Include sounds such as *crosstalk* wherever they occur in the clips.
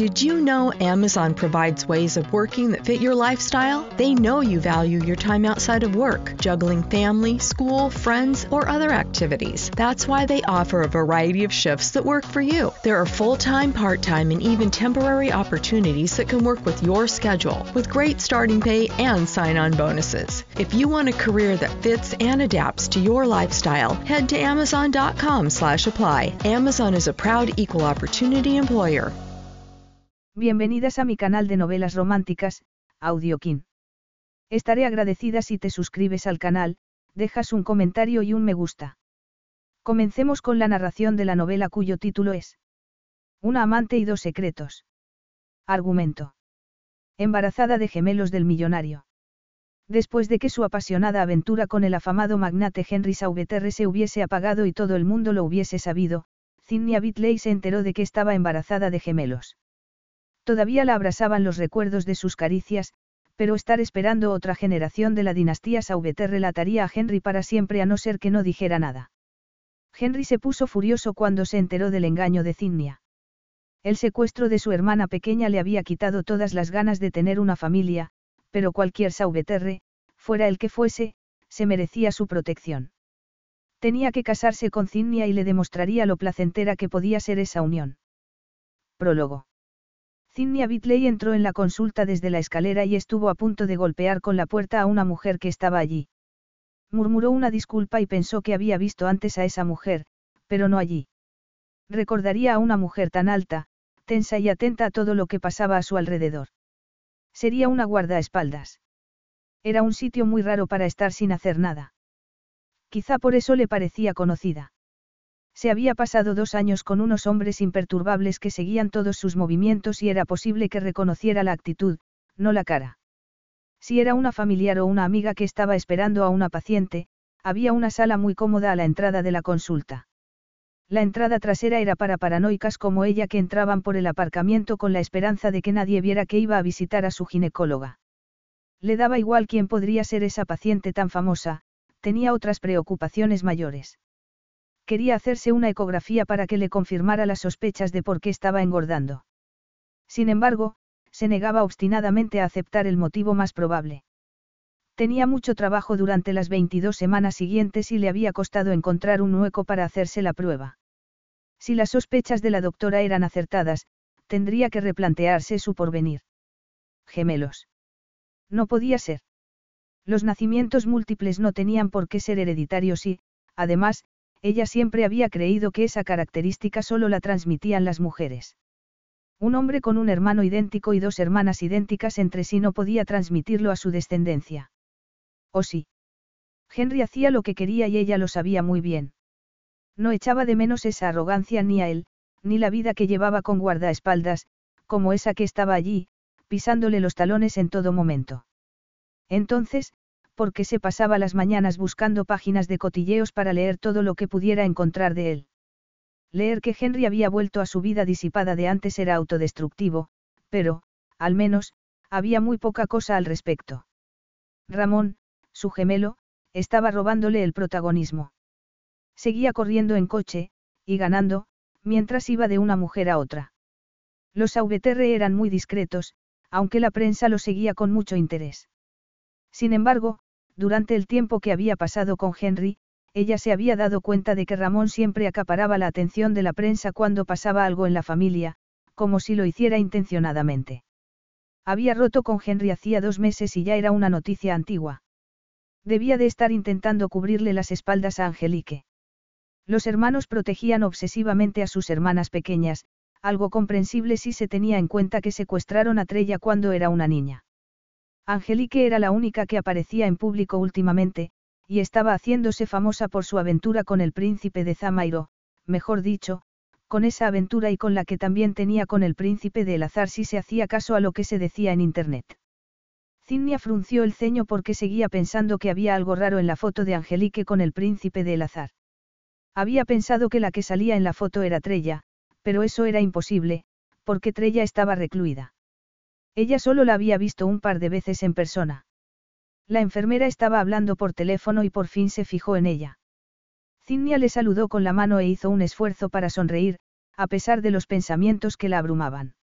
Did you know Amazon provides ways of working that fit your lifestyle? They know you value your time outside of work, juggling family, school, friends, or other activities. That's why they offer a variety of shifts that work for you. There are full time, part time, and even temporary opportunities that can work with your schedule, with great starting pay and sign on bonuses. If you want a career that fits and adapts to your lifestyle, head to Amazon.com/slash apply. Amazon is a proud equal opportunity employer. Bienvenidas a mi canal de novelas románticas, Audiokin. Estaré agradecida si te suscribes al canal, dejas un comentario y un me gusta. Comencemos con la narración de la novela cuyo título es Una amante y dos secretos. Argumento. Embarazada de gemelos del millonario. Después de que su apasionada aventura con el afamado magnate Henry Sauveterre se hubiese apagado y todo el mundo lo hubiese sabido, Zinnia Bitley se enteró de que estaba embarazada de gemelos. Todavía la abrasaban los recuerdos de sus caricias, pero estar esperando otra generación de la dinastía Sauveter relataría a Henry para siempre a no ser que no dijera nada. Henry se puso furioso cuando se enteró del engaño de Zinnia. El secuestro de su hermana pequeña le había quitado todas las ganas de tener una familia, pero cualquier Sauveterre, fuera el que fuese, se merecía su protección. Tenía que casarse con Zinnia y le demostraría lo placentera que podía ser esa unión. Prólogo. Zinnia Bitley entró en la consulta desde la escalera y estuvo a punto de golpear con la puerta a una mujer que estaba allí. Murmuró una disculpa y pensó que había visto antes a esa mujer, pero no allí. Recordaría a una mujer tan alta, tensa y atenta a todo lo que pasaba a su alrededor. Sería una guardaespaldas. Era un sitio muy raro para estar sin hacer nada. Quizá por eso le parecía conocida. Se había pasado dos años con unos hombres imperturbables que seguían todos sus movimientos y era posible que reconociera la actitud, no la cara. Si era una familiar o una amiga que estaba esperando a una paciente, había una sala muy cómoda a la entrada de la consulta. La entrada trasera era para paranoicas como ella que entraban por el aparcamiento con la esperanza de que nadie viera que iba a visitar a su ginecóloga. Le daba igual quién podría ser esa paciente tan famosa, tenía otras preocupaciones mayores. Quería hacerse una ecografía para que le confirmara las sospechas de por qué estaba engordando. Sin embargo, se negaba obstinadamente a aceptar el motivo más probable. Tenía mucho trabajo durante las 22 semanas siguientes y le había costado encontrar un hueco para hacerse la prueba. Si las sospechas de la doctora eran acertadas, tendría que replantearse su porvenir. Gemelos. No podía ser. Los nacimientos múltiples no tenían por qué ser hereditarios y, además, ella siempre había creído que esa característica solo la transmitían las mujeres. Un hombre con un hermano idéntico y dos hermanas idénticas entre sí no podía transmitirlo a su descendencia. ¿O sí? Henry hacía lo que quería y ella lo sabía muy bien. No echaba de menos esa arrogancia ni a él, ni la vida que llevaba con guardaespaldas, como esa que estaba allí, pisándole los talones en todo momento. Entonces, porque se pasaba las mañanas buscando páginas de cotilleos para leer todo lo que pudiera encontrar de él. Leer que Henry había vuelto a su vida disipada de antes era autodestructivo, pero, al menos, había muy poca cosa al respecto. Ramón, su gemelo, estaba robándole el protagonismo. Seguía corriendo en coche, y ganando, mientras iba de una mujer a otra. Los Aubeterre eran muy discretos, aunque la prensa lo seguía con mucho interés. Sin embargo, durante el tiempo que había pasado con Henry, ella se había dado cuenta de que Ramón siempre acaparaba la atención de la prensa cuando pasaba algo en la familia, como si lo hiciera intencionadamente. Había roto con Henry hacía dos meses y ya era una noticia antigua. Debía de estar intentando cubrirle las espaldas a Angelique. Los hermanos protegían obsesivamente a sus hermanas pequeñas, algo comprensible si se tenía en cuenta que secuestraron a Trella cuando era una niña. Angelique era la única que aparecía en público últimamente, y estaba haciéndose famosa por su aventura con el príncipe de Zamairo, mejor dicho, con esa aventura y con la que también tenía con el príncipe de El Azar si se hacía caso a lo que se decía en Internet. Cinnia frunció el ceño porque seguía pensando que había algo raro en la foto de Angelique con el príncipe de El Azar. Había pensado que la que salía en la foto era Trella, pero eso era imposible, porque Trella estaba recluida. Ella solo la había visto un par de veces en persona. La enfermera estaba hablando por teléfono y por fin se fijó en ella. Cinnia le saludó con la mano e hizo un esfuerzo para sonreír, a pesar de los pensamientos que la abrumaban.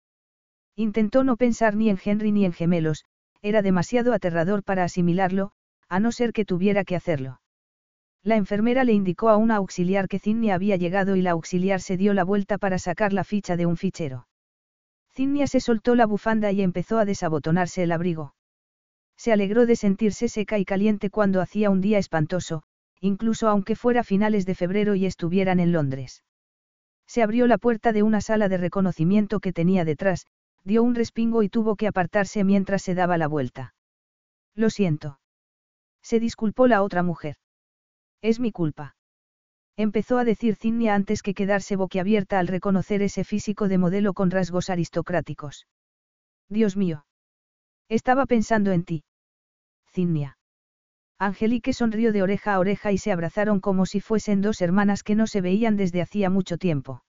Intentó no pensar ni en Henry ni en gemelos, era demasiado aterrador para asimilarlo, a no ser que tuviera que hacerlo. La enfermera le indicó a una auxiliar que Cinnia había llegado y la auxiliar se dio la vuelta para sacar la ficha de un fichero. Cinnia se soltó la bufanda y empezó a desabotonarse el abrigo. Se alegró de sentirse seca y caliente cuando hacía un día espantoso, incluso aunque fuera finales de febrero y estuvieran en Londres. Se abrió la puerta de una sala de reconocimiento que tenía detrás, dio un respingo y tuvo que apartarse mientras se daba la vuelta. Lo siento. Se disculpó la otra mujer. Es mi culpa. Empezó a decir Cinnia antes que quedarse boquiabierta al reconocer ese físico de modelo con rasgos aristocráticos. Dios mío. Estaba pensando en ti. Cinnia. Angelique sonrió de oreja a oreja y se abrazaron como si fuesen dos hermanas que no se veían desde hacía mucho tiempo.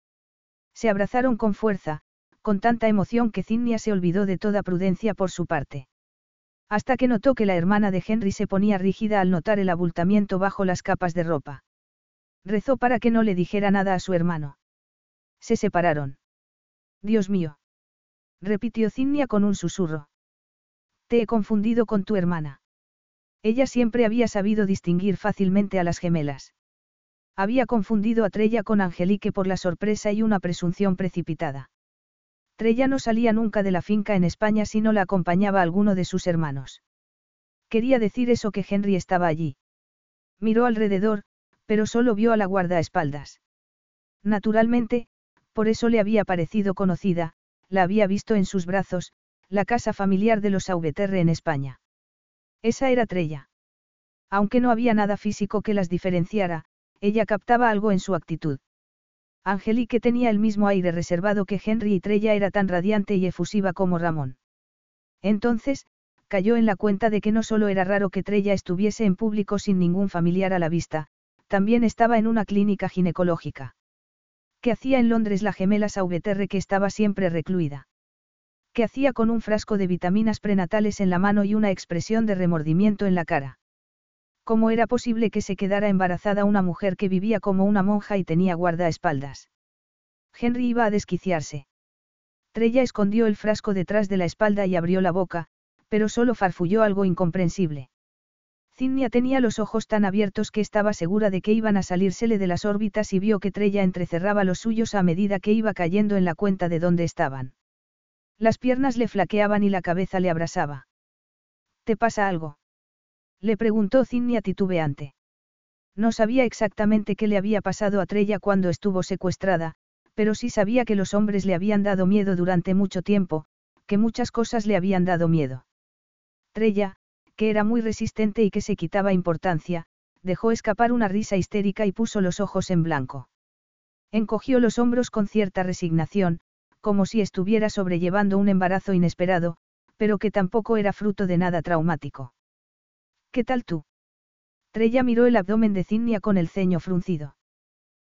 Se abrazaron con fuerza, con tanta emoción que Cinnia se olvidó de toda prudencia por su parte. Hasta que notó que la hermana de Henry se ponía rígida al notar el abultamiento bajo las capas de ropa. Rezó para que no le dijera nada a su hermano. Se separaron. Dios mío. Repitió Cinnia con un susurro. Te he confundido con tu hermana. Ella siempre había sabido distinguir fácilmente a las gemelas. Había confundido a Trella con Angelique por la sorpresa y una presunción precipitada. Trella no salía nunca de la finca en España si no la acompañaba alguno de sus hermanos. Quería decir eso que Henry estaba allí. Miró alrededor, pero solo vio a la guardaespaldas. Naturalmente, por eso le había parecido conocida, la había visto en sus brazos, la casa familiar de los Aubeterre en España. Esa era Trella. Aunque no había nada físico que las diferenciara, ella captaba algo en su actitud. Angelique tenía el mismo aire reservado que Henry y Trella era tan radiante y efusiva como Ramón. Entonces, cayó en la cuenta de que no solo era raro que Trella estuviese en público sin ningún familiar a la vista, también estaba en una clínica ginecológica. ¿Qué hacía en Londres la gemela Sauveterre que estaba siempre recluida? ¿Qué hacía con un frasco de vitaminas prenatales en la mano y una expresión de remordimiento en la cara? ¿Cómo era posible que se quedara embarazada una mujer que vivía como una monja y tenía guardaespaldas? Henry iba a desquiciarse. Trella escondió el frasco detrás de la espalda y abrió la boca, pero solo farfulló algo incomprensible. Cinnia tenía los ojos tan abiertos que estaba segura de que iban a salírsele de las órbitas y vio que Trella entrecerraba los suyos a medida que iba cayendo en la cuenta de dónde estaban. Las piernas le flaqueaban y la cabeza le abrasaba. ¿Te pasa algo? Le preguntó Cinnia titubeante. No sabía exactamente qué le había pasado a Trella cuando estuvo secuestrada, pero sí sabía que los hombres le habían dado miedo durante mucho tiempo, que muchas cosas le habían dado miedo. Trella, que era muy resistente y que se quitaba importancia, dejó escapar una risa histérica y puso los ojos en blanco. Encogió los hombros con cierta resignación, como si estuviera sobrellevando un embarazo inesperado, pero que tampoco era fruto de nada traumático. ¿Qué tal tú? Trella miró el abdomen de Cinnia con el ceño fruncido.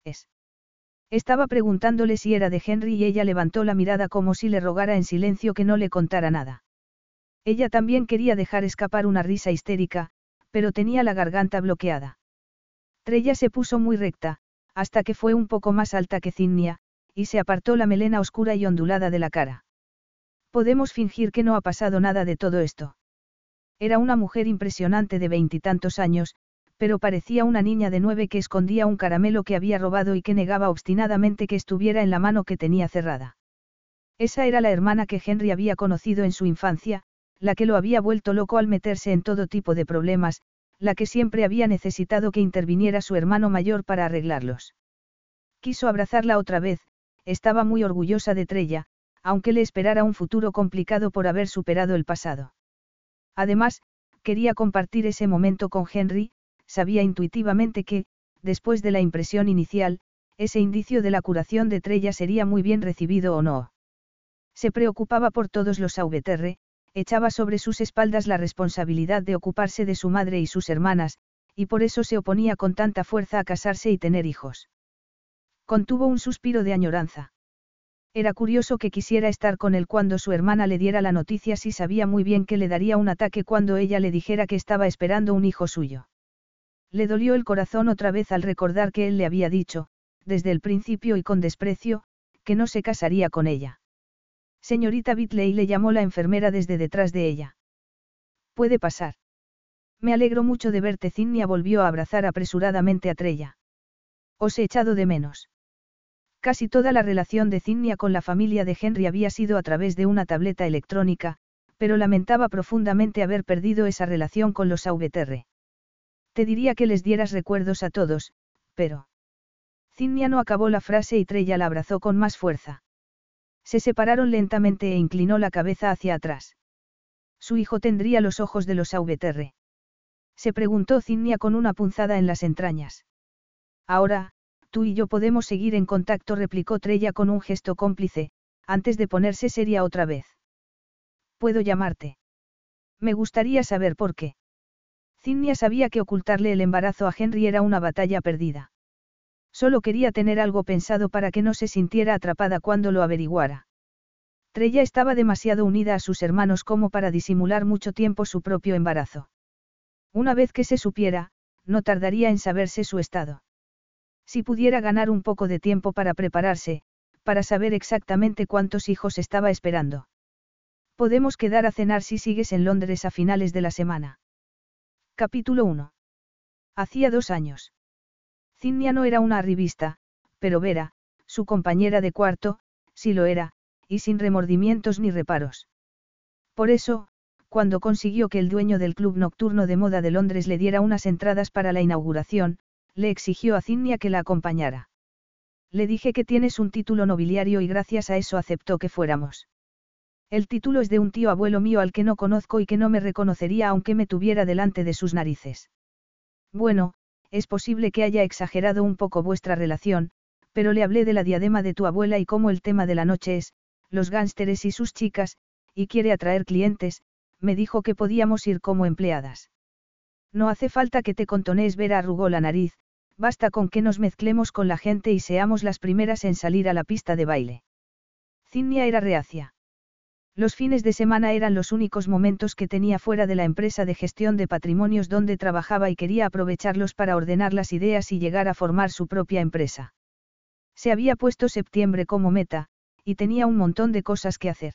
Es. Estaba preguntándole si era de Henry y ella levantó la mirada como si le rogara en silencio que no le contara nada. Ella también quería dejar escapar una risa histérica, pero tenía la garganta bloqueada. Trella se puso muy recta, hasta que fue un poco más alta que Cinnia, y se apartó la melena oscura y ondulada de la cara. Podemos fingir que no ha pasado nada de todo esto. Era una mujer impresionante de veintitantos años, pero parecía una niña de nueve que escondía un caramelo que había robado y que negaba obstinadamente que estuviera en la mano que tenía cerrada. Esa era la hermana que Henry había conocido en su infancia, la que lo había vuelto loco al meterse en todo tipo de problemas, la que siempre había necesitado que interviniera su hermano mayor para arreglarlos. Quiso abrazarla otra vez, estaba muy orgullosa de Trella, aunque le esperara un futuro complicado por haber superado el pasado. Además, quería compartir ese momento con Henry, sabía intuitivamente que, después de la impresión inicial, ese indicio de la curación de Trella sería muy bien recibido o no. Se preocupaba por todos los AVTR, echaba sobre sus espaldas la responsabilidad de ocuparse de su madre y sus hermanas, y por eso se oponía con tanta fuerza a casarse y tener hijos. Contuvo un suspiro de añoranza. Era curioso que quisiera estar con él cuando su hermana le diera la noticia si sabía muy bien que le daría un ataque cuando ella le dijera que estaba esperando un hijo suyo. Le dolió el corazón otra vez al recordar que él le había dicho, desde el principio y con desprecio, que no se casaría con ella. Señorita Bitley le llamó la enfermera desde detrás de ella. Puede pasar. Me alegro mucho de verte. Zinnia volvió a abrazar apresuradamente a Trella. Os he echado de menos. Casi toda la relación de Zinnia con la familia de Henry había sido a través de una tableta electrónica, pero lamentaba profundamente haber perdido esa relación con los AVTR. Te diría que les dieras recuerdos a todos, pero... Zinnia no acabó la frase y Trella la abrazó con más fuerza. Se separaron lentamente e inclinó la cabeza hacia atrás. Su hijo tendría los ojos de los AVTR. Se preguntó Zinnia con una punzada en las entrañas. Ahora, tú y yo podemos seguir en contacto, replicó Trella con un gesto cómplice, antes de ponerse seria otra vez. ¿Puedo llamarte? Me gustaría saber por qué. Zinnia sabía que ocultarle el embarazo a Henry era una batalla perdida. Solo quería tener algo pensado para que no se sintiera atrapada cuando lo averiguara. Trella estaba demasiado unida a sus hermanos como para disimular mucho tiempo su propio embarazo. Una vez que se supiera, no tardaría en saberse su estado. Si pudiera ganar un poco de tiempo para prepararse, para saber exactamente cuántos hijos estaba esperando. Podemos quedar a cenar si sigues en Londres a finales de la semana. Capítulo 1. Hacía dos años. Zinnia no era una arribista, pero Vera, su compañera de cuarto, sí lo era, y sin remordimientos ni reparos. Por eso, cuando consiguió que el dueño del club nocturno de moda de Londres le diera unas entradas para la inauguración, le exigió a Zinnia que la acompañara. Le dije que tienes un título nobiliario y gracias a eso aceptó que fuéramos. El título es de un tío abuelo mío al que no conozco y que no me reconocería aunque me tuviera delante de sus narices. Bueno, es posible que haya exagerado un poco vuestra relación, pero le hablé de la diadema de tu abuela y cómo el tema de la noche es, los gánsteres y sus chicas, y quiere atraer clientes, me dijo que podíamos ir como empleadas. No hace falta que te contonees, ver arrugó la nariz, basta con que nos mezclemos con la gente y seamos las primeras en salir a la pista de baile. Zinnia era reacia. Los fines de semana eran los únicos momentos que tenía fuera de la empresa de gestión de patrimonios donde trabajaba y quería aprovecharlos para ordenar las ideas y llegar a formar su propia empresa. Se había puesto septiembre como meta, y tenía un montón de cosas que hacer.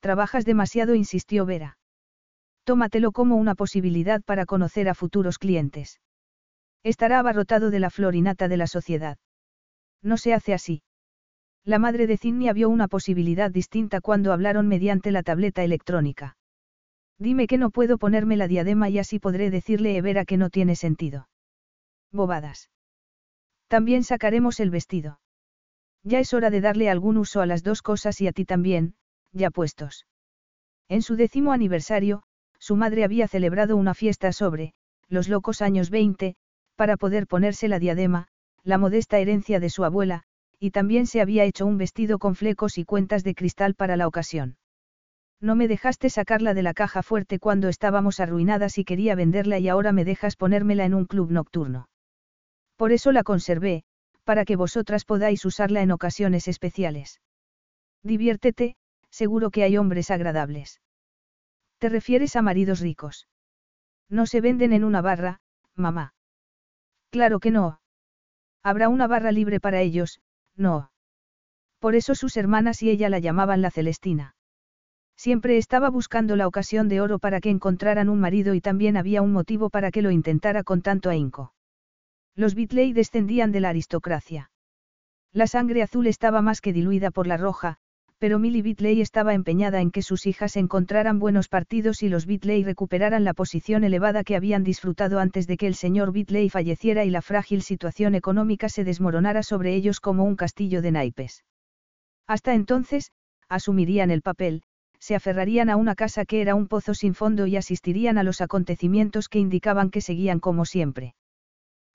Trabajas demasiado, insistió Vera. Tómatelo como una posibilidad para conocer a futuros clientes. Estará abarrotado de la florinata de la sociedad. No se hace así. La madre de Zinnia vio una posibilidad distinta cuando hablaron mediante la tableta electrónica. Dime que no puedo ponerme la diadema y así podré decirle Evera que no tiene sentido. Bobadas. También sacaremos el vestido. Ya es hora de darle algún uso a las dos cosas y a ti también, ya puestos. En su décimo aniversario, su madre había celebrado una fiesta sobre, los locos años 20, para poder ponerse la diadema, la modesta herencia de su abuela, y también se había hecho un vestido con flecos y cuentas de cristal para la ocasión. No me dejaste sacarla de la caja fuerte cuando estábamos arruinadas y quería venderla y ahora me dejas ponérmela en un club nocturno. Por eso la conservé, para que vosotras podáis usarla en ocasiones especiales. Diviértete, seguro que hay hombres agradables. ¿Te refieres a maridos ricos? No se venden en una barra, mamá. Claro que no. Habrá una barra libre para ellos, no. Por eso sus hermanas y ella la llamaban la Celestina. Siempre estaba buscando la ocasión de oro para que encontraran un marido y también había un motivo para que lo intentara con tanto ahínco. Los Bitley descendían de la aristocracia. La sangre azul estaba más que diluida por la roja, pero Millie Bitley estaba empeñada en que sus hijas encontraran buenos partidos y los Bitley recuperaran la posición elevada que habían disfrutado antes de que el señor Bitley falleciera y la frágil situación económica se desmoronara sobre ellos como un castillo de naipes. Hasta entonces, asumirían el papel, se aferrarían a una casa que era un pozo sin fondo y asistirían a los acontecimientos que indicaban que seguían como siempre.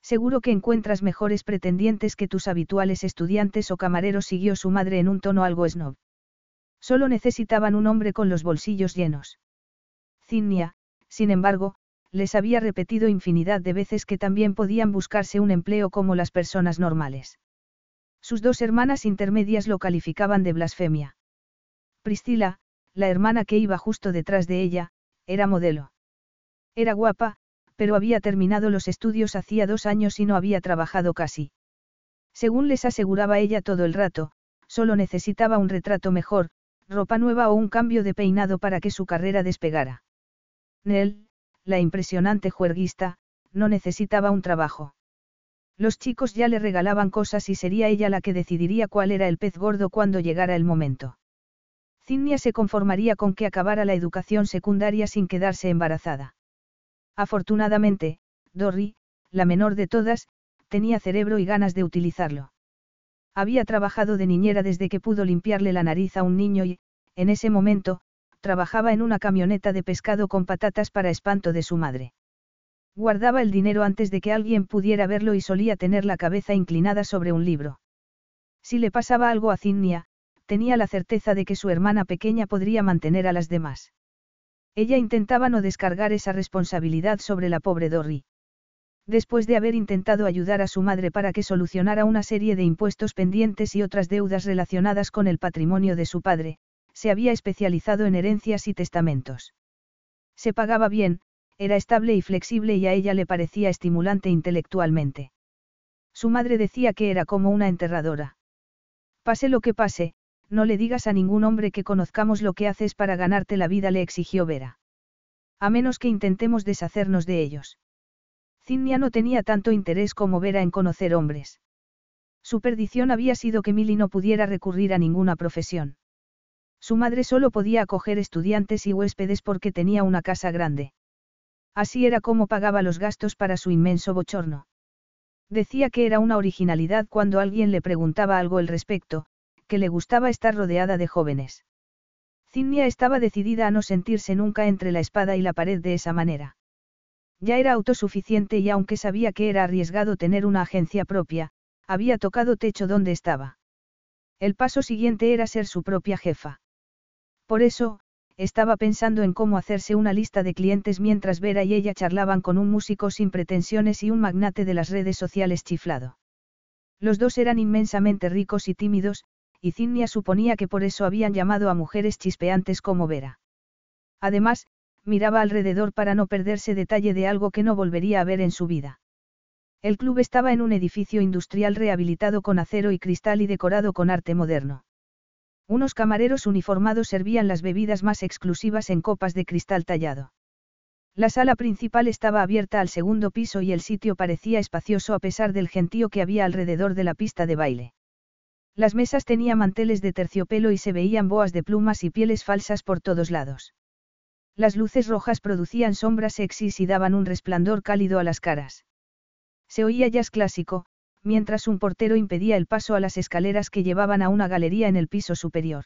Seguro que encuentras mejores pretendientes que tus habituales estudiantes o camareros, siguió su madre en un tono algo snob. Solo necesitaban un hombre con los bolsillos llenos. Zinnia, sin embargo, les había repetido infinidad de veces que también podían buscarse un empleo como las personas normales. Sus dos hermanas intermedias lo calificaban de blasfemia. Priscila, la hermana que iba justo detrás de ella, era modelo. Era guapa, pero había terminado los estudios hacía dos años y no había trabajado casi. Según les aseguraba ella todo el rato, solo necesitaba un retrato mejor, ropa nueva o un cambio de peinado para que su carrera despegara. Nell, la impresionante juerguista, no necesitaba un trabajo. Los chicos ya le regalaban cosas y sería ella la que decidiría cuál era el pez gordo cuando llegara el momento. Zinnia se conformaría con que acabara la educación secundaria sin quedarse embarazada. Afortunadamente, Dorry, la menor de todas, tenía cerebro y ganas de utilizarlo. Había trabajado de niñera desde que pudo limpiarle la nariz a un niño y, en ese momento, trabajaba en una camioneta de pescado con patatas para espanto de su madre. Guardaba el dinero antes de que alguien pudiera verlo y solía tener la cabeza inclinada sobre un libro. Si le pasaba algo a Zinnia, tenía la certeza de que su hermana pequeña podría mantener a las demás. Ella intentaba no descargar esa responsabilidad sobre la pobre Dorry. Después de haber intentado ayudar a su madre para que solucionara una serie de impuestos pendientes y otras deudas relacionadas con el patrimonio de su padre, se había especializado en herencias y testamentos. Se pagaba bien, era estable y flexible y a ella le parecía estimulante intelectualmente. Su madre decía que era como una enterradora. Pase lo que pase, no le digas a ningún hombre que conozcamos lo que haces para ganarte la vida, le exigió Vera. A menos que intentemos deshacernos de ellos. Zinnia no tenía tanto interés como Vera en conocer hombres. Su perdición había sido que Milly no pudiera recurrir a ninguna profesión. Su madre solo podía acoger estudiantes y huéspedes porque tenía una casa grande. Así era como pagaba los gastos para su inmenso bochorno. Decía que era una originalidad cuando alguien le preguntaba algo al respecto, que le gustaba estar rodeada de jóvenes. Zinnia estaba decidida a no sentirse nunca entre la espada y la pared de esa manera. Ya era autosuficiente y aunque sabía que era arriesgado tener una agencia propia, había tocado techo donde estaba. El paso siguiente era ser su propia jefa. Por eso, estaba pensando en cómo hacerse una lista de clientes mientras Vera y ella charlaban con un músico sin pretensiones y un magnate de las redes sociales chiflado. Los dos eran inmensamente ricos y tímidos, y Zinnia suponía que por eso habían llamado a mujeres chispeantes como Vera. Además, miraba alrededor para no perderse detalle de algo que no volvería a ver en su vida. El club estaba en un edificio industrial rehabilitado con acero y cristal y decorado con arte moderno. Unos camareros uniformados servían las bebidas más exclusivas en copas de cristal tallado. La sala principal estaba abierta al segundo piso y el sitio parecía espacioso a pesar del gentío que había alrededor de la pista de baile. Las mesas tenían manteles de terciopelo y se veían boas de plumas y pieles falsas por todos lados. Las luces rojas producían sombras sexys y daban un resplandor cálido a las caras. Se oía jazz clásico, mientras un portero impedía el paso a las escaleras que llevaban a una galería en el piso superior.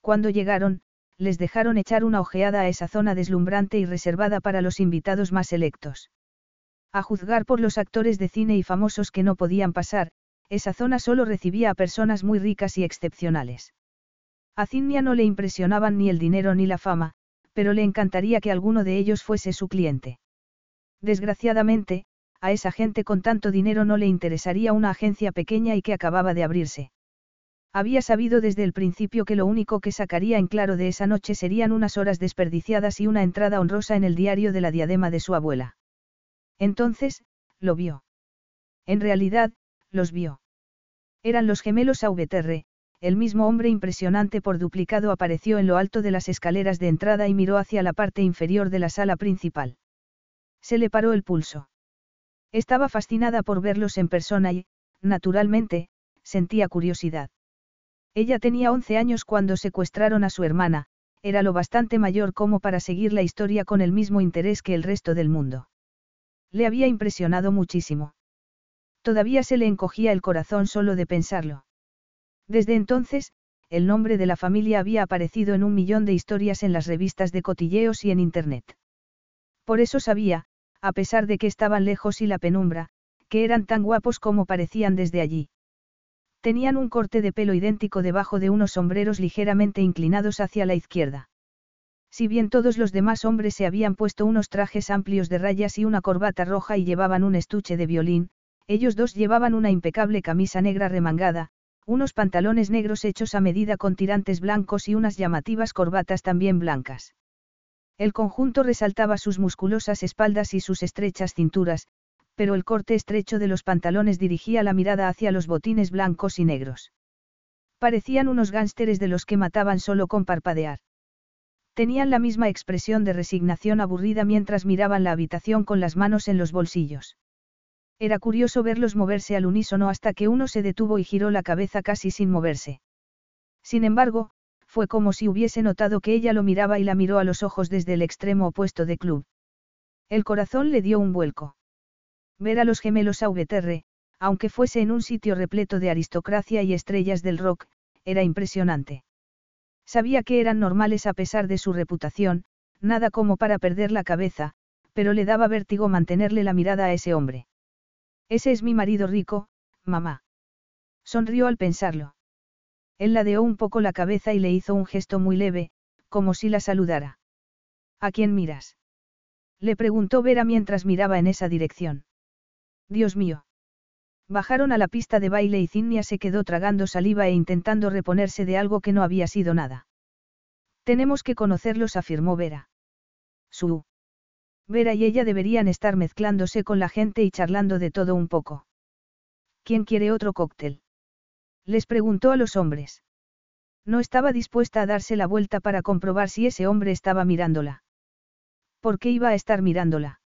Cuando llegaron, les dejaron echar una ojeada a esa zona deslumbrante y reservada para los invitados más selectos. A juzgar por los actores de cine y famosos que no podían pasar, esa zona solo recibía a personas muy ricas y excepcionales. A Zinnia no le impresionaban ni el dinero ni la fama, pero le encantaría que alguno de ellos fuese su cliente. Desgraciadamente, a esa gente con tanto dinero no le interesaría una agencia pequeña y que acababa de abrirse. Había sabido desde el principio que lo único que sacaría en claro de esa noche serían unas horas desperdiciadas y una entrada honrosa en el diario de la diadema de su abuela. Entonces, lo vio. En realidad, los vio. Eran los gemelos Aubeterre, el mismo hombre impresionante por duplicado apareció en lo alto de las escaleras de entrada y miró hacia la parte inferior de la sala principal. Se le paró el pulso. Estaba fascinada por verlos en persona y, naturalmente, sentía curiosidad. Ella tenía 11 años cuando secuestraron a su hermana, era lo bastante mayor como para seguir la historia con el mismo interés que el resto del mundo. Le había impresionado muchísimo. Todavía se le encogía el corazón solo de pensarlo. Desde entonces, el nombre de la familia había aparecido en un millón de historias en las revistas de cotilleos y en Internet. Por eso sabía, a pesar de que estaban lejos y la penumbra, que eran tan guapos como parecían desde allí. Tenían un corte de pelo idéntico debajo de unos sombreros ligeramente inclinados hacia la izquierda. Si bien todos los demás hombres se habían puesto unos trajes amplios de rayas y una corbata roja y llevaban un estuche de violín, ellos dos llevaban una impecable camisa negra remangada, unos pantalones negros hechos a medida con tirantes blancos y unas llamativas corbatas también blancas. El conjunto resaltaba sus musculosas espaldas y sus estrechas cinturas, pero el corte estrecho de los pantalones dirigía la mirada hacia los botines blancos y negros. Parecían unos gánsteres de los que mataban solo con parpadear. Tenían la misma expresión de resignación aburrida mientras miraban la habitación con las manos en los bolsillos. Era curioso verlos moverse al unísono hasta que uno se detuvo y giró la cabeza casi sin moverse. Sin embargo, fue como si hubiese notado que ella lo miraba y la miró a los ojos desde el extremo opuesto de club. El corazón le dio un vuelco. Ver a los gemelos Aubeterre, aunque fuese en un sitio repleto de aristocracia y estrellas del rock, era impresionante. Sabía que eran normales a pesar de su reputación, nada como para perder la cabeza, pero le daba vértigo mantenerle la mirada a ese hombre. Ese es mi marido rico, mamá. Sonrió al pensarlo. Él ladeó un poco la cabeza y le hizo un gesto muy leve, como si la saludara. ¿A quién miras? Le preguntó Vera mientras miraba en esa dirección. Dios mío. Bajaron a la pista de baile y Zinnia se quedó tragando saliva e intentando reponerse de algo que no había sido nada. Tenemos que conocerlos, afirmó Vera. Su. Vera y ella deberían estar mezclándose con la gente y charlando de todo un poco. ¿Quién quiere otro cóctel? Les preguntó a los hombres. No estaba dispuesta a darse la vuelta para comprobar si ese hombre estaba mirándola. ¿Por qué iba a estar mirándola?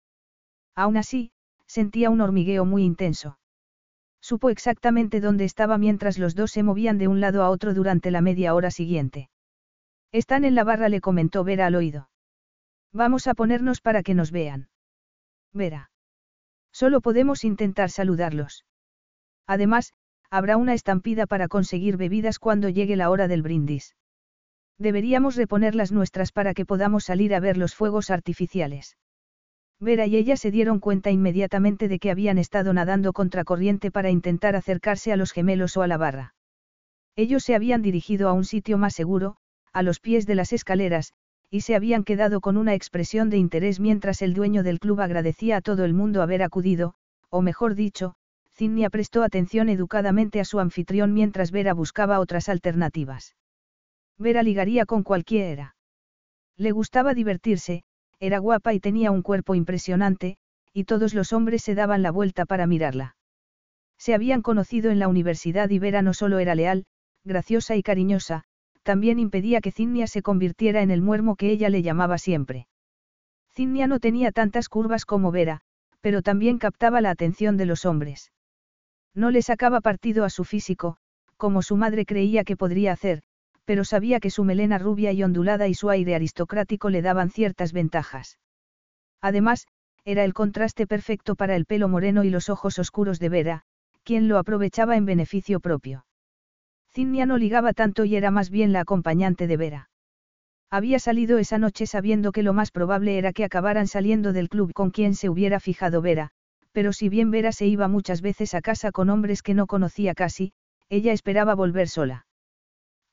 Aún así, sentía un hormigueo muy intenso. Supo exactamente dónde estaba mientras los dos se movían de un lado a otro durante la media hora siguiente. Están en la barra, le comentó Vera al oído. Vamos a ponernos para que nos vean. Vera. Solo podemos intentar saludarlos. Además, habrá una estampida para conseguir bebidas cuando llegue la hora del brindis. Deberíamos reponer las nuestras para que podamos salir a ver los fuegos artificiales. Vera y ella se dieron cuenta inmediatamente de que habían estado nadando contracorriente para intentar acercarse a los gemelos o a la barra. Ellos se habían dirigido a un sitio más seguro, a los pies de las escaleras, y se habían quedado con una expresión de interés mientras el dueño del club agradecía a todo el mundo haber acudido, o mejor dicho, Zinnia prestó atención educadamente a su anfitrión mientras Vera buscaba otras alternativas. Vera ligaría con cualquiera. Le gustaba divertirse, era guapa y tenía un cuerpo impresionante, y todos los hombres se daban la vuelta para mirarla. Se habían conocido en la universidad y Vera no solo era leal, graciosa y cariñosa, también impedía que Zinnia se convirtiera en el muermo que ella le llamaba siempre. Zinnia no tenía tantas curvas como Vera, pero también captaba la atención de los hombres. No le sacaba partido a su físico, como su madre creía que podría hacer, pero sabía que su melena rubia y ondulada y su aire aristocrático le daban ciertas ventajas. Además, era el contraste perfecto para el pelo moreno y los ojos oscuros de Vera, quien lo aprovechaba en beneficio propio. Zinnia no ligaba tanto y era más bien la acompañante de Vera. Había salido esa noche sabiendo que lo más probable era que acabaran saliendo del club con quien se hubiera fijado Vera, pero si bien Vera se iba muchas veces a casa con hombres que no conocía casi, ella esperaba volver sola.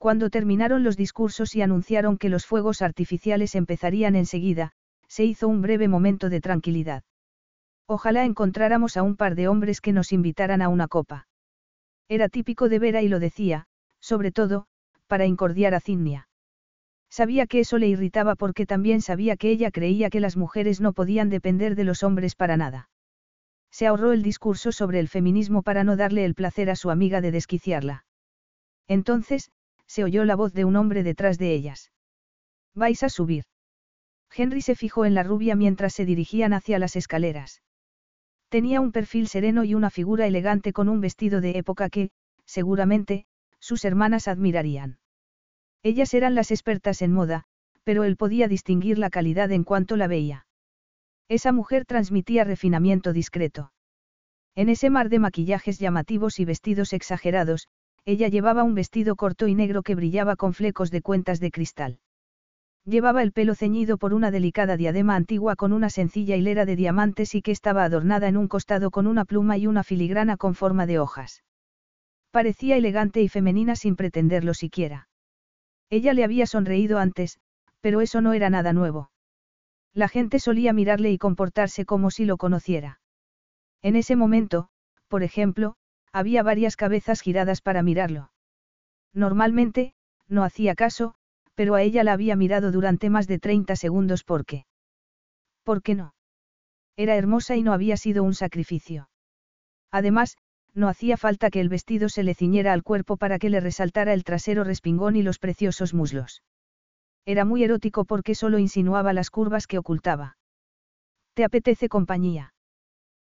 Cuando terminaron los discursos y anunciaron que los fuegos artificiales empezarían enseguida, se hizo un breve momento de tranquilidad. Ojalá encontráramos a un par de hombres que nos invitaran a una copa. Era típico de Vera y lo decía, sobre todo, para incordiar a Cinnia. Sabía que eso le irritaba porque también sabía que ella creía que las mujeres no podían depender de los hombres para nada. Se ahorró el discurso sobre el feminismo para no darle el placer a su amiga de desquiciarla. Entonces, se oyó la voz de un hombre detrás de ellas. ¿Vais a subir? Henry se fijó en la rubia mientras se dirigían hacia las escaleras. Tenía un perfil sereno y una figura elegante con un vestido de época que, seguramente, sus hermanas admirarían. Ellas eran las expertas en moda, pero él podía distinguir la calidad en cuanto la veía. Esa mujer transmitía refinamiento discreto. En ese mar de maquillajes llamativos y vestidos exagerados, ella llevaba un vestido corto y negro que brillaba con flecos de cuentas de cristal. Llevaba el pelo ceñido por una delicada diadema antigua con una sencilla hilera de diamantes y que estaba adornada en un costado con una pluma y una filigrana con forma de hojas. Parecía elegante y femenina sin pretenderlo siquiera. Ella le había sonreído antes, pero eso no era nada nuevo. La gente solía mirarle y comportarse como si lo conociera. En ese momento, por ejemplo, había varias cabezas giradas para mirarlo. Normalmente, no hacía caso, pero a ella la había mirado durante más de 30 segundos porque. ¿Por qué no? Era hermosa y no había sido un sacrificio. Además, no hacía falta que el vestido se le ciñera al cuerpo para que le resaltara el trasero respingón y los preciosos muslos. Era muy erótico porque solo insinuaba las curvas que ocultaba. ¿Te apetece compañía?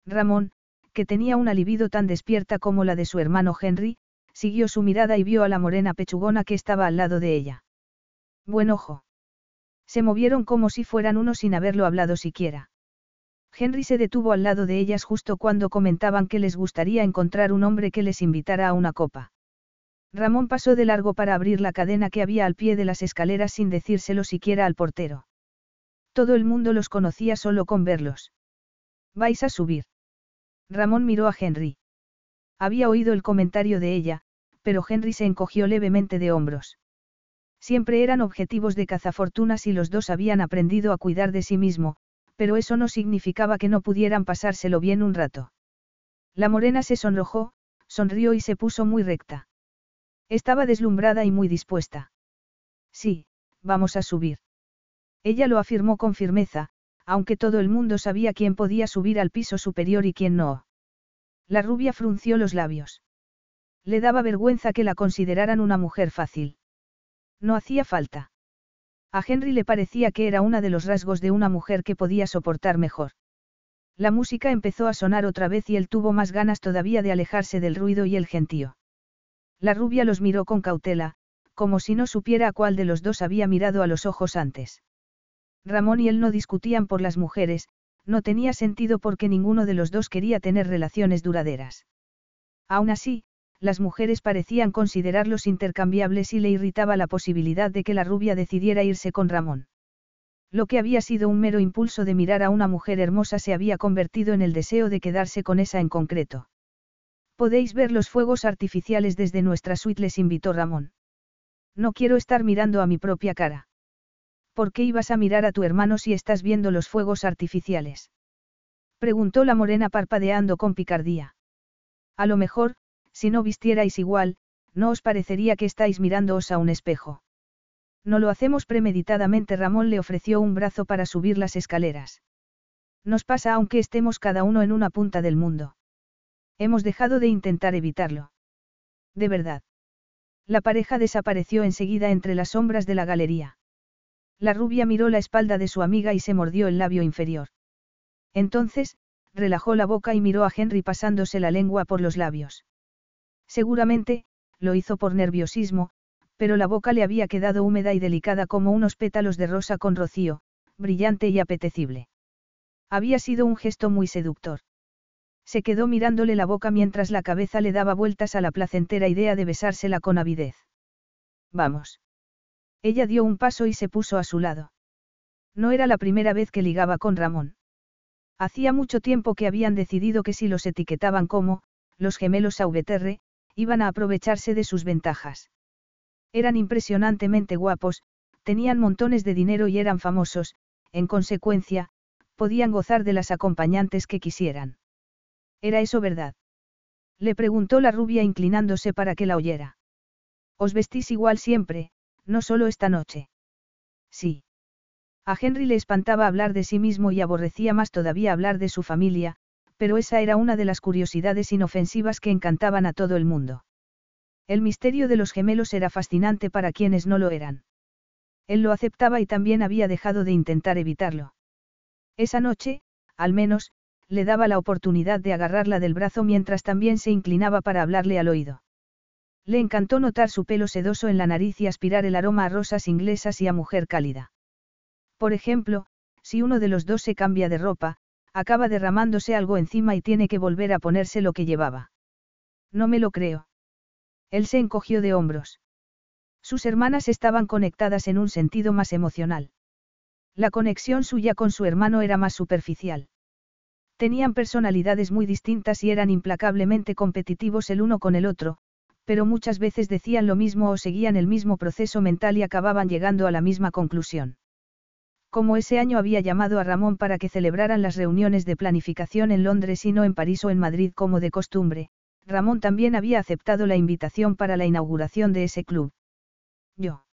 Ramón, que tenía una libido tan despierta como la de su hermano Henry, siguió su mirada y vio a la morena pechugona que estaba al lado de ella. Buen ojo. Se movieron como si fueran uno sin haberlo hablado siquiera. Henry se detuvo al lado de ellas justo cuando comentaban que les gustaría encontrar un hombre que les invitara a una copa. Ramón pasó de largo para abrir la cadena que había al pie de las escaleras sin decírselo siquiera al portero. Todo el mundo los conocía solo con verlos. ¿Vais a subir? Ramón miró a Henry. Había oído el comentario de ella, pero Henry se encogió levemente de hombros. Siempre eran objetivos de cazafortunas y los dos habían aprendido a cuidar de sí mismo, pero eso no significaba que no pudieran pasárselo bien un rato. La morena se sonrojó, sonrió y se puso muy recta. Estaba deslumbrada y muy dispuesta. Sí, vamos a subir. Ella lo afirmó con firmeza, aunque todo el mundo sabía quién podía subir al piso superior y quién no. La rubia frunció los labios. Le daba vergüenza que la consideraran una mujer fácil. No hacía falta. A Henry le parecía que era una de los rasgos de una mujer que podía soportar mejor. La música empezó a sonar otra vez y él tuvo más ganas todavía de alejarse del ruido y el gentío. La rubia los miró con cautela, como si no supiera a cuál de los dos había mirado a los ojos antes. Ramón y él no discutían por las mujeres, no tenía sentido porque ninguno de los dos quería tener relaciones duraderas. Aún así, las mujeres parecían considerarlos intercambiables y le irritaba la posibilidad de que la rubia decidiera irse con Ramón. Lo que había sido un mero impulso de mirar a una mujer hermosa se había convertido en el deseo de quedarse con esa en concreto. Podéis ver los fuegos artificiales desde nuestra suite, les invitó Ramón. No quiero estar mirando a mi propia cara. ¿Por qué ibas a mirar a tu hermano si estás viendo los fuegos artificiales? Preguntó la morena parpadeando con picardía. A lo mejor, si no vistierais igual, no os parecería que estáis mirándoos a un espejo. No lo hacemos premeditadamente. Ramón le ofreció un brazo para subir las escaleras. Nos pasa aunque estemos cada uno en una punta del mundo. Hemos dejado de intentar evitarlo. De verdad. La pareja desapareció enseguida entre las sombras de la galería. La rubia miró la espalda de su amiga y se mordió el labio inferior. Entonces, relajó la boca y miró a Henry pasándose la lengua por los labios. Seguramente, lo hizo por nerviosismo, pero la boca le había quedado húmeda y delicada como unos pétalos de rosa con rocío, brillante y apetecible. Había sido un gesto muy seductor. Se quedó mirándole la boca mientras la cabeza le daba vueltas a la placentera idea de besársela con avidez. Vamos. Ella dio un paso y se puso a su lado. No era la primera vez que ligaba con Ramón. Hacía mucho tiempo que habían decidido que si los etiquetaban como, los gemelos Sauveterre, iban a aprovecharse de sus ventajas. Eran impresionantemente guapos, tenían montones de dinero y eran famosos, en consecuencia, podían gozar de las acompañantes que quisieran. ¿Era eso verdad? Le preguntó la rubia inclinándose para que la oyera. Os vestís igual siempre, no solo esta noche. Sí. A Henry le espantaba hablar de sí mismo y aborrecía más todavía hablar de su familia, pero esa era una de las curiosidades inofensivas que encantaban a todo el mundo. El misterio de los gemelos era fascinante para quienes no lo eran. Él lo aceptaba y también había dejado de intentar evitarlo. Esa noche, al menos, le daba la oportunidad de agarrarla del brazo mientras también se inclinaba para hablarle al oído. Le encantó notar su pelo sedoso en la nariz y aspirar el aroma a rosas inglesas y a mujer cálida. Por ejemplo, si uno de los dos se cambia de ropa, acaba derramándose algo encima y tiene que volver a ponerse lo que llevaba. No me lo creo. Él se encogió de hombros. Sus hermanas estaban conectadas en un sentido más emocional. La conexión suya con su hermano era más superficial. Tenían personalidades muy distintas y eran implacablemente competitivos el uno con el otro, pero muchas veces decían lo mismo o seguían el mismo proceso mental y acababan llegando a la misma conclusión. Como ese año había llamado a Ramón para que celebraran las reuniones de planificación en Londres y no en París o en Madrid como de costumbre, Ramón también había aceptado la invitación para la inauguración de ese club. Yo.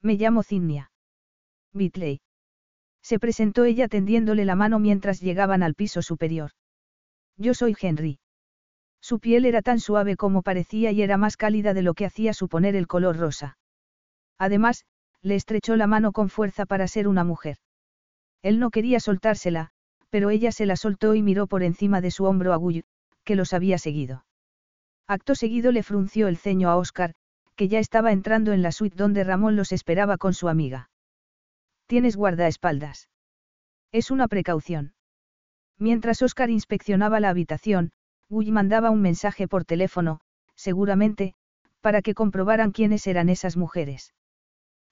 Me llamo Cinnia. Bitley. Se presentó ella tendiéndole la mano mientras llegaban al piso superior. Yo soy Henry. Su piel era tan suave como parecía y era más cálida de lo que hacía suponer el color rosa. Además, le estrechó la mano con fuerza para ser una mujer. Él no quería soltársela, pero ella se la soltó y miró por encima de su hombro a Guy, que los había seguido. Acto seguido le frunció el ceño a Oscar, que ya estaba entrando en la suite donde Ramón los esperaba con su amiga. Tienes guardaespaldas. Es una precaución. Mientras Oscar inspeccionaba la habitación, Guy mandaba un mensaje por teléfono, seguramente, para que comprobaran quiénes eran esas mujeres.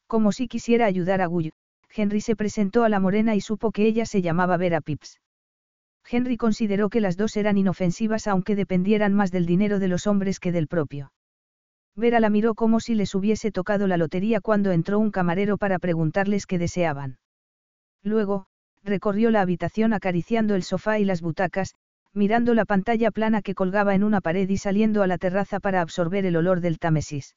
Como si quisiera ayudar a Guy, Henry se presentó a la morena y supo que ella se llamaba Vera Pips. Henry consideró que las dos eran inofensivas aunque dependieran más del dinero de los hombres que del propio. Vera la miró como si les hubiese tocado la lotería cuando entró un camarero para preguntarles qué deseaban. Luego, recorrió la habitación acariciando el sofá y las butacas, mirando la pantalla plana que colgaba en una pared y saliendo a la terraza para absorber el olor del Támesis.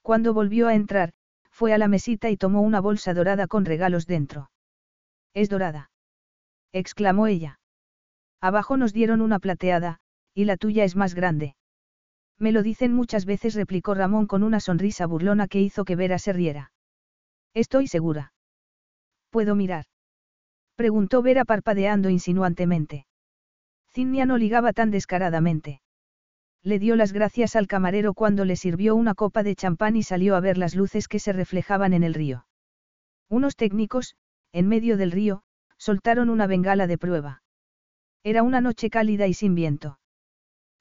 Cuando volvió a entrar, fue a la mesita y tomó una bolsa dorada con regalos dentro. Es dorada. exclamó ella. Abajo nos dieron una plateada, y la tuya es más grande. Me lo dicen muchas veces, replicó Ramón con una sonrisa burlona que hizo que Vera se riera. Estoy segura. ¿Puedo mirar? Preguntó Vera parpadeando insinuantemente. Cinnia no ligaba tan descaradamente. Le dio las gracias al camarero cuando le sirvió una copa de champán y salió a ver las luces que se reflejaban en el río. Unos técnicos, en medio del río, soltaron una bengala de prueba. Era una noche cálida y sin viento.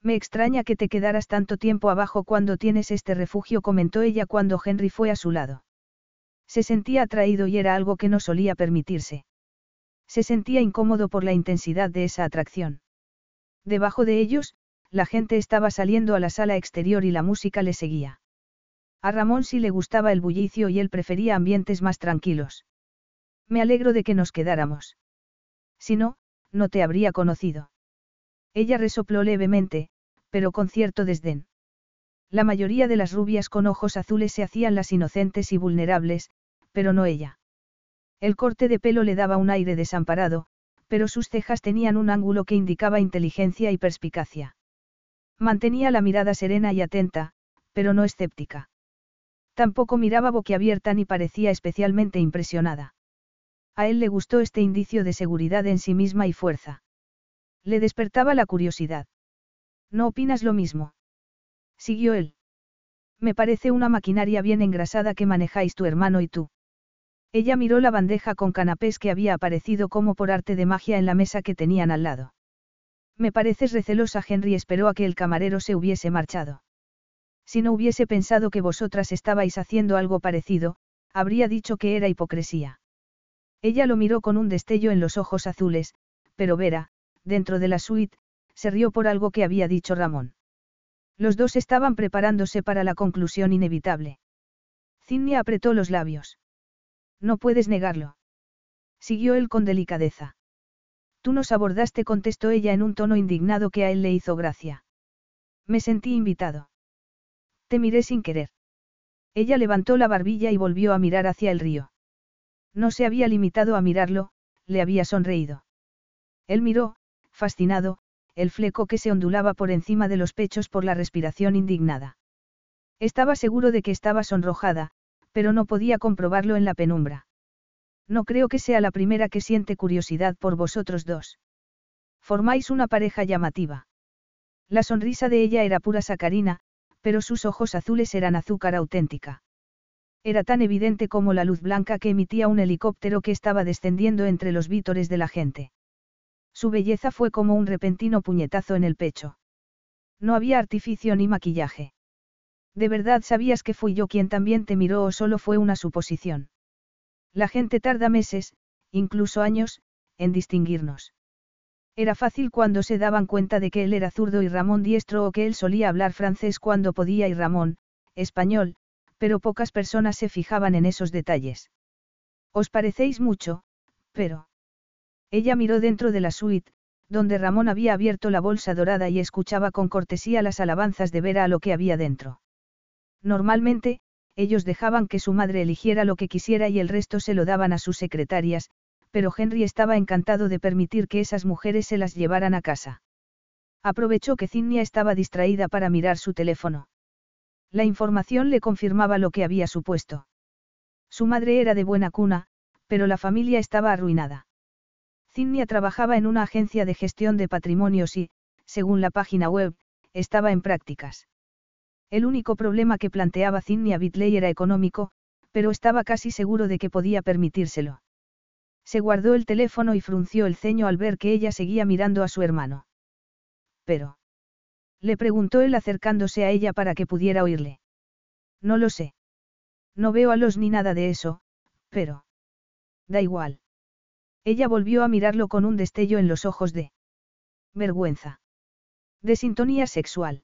Me extraña que te quedaras tanto tiempo abajo cuando tienes este refugio, comentó ella cuando Henry fue a su lado. Se sentía atraído y era algo que no solía permitirse. Se sentía incómodo por la intensidad de esa atracción. Debajo de ellos, la gente estaba saliendo a la sala exterior y la música le seguía. A Ramón sí le gustaba el bullicio y él prefería ambientes más tranquilos. Me alegro de que nos quedáramos. Si no, no te habría conocido. Ella resopló levemente, pero con cierto desdén. La mayoría de las rubias con ojos azules se hacían las inocentes y vulnerables, pero no ella. El corte de pelo le daba un aire desamparado, pero sus cejas tenían un ángulo que indicaba inteligencia y perspicacia. Mantenía la mirada serena y atenta, pero no escéptica. Tampoco miraba boquiabierta ni parecía especialmente impresionada. A él le gustó este indicio de seguridad en sí misma y fuerza. Le despertaba la curiosidad. ¿No opinas lo mismo? Siguió él. Me parece una maquinaria bien engrasada que manejáis tu hermano y tú. Ella miró la bandeja con canapés que había aparecido como por arte de magia en la mesa que tenían al lado. Me pareces recelosa. Henry esperó a que el camarero se hubiese marchado. Si no hubiese pensado que vosotras estabais haciendo algo parecido, habría dicho que era hipocresía. Ella lo miró con un destello en los ojos azules, pero Vera, dentro de la suite, se rió por algo que había dicho Ramón. Los dos estaban preparándose para la conclusión inevitable. Cinnia apretó los labios. No puedes negarlo. Siguió él con delicadeza. Tú nos abordaste, contestó ella en un tono indignado que a él le hizo gracia. Me sentí invitado. Te miré sin querer. Ella levantó la barbilla y volvió a mirar hacia el río. No se había limitado a mirarlo, le había sonreído. Él miró, fascinado, el fleco que se ondulaba por encima de los pechos por la respiración indignada. Estaba seguro de que estaba sonrojada, pero no podía comprobarlo en la penumbra. No creo que sea la primera que siente curiosidad por vosotros dos. Formáis una pareja llamativa. La sonrisa de ella era pura sacarina, pero sus ojos azules eran azúcar auténtica. Era tan evidente como la luz blanca que emitía un helicóptero que estaba descendiendo entre los vítores de la gente. Su belleza fue como un repentino puñetazo en el pecho. No había artificio ni maquillaje. ¿De verdad sabías que fui yo quien también te miró o solo fue una suposición? La gente tarda meses, incluso años, en distinguirnos. Era fácil cuando se daban cuenta de que él era zurdo y Ramón diestro o que él solía hablar francés cuando podía y Ramón, español, pero pocas personas se fijaban en esos detalles. Os parecéis mucho, pero... Ella miró dentro de la suite, donde Ramón había abierto la bolsa dorada y escuchaba con cortesía las alabanzas de Vera a lo que había dentro. Normalmente, ellos dejaban que su madre eligiera lo que quisiera y el resto se lo daban a sus secretarias, pero Henry estaba encantado de permitir que esas mujeres se las llevaran a casa. Aprovechó que Zinnia estaba distraída para mirar su teléfono. La información le confirmaba lo que había supuesto. Su madre era de buena cuna, pero la familia estaba arruinada. Zinnia trabajaba en una agencia de gestión de patrimonios y, según la página web, estaba en prácticas. El único problema que planteaba Zinnia Bitley era económico, pero estaba casi seguro de que podía permitírselo. Se guardó el teléfono y frunció el ceño al ver que ella seguía mirando a su hermano. Pero. Le preguntó él acercándose a ella para que pudiera oírle. No lo sé. No veo a los ni nada de eso, pero. Da igual. Ella volvió a mirarlo con un destello en los ojos de vergüenza. De sintonía sexual.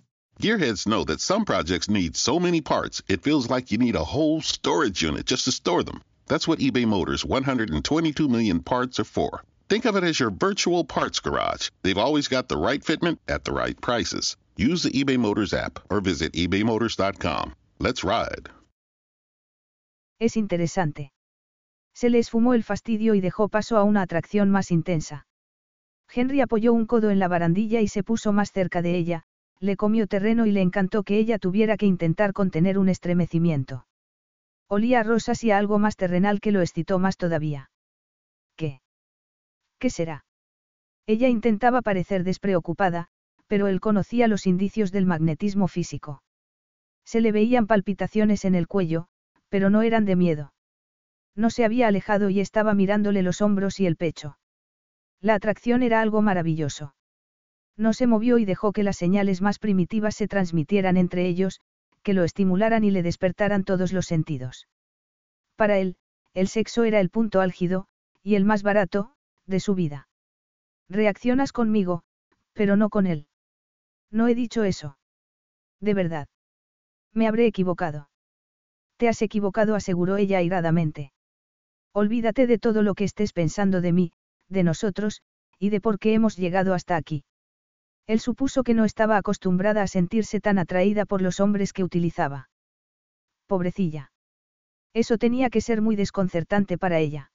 Gearheads know that some projects need so many parts, it feels like you need a whole storage unit just to store them. That's what eBay Motors' 122 million parts are for. Think of it as your virtual parts garage. They've always got the right fitment at the right prices. Use the eBay Motors app or visit ebaymotors.com. Let's ride. Es interesante. Se le esfumó el fastidio y dejó paso a una atracción más intensa. Henry apoyó un codo en la barandilla y se puso más cerca de ella, le comió terreno y le encantó que ella tuviera que intentar contener un estremecimiento. Olía a rosas y a algo más terrenal que lo excitó más todavía. ¿Qué? ¿Qué será? Ella intentaba parecer despreocupada, pero él conocía los indicios del magnetismo físico. Se le veían palpitaciones en el cuello, pero no eran de miedo. No se había alejado y estaba mirándole los hombros y el pecho. La atracción era algo maravilloso. No se movió y dejó que las señales más primitivas se transmitieran entre ellos, que lo estimularan y le despertaran todos los sentidos. Para él, el sexo era el punto álgido, y el más barato, de su vida. Reaccionas conmigo, pero no con él. No he dicho eso. De verdad. Me habré equivocado. Te has equivocado, aseguró ella airadamente. Olvídate de todo lo que estés pensando de mí, de nosotros, y de por qué hemos llegado hasta aquí. Él supuso que no estaba acostumbrada a sentirse tan atraída por los hombres que utilizaba. Pobrecilla. Eso tenía que ser muy desconcertante para ella.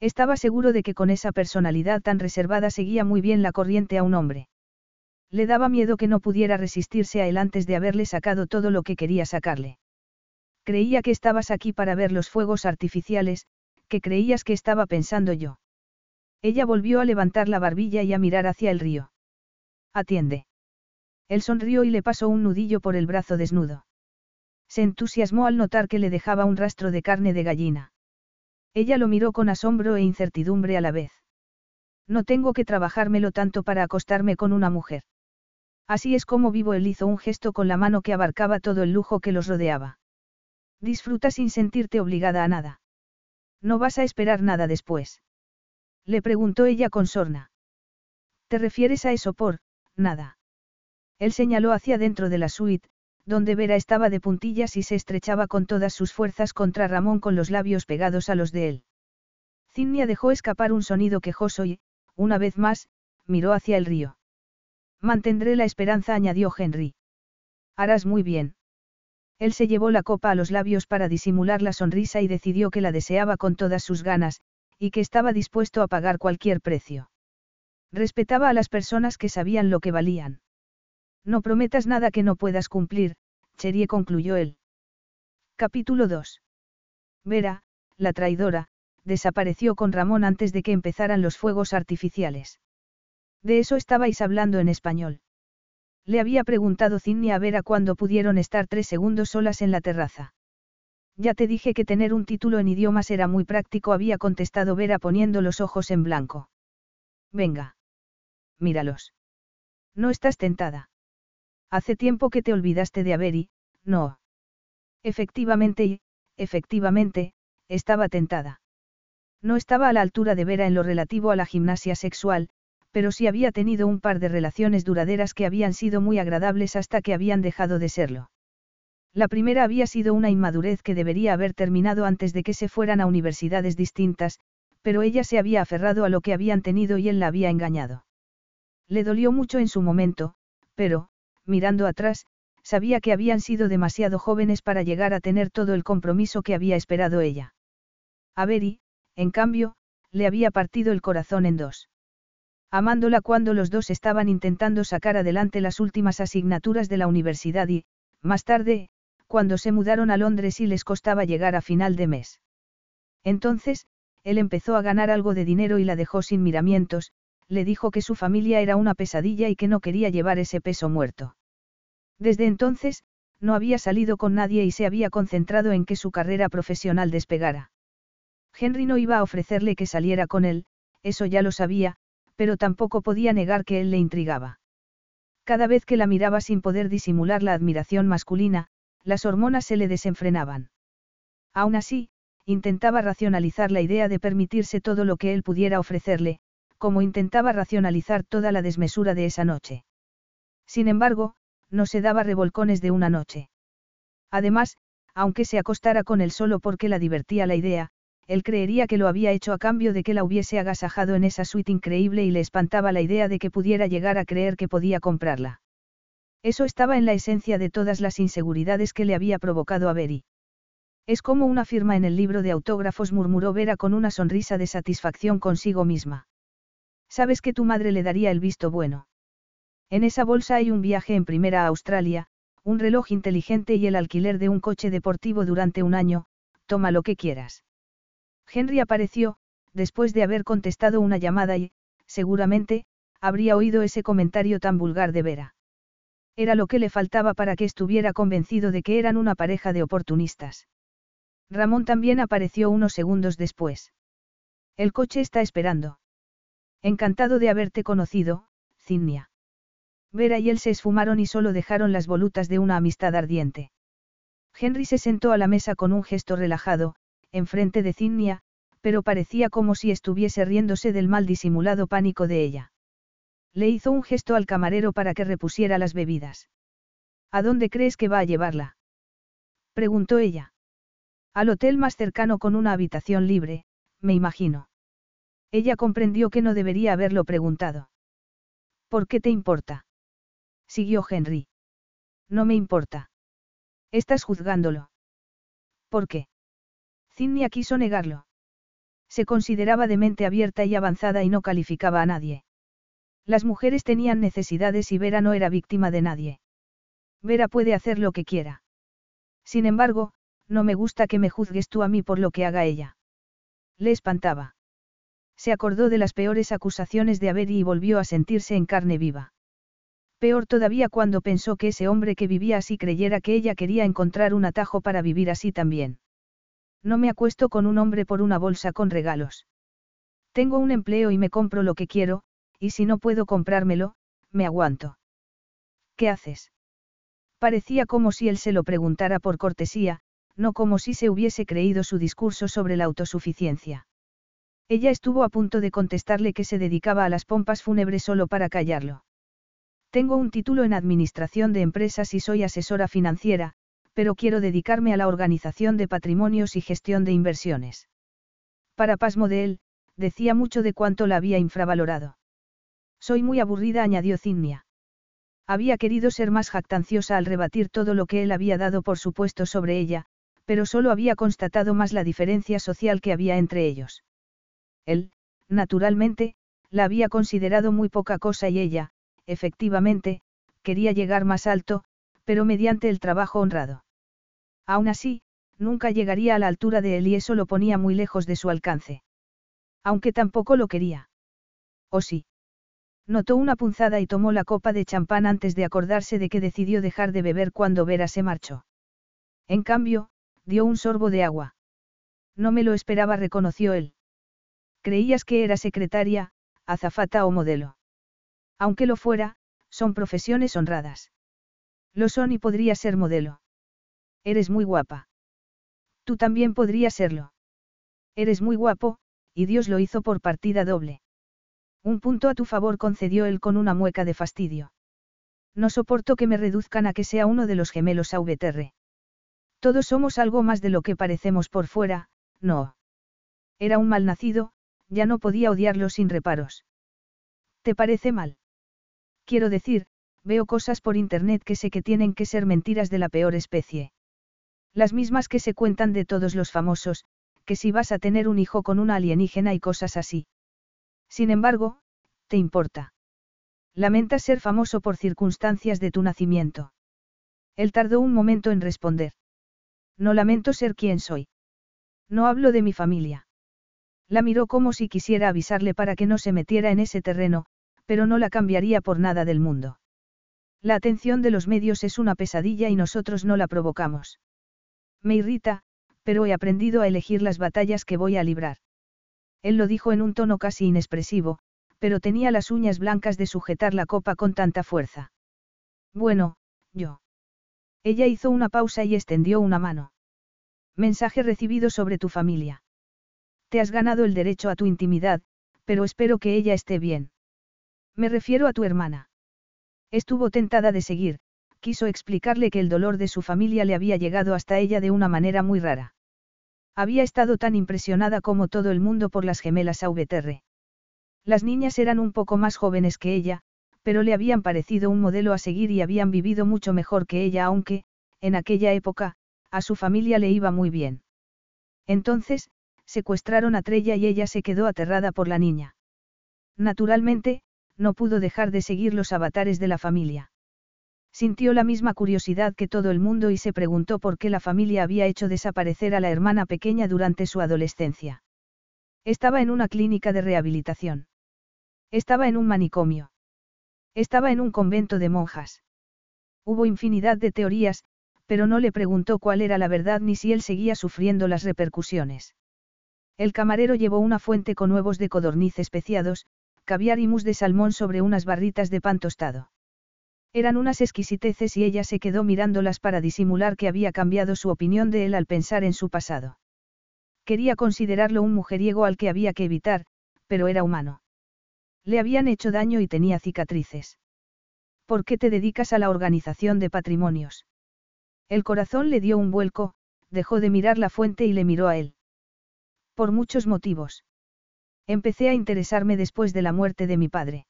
Estaba seguro de que con esa personalidad tan reservada seguía muy bien la corriente a un hombre. Le daba miedo que no pudiera resistirse a él antes de haberle sacado todo lo que quería sacarle. Creía que estabas aquí para ver los fuegos artificiales, que creías que estaba pensando yo. Ella volvió a levantar la barbilla y a mirar hacia el río. Atiende. Él sonrió y le pasó un nudillo por el brazo desnudo. Se entusiasmó al notar que le dejaba un rastro de carne de gallina. Ella lo miró con asombro e incertidumbre a la vez. No tengo que trabajármelo tanto para acostarme con una mujer. Así es como vivo. Él hizo un gesto con la mano que abarcaba todo el lujo que los rodeaba. Disfruta sin sentirte obligada a nada. No vas a esperar nada después. Le preguntó ella con sorna. ¿Te refieres a eso por, nada? Él señaló hacia dentro de la suite, donde Vera estaba de puntillas y se estrechaba con todas sus fuerzas contra Ramón con los labios pegados a los de él. Cinnia dejó escapar un sonido quejoso y, una vez más, miró hacia el río. Mantendré la esperanza, añadió Henry. Harás muy bien. Él se llevó la copa a los labios para disimular la sonrisa y decidió que la deseaba con todas sus ganas, y que estaba dispuesto a pagar cualquier precio. Respetaba a las personas que sabían lo que valían. No prometas nada que no puedas cumplir, Cherie concluyó él. Capítulo 2. Vera, la traidora, desapareció con Ramón antes de que empezaran los fuegos artificiales. De eso estabais hablando en español. Le había preguntado Cindy a Vera cuando pudieron estar tres segundos solas en la terraza. Ya te dije que tener un título en idiomas era muy práctico, había contestado Vera poniendo los ojos en blanco. Venga. Míralos. No estás tentada. Hace tiempo que te olvidaste de Averi, no. Efectivamente y, efectivamente, estaba tentada. No estaba a la altura de Vera en lo relativo a la gimnasia sexual, pero sí había tenido un par de relaciones duraderas que habían sido muy agradables hasta que habían dejado de serlo. La primera había sido una inmadurez que debería haber terminado antes de que se fueran a universidades distintas, pero ella se había aferrado a lo que habían tenido y él la había engañado. Le dolió mucho en su momento, pero, mirando atrás, sabía que habían sido demasiado jóvenes para llegar a tener todo el compromiso que había esperado ella. A Beri, en cambio, le había partido el corazón en dos amándola cuando los dos estaban intentando sacar adelante las últimas asignaturas de la universidad y, más tarde, cuando se mudaron a Londres y les costaba llegar a final de mes. Entonces, él empezó a ganar algo de dinero y la dejó sin miramientos, le dijo que su familia era una pesadilla y que no quería llevar ese peso muerto. Desde entonces, no había salido con nadie y se había concentrado en que su carrera profesional despegara. Henry no iba a ofrecerle que saliera con él, eso ya lo sabía, pero tampoco podía negar que él le intrigaba. Cada vez que la miraba sin poder disimular la admiración masculina, las hormonas se le desenfrenaban. Aún así, intentaba racionalizar la idea de permitirse todo lo que él pudiera ofrecerle, como intentaba racionalizar toda la desmesura de esa noche. Sin embargo, no se daba revolcones de una noche. Además, aunque se acostara con él solo porque la divertía la idea, él creería que lo había hecho a cambio de que la hubiese agasajado en esa suite increíble y le espantaba la idea de que pudiera llegar a creer que podía comprarla. Eso estaba en la esencia de todas las inseguridades que le había provocado a Beri. Es como una firma en el libro de autógrafos, murmuró Vera con una sonrisa de satisfacción consigo misma. Sabes que tu madre le daría el visto bueno. En esa bolsa hay un viaje en primera a Australia, un reloj inteligente y el alquiler de un coche deportivo durante un año, toma lo que quieras. Henry apareció, después de haber contestado una llamada y, seguramente, habría oído ese comentario tan vulgar de Vera. Era lo que le faltaba para que estuviera convencido de que eran una pareja de oportunistas. Ramón también apareció unos segundos después. El coche está esperando. Encantado de haberte conocido, Cinnia. Vera y él se esfumaron y solo dejaron las volutas de una amistad ardiente. Henry se sentó a la mesa con un gesto relajado, enfrente de Cinnia, pero parecía como si estuviese riéndose del mal disimulado pánico de ella. Le hizo un gesto al camarero para que repusiera las bebidas. ¿A dónde crees que va a llevarla? preguntó ella. Al hotel más cercano con una habitación libre, me imagino. Ella comprendió que no debería haberlo preguntado. ¿Por qué te importa? siguió Henry. No me importa. Estás juzgándolo. ¿Por qué? Cinnia quiso negarlo. Se consideraba de mente abierta y avanzada y no calificaba a nadie. Las mujeres tenían necesidades y Vera no era víctima de nadie. Vera puede hacer lo que quiera. Sin embargo, no me gusta que me juzgues tú a mí por lo que haga ella. Le espantaba. Se acordó de las peores acusaciones de Averi y volvió a sentirse en carne viva. Peor todavía cuando pensó que ese hombre que vivía así creyera que ella quería encontrar un atajo para vivir así también. No me acuesto con un hombre por una bolsa con regalos. Tengo un empleo y me compro lo que quiero, y si no puedo comprármelo, me aguanto. ¿Qué haces? Parecía como si él se lo preguntara por cortesía, no como si se hubiese creído su discurso sobre la autosuficiencia. Ella estuvo a punto de contestarle que se dedicaba a las pompas fúnebres solo para callarlo. Tengo un título en Administración de Empresas y soy asesora financiera, pero quiero dedicarme a la organización de patrimonios y gestión de inversiones. Para pasmo de él, decía mucho de cuánto la había infravalorado. Soy muy aburrida, añadió Cinnia. Había querido ser más jactanciosa al rebatir todo lo que él había dado por supuesto sobre ella, pero solo había constatado más la diferencia social que había entre ellos. Él, naturalmente, la había considerado muy poca cosa y ella, efectivamente, quería llegar más alto, pero mediante el trabajo honrado. Aún así, nunca llegaría a la altura de él y eso lo ponía muy lejos de su alcance. Aunque tampoco lo quería. ¿O sí? Notó una punzada y tomó la copa de champán antes de acordarse de que decidió dejar de beber cuando Vera se marchó. En cambio, dio un sorbo de agua. No me lo esperaba, reconoció él. Creías que era secretaria, azafata o modelo. Aunque lo fuera, son profesiones honradas. Lo son y podría ser modelo. Eres muy guapa. Tú también podrías serlo. Eres muy guapo, y Dios lo hizo por partida doble. Un punto a tu favor concedió él con una mueca de fastidio. No soporto que me reduzcan a que sea uno de los gemelos AVTR. Todos somos algo más de lo que parecemos por fuera, no. Era un malnacido, ya no podía odiarlo sin reparos. ¿Te parece mal? Quiero decir, veo cosas por internet que sé que tienen que ser mentiras de la peor especie. Las mismas que se cuentan de todos los famosos, que si vas a tener un hijo con una alienígena y cosas así. Sin embargo, ¿te importa? Lamentas ser famoso por circunstancias de tu nacimiento. Él tardó un momento en responder. No lamento ser quien soy. No hablo de mi familia. La miró como si quisiera avisarle para que no se metiera en ese terreno, pero no la cambiaría por nada del mundo. La atención de los medios es una pesadilla y nosotros no la provocamos. Me irrita, pero he aprendido a elegir las batallas que voy a librar. Él lo dijo en un tono casi inexpresivo, pero tenía las uñas blancas de sujetar la copa con tanta fuerza. Bueno, yo. Ella hizo una pausa y extendió una mano. Mensaje recibido sobre tu familia. Te has ganado el derecho a tu intimidad, pero espero que ella esté bien. Me refiero a tu hermana. Estuvo tentada de seguir, quiso explicarle que el dolor de su familia le había llegado hasta ella de una manera muy rara. Había estado tan impresionada como todo el mundo por las gemelas AVTR. Las niñas eran un poco más jóvenes que ella, pero le habían parecido un modelo a seguir y habían vivido mucho mejor que ella, aunque, en aquella época, a su familia le iba muy bien. Entonces, secuestraron a Trella y ella se quedó aterrada por la niña. Naturalmente, no pudo dejar de seguir los avatares de la familia. Sintió la misma curiosidad que todo el mundo y se preguntó por qué la familia había hecho desaparecer a la hermana pequeña durante su adolescencia. Estaba en una clínica de rehabilitación. Estaba en un manicomio. Estaba en un convento de monjas. Hubo infinidad de teorías, pero no le preguntó cuál era la verdad ni si él seguía sufriendo las repercusiones. El camarero llevó una fuente con huevos de codorniz especiados, caviar y mousse de salmón sobre unas barritas de pan tostado. Eran unas exquisiteces y ella se quedó mirándolas para disimular que había cambiado su opinión de él al pensar en su pasado. Quería considerarlo un mujeriego al que había que evitar, pero era humano. Le habían hecho daño y tenía cicatrices. ¿Por qué te dedicas a la organización de patrimonios? El corazón le dio un vuelco, dejó de mirar la fuente y le miró a él. Por muchos motivos. Empecé a interesarme después de la muerte de mi padre.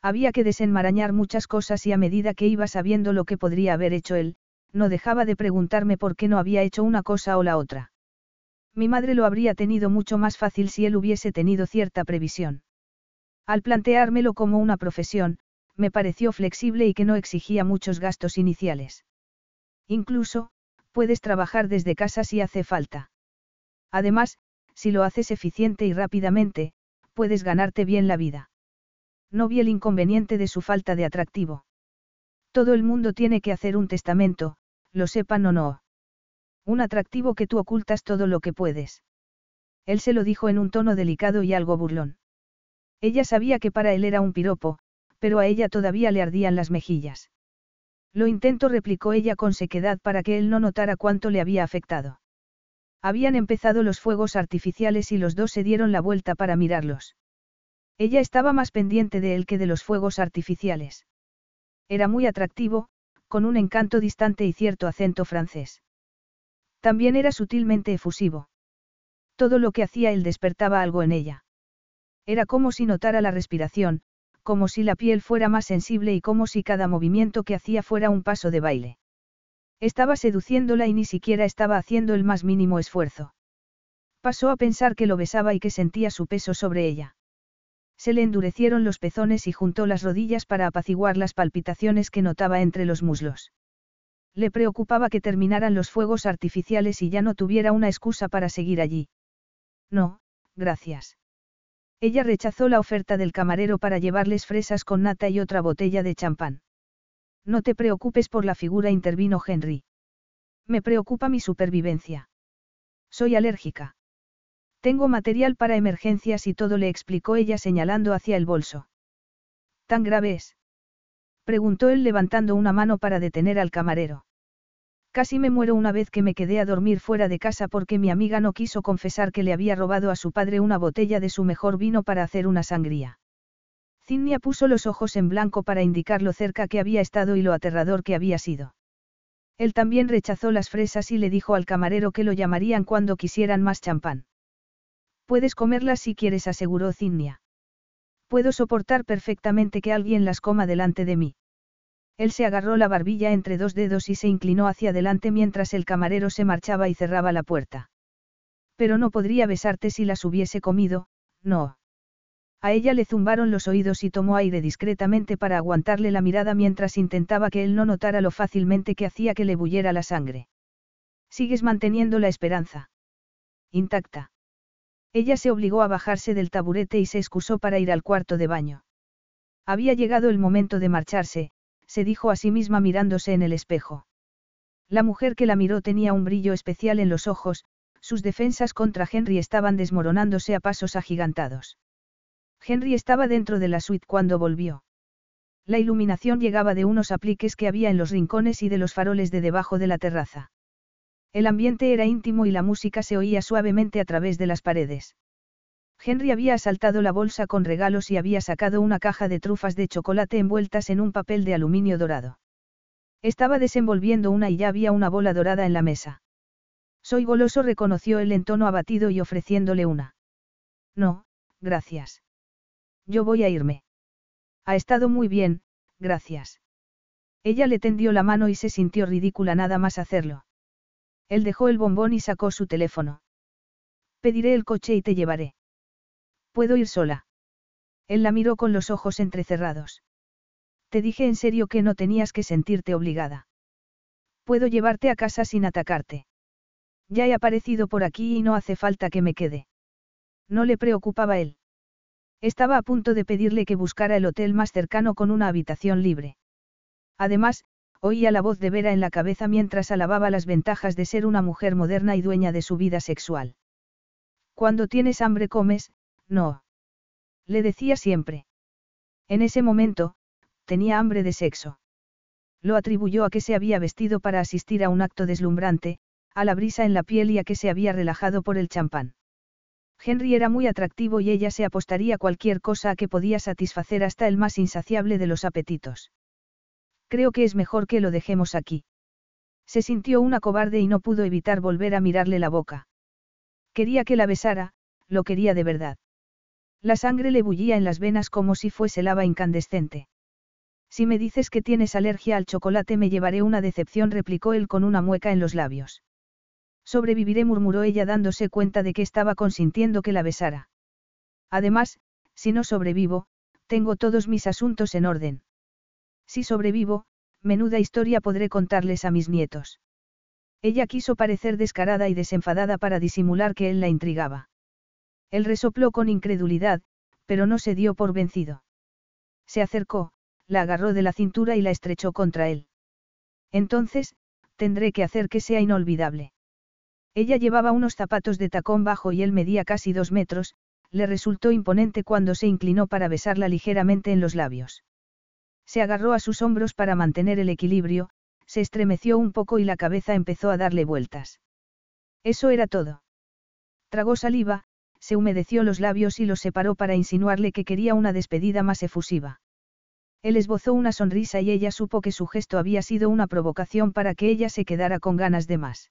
Había que desenmarañar muchas cosas y a medida que iba sabiendo lo que podría haber hecho él, no dejaba de preguntarme por qué no había hecho una cosa o la otra. Mi madre lo habría tenido mucho más fácil si él hubiese tenido cierta previsión. Al planteármelo como una profesión, me pareció flexible y que no exigía muchos gastos iniciales. Incluso, puedes trabajar desde casa si hace falta. Además, si lo haces eficiente y rápidamente, puedes ganarte bien la vida. No vi el inconveniente de su falta de atractivo. Todo el mundo tiene que hacer un testamento, lo sepan o no. Un atractivo que tú ocultas todo lo que puedes. Él se lo dijo en un tono delicado y algo burlón. Ella sabía que para él era un piropo, pero a ella todavía le ardían las mejillas. Lo intento, replicó ella con sequedad para que él no notara cuánto le había afectado. Habían empezado los fuegos artificiales y los dos se dieron la vuelta para mirarlos. Ella estaba más pendiente de él que de los fuegos artificiales. Era muy atractivo, con un encanto distante y cierto acento francés. También era sutilmente efusivo. Todo lo que hacía él despertaba algo en ella. Era como si notara la respiración, como si la piel fuera más sensible y como si cada movimiento que hacía fuera un paso de baile. Estaba seduciéndola y ni siquiera estaba haciendo el más mínimo esfuerzo. Pasó a pensar que lo besaba y que sentía su peso sobre ella. Se le endurecieron los pezones y juntó las rodillas para apaciguar las palpitaciones que notaba entre los muslos. Le preocupaba que terminaran los fuegos artificiales y ya no tuviera una excusa para seguir allí. No, gracias. Ella rechazó la oferta del camarero para llevarles fresas con nata y otra botella de champán. No te preocupes por la figura, intervino Henry. Me preocupa mi supervivencia. Soy alérgica. Tengo material para emergencias y todo le explicó ella señalando hacia el bolso. ¿Tan grave es? Preguntó él levantando una mano para detener al camarero. Casi me muero una vez que me quedé a dormir fuera de casa porque mi amiga no quiso confesar que le había robado a su padre una botella de su mejor vino para hacer una sangría. Zinnia puso los ojos en blanco para indicar lo cerca que había estado y lo aterrador que había sido. Él también rechazó las fresas y le dijo al camarero que lo llamarían cuando quisieran más champán. Puedes comerlas si quieres, aseguró Zinnia. Puedo soportar perfectamente que alguien las coma delante de mí. Él se agarró la barbilla entre dos dedos y se inclinó hacia adelante mientras el camarero se marchaba y cerraba la puerta. Pero no podría besarte si las hubiese comido, no. A ella le zumbaron los oídos y tomó aire discretamente para aguantarle la mirada mientras intentaba que él no notara lo fácilmente que hacía que le bullera la sangre. Sigues manteniendo la esperanza. Intacta. Ella se obligó a bajarse del taburete y se excusó para ir al cuarto de baño. Había llegado el momento de marcharse, se dijo a sí misma mirándose en el espejo. La mujer que la miró tenía un brillo especial en los ojos, sus defensas contra Henry estaban desmoronándose a pasos agigantados. Henry estaba dentro de la suite cuando volvió. La iluminación llegaba de unos apliques que había en los rincones y de los faroles de debajo de la terraza. El ambiente era íntimo y la música se oía suavemente a través de las paredes. Henry había asaltado la bolsa con regalos y había sacado una caja de trufas de chocolate envueltas en un papel de aluminio dorado. Estaba desenvolviendo una y ya había una bola dorada en la mesa. Soy goloso, reconoció él en tono abatido y ofreciéndole una. No, gracias. Yo voy a irme. Ha estado muy bien, gracias. Ella le tendió la mano y se sintió ridícula nada más hacerlo. Él dejó el bombón y sacó su teléfono. Pediré el coche y te llevaré. ¿Puedo ir sola? Él la miró con los ojos entrecerrados. Te dije en serio que no tenías que sentirte obligada. Puedo llevarte a casa sin atacarte. Ya he aparecido por aquí y no hace falta que me quede. No le preocupaba él. Estaba a punto de pedirle que buscara el hotel más cercano con una habitación libre. Además, oía la voz de Vera en la cabeza mientras alababa las ventajas de ser una mujer moderna y dueña de su vida sexual. Cuando tienes hambre comes, no. Le decía siempre. En ese momento, tenía hambre de sexo. Lo atribuyó a que se había vestido para asistir a un acto deslumbrante, a la brisa en la piel y a que se había relajado por el champán. Henry era muy atractivo y ella se apostaría cualquier cosa a que podía satisfacer hasta el más insaciable de los apetitos. Creo que es mejor que lo dejemos aquí. Se sintió una cobarde y no pudo evitar volver a mirarle la boca. Quería que la besara, lo quería de verdad. La sangre le bullía en las venas como si fuese lava incandescente. Si me dices que tienes alergia al chocolate me llevaré una decepción, replicó él con una mueca en los labios. Sobreviviré, murmuró ella dándose cuenta de que estaba consintiendo que la besara. Además, si no sobrevivo, tengo todos mis asuntos en orden. Si sobrevivo, menuda historia podré contarles a mis nietos. Ella quiso parecer descarada y desenfadada para disimular que él la intrigaba. Él resopló con incredulidad, pero no se dio por vencido. Se acercó, la agarró de la cintura y la estrechó contra él. Entonces, tendré que hacer que sea inolvidable. Ella llevaba unos zapatos de tacón bajo y él medía casi dos metros, le resultó imponente cuando se inclinó para besarla ligeramente en los labios. Se agarró a sus hombros para mantener el equilibrio, se estremeció un poco y la cabeza empezó a darle vueltas. Eso era todo. Tragó saliva, se humedeció los labios y los separó para insinuarle que quería una despedida más efusiva. Él esbozó una sonrisa y ella supo que su gesto había sido una provocación para que ella se quedara con ganas de más.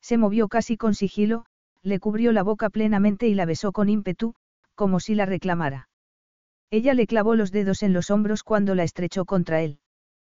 Se movió casi con sigilo, le cubrió la boca plenamente y la besó con ímpetu, como si la reclamara. Ella le clavó los dedos en los hombros cuando la estrechó contra él.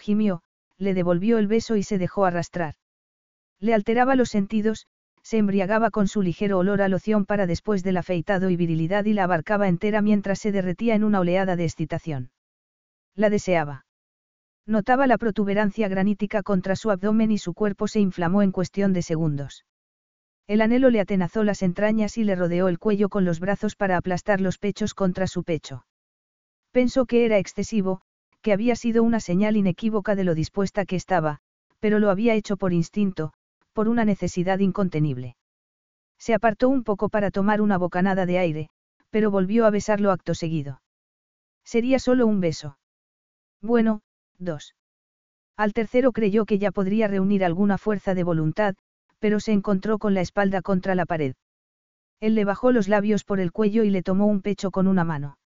Gimió, le devolvió el beso y se dejó arrastrar. Le alteraba los sentidos, se embriagaba con su ligero olor a loción para después del afeitado y virilidad y la abarcaba entera mientras se derretía en una oleada de excitación. La deseaba. Notaba la protuberancia granítica contra su abdomen y su cuerpo se inflamó en cuestión de segundos. El anhelo le atenazó las entrañas y le rodeó el cuello con los brazos para aplastar los pechos contra su pecho. Pensó que era excesivo, que había sido una señal inequívoca de lo dispuesta que estaba, pero lo había hecho por instinto, por una necesidad incontenible. Se apartó un poco para tomar una bocanada de aire, pero volvió a besarlo acto seguido. Sería solo un beso. Bueno, dos. Al tercero creyó que ya podría reunir alguna fuerza de voluntad, pero se encontró con la espalda contra la pared. Él le bajó los labios por el cuello y le tomó un pecho con una mano.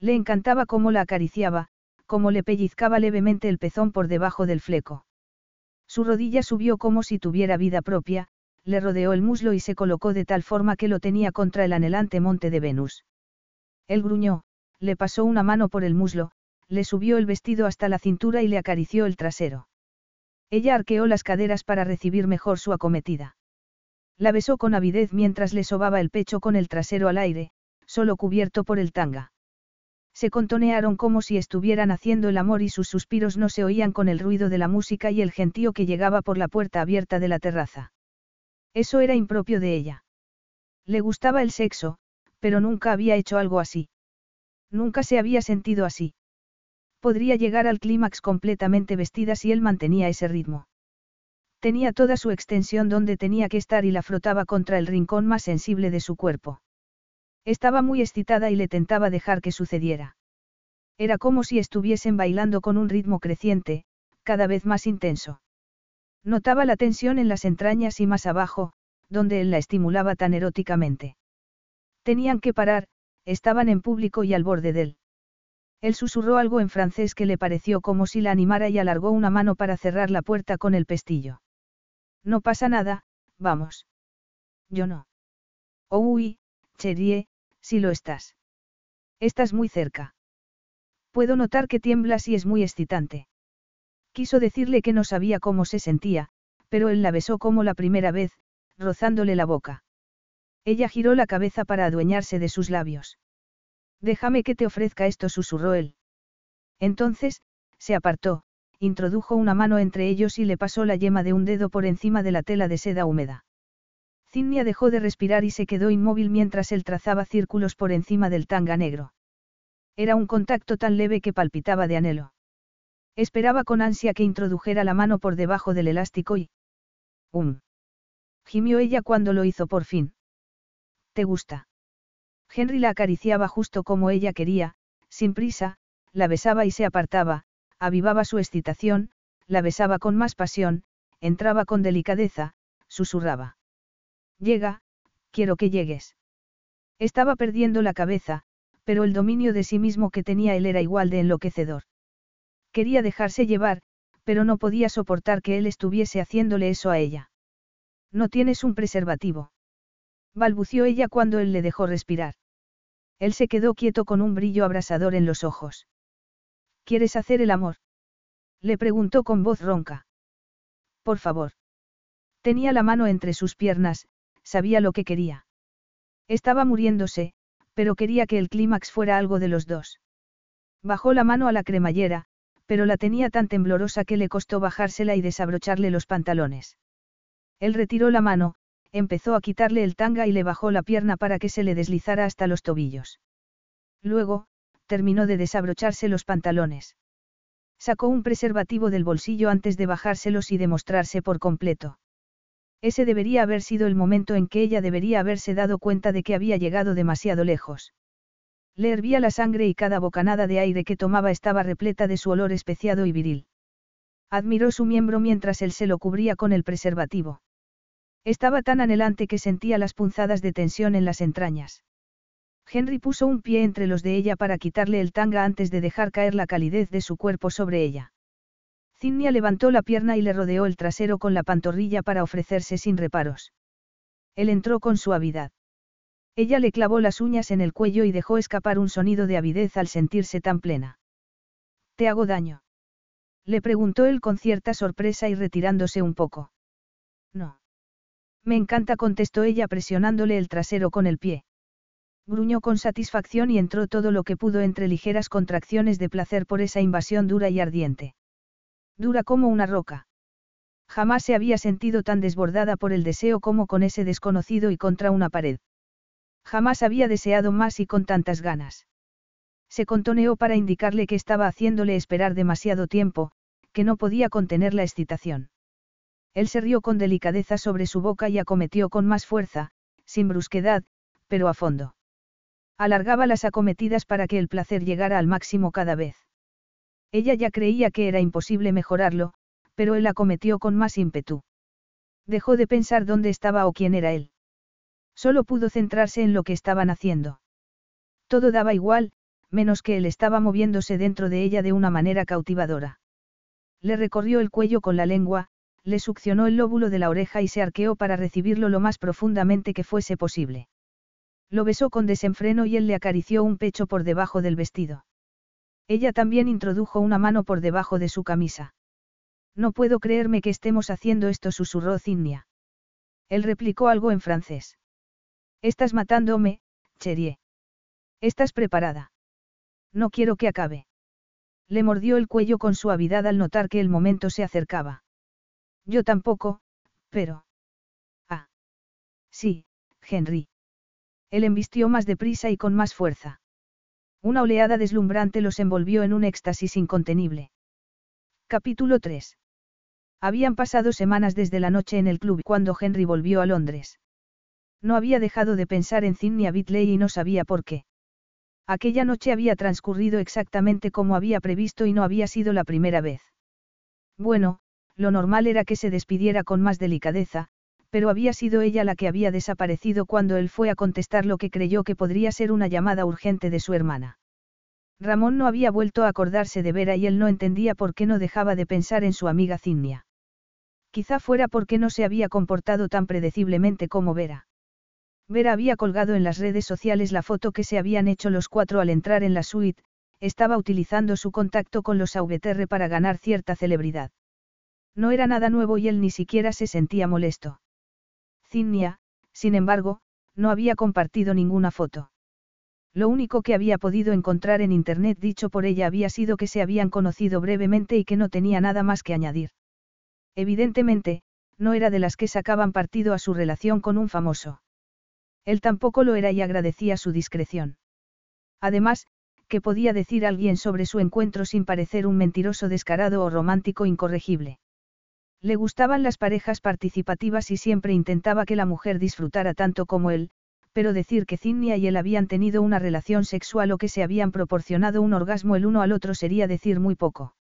Le encantaba cómo la acariciaba, cómo le pellizcaba levemente el pezón por debajo del fleco. Su rodilla subió como si tuviera vida propia, le rodeó el muslo y se colocó de tal forma que lo tenía contra el anhelante monte de Venus. Él gruñó, le pasó una mano por el muslo, le subió el vestido hasta la cintura y le acarició el trasero. Ella arqueó las caderas para recibir mejor su acometida. La besó con avidez mientras le sobaba el pecho con el trasero al aire, solo cubierto por el tanga. Se contonearon como si estuvieran haciendo el amor y sus suspiros no se oían con el ruido de la música y el gentío que llegaba por la puerta abierta de la terraza. Eso era impropio de ella. Le gustaba el sexo, pero nunca había hecho algo así. Nunca se había sentido así. Podría llegar al clímax completamente vestida si él mantenía ese ritmo. Tenía toda su extensión donde tenía que estar y la frotaba contra el rincón más sensible de su cuerpo. Estaba muy excitada y le tentaba dejar que sucediera. Era como si estuviesen bailando con un ritmo creciente, cada vez más intenso. Notaba la tensión en las entrañas y más abajo, donde él la estimulaba tan eróticamente. Tenían que parar, estaban en público y al borde de él. Él susurró algo en francés que le pareció como si la animara y alargó una mano para cerrar la puerta con el pestillo. No pasa nada, vamos. Yo no. Oh, uy, Cherie, si lo estás. Estás muy cerca. Puedo notar que tiemblas y es muy excitante. Quiso decirle que no sabía cómo se sentía, pero él la besó como la primera vez, rozándole la boca. Ella giró la cabeza para adueñarse de sus labios. Déjame que te ofrezca esto, susurró él. Entonces, se apartó, introdujo una mano entre ellos y le pasó la yema de un dedo por encima de la tela de seda húmeda. Zinnia dejó de respirar y se quedó inmóvil mientras él trazaba círculos por encima del tanga negro. Era un contacto tan leve que palpitaba de anhelo. Esperaba con ansia que introdujera la mano por debajo del elástico y... ¡Um! Gimió ella cuando lo hizo por fin. ¿Te gusta? Henry la acariciaba justo como ella quería, sin prisa, la besaba y se apartaba, avivaba su excitación, la besaba con más pasión, entraba con delicadeza, susurraba. Llega, quiero que llegues. Estaba perdiendo la cabeza, pero el dominio de sí mismo que tenía él era igual de enloquecedor. Quería dejarse llevar, pero no podía soportar que él estuviese haciéndole eso a ella. No tienes un preservativo. Balbució ella cuando él le dejó respirar. Él se quedó quieto con un brillo abrasador en los ojos. ¿Quieres hacer el amor? Le preguntó con voz ronca. Por favor. Tenía la mano entre sus piernas, sabía lo que quería. Estaba muriéndose, pero quería que el clímax fuera algo de los dos. Bajó la mano a la cremallera, pero la tenía tan temblorosa que le costó bajársela y desabrocharle los pantalones. Él retiró la mano, empezó a quitarle el tanga y le bajó la pierna para que se le deslizara hasta los tobillos. Luego, terminó de desabrocharse los pantalones. Sacó un preservativo del bolsillo antes de bajárselos y demostrarse por completo. Ese debería haber sido el momento en que ella debería haberse dado cuenta de que había llegado demasiado lejos. Le hervía la sangre y cada bocanada de aire que tomaba estaba repleta de su olor especiado y viril. Admiró su miembro mientras él se lo cubría con el preservativo. Estaba tan anhelante que sentía las punzadas de tensión en las entrañas. Henry puso un pie entre los de ella para quitarle el tanga antes de dejar caer la calidez de su cuerpo sobre ella. Zinnia levantó la pierna y le rodeó el trasero con la pantorrilla para ofrecerse sin reparos. Él entró con suavidad. Ella le clavó las uñas en el cuello y dejó escapar un sonido de avidez al sentirse tan plena. ¿Te hago daño? Le preguntó él con cierta sorpresa y retirándose un poco. No. Me encanta, contestó ella presionándole el trasero con el pie. Gruñó con satisfacción y entró todo lo que pudo entre ligeras contracciones de placer por esa invasión dura y ardiente. Dura como una roca. Jamás se había sentido tan desbordada por el deseo como con ese desconocido y contra una pared. Jamás había deseado más y con tantas ganas. Se contoneó para indicarle que estaba haciéndole esperar demasiado tiempo, que no podía contener la excitación. Él se rió con delicadeza sobre su boca y acometió con más fuerza, sin brusquedad, pero a fondo. Alargaba las acometidas para que el placer llegara al máximo cada vez. Ella ya creía que era imposible mejorarlo, pero él acometió con más ímpetu. Dejó de pensar dónde estaba o quién era él. Solo pudo centrarse en lo que estaban haciendo. Todo daba igual, menos que él estaba moviéndose dentro de ella de una manera cautivadora. Le recorrió el cuello con la lengua, le succionó el lóbulo de la oreja y se arqueó para recibirlo lo más profundamente que fuese posible. Lo besó con desenfreno y él le acarició un pecho por debajo del vestido. Ella también introdujo una mano por debajo de su camisa. No puedo creerme que estemos haciendo esto, susurró Zinnia. Él replicó algo en francés. Estás matándome, Cherie. ¿Estás preparada? No quiero que acabe. Le mordió el cuello con suavidad al notar que el momento se acercaba. Yo tampoco, pero... Ah. Sí, Henry. Él embistió más deprisa y con más fuerza. Una oleada deslumbrante los envolvió en un éxtasis incontenible. Capítulo 3. Habían pasado semanas desde la noche en el club cuando Henry volvió a Londres. No había dejado de pensar en Zinnia Bitley y no sabía por qué. Aquella noche había transcurrido exactamente como había previsto y no había sido la primera vez. Bueno, lo normal era que se despidiera con más delicadeza, pero había sido ella la que había desaparecido cuando él fue a contestar lo que creyó que podría ser una llamada urgente de su hermana. Ramón no había vuelto a acordarse de Vera y él no entendía por qué no dejaba de pensar en su amiga Cinnia. Quizá fuera porque no se había comportado tan predeciblemente como Vera. Vera había colgado en las redes sociales la foto que se habían hecho los cuatro al entrar en la suite, estaba utilizando su contacto con los AVTR para ganar cierta celebridad. No era nada nuevo y él ni siquiera se sentía molesto. Zinnia, sin embargo, no había compartido ninguna foto. Lo único que había podido encontrar en Internet dicho por ella había sido que se habían conocido brevemente y que no tenía nada más que añadir. Evidentemente, no era de las que sacaban partido a su relación con un famoso. Él tampoco lo era y agradecía su discreción. Además, ¿qué podía decir alguien sobre su encuentro sin parecer un mentiroso descarado o romántico incorregible? Le gustaban las parejas participativas y siempre intentaba que la mujer disfrutara tanto como él, pero decir que Zinnia y él habían tenido una relación sexual o que se habían proporcionado un orgasmo el uno al otro sería decir muy poco.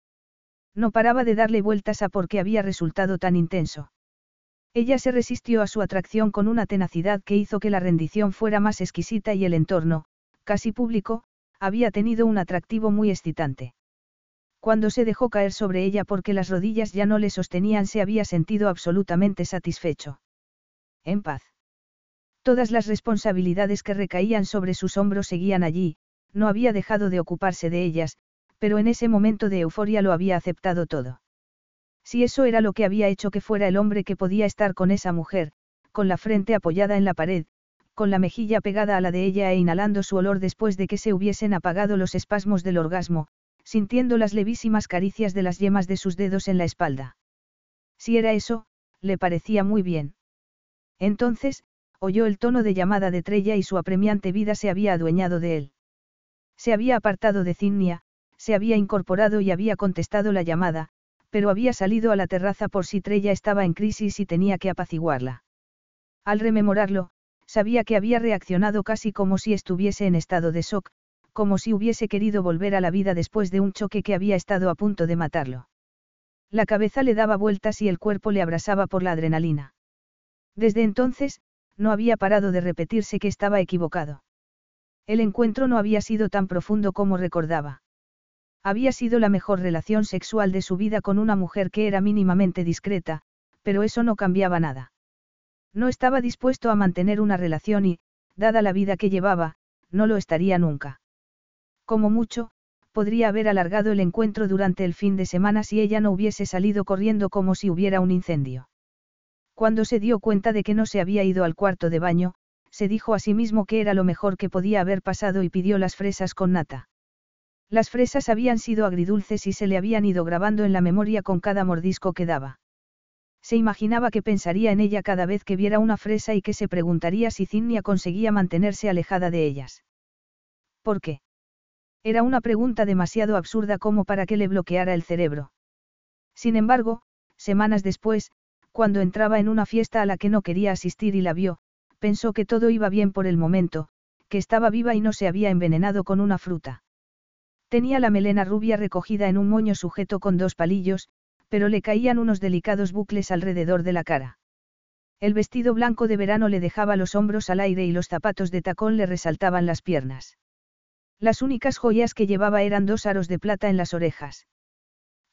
No paraba de darle vueltas a por qué había resultado tan intenso. Ella se resistió a su atracción con una tenacidad que hizo que la rendición fuera más exquisita y el entorno, casi público, había tenido un atractivo muy excitante. Cuando se dejó caer sobre ella porque las rodillas ya no le sostenían se había sentido absolutamente satisfecho. En paz. Todas las responsabilidades que recaían sobre sus hombros seguían allí, no había dejado de ocuparse de ellas, pero en ese momento de euforia lo había aceptado todo. Si eso era lo que había hecho que fuera el hombre que podía estar con esa mujer, con la frente apoyada en la pared, con la mejilla pegada a la de ella e inhalando su olor después de que se hubiesen apagado los espasmos del orgasmo, sintiendo las levísimas caricias de las yemas de sus dedos en la espalda. Si era eso, le parecía muy bien. Entonces, oyó el tono de llamada de Trella y su apremiante vida se había adueñado de él. Se había apartado de Cinnia, se había incorporado y había contestado la llamada, pero había salido a la terraza por si Trella estaba en crisis y tenía que apaciguarla. Al rememorarlo, sabía que había reaccionado casi como si estuviese en estado de shock, como si hubiese querido volver a la vida después de un choque que había estado a punto de matarlo. La cabeza le daba vueltas y el cuerpo le abrasaba por la adrenalina. Desde entonces, no había parado de repetirse que estaba equivocado. El encuentro no había sido tan profundo como recordaba. Había sido la mejor relación sexual de su vida con una mujer que era mínimamente discreta, pero eso no cambiaba nada. No estaba dispuesto a mantener una relación y, dada la vida que llevaba, no lo estaría nunca. Como mucho, podría haber alargado el encuentro durante el fin de semana si ella no hubiese salido corriendo como si hubiera un incendio. Cuando se dio cuenta de que no se había ido al cuarto de baño, se dijo a sí mismo que era lo mejor que podía haber pasado y pidió las fresas con nata. Las fresas habían sido agridulces y se le habían ido grabando en la memoria con cada mordisco que daba. Se imaginaba que pensaría en ella cada vez que viera una fresa y que se preguntaría si Cinnia conseguía mantenerse alejada de ellas. ¿Por qué? Era una pregunta demasiado absurda como para que le bloqueara el cerebro. Sin embargo, semanas después, cuando entraba en una fiesta a la que no quería asistir y la vio, pensó que todo iba bien por el momento, que estaba viva y no se había envenenado con una fruta. Tenía la melena rubia recogida en un moño sujeto con dos palillos, pero le caían unos delicados bucles alrededor de la cara. El vestido blanco de verano le dejaba los hombros al aire y los zapatos de tacón le resaltaban las piernas. Las únicas joyas que llevaba eran dos aros de plata en las orejas.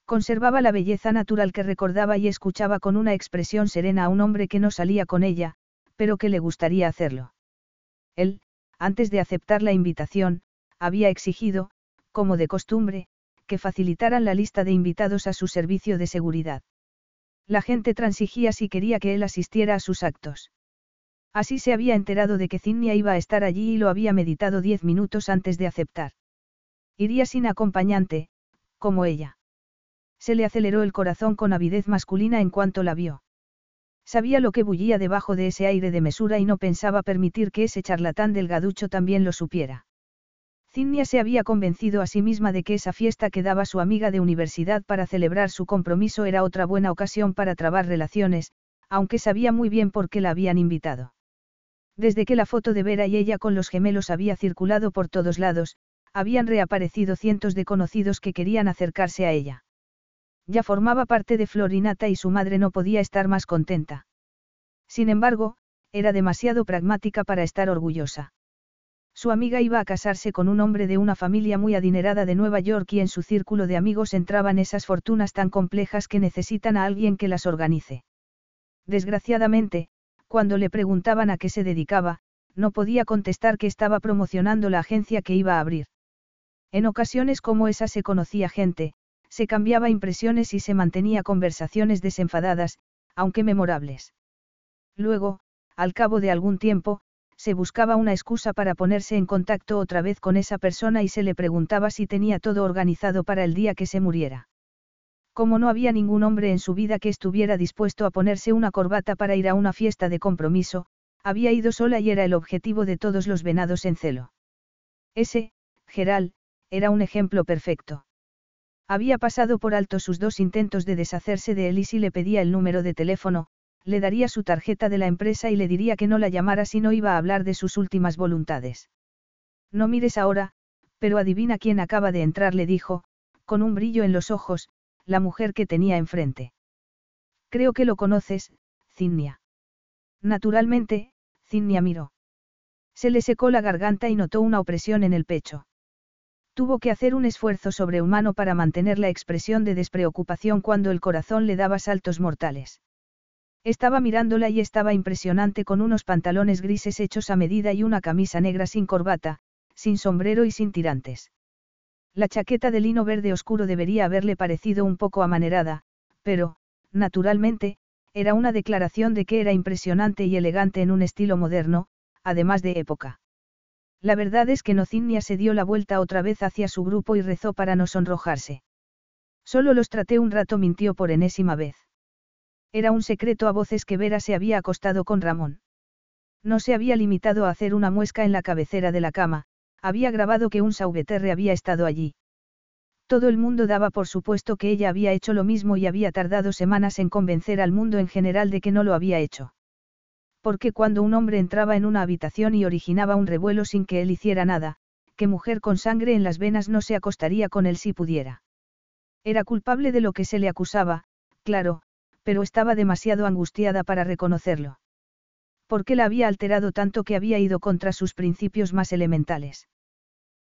Conservaba la belleza natural que recordaba y escuchaba con una expresión serena a un hombre que no salía con ella, pero que le gustaría hacerlo. Él, antes de aceptar la invitación, había exigido, como de costumbre, que facilitaran la lista de invitados a su servicio de seguridad. La gente transigía si quería que él asistiera a sus actos. Así se había enterado de que Cinnia iba a estar allí y lo había meditado diez minutos antes de aceptar. Iría sin acompañante, como ella. Se le aceleró el corazón con avidez masculina en cuanto la vio. Sabía lo que bullía debajo de ese aire de mesura y no pensaba permitir que ese charlatán delgaducho también lo supiera. Cinnia se había convencido a sí misma de que esa fiesta que daba su amiga de universidad para celebrar su compromiso era otra buena ocasión para trabar relaciones, aunque sabía muy bien por qué la habían invitado. Desde que la foto de Vera y ella con los gemelos había circulado por todos lados, habían reaparecido cientos de conocidos que querían acercarse a ella. Ya formaba parte de Florinata y su madre no podía estar más contenta. Sin embargo, era demasiado pragmática para estar orgullosa. Su amiga iba a casarse con un hombre de una familia muy adinerada de Nueva York y en su círculo de amigos entraban esas fortunas tan complejas que necesitan a alguien que las organice. Desgraciadamente, cuando le preguntaban a qué se dedicaba, no podía contestar que estaba promocionando la agencia que iba a abrir. En ocasiones como esa se conocía gente, se cambiaba impresiones y se mantenía conversaciones desenfadadas, aunque memorables. Luego, al cabo de algún tiempo, se buscaba una excusa para ponerse en contacto otra vez con esa persona y se le preguntaba si tenía todo organizado para el día que se muriera. Como no había ningún hombre en su vida que estuviera dispuesto a ponerse una corbata para ir a una fiesta de compromiso, había ido sola y era el objetivo de todos los venados en celo. Ese, Geral, era un ejemplo perfecto. Había pasado por alto sus dos intentos de deshacerse de él y si le pedía el número de teléfono, le daría su tarjeta de la empresa y le diría que no la llamara si no iba a hablar de sus últimas voluntades. No mires ahora, pero adivina quién acaba de entrar, le dijo, con un brillo en los ojos, la mujer que tenía enfrente. Creo que lo conoces, Cinnia. Naturalmente, Cinnia miró. Se le secó la garganta y notó una opresión en el pecho. Tuvo que hacer un esfuerzo sobrehumano para mantener la expresión de despreocupación cuando el corazón le daba saltos mortales. Estaba mirándola y estaba impresionante con unos pantalones grises hechos a medida y una camisa negra sin corbata, sin sombrero y sin tirantes. La chaqueta de lino verde oscuro debería haberle parecido un poco amanerada, pero, naturalmente, era una declaración de que era impresionante y elegante en un estilo moderno, además de época. La verdad es que Nocinia se dio la vuelta otra vez hacia su grupo y rezó para no sonrojarse. Solo los traté un rato, mintió por enésima vez. Era un secreto a voces que Vera se había acostado con Ramón. No se había limitado a hacer una muesca en la cabecera de la cama, había grabado que un sauveterre había estado allí. Todo el mundo daba por supuesto que ella había hecho lo mismo y había tardado semanas en convencer al mundo en general de que no lo había hecho. Porque cuando un hombre entraba en una habitación y originaba un revuelo sin que él hiciera nada, que mujer con sangre en las venas no se acostaría con él si pudiera. Era culpable de lo que se le acusaba, claro, pero estaba demasiado angustiada para reconocerlo. ¿Por qué la había alterado tanto que había ido contra sus principios más elementales?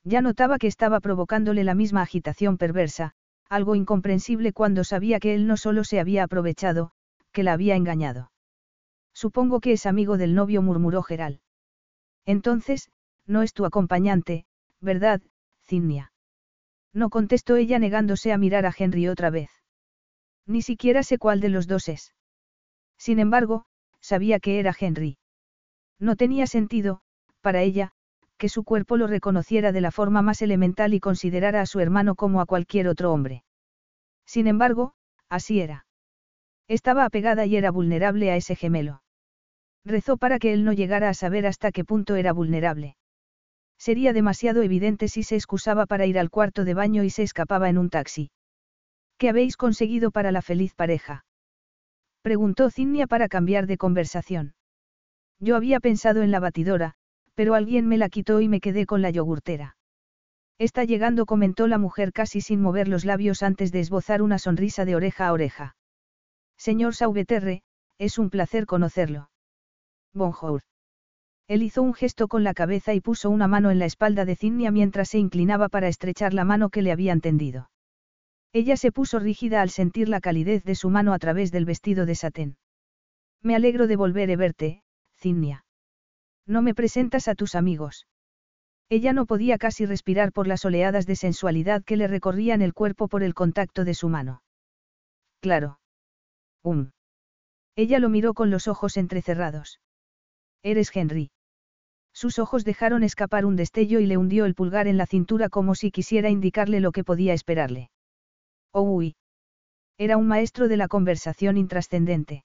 Ya notaba que estaba provocándole la misma agitación perversa, algo incomprensible cuando sabía que él no solo se había aprovechado, que la había engañado. Supongo que es amigo del novio, murmuró Geral. Entonces, no es tu acompañante, ¿verdad, Cinnia? No contestó ella negándose a mirar a Henry otra vez. Ni siquiera sé cuál de los dos es. Sin embargo, sabía que era Henry. No tenía sentido, para ella, que su cuerpo lo reconociera de la forma más elemental y considerara a su hermano como a cualquier otro hombre. Sin embargo, así era. Estaba apegada y era vulnerable a ese gemelo. Rezó para que él no llegara a saber hasta qué punto era vulnerable. Sería demasiado evidente si se excusaba para ir al cuarto de baño y se escapaba en un taxi. ¿Qué habéis conseguido para la feliz pareja? Preguntó Cinnia para cambiar de conversación. Yo había pensado en la batidora, pero alguien me la quitó y me quedé con la yogurtera. Está llegando, comentó la mujer casi sin mover los labios antes de esbozar una sonrisa de oreja a oreja. Señor Sauveterre, es un placer conocerlo. Bonjour. Él hizo un gesto con la cabeza y puso una mano en la espalda de Cinnia mientras se inclinaba para estrechar la mano que le habían tendido. Ella se puso rígida al sentir la calidez de su mano a través del vestido de satén. Me alegro de volver a verte, Cinnia. No me presentas a tus amigos. Ella no podía casi respirar por las oleadas de sensualidad que le recorrían el cuerpo por el contacto de su mano. Claro. Um. Ella lo miró con los ojos entrecerrados. Eres Henry. Sus ojos dejaron escapar un destello y le hundió el pulgar en la cintura como si quisiera indicarle lo que podía esperarle. Era un maestro de la conversación intrascendente.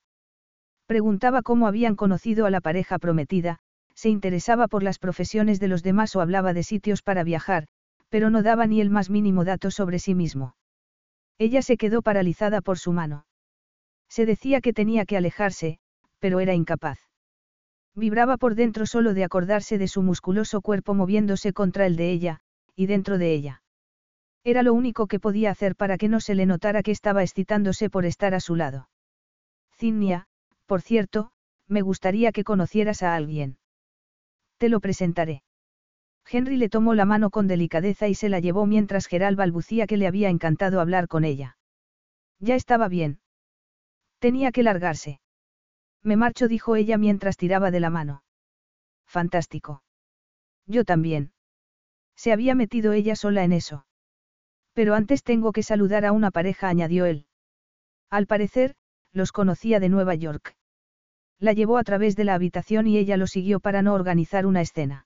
Preguntaba cómo habían conocido a la pareja prometida, se interesaba por las profesiones de los demás o hablaba de sitios para viajar, pero no daba ni el más mínimo dato sobre sí mismo. Ella se quedó paralizada por su mano. Se decía que tenía que alejarse, pero era incapaz. Vibraba por dentro solo de acordarse de su musculoso cuerpo moviéndose contra el de ella, y dentro de ella. Era lo único que podía hacer para que no se le notara que estaba excitándose por estar a su lado. Cinnia, por cierto, me gustaría que conocieras a alguien. Te lo presentaré. Henry le tomó la mano con delicadeza y se la llevó mientras Geral balbucía que le había encantado hablar con ella. Ya estaba bien. Tenía que largarse. Me marcho, dijo ella mientras tiraba de la mano. Fantástico. Yo también. Se había metido ella sola en eso. Pero antes tengo que saludar a una pareja, añadió él. Al parecer, los conocía de Nueva York. La llevó a través de la habitación y ella lo siguió para no organizar una escena.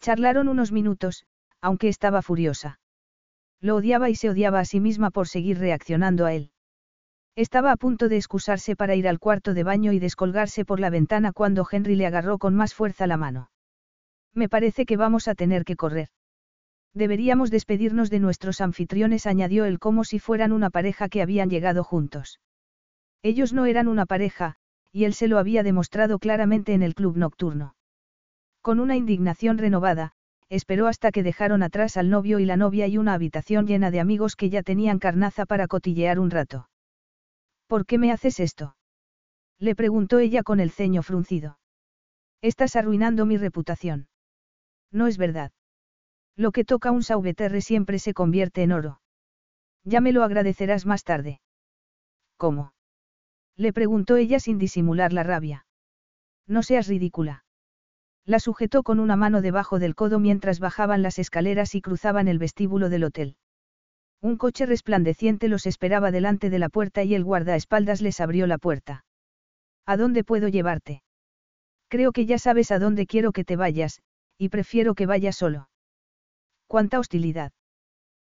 Charlaron unos minutos, aunque estaba furiosa. Lo odiaba y se odiaba a sí misma por seguir reaccionando a él. Estaba a punto de excusarse para ir al cuarto de baño y descolgarse por la ventana cuando Henry le agarró con más fuerza la mano. Me parece que vamos a tener que correr. Deberíamos despedirnos de nuestros anfitriones, añadió él como si fueran una pareja que habían llegado juntos. Ellos no eran una pareja, y él se lo había demostrado claramente en el club nocturno. Con una indignación renovada, esperó hasta que dejaron atrás al novio y la novia y una habitación llena de amigos que ya tenían carnaza para cotillear un rato. ¿Por qué me haces esto? Le preguntó ella con el ceño fruncido. Estás arruinando mi reputación. No es verdad. Lo que toca un sauveterre siempre se convierte en oro. Ya me lo agradecerás más tarde. ¿Cómo? Le preguntó ella sin disimular la rabia. No seas ridícula. La sujetó con una mano debajo del codo mientras bajaban las escaleras y cruzaban el vestíbulo del hotel. Un coche resplandeciente los esperaba delante de la puerta y el guardaespaldas les abrió la puerta. ¿A dónde puedo llevarte? Creo que ya sabes a dónde quiero que te vayas, y prefiero que vayas solo. ¿Cuánta hostilidad?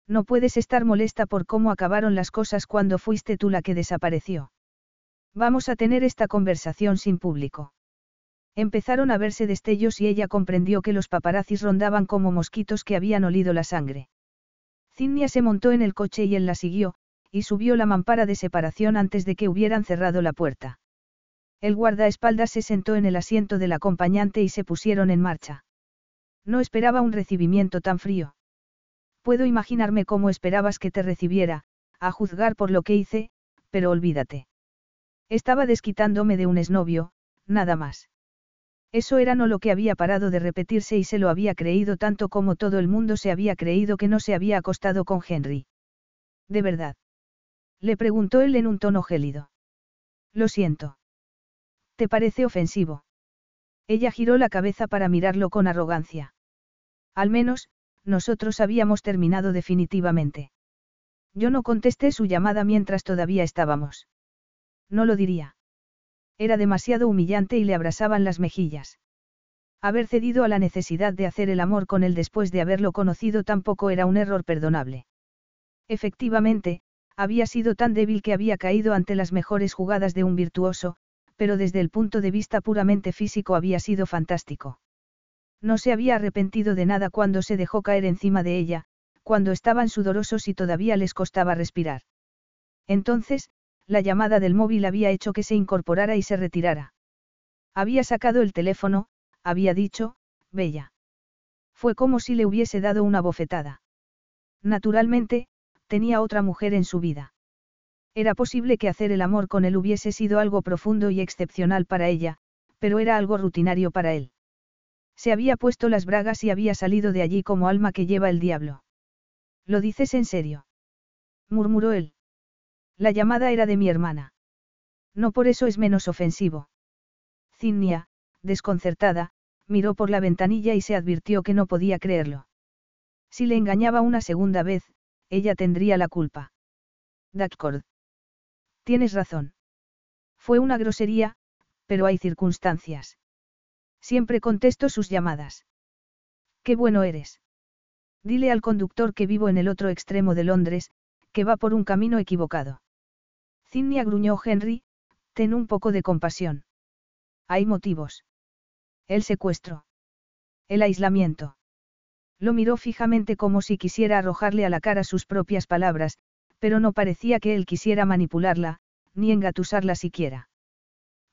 No puedes estar molesta por cómo acabaron las cosas cuando fuiste tú la que desapareció. Vamos a tener esta conversación sin público. Empezaron a verse destellos y ella comprendió que los paparazzis rondaban como mosquitos que habían olido la sangre. Cinnia se montó en el coche y él la siguió, y subió la mampara de separación antes de que hubieran cerrado la puerta. El guardaespaldas se sentó en el asiento del acompañante y se pusieron en marcha. No esperaba un recibimiento tan frío. Puedo imaginarme cómo esperabas que te recibiera, a juzgar por lo que hice, pero olvídate. Estaba desquitándome de un esnovio, nada más. Eso era no lo que había parado de repetirse y se lo había creído tanto como todo el mundo se había creído que no se había acostado con Henry. ¿De verdad? Le preguntó él en un tono gélido. Lo siento. ¿Te parece ofensivo? Ella giró la cabeza para mirarlo con arrogancia. Al menos, nosotros habíamos terminado definitivamente. Yo no contesté su llamada mientras todavía estábamos. No lo diría. Era demasiado humillante y le abrasaban las mejillas. Haber cedido a la necesidad de hacer el amor con él después de haberlo conocido tampoco era un error perdonable. Efectivamente, había sido tan débil que había caído ante las mejores jugadas de un virtuoso, pero desde el punto de vista puramente físico había sido fantástico. No se había arrepentido de nada cuando se dejó caer encima de ella, cuando estaban sudorosos y todavía les costaba respirar. Entonces, la llamada del móvil había hecho que se incorporara y se retirara. Había sacado el teléfono, había dicho, Bella. Fue como si le hubiese dado una bofetada. Naturalmente, tenía otra mujer en su vida. Era posible que hacer el amor con él hubiese sido algo profundo y excepcional para ella, pero era algo rutinario para él. Se había puesto las bragas y había salido de allí como alma que lleva el diablo. ¿Lo dices en serio? murmuró él. La llamada era de mi hermana. No por eso es menos ofensivo. Cinnia, desconcertada, miró por la ventanilla y se advirtió que no podía creerlo. Si le engañaba una segunda vez, ella tendría la culpa. D'accord. Tienes razón. Fue una grosería, pero hay circunstancias. Siempre contesto sus llamadas. Qué bueno eres. Dile al conductor que vivo en el otro extremo de Londres, que va por un camino equivocado. Cinnia gruñó Henry, ten un poco de compasión. Hay motivos. El secuestro. El aislamiento. Lo miró fijamente como si quisiera arrojarle a la cara sus propias palabras, pero no parecía que él quisiera manipularla, ni engatusarla siquiera.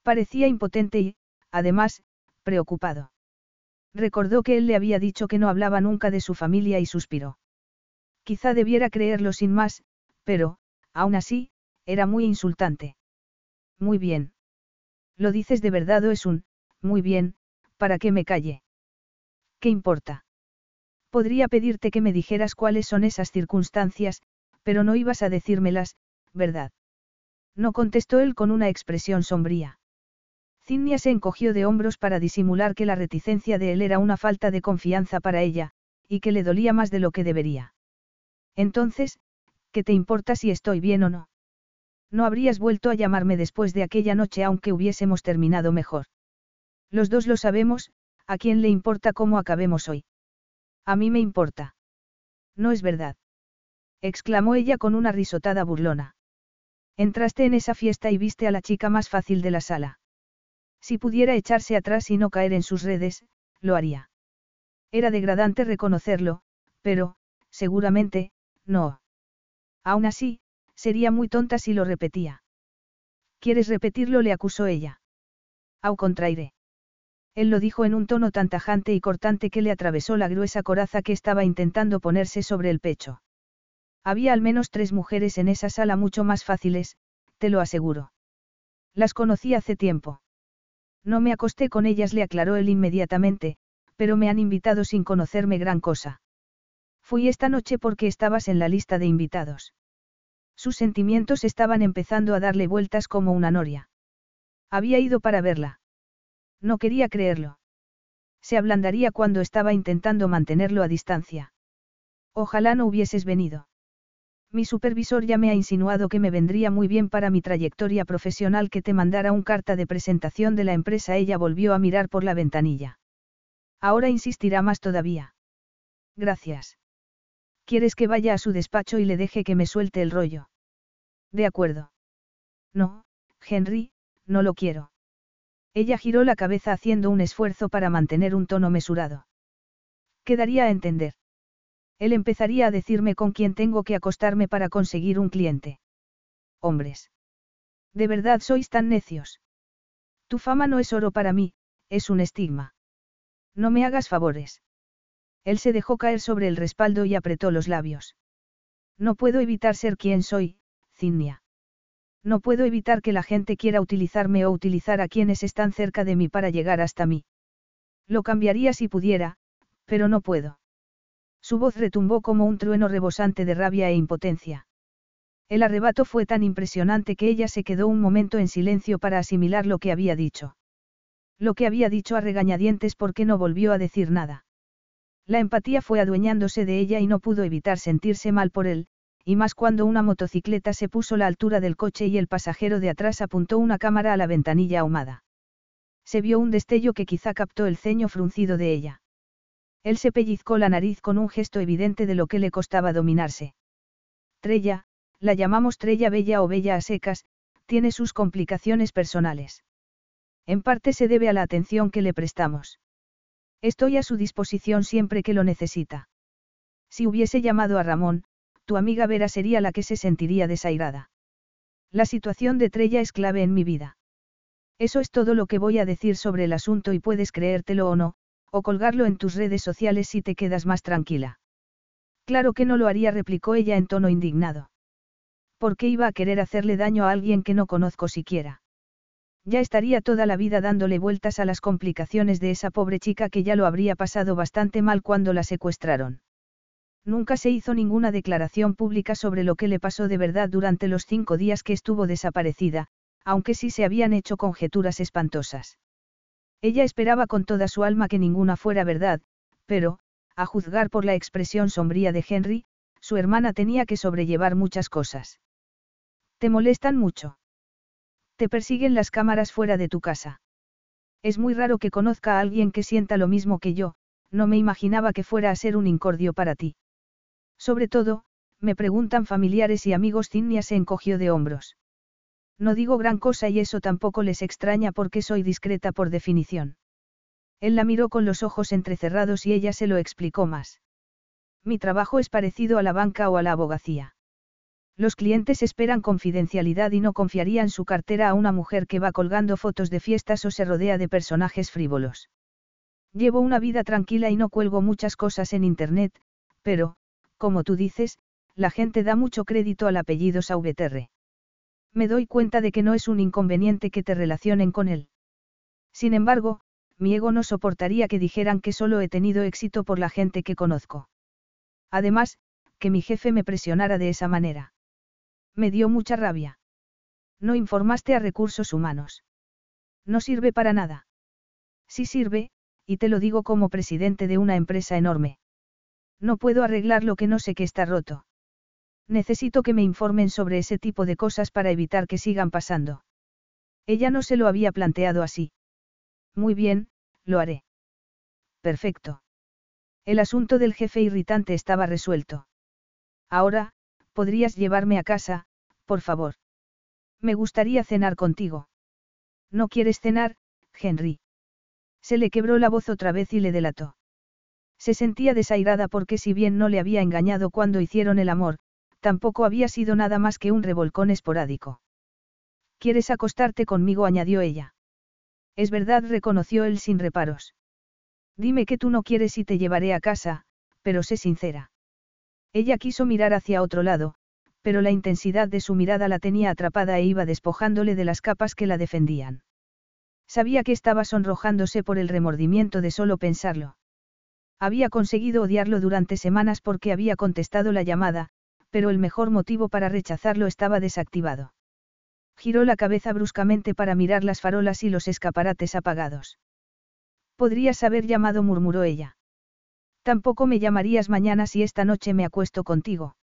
Parecía impotente y, además, preocupado. Recordó que él le había dicho que no hablaba nunca de su familia y suspiró. Quizá debiera creerlo sin más, pero, aún así, era muy insultante. Muy bien. Lo dices de verdad o es un, muy bien, para que me calle. ¿Qué importa? Podría pedirte que me dijeras cuáles son esas circunstancias, pero no ibas a decírmelas, ¿verdad? No contestó él con una expresión sombría. Cinnia se encogió de hombros para disimular que la reticencia de él era una falta de confianza para ella, y que le dolía más de lo que debería. Entonces, ¿qué te importa si estoy bien o no? No habrías vuelto a llamarme después de aquella noche aunque hubiésemos terminado mejor. Los dos lo sabemos, ¿a quién le importa cómo acabemos hoy? A mí me importa. No es verdad. exclamó ella con una risotada burlona. Entraste en esa fiesta y viste a la chica más fácil de la sala. Si pudiera echarse atrás y no caer en sus redes, lo haría. Era degradante reconocerlo, pero, seguramente, no. Aún así, sería muy tonta si lo repetía. ¿Quieres repetirlo? le acusó ella. Au contraire. Él lo dijo en un tono tan tajante y cortante que le atravesó la gruesa coraza que estaba intentando ponerse sobre el pecho. Había al menos tres mujeres en esa sala mucho más fáciles, te lo aseguro. Las conocí hace tiempo. No me acosté con ellas, le aclaró él inmediatamente, pero me han invitado sin conocerme gran cosa. Fui esta noche porque estabas en la lista de invitados. Sus sentimientos estaban empezando a darle vueltas como una noria. Había ido para verla. No quería creerlo. Se ablandaría cuando estaba intentando mantenerlo a distancia. Ojalá no hubieses venido. Mi supervisor ya me ha insinuado que me vendría muy bien para mi trayectoria profesional que te mandara un carta de presentación de la empresa. Ella volvió a mirar por la ventanilla. Ahora insistirá más todavía. Gracias. ¿Quieres que vaya a su despacho y le deje que me suelte el rollo? De acuerdo. No, Henry, no lo quiero. Ella giró la cabeza haciendo un esfuerzo para mantener un tono mesurado. Quedaría a entender. Él empezaría a decirme con quién tengo que acostarme para conseguir un cliente. Hombres. ¿De verdad sois tan necios? Tu fama no es oro para mí, es un estigma. No me hagas favores. Él se dejó caer sobre el respaldo y apretó los labios. No puedo evitar ser quien soy, Cinnia. No puedo evitar que la gente quiera utilizarme o utilizar a quienes están cerca de mí para llegar hasta mí. Lo cambiaría si pudiera, pero no puedo. Su voz retumbó como un trueno rebosante de rabia e impotencia. El arrebato fue tan impresionante que ella se quedó un momento en silencio para asimilar lo que había dicho. Lo que había dicho a regañadientes porque no volvió a decir nada. La empatía fue adueñándose de ella y no pudo evitar sentirse mal por él, y más cuando una motocicleta se puso a la altura del coche y el pasajero de atrás apuntó una cámara a la ventanilla ahumada. Se vio un destello que quizá captó el ceño fruncido de ella. Él se pellizcó la nariz con un gesto evidente de lo que le costaba dominarse. Trella, la llamamos Trella Bella o Bella a secas, tiene sus complicaciones personales. En parte se debe a la atención que le prestamos. Estoy a su disposición siempre que lo necesita. Si hubiese llamado a Ramón, tu amiga Vera sería la que se sentiría desairada. La situación de Trella es clave en mi vida. Eso es todo lo que voy a decir sobre el asunto y puedes creértelo o no, o colgarlo en tus redes sociales si te quedas más tranquila. Claro que no lo haría, replicó ella en tono indignado. ¿Por qué iba a querer hacerle daño a alguien que no conozco siquiera? Ya estaría toda la vida dándole vueltas a las complicaciones de esa pobre chica que ya lo habría pasado bastante mal cuando la secuestraron. Nunca se hizo ninguna declaración pública sobre lo que le pasó de verdad durante los cinco días que estuvo desaparecida, aunque sí se habían hecho conjeturas espantosas. Ella esperaba con toda su alma que ninguna fuera verdad, pero, a juzgar por la expresión sombría de Henry, su hermana tenía que sobrellevar muchas cosas. ¿Te molestan mucho? Te persiguen las cámaras fuera de tu casa. Es muy raro que conozca a alguien que sienta lo mismo que yo, no me imaginaba que fuera a ser un incordio para ti. Sobre todo, me preguntan familiares y amigos Cinnia se encogió de hombros. No digo gran cosa y eso tampoco les extraña porque soy discreta por definición. Él la miró con los ojos entrecerrados y ella se lo explicó más. Mi trabajo es parecido a la banca o a la abogacía. Los clientes esperan confidencialidad y no confiarían su cartera a una mujer que va colgando fotos de fiestas o se rodea de personajes frívolos. Llevo una vida tranquila y no cuelgo muchas cosas en Internet, pero, como tú dices, la gente da mucho crédito al apellido Sauveterre. Me doy cuenta de que no es un inconveniente que te relacionen con él. Sin embargo, mi ego no soportaría que dijeran que solo he tenido éxito por la gente que conozco. Además, que mi jefe me presionara de esa manera. Me dio mucha rabia. No informaste a recursos humanos. No sirve para nada. Sí sirve, y te lo digo como presidente de una empresa enorme. No puedo arreglar lo que no sé que está roto. Necesito que me informen sobre ese tipo de cosas para evitar que sigan pasando. Ella no se lo había planteado así. Muy bien, lo haré. Perfecto. El asunto del jefe irritante estaba resuelto. Ahora, podrías llevarme a casa, por favor. Me gustaría cenar contigo. ¿No quieres cenar, Henry? Se le quebró la voz otra vez y le delató. Se sentía desairada porque si bien no le había engañado cuando hicieron el amor, tampoco había sido nada más que un revolcón esporádico. ¿Quieres acostarte conmigo? añadió ella. Es verdad, reconoció él sin reparos. Dime que tú no quieres y te llevaré a casa, pero sé sincera. Ella quiso mirar hacia otro lado, pero la intensidad de su mirada la tenía atrapada e iba despojándole de las capas que la defendían. Sabía que estaba sonrojándose por el remordimiento de solo pensarlo. Había conseguido odiarlo durante semanas porque había contestado la llamada, pero el mejor motivo para rechazarlo estaba desactivado. Giró la cabeza bruscamente para mirar las farolas y los escaparates apagados. Podrías haber llamado, murmuró ella. Tampoco me llamarías mañana si esta noche me acuesto contigo.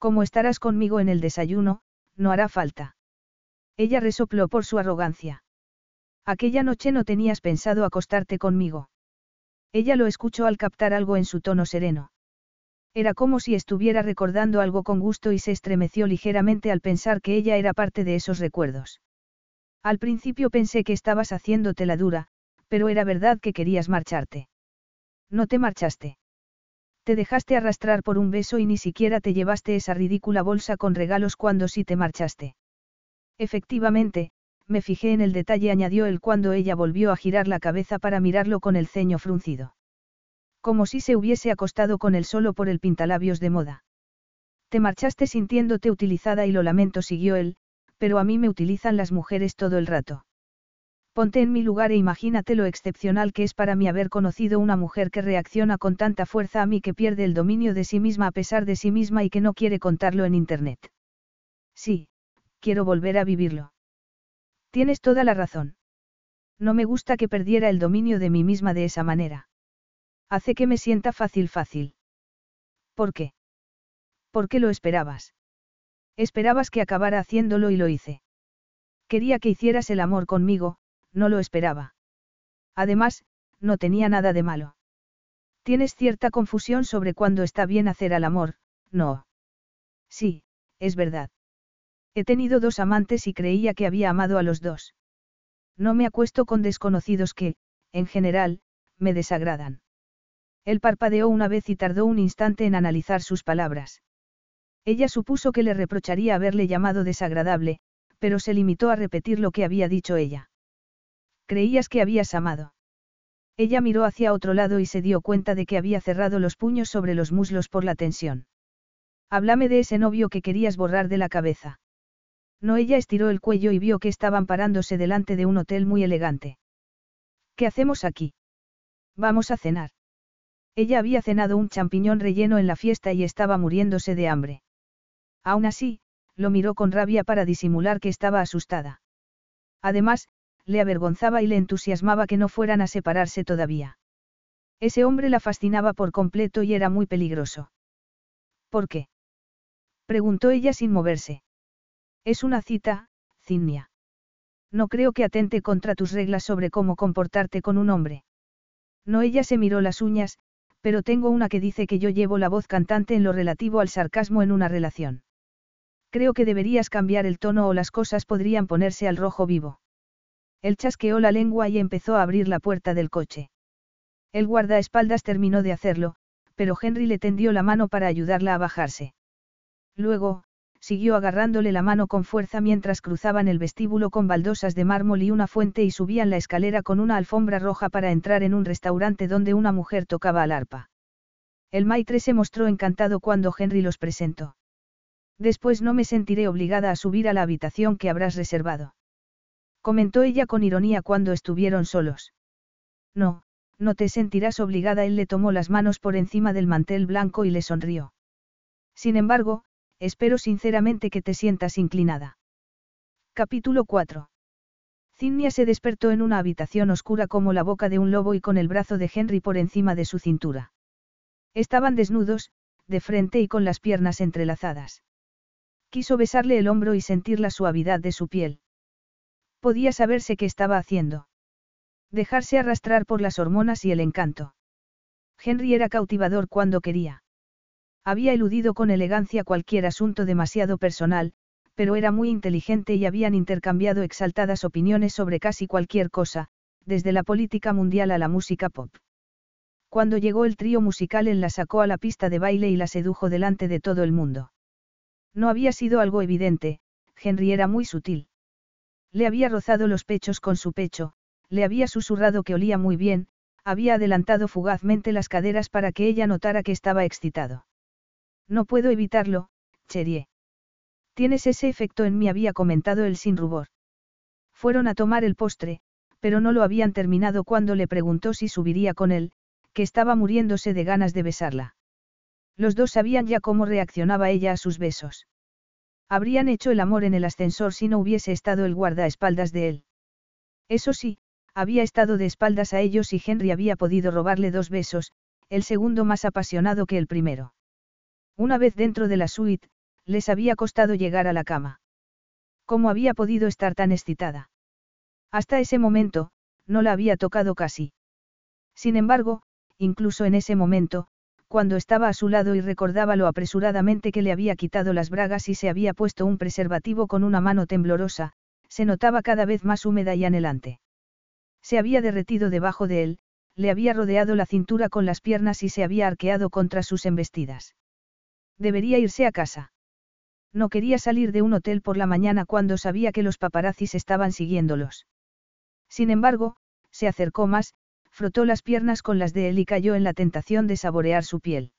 Como estarás conmigo en el desayuno, no hará falta. Ella resopló por su arrogancia. Aquella noche no tenías pensado acostarte conmigo. Ella lo escuchó al captar algo en su tono sereno. Era como si estuviera recordando algo con gusto y se estremeció ligeramente al pensar que ella era parte de esos recuerdos. Al principio pensé que estabas haciéndote la dura, pero era verdad que querías marcharte. No te marchaste. Te dejaste arrastrar por un beso y ni siquiera te llevaste esa ridícula bolsa con regalos cuando sí te marchaste. Efectivamente, me fijé en el detalle, añadió él cuando ella volvió a girar la cabeza para mirarlo con el ceño fruncido. Como si se hubiese acostado con él solo por el pintalabios de moda. Te marchaste sintiéndote utilizada y lo lamento, siguió él, pero a mí me utilizan las mujeres todo el rato. Ponte en mi lugar e imagínate lo excepcional que es para mí haber conocido una mujer que reacciona con tanta fuerza a mí que pierde el dominio de sí misma a pesar de sí misma y que no quiere contarlo en Internet. Sí, quiero volver a vivirlo. Tienes toda la razón. No me gusta que perdiera el dominio de mí misma de esa manera. Hace que me sienta fácil fácil. ¿Por qué? ¿Por qué lo esperabas? Esperabas que acabara haciéndolo y lo hice. Quería que hicieras el amor conmigo, no lo esperaba. Además, no tenía nada de malo. Tienes cierta confusión sobre cuándo está bien hacer al amor, no. Sí, es verdad. He tenido dos amantes y creía que había amado a los dos. No me acuesto con desconocidos que, en general, me desagradan. Él parpadeó una vez y tardó un instante en analizar sus palabras. Ella supuso que le reprocharía haberle llamado desagradable, pero se limitó a repetir lo que había dicho ella. Creías que habías amado. Ella miró hacia otro lado y se dio cuenta de que había cerrado los puños sobre los muslos por la tensión. Háblame de ese novio que querías borrar de la cabeza. No, ella estiró el cuello y vio que estaban parándose delante de un hotel muy elegante. ¿Qué hacemos aquí? Vamos a cenar. Ella había cenado un champiñón relleno en la fiesta y estaba muriéndose de hambre. Aún así, lo miró con rabia para disimular que estaba asustada. Además, le avergonzaba y le entusiasmaba que no fueran a separarse todavía. Ese hombre la fascinaba por completo y era muy peligroso. ¿Por qué? preguntó ella sin moverse. Es una cita, Cinnia. No creo que atente contra tus reglas sobre cómo comportarte con un hombre. No, ella se miró las uñas, pero tengo una que dice que yo llevo la voz cantante en lo relativo al sarcasmo en una relación. Creo que deberías cambiar el tono o las cosas podrían ponerse al rojo vivo. Él chasqueó la lengua y empezó a abrir la puerta del coche. El guardaespaldas terminó de hacerlo, pero Henry le tendió la mano para ayudarla a bajarse. Luego, siguió agarrándole la mano con fuerza mientras cruzaban el vestíbulo con baldosas de mármol y una fuente y subían la escalera con una alfombra roja para entrar en un restaurante donde una mujer tocaba al arpa. El maitre se mostró encantado cuando Henry los presentó. Después no me sentiré obligada a subir a la habitación que habrás reservado. Comentó ella con ironía cuando estuvieron solos. No, no te sentirás obligada. Él le tomó las manos por encima del mantel blanco y le sonrió. Sin embargo, espero sinceramente que te sientas inclinada. Capítulo 4. Zinnia se despertó en una habitación oscura como la boca de un lobo y con el brazo de Henry por encima de su cintura. Estaban desnudos, de frente y con las piernas entrelazadas. Quiso besarle el hombro y sentir la suavidad de su piel. Podía saberse qué estaba haciendo. Dejarse arrastrar por las hormonas y el encanto. Henry era cautivador cuando quería. Había eludido con elegancia cualquier asunto demasiado personal, pero era muy inteligente y habían intercambiado exaltadas opiniones sobre casi cualquier cosa, desde la política mundial a la música pop. Cuando llegó el trío musical él la sacó a la pista de baile y la sedujo delante de todo el mundo. No había sido algo evidente, Henry era muy sutil. Le había rozado los pechos con su pecho, le había susurrado que olía muy bien, había adelantado fugazmente las caderas para que ella notara que estaba excitado. No puedo evitarlo, Cherie. Tienes ese efecto en mí, había comentado él sin rubor. Fueron a tomar el postre, pero no lo habían terminado cuando le preguntó si subiría con él, que estaba muriéndose de ganas de besarla. Los dos sabían ya cómo reaccionaba ella a sus besos. Habrían hecho el amor en el ascensor si no hubiese estado el guardaespaldas de él. Eso sí, había estado de espaldas a ellos y Henry había podido robarle dos besos, el segundo más apasionado que el primero. Una vez dentro de la suite, les había costado llegar a la cama. ¿Cómo había podido estar tan excitada? Hasta ese momento, no la había tocado casi. Sin embargo, incluso en ese momento, cuando estaba a su lado y recordaba lo apresuradamente que le había quitado las bragas y se había puesto un preservativo con una mano temblorosa, se notaba cada vez más húmeda y anhelante. Se había derretido debajo de él, le había rodeado la cintura con las piernas y se había arqueado contra sus embestidas. Debería irse a casa. No quería salir de un hotel por la mañana cuando sabía que los paparazzis estaban siguiéndolos. Sin embargo, se acercó más, frotó las piernas con las de él y cayó en la tentación de saborear su piel.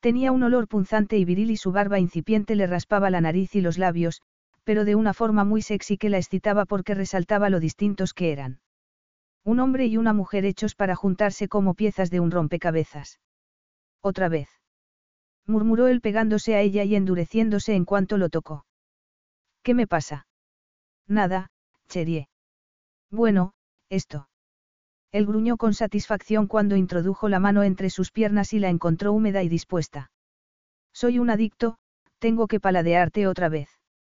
Tenía un olor punzante y viril y su barba incipiente le raspaba la nariz y los labios, pero de una forma muy sexy que la excitaba porque resaltaba lo distintos que eran. Un hombre y una mujer hechos para juntarse como piezas de un rompecabezas. Otra vez murmuró él pegándose a ella y endureciéndose en cuanto lo tocó. ¿Qué me pasa? Nada, Cherie. Bueno, esto. Él gruñó con satisfacción cuando introdujo la mano entre sus piernas y la encontró húmeda y dispuesta. Soy un adicto, tengo que paladearte otra vez.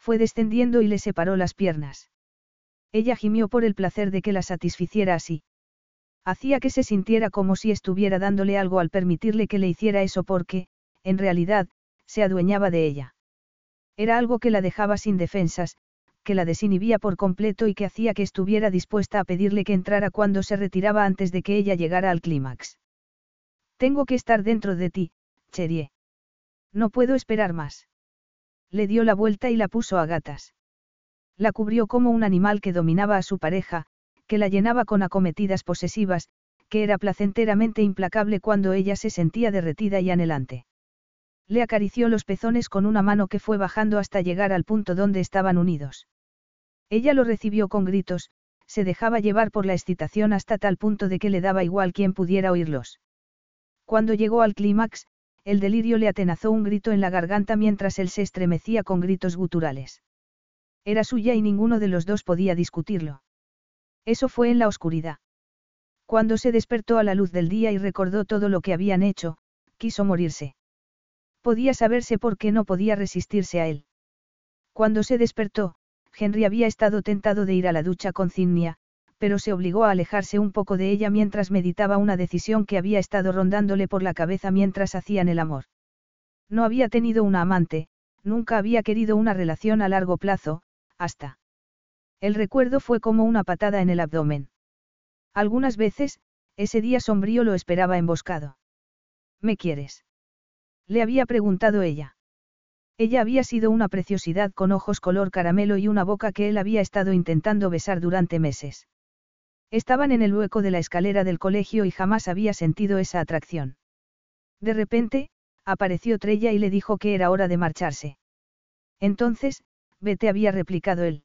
fue descendiendo y le separó las piernas. Ella gimió por el placer de que la satisficiera así. Hacía que se sintiera como si estuviera dándole algo al permitirle que le hiciera eso porque, en realidad, se adueñaba de ella. Era algo que la dejaba sin defensas, que la desinhibía por completo y que hacía que estuviera dispuesta a pedirle que entrara cuando se retiraba antes de que ella llegara al clímax. Tengo que estar dentro de ti, Cherie. No puedo esperar más le dio la vuelta y la puso a gatas. La cubrió como un animal que dominaba a su pareja, que la llenaba con acometidas posesivas, que era placenteramente implacable cuando ella se sentía derretida y anhelante. Le acarició los pezones con una mano que fue bajando hasta llegar al punto donde estaban unidos. Ella lo recibió con gritos, se dejaba llevar por la excitación hasta tal punto de que le daba igual quien pudiera oírlos. Cuando llegó al clímax, el delirio le atenazó un grito en la garganta mientras él se estremecía con gritos guturales. Era suya y ninguno de los dos podía discutirlo. Eso fue en la oscuridad. Cuando se despertó a la luz del día y recordó todo lo que habían hecho, quiso morirse. Podía saberse por qué no podía resistirse a él. Cuando se despertó, Henry había estado tentado de ir a la ducha con Cinnia, pero se obligó a alejarse un poco de ella mientras meditaba una decisión que había estado rondándole por la cabeza mientras hacían el amor. No había tenido una amante, nunca había querido una relación a largo plazo, hasta. El recuerdo fue como una patada en el abdomen. Algunas veces, ese día sombrío lo esperaba emboscado. ¿Me quieres? Le había preguntado ella. Ella había sido una preciosidad con ojos color caramelo y una boca que él había estado intentando besar durante meses. Estaban en el hueco de la escalera del colegio y jamás había sentido esa atracción. De repente, apareció Trella y le dijo que era hora de marcharse. Entonces, vete había replicado él.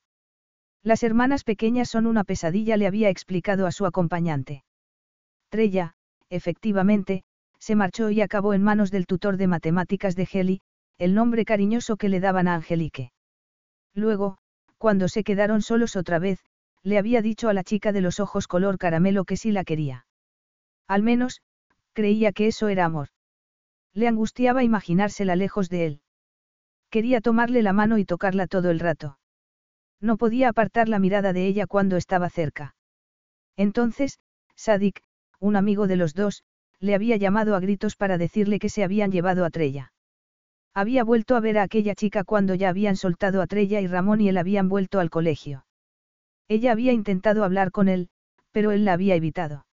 Las hermanas pequeñas son una pesadilla, le había explicado a su acompañante. Trella, efectivamente, se marchó y acabó en manos del tutor de matemáticas de Heli, el nombre cariñoso que le daban a Angelique. Luego, cuando se quedaron solos otra vez, le había dicho a la chica de los ojos color caramelo que sí la quería. Al menos, creía que eso era amor. Le angustiaba imaginársela lejos de él. Quería tomarle la mano y tocarla todo el rato. No podía apartar la mirada de ella cuando estaba cerca. Entonces, Sadik, un amigo de los dos, le había llamado a gritos para decirle que se habían llevado a Trella. Había vuelto a ver a aquella chica cuando ya habían soltado a Trella y Ramón y él habían vuelto al colegio. Ella había intentado hablar con él, pero él la había evitado.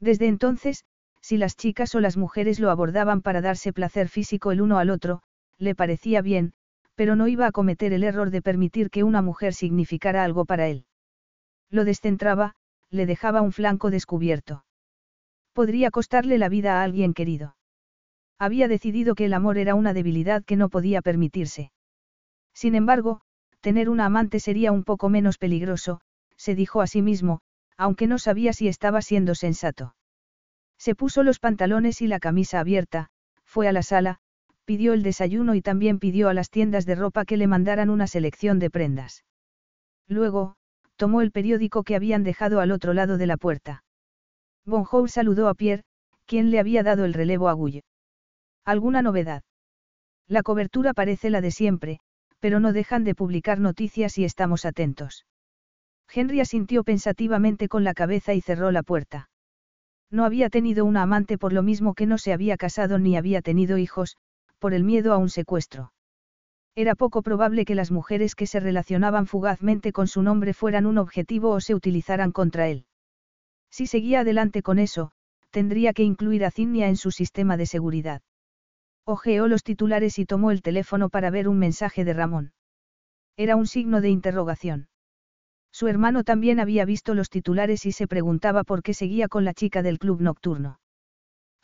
Desde entonces, si las chicas o las mujeres lo abordaban para darse placer físico el uno al otro, le parecía bien, pero no iba a cometer el error de permitir que una mujer significara algo para él. Lo descentraba, le dejaba un flanco descubierto. Podría costarle la vida a alguien querido. Había decidido que el amor era una debilidad que no podía permitirse. Sin embargo, tener una amante sería un poco menos peligroso, se dijo a sí mismo, aunque no sabía si estaba siendo sensato. Se puso los pantalones y la camisa abierta, fue a la sala, pidió el desayuno y también pidió a las tiendas de ropa que le mandaran una selección de prendas. Luego, tomó el periódico que habían dejado al otro lado de la puerta. Bonjour saludó a Pierre, quien le había dado el relevo a Guy. ¿Alguna novedad? La cobertura parece la de siempre, pero no dejan de publicar noticias y estamos atentos. Henry asintió pensativamente con la cabeza y cerró la puerta. No había tenido una amante por lo mismo que no se había casado ni había tenido hijos, por el miedo a un secuestro. Era poco probable que las mujeres que se relacionaban fugazmente con su nombre fueran un objetivo o se utilizaran contra él. Si seguía adelante con eso, tendría que incluir a Cinnia en su sistema de seguridad. Ojeó los titulares y tomó el teléfono para ver un mensaje de Ramón. Era un signo de interrogación. Su hermano también había visto los titulares y se preguntaba por qué seguía con la chica del club nocturno.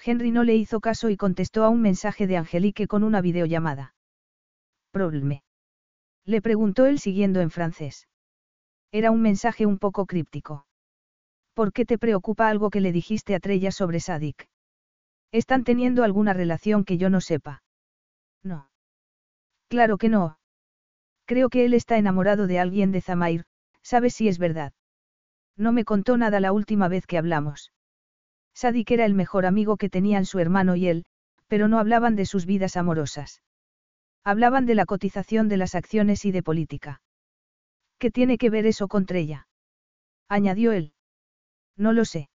Henry no le hizo caso y contestó a un mensaje de Angelique con una videollamada. ¿Probleme? Le preguntó él siguiendo en francés. Era un mensaje un poco críptico. ¿Por qué te preocupa algo que le dijiste a Trella sobre Sadik? ¿Están teniendo alguna relación que yo no sepa? No. Claro que no. Creo que él está enamorado de alguien de Zamair, ¿sabes si es verdad? No me contó nada la última vez que hablamos. Sadik era el mejor amigo que tenían su hermano y él, pero no hablaban de sus vidas amorosas. Hablaban de la cotización de las acciones y de política. ¿Qué tiene que ver eso con Trella? añadió él. No lo sé.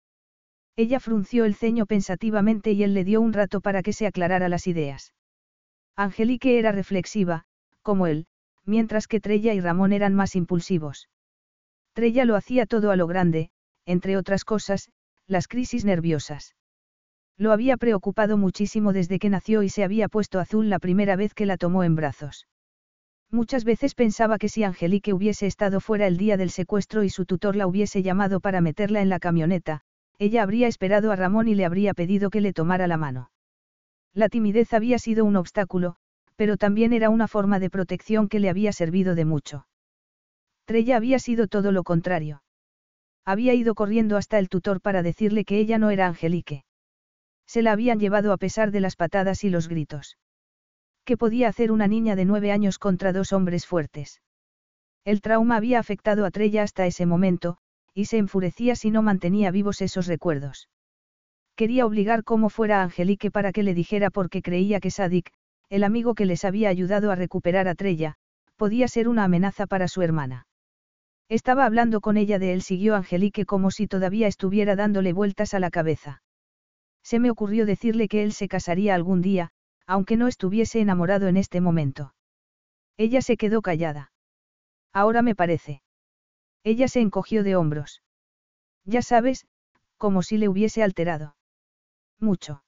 Ella frunció el ceño pensativamente y él le dio un rato para que se aclarara las ideas. Angelique era reflexiva, como él, mientras que Trella y Ramón eran más impulsivos. Trella lo hacía todo a lo grande, entre otras cosas, las crisis nerviosas. Lo había preocupado muchísimo desde que nació y se había puesto azul la primera vez que la tomó en brazos. Muchas veces pensaba que si Angelique hubiese estado fuera el día del secuestro y su tutor la hubiese llamado para meterla en la camioneta, ella habría esperado a Ramón y le habría pedido que le tomara la mano. La timidez había sido un obstáculo, pero también era una forma de protección que le había servido de mucho. Trella había sido todo lo contrario. Había ido corriendo hasta el tutor para decirle que ella no era Angelique. Se la habían llevado a pesar de las patadas y los gritos. ¿Qué podía hacer una niña de nueve años contra dos hombres fuertes? El trauma había afectado a Trella hasta ese momento, y se enfurecía si no mantenía vivos esos recuerdos. Quería obligar como fuera a Angelique para que le dijera porque creía que Sadik, el amigo que les había ayudado a recuperar a Trella, podía ser una amenaza para su hermana. Estaba hablando con ella de él, siguió Angelique como si todavía estuviera dándole vueltas a la cabeza. Se me ocurrió decirle que él se casaría algún día, aunque no estuviese enamorado en este momento. Ella se quedó callada. Ahora me parece. Ella se encogió de hombros. Ya sabes, como si le hubiese alterado. Mucho.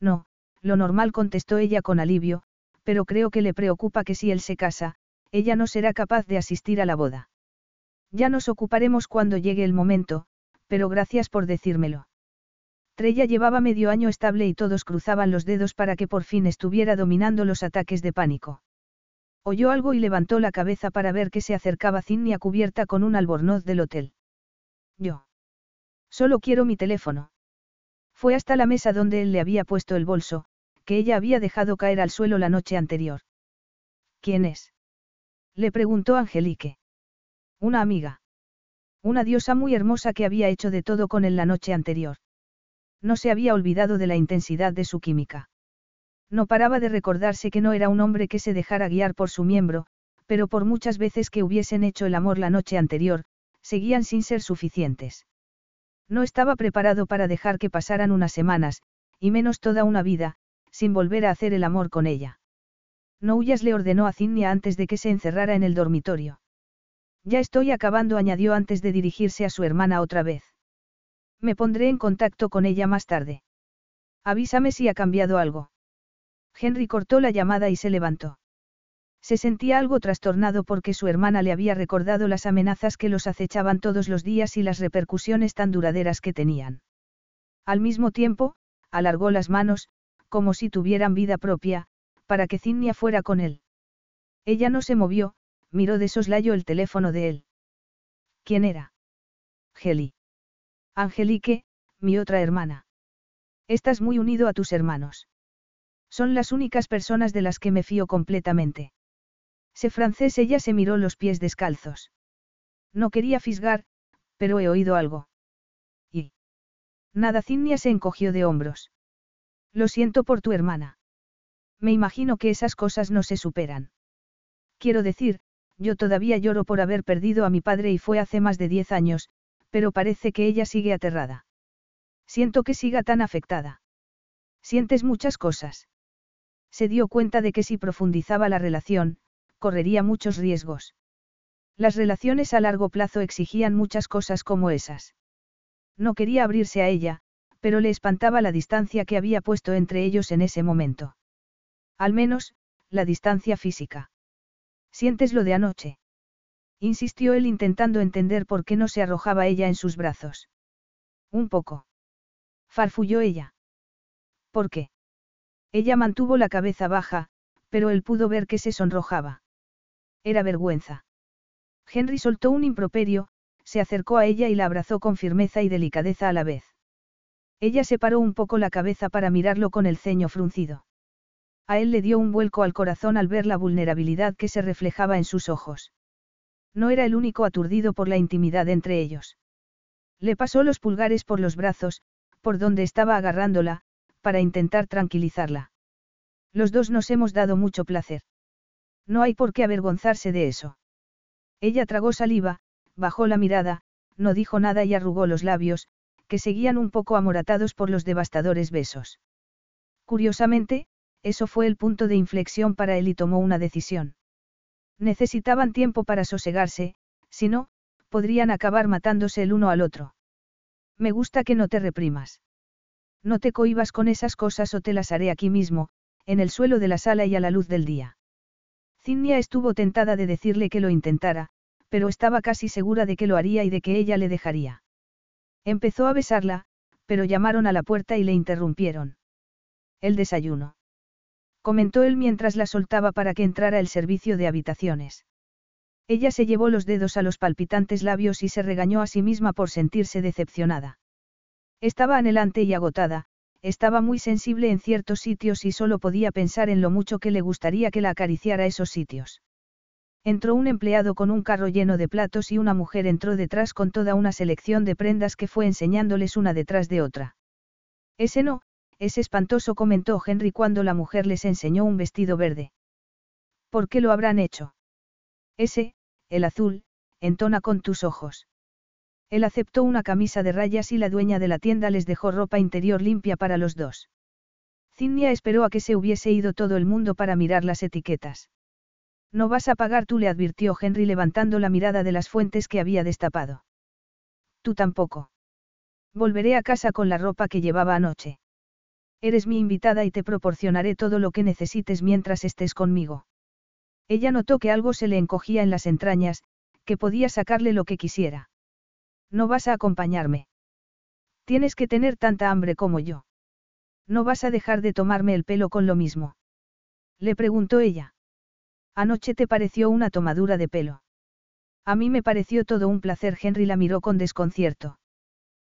No, lo normal contestó ella con alivio, pero creo que le preocupa que si él se casa, ella no será capaz de asistir a la boda. Ya nos ocuparemos cuando llegue el momento, pero gracias por decírmelo. Trella llevaba medio año estable y todos cruzaban los dedos para que por fin estuviera dominando los ataques de pánico. Oyó algo y levantó la cabeza para ver que se acercaba Cinnia cubierta con un albornoz del hotel. Yo. Solo quiero mi teléfono. Fue hasta la mesa donde él le había puesto el bolso, que ella había dejado caer al suelo la noche anterior. ¿Quién es? Le preguntó Angelique. Una amiga. Una diosa muy hermosa que había hecho de todo con él la noche anterior. No se había olvidado de la intensidad de su química. No paraba de recordarse que no era un hombre que se dejara guiar por su miembro, pero por muchas veces que hubiesen hecho el amor la noche anterior, seguían sin ser suficientes. No estaba preparado para dejar que pasaran unas semanas, y menos toda una vida, sin volver a hacer el amor con ella. No huyas le ordenó a Cinnia antes de que se encerrara en el dormitorio. Ya estoy acabando, añadió antes de dirigirse a su hermana otra vez. Me pondré en contacto con ella más tarde. Avísame si ha cambiado algo. Henry cortó la llamada y se levantó. Se sentía algo trastornado porque su hermana le había recordado las amenazas que los acechaban todos los días y las repercusiones tan duraderas que tenían. Al mismo tiempo, alargó las manos, como si tuvieran vida propia, para que Cinnia fuera con él. Ella no se movió, miró de soslayo el teléfono de él. ¿Quién era? Geli. Angelique, mi otra hermana. Estás muy unido a tus hermanos. Son las únicas personas de las que me fío completamente. Sé francés, ella se miró los pies descalzos. No quería fisgar, pero he oído algo. Y. Nada, Cinnia se encogió de hombros. Lo siento por tu hermana. Me imagino que esas cosas no se superan. Quiero decir, yo todavía lloro por haber perdido a mi padre y fue hace más de diez años, pero parece que ella sigue aterrada. Siento que siga tan afectada. Sientes muchas cosas. Se dio cuenta de que si profundizaba la relación, correría muchos riesgos. Las relaciones a largo plazo exigían muchas cosas como esas. No quería abrirse a ella, pero le espantaba la distancia que había puesto entre ellos en ese momento. Al menos, la distancia física. ¿Sientes lo de anoche? Insistió él intentando entender por qué no se arrojaba ella en sus brazos. Un poco. Farfulló ella. ¿Por qué? Ella mantuvo la cabeza baja, pero él pudo ver que se sonrojaba. Era vergüenza. Henry soltó un improperio, se acercó a ella y la abrazó con firmeza y delicadeza a la vez. Ella separó un poco la cabeza para mirarlo con el ceño fruncido. A él le dio un vuelco al corazón al ver la vulnerabilidad que se reflejaba en sus ojos. No era el único aturdido por la intimidad entre ellos. Le pasó los pulgares por los brazos, por donde estaba agarrándola, para intentar tranquilizarla. Los dos nos hemos dado mucho placer. No hay por qué avergonzarse de eso. Ella tragó saliva, bajó la mirada, no dijo nada y arrugó los labios, que seguían un poco amoratados por los devastadores besos. Curiosamente, eso fue el punto de inflexión para él y tomó una decisión. Necesitaban tiempo para sosegarse, si no, podrían acabar matándose el uno al otro. Me gusta que no te reprimas. No te cohibas con esas cosas o te las haré aquí mismo, en el suelo de la sala y a la luz del día. Cinnia estuvo tentada de decirle que lo intentara, pero estaba casi segura de que lo haría y de que ella le dejaría. Empezó a besarla, pero llamaron a la puerta y le interrumpieron. El desayuno. Comentó él mientras la soltaba para que entrara el servicio de habitaciones. Ella se llevó los dedos a los palpitantes labios y se regañó a sí misma por sentirse decepcionada. Estaba anhelante y agotada, estaba muy sensible en ciertos sitios y solo podía pensar en lo mucho que le gustaría que la acariciara esos sitios. Entró un empleado con un carro lleno de platos y una mujer entró detrás con toda una selección de prendas que fue enseñándoles una detrás de otra. Ese no, es espantoso, comentó Henry cuando la mujer les enseñó un vestido verde. ¿Por qué lo habrán hecho? Ese, el azul, entona con tus ojos. Él aceptó una camisa de rayas y la dueña de la tienda les dejó ropa interior limpia para los dos. Zinnia esperó a que se hubiese ido todo el mundo para mirar las etiquetas. No vas a pagar tú, le advirtió Henry levantando la mirada de las fuentes que había destapado. Tú tampoco. Volveré a casa con la ropa que llevaba anoche. Eres mi invitada y te proporcionaré todo lo que necesites mientras estés conmigo. Ella notó que algo se le encogía en las entrañas, que podía sacarle lo que quisiera. No vas a acompañarme. Tienes que tener tanta hambre como yo. No vas a dejar de tomarme el pelo con lo mismo. Le preguntó ella. Anoche te pareció una tomadura de pelo. A mí me pareció todo un placer. Henry la miró con desconcierto.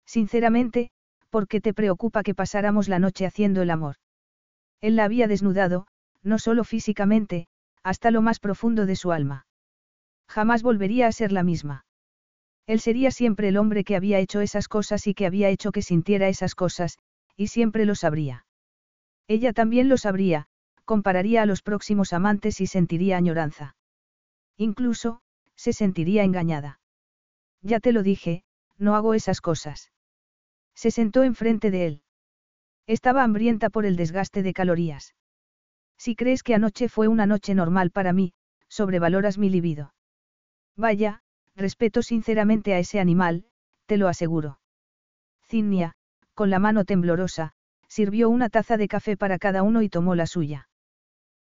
Sinceramente, ¿por qué te preocupa que pasáramos la noche haciendo el amor? Él la había desnudado, no solo físicamente, hasta lo más profundo de su alma. Jamás volvería a ser la misma. Él sería siempre el hombre que había hecho esas cosas y que había hecho que sintiera esas cosas, y siempre lo sabría. Ella también lo sabría, compararía a los próximos amantes y sentiría añoranza. Incluso, se sentiría engañada. Ya te lo dije, no hago esas cosas. Se sentó enfrente de él. Estaba hambrienta por el desgaste de calorías. Si crees que anoche fue una noche normal para mí, sobrevaloras mi libido. Vaya, respeto sinceramente a ese animal, te lo aseguro. Cinnia, con la mano temblorosa, sirvió una taza de café para cada uno y tomó la suya.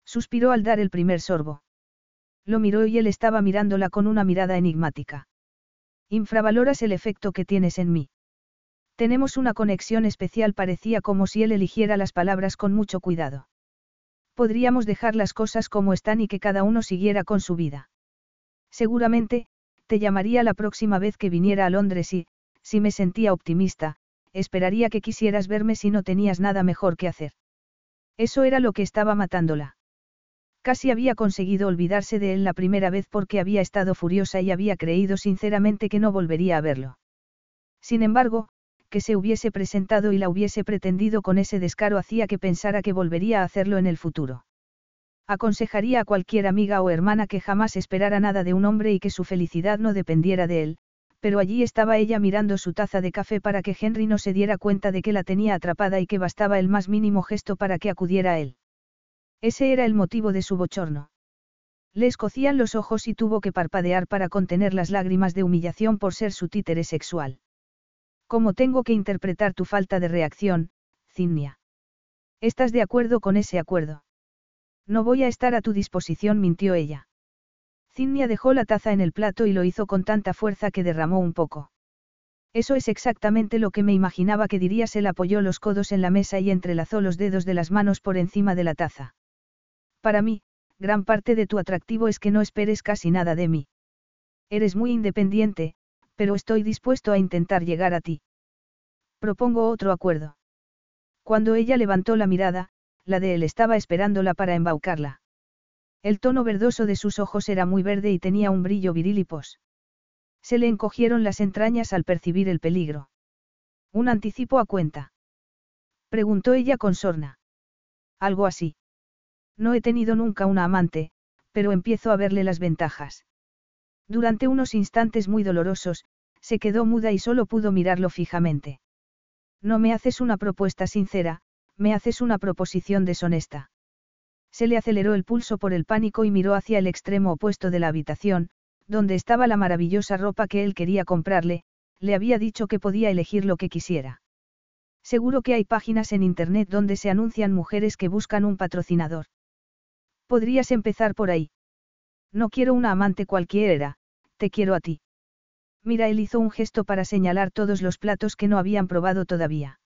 Suspiró al dar el primer sorbo. Lo miró y él estaba mirándola con una mirada enigmática. Infravaloras el efecto que tienes en mí. Tenemos una conexión especial, parecía como si él eligiera las palabras con mucho cuidado. Podríamos dejar las cosas como están y que cada uno siguiera con su vida. Seguramente, te llamaría la próxima vez que viniera a Londres y, si me sentía optimista, esperaría que quisieras verme si no tenías nada mejor que hacer. Eso era lo que estaba matándola. Casi había conseguido olvidarse de él la primera vez porque había estado furiosa y había creído sinceramente que no volvería a verlo. Sin embargo, que se hubiese presentado y la hubiese pretendido con ese descaro hacía que pensara que volvería a hacerlo en el futuro. Aconsejaría a cualquier amiga o hermana que jamás esperara nada de un hombre y que su felicidad no dependiera de él, pero allí estaba ella mirando su taza de café para que Henry no se diera cuenta de que la tenía atrapada y que bastaba el más mínimo gesto para que acudiera a él. Ese era el motivo de su bochorno. Le escocían los ojos y tuvo que parpadear para contener las lágrimas de humillación por ser su títere sexual. ¿Cómo tengo que interpretar tu falta de reacción, Cinnia? ¿Estás de acuerdo con ese acuerdo? No voy a estar a tu disposición, mintió ella. Cinnia dejó la taza en el plato y lo hizo con tanta fuerza que derramó un poco. Eso es exactamente lo que me imaginaba que dirías. Él apoyó los codos en la mesa y entrelazó los dedos de las manos por encima de la taza. Para mí, gran parte de tu atractivo es que no esperes casi nada de mí. Eres muy independiente, pero estoy dispuesto a intentar llegar a ti. Propongo otro acuerdo. Cuando ella levantó la mirada, la de él estaba esperándola para embaucarla. El tono verdoso de sus ojos era muy verde y tenía un brillo viril y pos. Se le encogieron las entrañas al percibir el peligro. ¿Un anticipo a cuenta? Preguntó ella con sorna. Algo así. No he tenido nunca una amante, pero empiezo a verle las ventajas. Durante unos instantes muy dolorosos, se quedó muda y solo pudo mirarlo fijamente. No me haces una propuesta sincera, me haces una proposición deshonesta. Se le aceleró el pulso por el pánico y miró hacia el extremo opuesto de la habitación, donde estaba la maravillosa ropa que él quería comprarle, le había dicho que podía elegir lo que quisiera. Seguro que hay páginas en Internet donde se anuncian mujeres que buscan un patrocinador. Podrías empezar por ahí. No quiero una amante cualquiera, te quiero a ti. Mira, él hizo un gesto para señalar todos los platos que no habían probado todavía.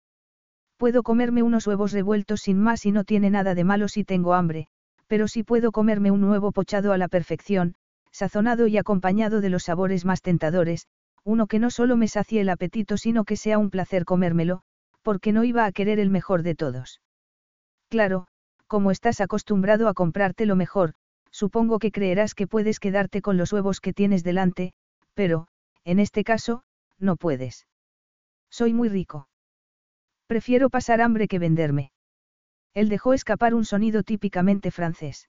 Puedo comerme unos huevos revueltos sin más y no tiene nada de malo si tengo hambre, pero sí puedo comerme un huevo pochado a la perfección, sazonado y acompañado de los sabores más tentadores, uno que no solo me sacie el apetito sino que sea un placer comérmelo, porque no iba a querer el mejor de todos. Claro, como estás acostumbrado a comprarte lo mejor, supongo que creerás que puedes quedarte con los huevos que tienes delante, pero, en este caso, no puedes. Soy muy rico. Prefiero pasar hambre que venderme. Él dejó escapar un sonido típicamente francés.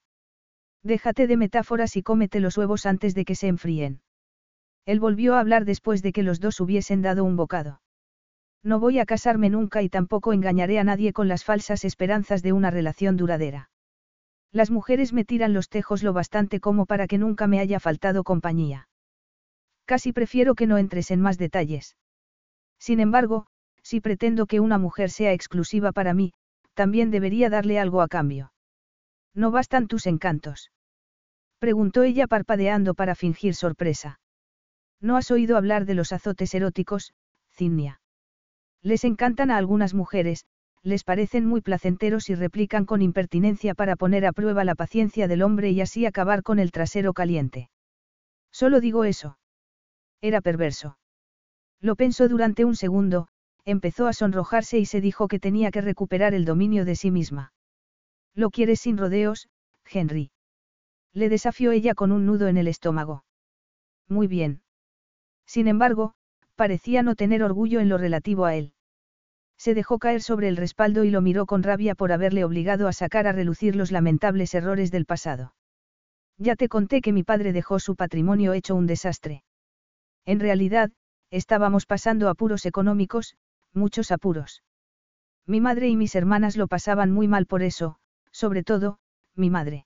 Déjate de metáforas y cómete los huevos antes de que se enfríen. Él volvió a hablar después de que los dos hubiesen dado un bocado. No voy a casarme nunca y tampoco engañaré a nadie con las falsas esperanzas de una relación duradera. Las mujeres me tiran los tejos lo bastante como para que nunca me haya faltado compañía. Casi prefiero que no entres en más detalles. Sin embargo, si pretendo que una mujer sea exclusiva para mí, también debería darle algo a cambio. ¿No bastan tus encantos? Preguntó ella parpadeando para fingir sorpresa. ¿No has oído hablar de los azotes eróticos, Cinnia? Les encantan a algunas mujeres, les parecen muy placenteros y replican con impertinencia para poner a prueba la paciencia del hombre y así acabar con el trasero caliente. Solo digo eso. Era perverso. Lo pensó durante un segundo, empezó a sonrojarse y se dijo que tenía que recuperar el dominio de sí misma. ¿Lo quieres sin rodeos, Henry? Le desafió ella con un nudo en el estómago. Muy bien. Sin embargo, parecía no tener orgullo en lo relativo a él. Se dejó caer sobre el respaldo y lo miró con rabia por haberle obligado a sacar a relucir los lamentables errores del pasado. Ya te conté que mi padre dejó su patrimonio hecho un desastre. En realidad, estábamos pasando apuros económicos, muchos apuros. Mi madre y mis hermanas lo pasaban muy mal por eso, sobre todo, mi madre.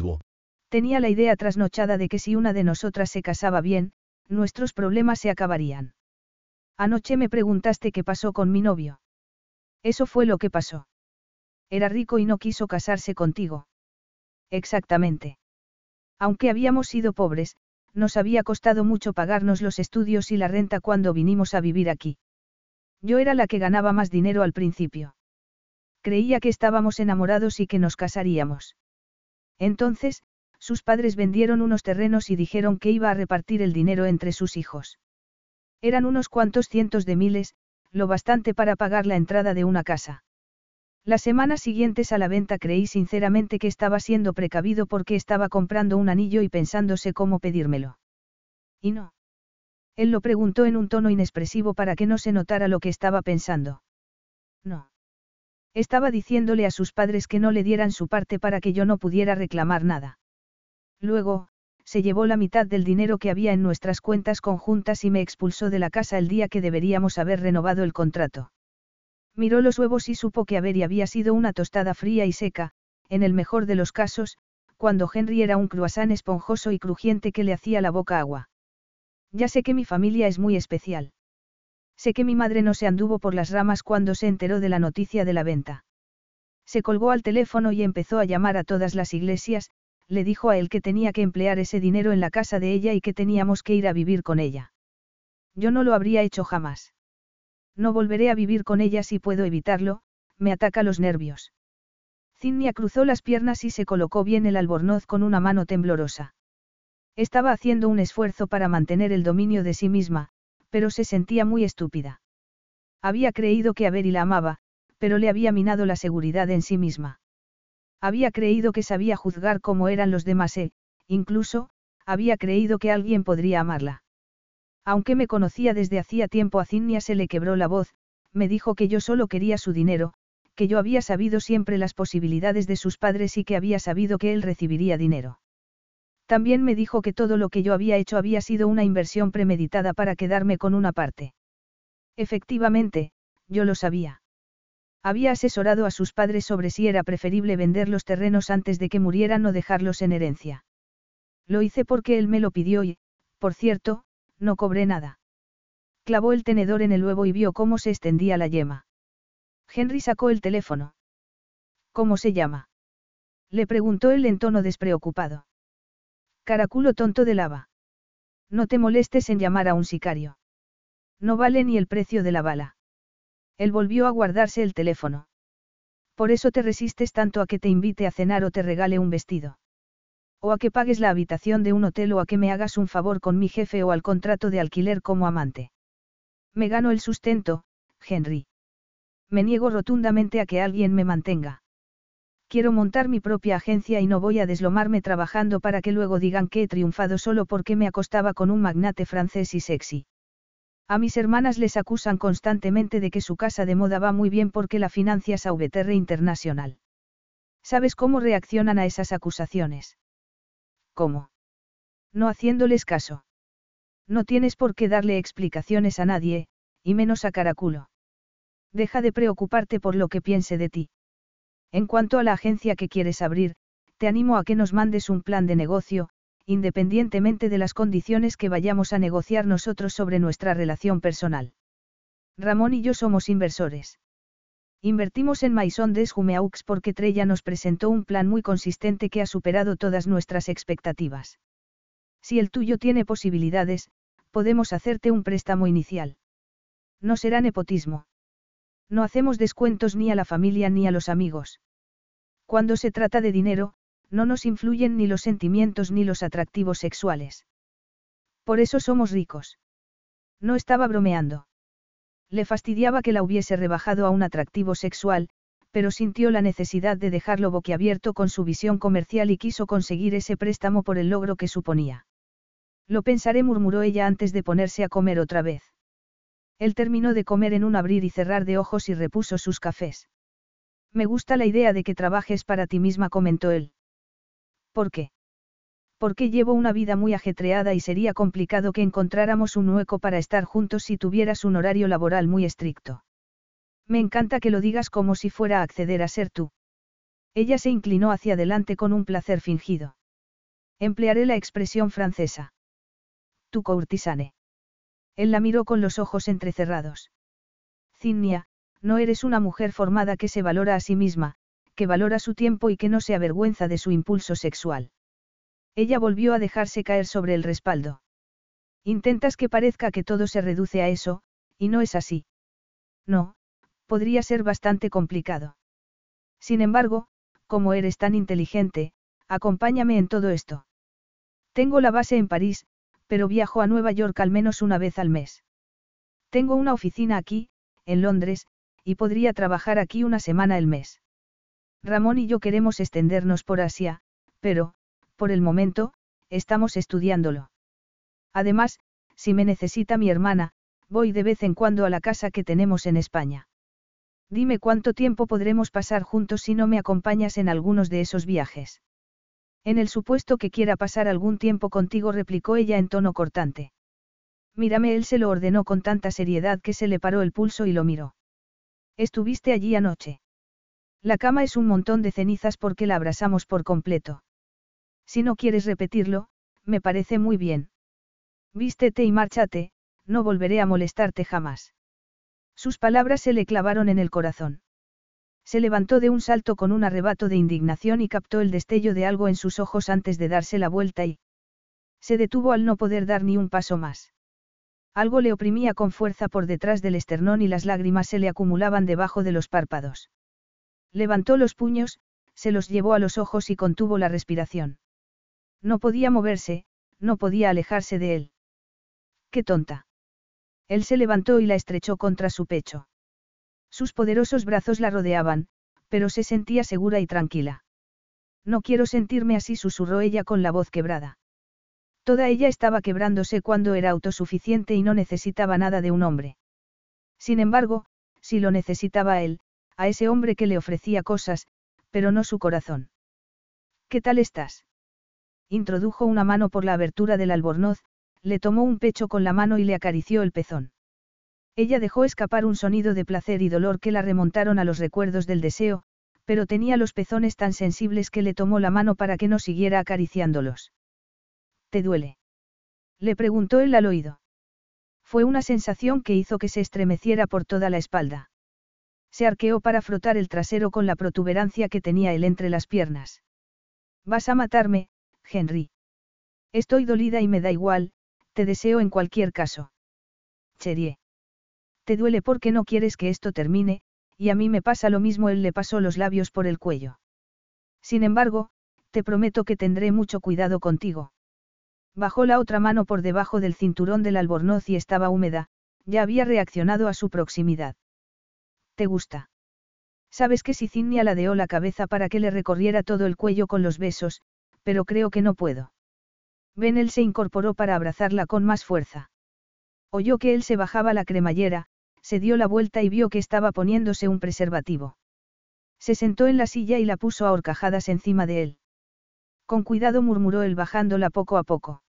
Tenía la idea trasnochada de que si una de nosotras se casaba bien, nuestros problemas se acabarían. Anoche me preguntaste qué pasó con mi novio. Eso fue lo que pasó. Era rico y no quiso casarse contigo. Exactamente. Aunque habíamos sido pobres, nos había costado mucho pagarnos los estudios y la renta cuando vinimos a vivir aquí. Yo era la que ganaba más dinero al principio. Creía que estábamos enamorados y que nos casaríamos. Entonces, sus padres vendieron unos terrenos y dijeron que iba a repartir el dinero entre sus hijos. Eran unos cuantos cientos de miles, lo bastante para pagar la entrada de una casa. Las semanas siguientes a la venta creí sinceramente que estaba siendo precavido porque estaba comprando un anillo y pensándose cómo pedírmelo. Y no. Él lo preguntó en un tono inexpresivo para que no se notara lo que estaba pensando. No. Estaba diciéndole a sus padres que no le dieran su parte para que yo no pudiera reclamar nada. Luego, se llevó la mitad del dinero que había en nuestras cuentas conjuntas y me expulsó de la casa el día que deberíamos haber renovado el contrato. Miró los huevos y supo que Avery había sido una tostada fría y seca, en el mejor de los casos, cuando Henry era un croissant esponjoso y crujiente que le hacía la boca agua. Ya sé que mi familia es muy especial. Sé que mi madre no se anduvo por las ramas cuando se enteró de la noticia de la venta. Se colgó al teléfono y empezó a llamar a todas las iglesias, le dijo a él que tenía que emplear ese dinero en la casa de ella y que teníamos que ir a vivir con ella. Yo no lo habría hecho jamás. No volveré a vivir con ella si puedo evitarlo, me ataca los nervios. Cinnia cruzó las piernas y se colocó bien el albornoz con una mano temblorosa. Estaba haciendo un esfuerzo para mantener el dominio de sí misma, pero se sentía muy estúpida. Había creído que Avery la amaba, pero le había minado la seguridad en sí misma. Había creído que sabía juzgar cómo eran los demás e, incluso, había creído que alguien podría amarla. Aunque me conocía desde hacía tiempo a Cinnia se le quebró la voz, me dijo que yo solo quería su dinero, que yo había sabido siempre las posibilidades de sus padres y que había sabido que él recibiría dinero. También me dijo que todo lo que yo había hecho había sido una inversión premeditada para quedarme con una parte. Efectivamente, yo lo sabía. Había asesorado a sus padres sobre si era preferible vender los terrenos antes de que murieran o dejarlos en herencia. Lo hice porque él me lo pidió y, por cierto, no cobré nada. Clavó el tenedor en el huevo y vio cómo se extendía la yema. Henry sacó el teléfono. ¿Cómo se llama? Le preguntó él en tono despreocupado. Caraculo tonto de lava. No te molestes en llamar a un sicario. No vale ni el precio de la bala. Él volvió a guardarse el teléfono. Por eso te resistes tanto a que te invite a cenar o te regale un vestido. O a que pagues la habitación de un hotel o a que me hagas un favor con mi jefe o al contrato de alquiler como amante. Me gano el sustento, Henry. Me niego rotundamente a que alguien me mantenga. Quiero montar mi propia agencia y no voy a deslomarme trabajando para que luego digan que he triunfado solo porque me acostaba con un magnate francés y sexy. A mis hermanas les acusan constantemente de que su casa de moda va muy bien porque la financia Sauveterre Internacional. ¿Sabes cómo reaccionan a esas acusaciones? ¿Cómo? No haciéndoles caso. No tienes por qué darle explicaciones a nadie, y menos a Caraculo. Deja de preocuparte por lo que piense de ti. En cuanto a la agencia que quieres abrir, te animo a que nos mandes un plan de negocio, independientemente de las condiciones que vayamos a negociar nosotros sobre nuestra relación personal. Ramón y yo somos inversores. Invertimos en Maison des Jumeaux porque Trella nos presentó un plan muy consistente que ha superado todas nuestras expectativas. Si el tuyo tiene posibilidades, podemos hacerte un préstamo inicial. No será nepotismo. No hacemos descuentos ni a la familia ni a los amigos. Cuando se trata de dinero, no nos influyen ni los sentimientos ni los atractivos sexuales. Por eso somos ricos. No estaba bromeando. Le fastidiaba que la hubiese rebajado a un atractivo sexual, pero sintió la necesidad de dejarlo boquiabierto con su visión comercial y quiso conseguir ese préstamo por el logro que suponía. Lo pensaré, murmuró ella antes de ponerse a comer otra vez. Él terminó de comer en un abrir y cerrar de ojos y repuso sus cafés. Me gusta la idea de que trabajes para ti misma, comentó él. ¿Por qué? Porque llevo una vida muy ajetreada y sería complicado que encontráramos un hueco para estar juntos si tuvieras un horario laboral muy estricto. Me encanta que lo digas como si fuera a acceder a ser tú. Ella se inclinó hacia adelante con un placer fingido. Emplearé la expresión francesa. Tu courtisane. Él la miró con los ojos entrecerrados. Cinnia, no eres una mujer formada que se valora a sí misma, que valora su tiempo y que no se avergüenza de su impulso sexual. Ella volvió a dejarse caer sobre el respaldo. Intentas que parezca que todo se reduce a eso, y no es así. No, podría ser bastante complicado. Sin embargo, como eres tan inteligente, acompáñame en todo esto. Tengo la base en París, pero viajo a Nueva York al menos una vez al mes. Tengo una oficina aquí, en Londres, y podría trabajar aquí una semana el mes. Ramón y yo queremos extendernos por Asia, pero, por el momento, estamos estudiándolo. Además, si me necesita mi hermana, voy de vez en cuando a la casa que tenemos en España. Dime cuánto tiempo podremos pasar juntos si no me acompañas en algunos de esos viajes. En el supuesto que quiera pasar algún tiempo contigo, replicó ella en tono cortante. Mírame, él se lo ordenó con tanta seriedad que se le paró el pulso y lo miró. Estuviste allí anoche. La cama es un montón de cenizas porque la abrasamos por completo. Si no quieres repetirlo, me parece muy bien. Vístete y márchate, no volveré a molestarte jamás. Sus palabras se le clavaron en el corazón. Se levantó de un salto con un arrebato de indignación y captó el destello de algo en sus ojos antes de darse la vuelta y... Se detuvo al no poder dar ni un paso más. Algo le oprimía con fuerza por detrás del esternón y las lágrimas se le acumulaban debajo de los párpados. Levantó los puños, se los llevó a los ojos y contuvo la respiración. No podía moverse, no podía alejarse de él. ¡Qué tonta! Él se levantó y la estrechó contra su pecho. Sus poderosos brazos la rodeaban, pero se sentía segura y tranquila. No quiero sentirme así, susurró ella con la voz quebrada. Toda ella estaba quebrándose cuando era autosuficiente y no necesitaba nada de un hombre. Sin embargo, si lo necesitaba él, a ese hombre que le ofrecía cosas, pero no su corazón. ¿Qué tal estás? introdujo una mano por la abertura del albornoz, le tomó un pecho con la mano y le acarició el pezón. Ella dejó escapar un sonido de placer y dolor que la remontaron a los recuerdos del deseo, pero tenía los pezones tan sensibles que le tomó la mano para que no siguiera acariciándolos. ¿Te duele? Le preguntó él al oído. Fue una sensación que hizo que se estremeciera por toda la espalda. Se arqueó para frotar el trasero con la protuberancia que tenía él entre las piernas. Vas a matarme, Henry. Estoy dolida y me da igual, te deseo en cualquier caso. Cherie. Te duele porque no quieres que esto termine, y a mí me pasa lo mismo, él le pasó los labios por el cuello. Sin embargo, te prometo que tendré mucho cuidado contigo. Bajó la otra mano por debajo del cinturón del albornoz y estaba húmeda, ya había reaccionado a su proximidad. ¿Te gusta? Sabes que Sicinia ladeó la cabeza para que le recorriera todo el cuello con los besos, pero creo que no puedo. Ben él se incorporó para abrazarla con más fuerza. Oyó que él se bajaba la cremallera, se dio la vuelta y vio que estaba poniéndose un preservativo. Se sentó en la silla y la puso a horcajadas encima de él. Con cuidado murmuró él bajándola poco a poco.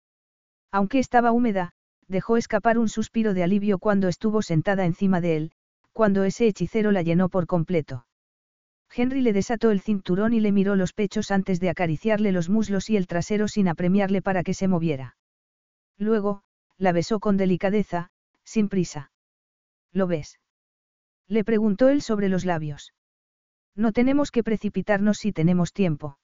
Aunque estaba húmeda, dejó escapar un suspiro de alivio cuando estuvo sentada encima de él, cuando ese hechicero la llenó por completo. Henry le desató el cinturón y le miró los pechos antes de acariciarle los muslos y el trasero sin apremiarle para que se moviera. Luego, la besó con delicadeza, sin prisa. ¿Lo ves? Le preguntó él sobre los labios. No tenemos que precipitarnos si tenemos tiempo.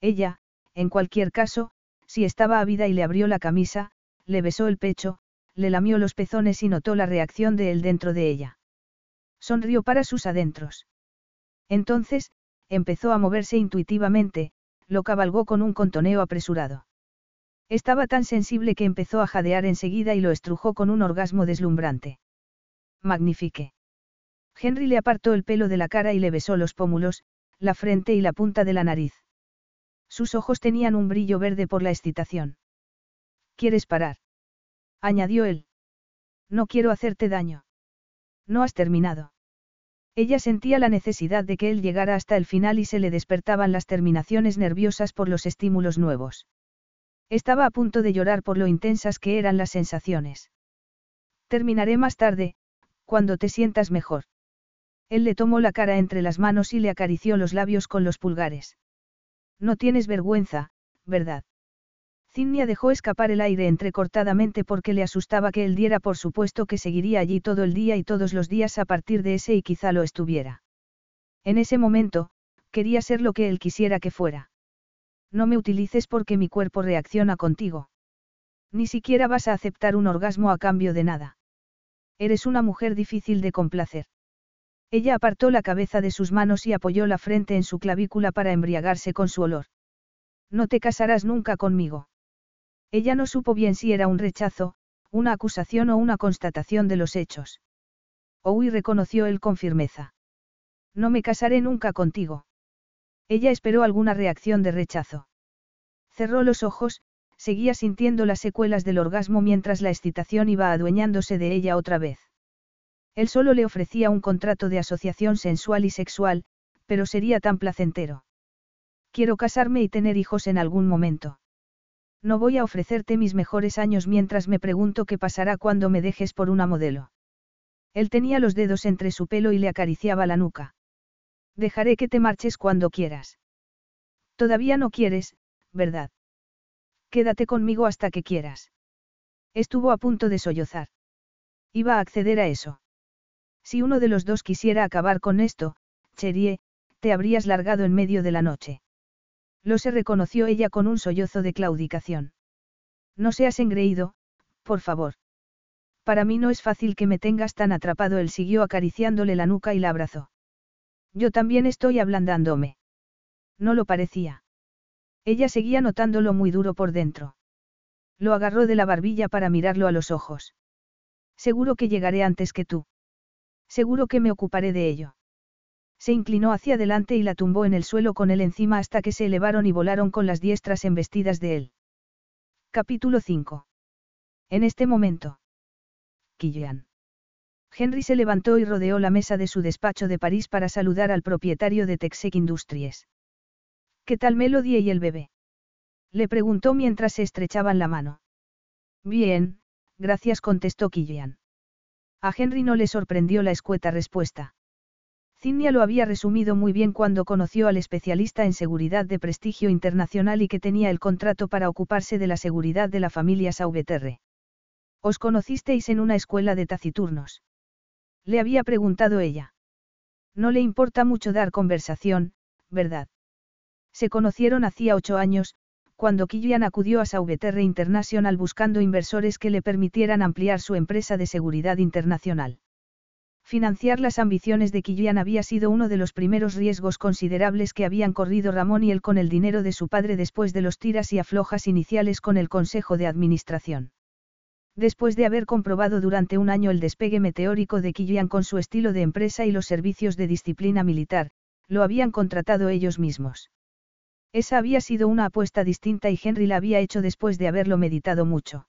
Ella, en cualquier caso, si estaba ávida y le abrió la camisa, le besó el pecho, le lamió los pezones y notó la reacción de él dentro de ella. Sonrió para sus adentros. Entonces, empezó a moverse intuitivamente, lo cabalgó con un contoneo apresurado. Estaba tan sensible que empezó a jadear enseguida y lo estrujó con un orgasmo deslumbrante. Magnifique. Henry le apartó el pelo de la cara y le besó los pómulos, la frente y la punta de la nariz. Sus ojos tenían un brillo verde por la excitación. ¿Quieres parar? añadió él. No quiero hacerte daño. No has terminado. Ella sentía la necesidad de que él llegara hasta el final y se le despertaban las terminaciones nerviosas por los estímulos nuevos. Estaba a punto de llorar por lo intensas que eran las sensaciones. Terminaré más tarde, cuando te sientas mejor. Él le tomó la cara entre las manos y le acarició los labios con los pulgares. No tienes vergüenza, ¿verdad? Cinnia dejó escapar el aire entrecortadamente porque le asustaba que él diera por supuesto que seguiría allí todo el día y todos los días a partir de ese y quizá lo estuviera. En ese momento, quería ser lo que él quisiera que fuera. No me utilices porque mi cuerpo reacciona contigo. Ni siquiera vas a aceptar un orgasmo a cambio de nada. Eres una mujer difícil de complacer. Ella apartó la cabeza de sus manos y apoyó la frente en su clavícula para embriagarse con su olor. No te casarás nunca conmigo. Ella no supo bien si era un rechazo, una acusación o una constatación de los hechos. Oui reconoció él con firmeza. No me casaré nunca contigo. Ella esperó alguna reacción de rechazo. Cerró los ojos, seguía sintiendo las secuelas del orgasmo mientras la excitación iba adueñándose de ella otra vez. Él solo le ofrecía un contrato de asociación sensual y sexual, pero sería tan placentero. Quiero casarme y tener hijos en algún momento. No voy a ofrecerte mis mejores años mientras me pregunto qué pasará cuando me dejes por una modelo. Él tenía los dedos entre su pelo y le acariciaba la nuca. Dejaré que te marches cuando quieras. Todavía no quieres, ¿verdad? Quédate conmigo hasta que quieras. Estuvo a punto de sollozar. Iba a acceder a eso. Si uno de los dos quisiera acabar con esto, Cherie, te habrías largado en medio de la noche. Lo se reconoció ella con un sollozo de claudicación. No seas engreído, por favor. Para mí no es fácil que me tengas tan atrapado. Él siguió acariciándole la nuca y la abrazó. Yo también estoy ablandándome. No lo parecía. Ella seguía notándolo muy duro por dentro. Lo agarró de la barbilla para mirarlo a los ojos. Seguro que llegaré antes que tú. Seguro que me ocuparé de ello. Se inclinó hacia adelante y la tumbó en el suelo con él encima hasta que se elevaron y volaron con las diestras embestidas de él. Capítulo 5. En este momento. Killian. Henry se levantó y rodeó la mesa de su despacho de París para saludar al propietario de Texec Industries. ¿Qué tal Melody y el bebé? Le preguntó mientras se estrechaban la mano. Bien, gracias contestó Killian. A Henry no le sorprendió la escueta respuesta. Zinnia lo había resumido muy bien cuando conoció al especialista en seguridad de prestigio internacional y que tenía el contrato para ocuparse de la seguridad de la familia Sauveterre. ¿Os conocisteis en una escuela de taciturnos? Le había preguntado ella. No le importa mucho dar conversación, ¿verdad? Se conocieron hacía ocho años, cuando Killian acudió a Sauveterre International buscando inversores que le permitieran ampliar su empresa de seguridad internacional. Financiar las ambiciones de Killian había sido uno de los primeros riesgos considerables que habían corrido Ramón y él con el dinero de su padre después de los tiras y aflojas iniciales con el Consejo de Administración. Después de haber comprobado durante un año el despegue meteórico de Killian con su estilo de empresa y los servicios de disciplina militar, lo habían contratado ellos mismos. Esa había sido una apuesta distinta y Henry la había hecho después de haberlo meditado mucho.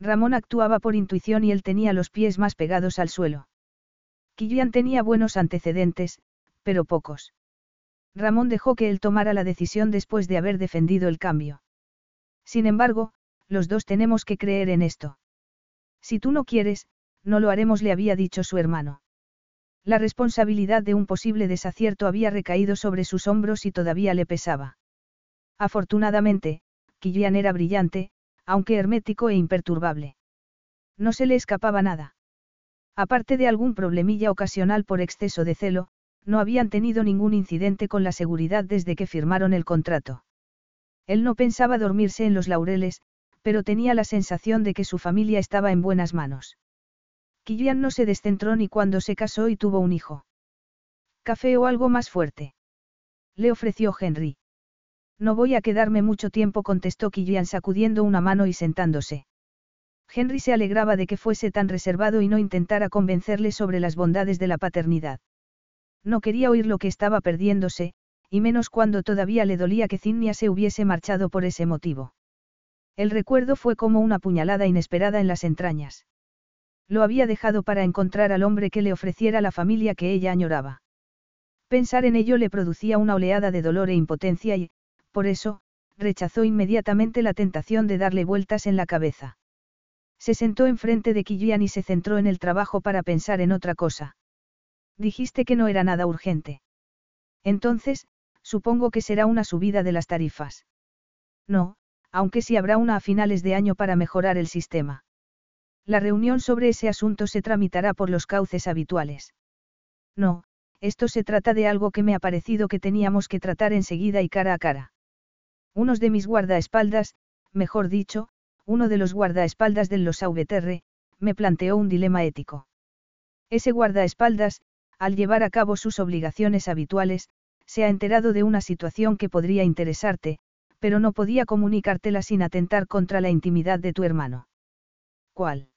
Ramón actuaba por intuición y él tenía los pies más pegados al suelo. Killian tenía buenos antecedentes, pero pocos. Ramón dejó que él tomara la decisión después de haber defendido el cambio. Sin embargo, los dos tenemos que creer en esto. Si tú no quieres, no lo haremos, le había dicho su hermano. La responsabilidad de un posible desacierto había recaído sobre sus hombros y todavía le pesaba. Afortunadamente, Killian era brillante, aunque hermético e imperturbable. No se le escapaba nada. Aparte de algún problemilla ocasional por exceso de celo, no habían tenido ningún incidente con la seguridad desde que firmaron el contrato. Él no pensaba dormirse en los laureles, pero tenía la sensación de que su familia estaba en buenas manos. Killian no se descentró ni cuando se casó y tuvo un hijo. ¿Café o algo más fuerte? Le ofreció Henry. No voy a quedarme mucho tiempo, contestó Killian sacudiendo una mano y sentándose. Henry se alegraba de que fuese tan reservado y no intentara convencerle sobre las bondades de la paternidad. No quería oír lo que estaba perdiéndose, y menos cuando todavía le dolía que Zinnia se hubiese marchado por ese motivo. El recuerdo fue como una puñalada inesperada en las entrañas. Lo había dejado para encontrar al hombre que le ofreciera la familia que ella añoraba. Pensar en ello le producía una oleada de dolor e impotencia y, por eso, rechazó inmediatamente la tentación de darle vueltas en la cabeza. Se sentó enfrente de Killian y se centró en el trabajo para pensar en otra cosa. Dijiste que no era nada urgente. Entonces, supongo que será una subida de las tarifas. No, aunque sí habrá una a finales de año para mejorar el sistema. La reunión sobre ese asunto se tramitará por los cauces habituales. No, esto se trata de algo que me ha parecido que teníamos que tratar enseguida y cara a cara. Unos de mis guardaespaldas, mejor dicho, uno de los guardaespaldas del Los Auveterre, me planteó un dilema ético. Ese guardaespaldas, al llevar a cabo sus obligaciones habituales, se ha enterado de una situación que podría interesarte, pero no podía comunicártela sin atentar contra la intimidad de tu hermano. ¿Cuál?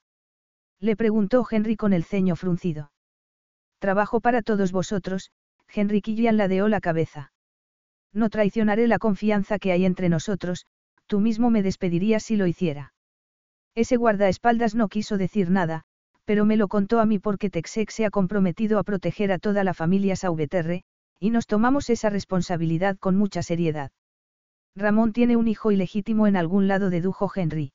Le preguntó Henry con el ceño fruncido. Trabajo para todos vosotros, Henry Killian ladeó la cabeza. No traicionaré la confianza que hay entre nosotros, tú mismo me despedirías si lo hiciera. Ese guardaespaldas no quiso decir nada, pero me lo contó a mí porque Texex se ha comprometido a proteger a toda la familia Sauveterre, y nos tomamos esa responsabilidad con mucha seriedad. Ramón tiene un hijo ilegítimo en algún lado, dedujo Henry.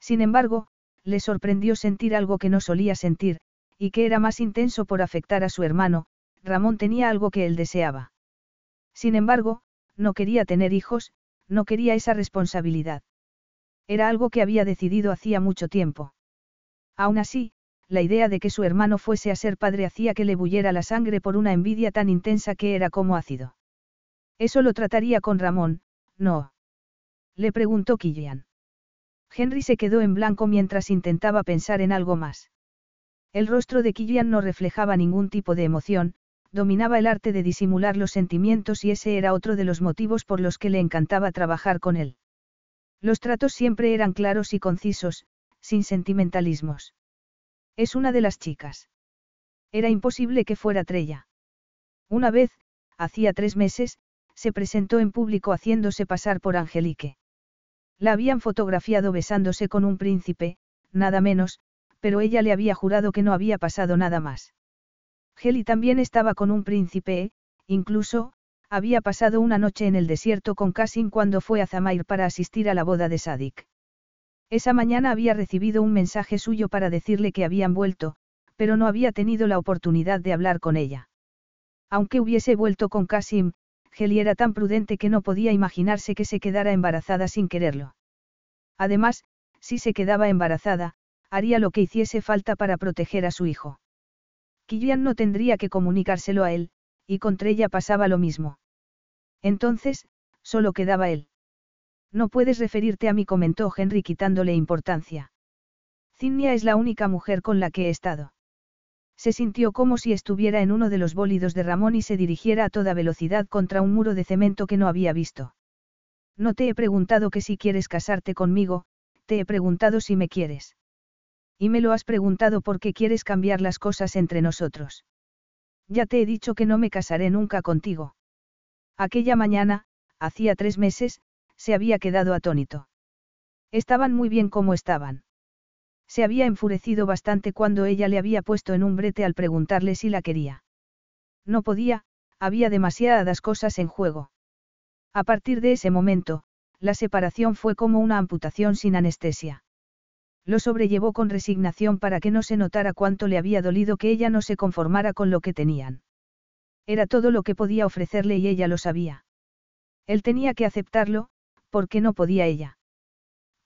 Sin embargo, le sorprendió sentir algo que no solía sentir, y que era más intenso por afectar a su hermano, Ramón tenía algo que él deseaba. Sin embargo, no quería tener hijos, no quería esa responsabilidad. Era algo que había decidido hacía mucho tiempo. Aún así, la idea de que su hermano fuese a ser padre hacía que le bullera la sangre por una envidia tan intensa que era como ácido. Eso lo trataría con Ramón, no. Le preguntó Killian. Henry se quedó en blanco mientras intentaba pensar en algo más. El rostro de Killian no reflejaba ningún tipo de emoción, dominaba el arte de disimular los sentimientos y ese era otro de los motivos por los que le encantaba trabajar con él. Los tratos siempre eran claros y concisos, sin sentimentalismos. Es una de las chicas. Era imposible que fuera Trella. Una vez, hacía tres meses, se presentó en público haciéndose pasar por Angelique. La habían fotografiado besándose con un príncipe, nada menos, pero ella le había jurado que no había pasado nada más. Heli también estaba con un príncipe, incluso, había pasado una noche en el desierto con Kasim cuando fue a Zamair para asistir a la boda de Sadik. Esa mañana había recibido un mensaje suyo para decirle que habían vuelto, pero no había tenido la oportunidad de hablar con ella. Aunque hubiese vuelto con Kasim, Geli era tan prudente que no podía imaginarse que se quedara embarazada sin quererlo. Además, si se quedaba embarazada, haría lo que hiciese falta para proteger a su hijo. Killian no tendría que comunicárselo a él, y con Trella pasaba lo mismo. Entonces, solo quedaba él. No puedes referirte a mí, comentó Henry quitándole importancia. Zinnia es la única mujer con la que he estado. Se sintió como si estuviera en uno de los bólidos de Ramón y se dirigiera a toda velocidad contra un muro de cemento que no había visto. No te he preguntado que si quieres casarte conmigo, te he preguntado si me quieres. Y me lo has preguntado por qué quieres cambiar las cosas entre nosotros. Ya te he dicho que no me casaré nunca contigo. Aquella mañana, hacía tres meses, se había quedado atónito. Estaban muy bien como estaban. Se había enfurecido bastante cuando ella le había puesto en un brete al preguntarle si la quería. No podía, había demasiadas cosas en juego. A partir de ese momento, la separación fue como una amputación sin anestesia. Lo sobrellevó con resignación para que no se notara cuánto le había dolido que ella no se conformara con lo que tenían. Era todo lo que podía ofrecerle y ella lo sabía. Él tenía que aceptarlo, porque no podía ella.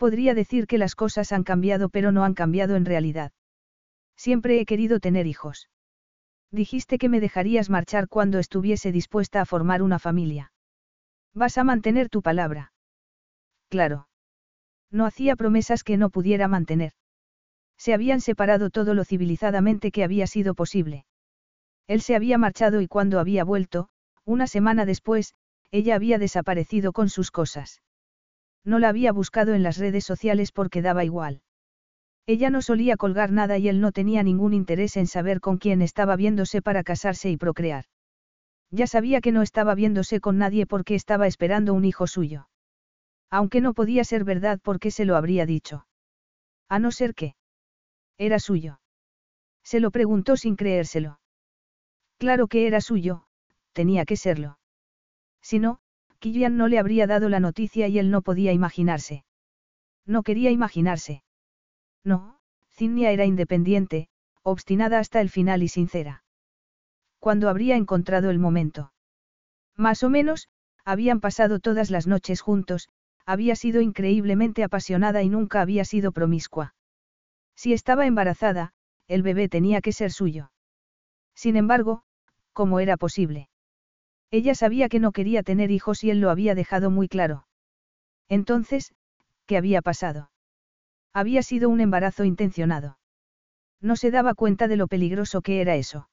Podría decir que las cosas han cambiado pero no han cambiado en realidad. Siempre he querido tener hijos. Dijiste que me dejarías marchar cuando estuviese dispuesta a formar una familia. Vas a mantener tu palabra. Claro. No hacía promesas que no pudiera mantener. Se habían separado todo lo civilizadamente que había sido posible. Él se había marchado y cuando había vuelto, una semana después, ella había desaparecido con sus cosas. No la había buscado en las redes sociales porque daba igual. Ella no solía colgar nada y él no tenía ningún interés en saber con quién estaba viéndose para casarse y procrear. Ya sabía que no estaba viéndose con nadie porque estaba esperando un hijo suyo. Aunque no podía ser verdad porque se lo habría dicho. A no ser que. Era suyo. Se lo preguntó sin creérselo. Claro que era suyo, tenía que serlo. Si no, Killian no le habría dado la noticia y él no podía imaginarse. No quería imaginarse. No, Zinnia era independiente, obstinada hasta el final y sincera. ¿Cuándo habría encontrado el momento? Más o menos, habían pasado todas las noches juntos, había sido increíblemente apasionada y nunca había sido promiscua. Si estaba embarazada, el bebé tenía que ser suyo. Sin embargo, ¿cómo era posible? Ella sabía que no quería tener hijos y él lo había dejado muy claro. Entonces, ¿qué había pasado? Había sido un embarazo intencionado. No se daba cuenta de lo peligroso que era eso.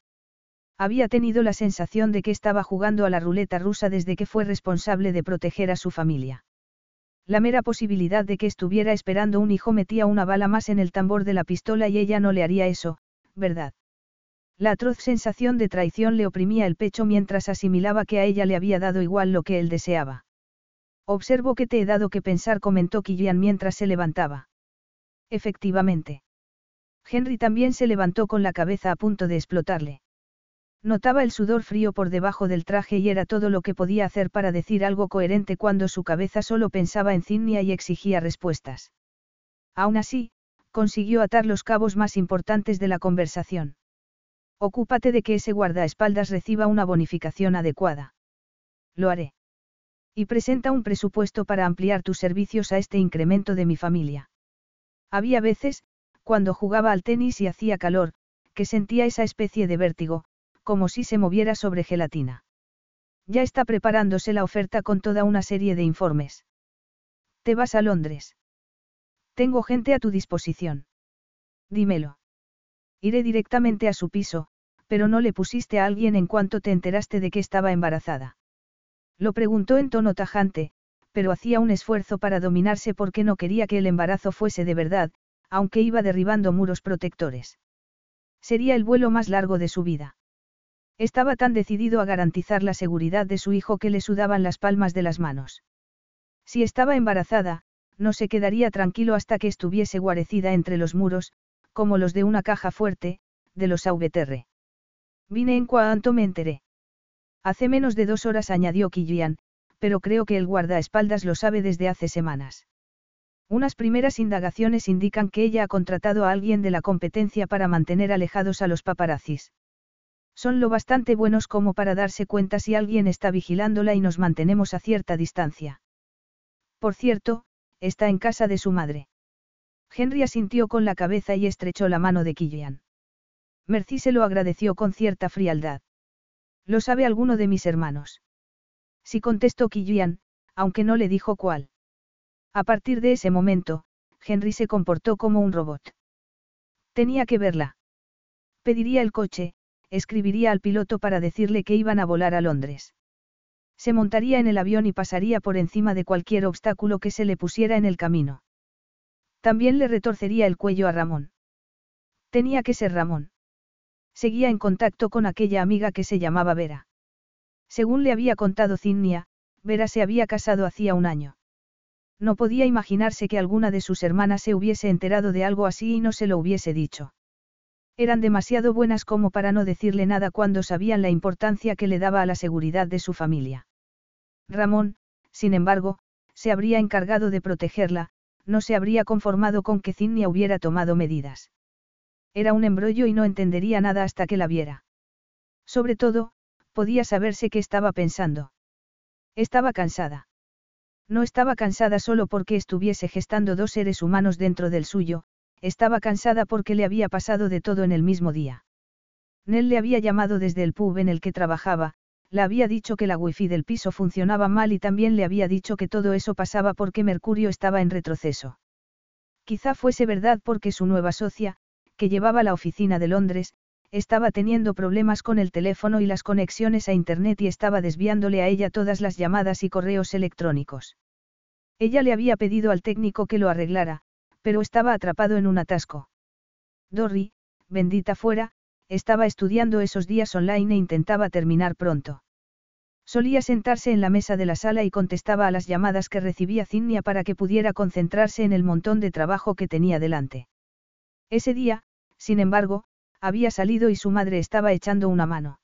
Había tenido la sensación de que estaba jugando a la ruleta rusa desde que fue responsable de proteger a su familia. La mera posibilidad de que estuviera esperando un hijo metía una bala más en el tambor de la pistola y ella no le haría eso, ¿verdad? La atroz sensación de traición le oprimía el pecho mientras asimilaba que a ella le había dado igual lo que él deseaba. Observo que te he dado que pensar, comentó Killian mientras se levantaba. Efectivamente. Henry también se levantó con la cabeza a punto de explotarle. Notaba el sudor frío por debajo del traje y era todo lo que podía hacer para decir algo coherente cuando su cabeza solo pensaba en Zinnia y exigía respuestas. Aún así, consiguió atar los cabos más importantes de la conversación. Ocúpate de que ese guardaespaldas reciba una bonificación adecuada. Lo haré. Y presenta un presupuesto para ampliar tus servicios a este incremento de mi familia. Había veces, cuando jugaba al tenis y hacía calor, que sentía esa especie de vértigo, como si se moviera sobre gelatina. Ya está preparándose la oferta con toda una serie de informes. ¿Te vas a Londres? Tengo gente a tu disposición. Dímelo. Iré directamente a su piso, pero no le pusiste a alguien en cuanto te enteraste de que estaba embarazada. Lo preguntó en tono tajante, pero hacía un esfuerzo para dominarse porque no quería que el embarazo fuese de verdad, aunque iba derribando muros protectores. Sería el vuelo más largo de su vida. Estaba tan decidido a garantizar la seguridad de su hijo que le sudaban las palmas de las manos. Si estaba embarazada, no se quedaría tranquilo hasta que estuviese guarecida entre los muros, como los de una caja fuerte, de los AVTR. Vine en cuanto me enteré. Hace menos de dos horas añadió Killian, pero creo que el guardaespaldas lo sabe desde hace semanas. Unas primeras indagaciones indican que ella ha contratado a alguien de la competencia para mantener alejados a los paparazzis. Son lo bastante buenos como para darse cuenta si alguien está vigilándola y nos mantenemos a cierta distancia. Por cierto, está en casa de su madre. Henry asintió con la cabeza y estrechó la mano de Killian. Mercy se lo agradeció con cierta frialdad. ¿Lo sabe alguno de mis hermanos? Sí contestó Killian, aunque no le dijo cuál. A partir de ese momento, Henry se comportó como un robot. Tenía que verla. Pediría el coche, escribiría al piloto para decirle que iban a volar a Londres. Se montaría en el avión y pasaría por encima de cualquier obstáculo que se le pusiera en el camino. También le retorcería el cuello a Ramón. Tenía que ser Ramón. Seguía en contacto con aquella amiga que se llamaba Vera. Según le había contado Cinnia, Vera se había casado hacía un año. No podía imaginarse que alguna de sus hermanas se hubiese enterado de algo así y no se lo hubiese dicho. Eran demasiado buenas como para no decirle nada cuando sabían la importancia que le daba a la seguridad de su familia. Ramón, sin embargo, se habría encargado de protegerla, no se habría conformado con que Cinnia hubiera tomado medidas. Era un embrollo y no entendería nada hasta que la viera. Sobre todo, podía saberse qué estaba pensando. Estaba cansada. No estaba cansada solo porque estuviese gestando dos seres humanos dentro del suyo, estaba cansada porque le había pasado de todo en el mismo día. Nell le había llamado desde el pub en el que trabajaba, le había dicho que la wifi del piso funcionaba mal y también le había dicho que todo eso pasaba porque Mercurio estaba en retroceso. Quizá fuese verdad porque su nueva socia, que llevaba la oficina de Londres, estaba teniendo problemas con el teléfono y las conexiones a Internet y estaba desviándole a ella todas las llamadas y correos electrónicos. Ella le había pedido al técnico que lo arreglara, pero estaba atrapado en un atasco. Dorry, bendita fuera, estaba estudiando esos días online e intentaba terminar pronto. Solía sentarse en la mesa de la sala y contestaba a las llamadas que recibía Cinnia para que pudiera concentrarse en el montón de trabajo que tenía delante. Ese día, sin embargo, había salido y su madre estaba echando una mano.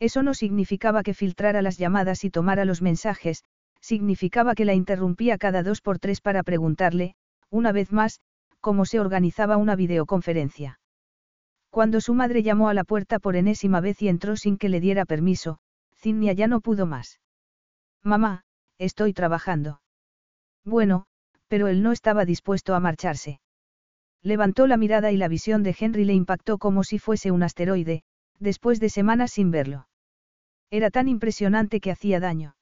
Eso no significaba que filtrara las llamadas y tomara los mensajes, significaba que la interrumpía cada dos por tres para preguntarle, una vez más, cómo se organizaba una videoconferencia. Cuando su madre llamó a la puerta por enésima vez y entró sin que le diera permiso, Cinnia ya no pudo más. Mamá, estoy trabajando. Bueno, pero él no estaba dispuesto a marcharse. Levantó la mirada y la visión de Henry le impactó como si fuese un asteroide, después de semanas sin verlo. Era tan impresionante que hacía daño.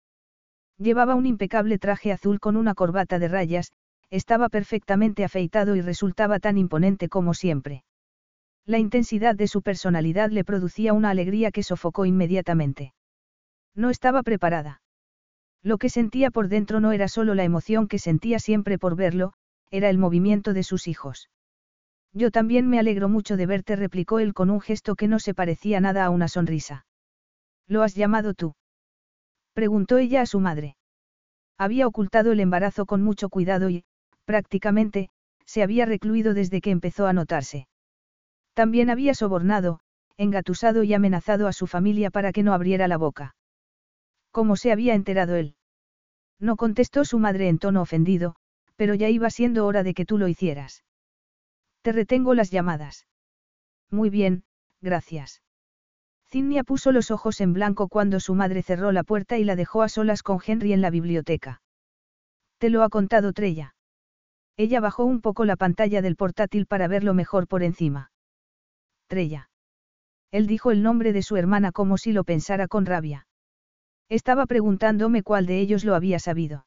Llevaba un impecable traje azul con una corbata de rayas, estaba perfectamente afeitado y resultaba tan imponente como siempre. La intensidad de su personalidad le producía una alegría que sofocó inmediatamente. No estaba preparada. Lo que sentía por dentro no era solo la emoción que sentía siempre por verlo, era el movimiento de sus hijos. Yo también me alegro mucho de verte, replicó él con un gesto que no se parecía nada a una sonrisa. ¿Lo has llamado tú? Preguntó ella a su madre. Había ocultado el embarazo con mucho cuidado y, prácticamente, se había recluido desde que empezó a notarse. También había sobornado, engatusado y amenazado a su familia para que no abriera la boca. ¿Cómo se había enterado él? No contestó su madre en tono ofendido, pero ya iba siendo hora de que tú lo hicieras. Te retengo las llamadas. Muy bien, gracias. Cinnia puso los ojos en blanco cuando su madre cerró la puerta y la dejó a solas con Henry en la biblioteca. Te lo ha contado Trella. Ella bajó un poco la pantalla del portátil para verlo mejor por encima. Trella. Él dijo el nombre de su hermana como si lo pensara con rabia. Estaba preguntándome cuál de ellos lo había sabido.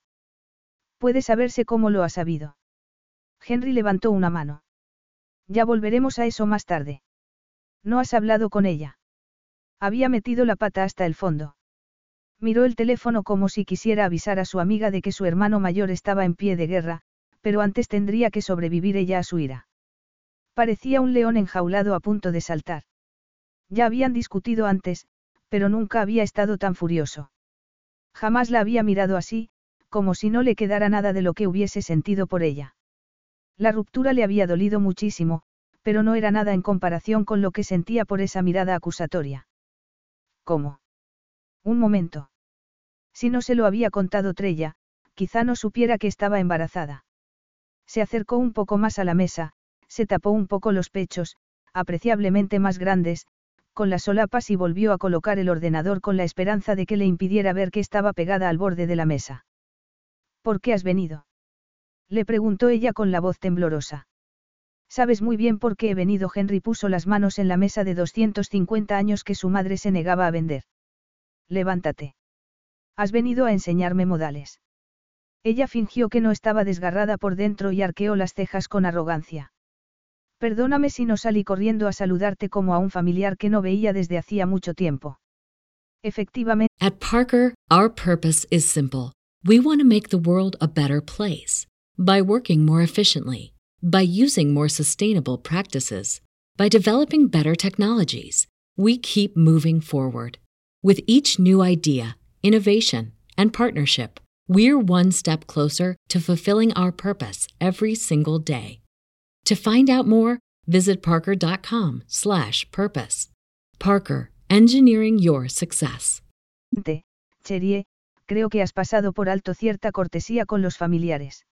Puede saberse cómo lo ha sabido. Henry levantó una mano. Ya volveremos a eso más tarde. ¿No has hablado con ella? Había metido la pata hasta el fondo. Miró el teléfono como si quisiera avisar a su amiga de que su hermano mayor estaba en pie de guerra, pero antes tendría que sobrevivir ella a su ira. Parecía un león enjaulado a punto de saltar. Ya habían discutido antes, pero nunca había estado tan furioso. Jamás la había mirado así, como si no le quedara nada de lo que hubiese sentido por ella. La ruptura le había dolido muchísimo, pero no era nada en comparación con lo que sentía por esa mirada acusatoria. ¿Cómo? Un momento. Si no se lo había contado Trella, quizá no supiera que estaba embarazada. Se acercó un poco más a la mesa, se tapó un poco los pechos, apreciablemente más grandes, con las solapas y volvió a colocar el ordenador con la esperanza de que le impidiera ver que estaba pegada al borde de la mesa. ¿Por qué has venido? Le preguntó ella con la voz temblorosa. Sabes muy bien por qué he venido. Henry puso las manos en la mesa de 250 años que su madre se negaba a vender. Levántate. Has venido a enseñarme modales. Ella fingió que no estaba desgarrada por dentro y arqueó las cejas con arrogancia. Perdóname si no salí corriendo a saludarte como a un familiar que no veía desde hacía mucho tiempo. Efectivamente. At Parker, our purpose is simple. We want to make the world a better place by working more efficiently, by using more sustainable practices, by developing better technologies. We keep moving forward. With each new idea, innovation, and partnership, we're one step closer to fulfilling our purpose every single day. To find out more, visit parker.com/purpose. Parker, engineering your success. Cherie, creo que has pasado por alto cierta cortesía con los familiares.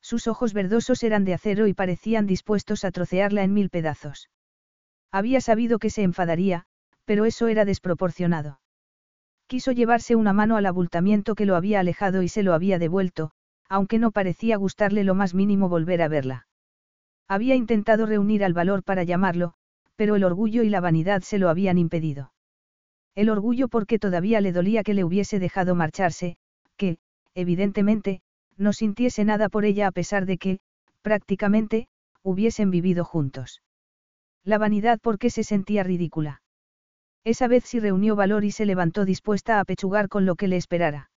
Sus ojos verdosos eran de acero y parecían dispuestos a trocearla en mil pedazos. Había sabido que se enfadaría, pero eso era desproporcionado. Quiso llevarse una mano al abultamiento que lo había alejado y se lo había devuelto, aunque no parecía gustarle lo más mínimo volver a verla. Había intentado reunir al valor para llamarlo, pero el orgullo y la vanidad se lo habían impedido. El orgullo porque todavía le dolía que le hubiese dejado marcharse, que, evidentemente, no sintiese nada por ella a pesar de que, prácticamente, hubiesen vivido juntos. La vanidad porque se sentía ridícula. Esa vez sí reunió valor y se levantó dispuesta a pechugar con lo que le esperara.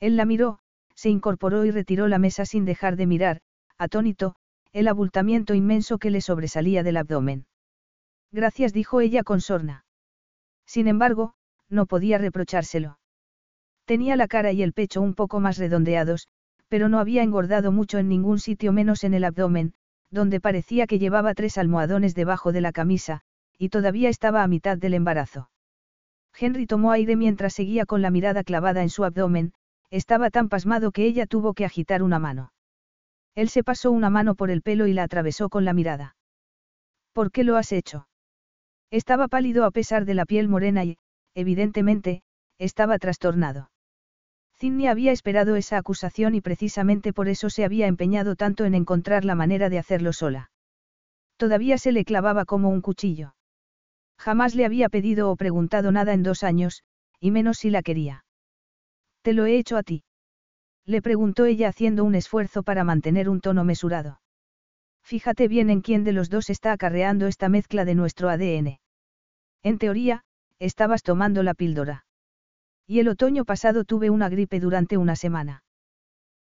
Él la miró, se incorporó y retiró la mesa sin dejar de mirar, atónito, el abultamiento inmenso que le sobresalía del abdomen. Gracias, dijo ella con sorna. Sin embargo, no podía reprochárselo. Tenía la cara y el pecho un poco más redondeados, pero no había engordado mucho en ningún sitio menos en el abdomen, donde parecía que llevaba tres almohadones debajo de la camisa, y todavía estaba a mitad del embarazo. Henry tomó aire mientras seguía con la mirada clavada en su abdomen, estaba tan pasmado que ella tuvo que agitar una mano. Él se pasó una mano por el pelo y la atravesó con la mirada. ¿Por qué lo has hecho? Estaba pálido a pesar de la piel morena y, evidentemente, estaba trastornado. Zinni había esperado esa acusación y precisamente por eso se había empeñado tanto en encontrar la manera de hacerlo sola. Todavía se le clavaba como un cuchillo. Jamás le había pedido o preguntado nada en dos años, y menos si la quería. Te lo he hecho a ti. Le preguntó ella haciendo un esfuerzo para mantener un tono mesurado. Fíjate bien en quién de los dos está acarreando esta mezcla de nuestro ADN. En teoría, estabas tomando la píldora. Y el otoño pasado tuve una gripe durante una semana.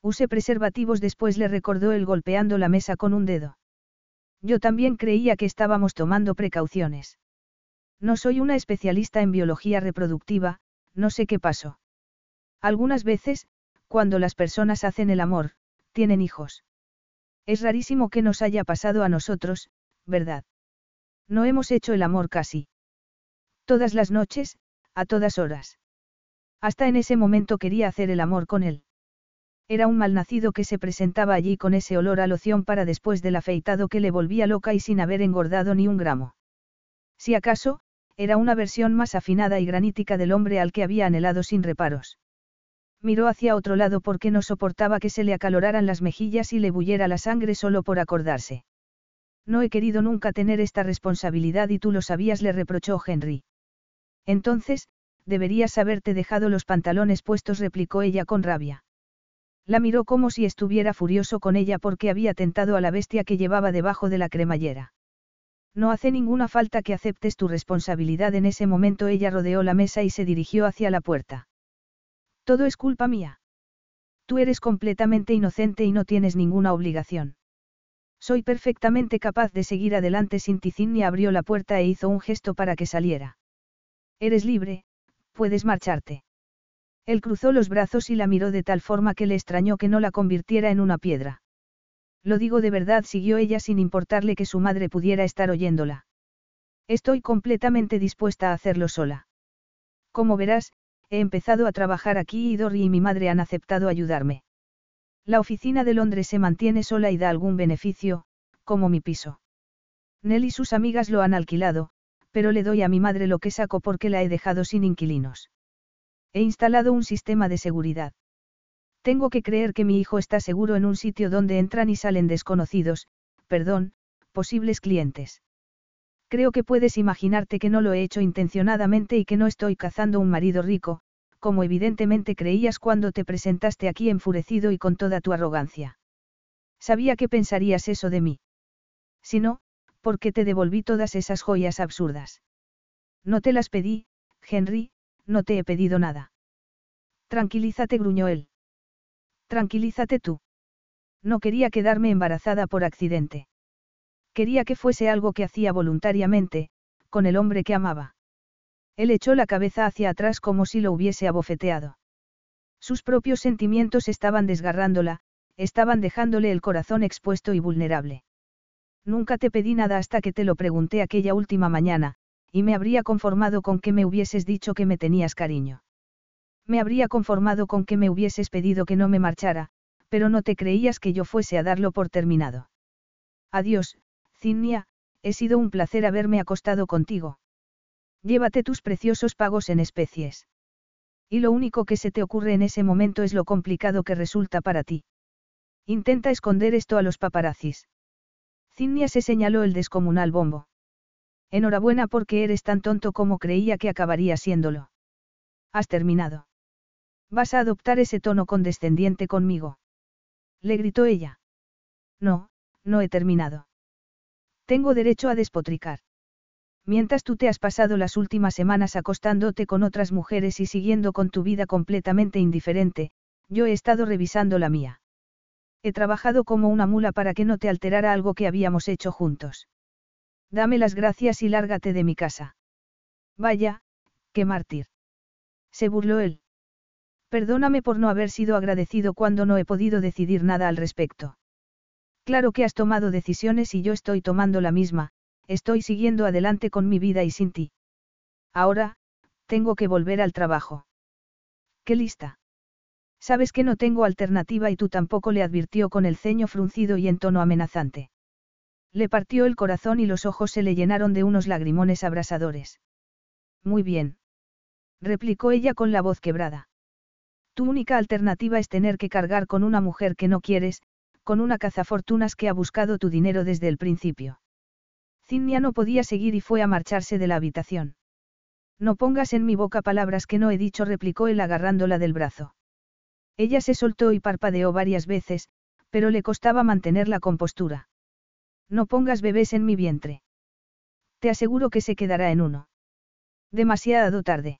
Use preservativos después le recordó él golpeando la mesa con un dedo. Yo también creía que estábamos tomando precauciones. No soy una especialista en biología reproductiva, no sé qué pasó. Algunas veces, cuando las personas hacen el amor, tienen hijos. Es rarísimo que nos haya pasado a nosotros, ¿verdad? No hemos hecho el amor casi. Todas las noches, a todas horas. Hasta en ese momento quería hacer el amor con él. Era un malnacido que se presentaba allí con ese olor a loción para después del afeitado que le volvía loca y sin haber engordado ni un gramo. Si acaso, era una versión más afinada y granítica del hombre al que había anhelado sin reparos. Miró hacia otro lado porque no soportaba que se le acaloraran las mejillas y le bullera la sangre solo por acordarse. No he querido nunca tener esta responsabilidad y tú lo sabías, le reprochó Henry. Entonces, deberías haberte dejado los pantalones puestos, replicó ella con rabia. La miró como si estuviera furioso con ella porque había tentado a la bestia que llevaba debajo de la cremallera. No hace ninguna falta que aceptes tu responsabilidad. En ese momento ella rodeó la mesa y se dirigió hacia la puerta. Todo es culpa mía. Tú eres completamente inocente y no tienes ninguna obligación. Soy perfectamente capaz de seguir adelante sin ti. ni abrió la puerta e hizo un gesto para que saliera. Eres libre, puedes marcharte. Él cruzó los brazos y la miró de tal forma que le extrañó que no la convirtiera en una piedra. Lo digo de verdad, siguió ella sin importarle que su madre pudiera estar oyéndola. Estoy completamente dispuesta a hacerlo sola. Como verás, he empezado a trabajar aquí y Dory y mi madre han aceptado ayudarme. La oficina de Londres se mantiene sola y da algún beneficio, como mi piso. Nell y sus amigas lo han alquilado, pero le doy a mi madre lo que saco porque la he dejado sin inquilinos. He instalado un sistema de seguridad. Tengo que creer que mi hijo está seguro en un sitio donde entran y salen desconocidos, perdón, posibles clientes. Creo que puedes imaginarte que no lo he hecho intencionadamente y que no estoy cazando un marido rico, como evidentemente creías cuando te presentaste aquí enfurecido y con toda tu arrogancia. Sabía que pensarías eso de mí. Si no, ¿por qué te devolví todas esas joyas absurdas? No te las pedí, Henry, no te he pedido nada. Tranquilízate, gruñó él. Tranquilízate tú. No quería quedarme embarazada por accidente. Quería que fuese algo que hacía voluntariamente, con el hombre que amaba. Él echó la cabeza hacia atrás como si lo hubiese abofeteado. Sus propios sentimientos estaban desgarrándola, estaban dejándole el corazón expuesto y vulnerable. Nunca te pedí nada hasta que te lo pregunté aquella última mañana, y me habría conformado con que me hubieses dicho que me tenías cariño. Me habría conformado con que me hubieses pedido que no me marchara, pero no te creías que yo fuese a darlo por terminado. Adiós, Cinnia, he sido un placer haberme acostado contigo. Llévate tus preciosos pagos en especies. Y lo único que se te ocurre en ese momento es lo complicado que resulta para ti. Intenta esconder esto a los paparazzis. Cinnia se señaló el descomunal bombo. Enhorabuena porque eres tan tonto como creía que acabaría siéndolo. Has terminado. ¿Vas a adoptar ese tono condescendiente conmigo? Le gritó ella. No, no he terminado. Tengo derecho a despotricar. Mientras tú te has pasado las últimas semanas acostándote con otras mujeres y siguiendo con tu vida completamente indiferente, yo he estado revisando la mía. He trabajado como una mula para que no te alterara algo que habíamos hecho juntos. Dame las gracias y lárgate de mi casa. Vaya, qué mártir. Se burló él. Perdóname por no haber sido agradecido cuando no he podido decidir nada al respecto. Claro que has tomado decisiones y yo estoy tomando la misma, estoy siguiendo adelante con mi vida y sin ti. Ahora, tengo que volver al trabajo. ¿Qué lista? Sabes que no tengo alternativa y tú tampoco le advirtió con el ceño fruncido y en tono amenazante. Le partió el corazón y los ojos se le llenaron de unos lagrimones abrasadores. Muy bien. Replicó ella con la voz quebrada. Tu única alternativa es tener que cargar con una mujer que no quieres, con una cazafortunas que ha buscado tu dinero desde el principio. Cinnia no podía seguir y fue a marcharse de la habitación. No pongas en mi boca palabras que no he dicho, replicó él agarrándola del brazo. Ella se soltó y parpadeó varias veces, pero le costaba mantener la compostura. No pongas bebés en mi vientre. Te aseguro que se quedará en uno. Demasiado tarde.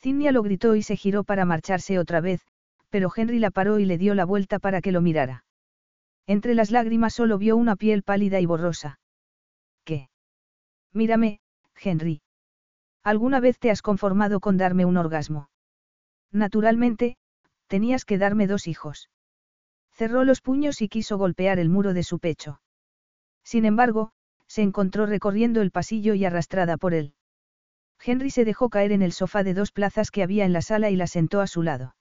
Cinnia lo gritó y se giró para marcharse otra vez, pero Henry la paró y le dio la vuelta para que lo mirara. Entre las lágrimas solo vio una piel pálida y borrosa. ¿Qué? Mírame, Henry. ¿Alguna vez te has conformado con darme un orgasmo? Naturalmente, tenías que darme dos hijos. Cerró los puños y quiso golpear el muro de su pecho. Sin embargo, se encontró recorriendo el pasillo y arrastrada por él. Henry se dejó caer en el sofá de dos plazas que había en la sala y la sentó a su lado.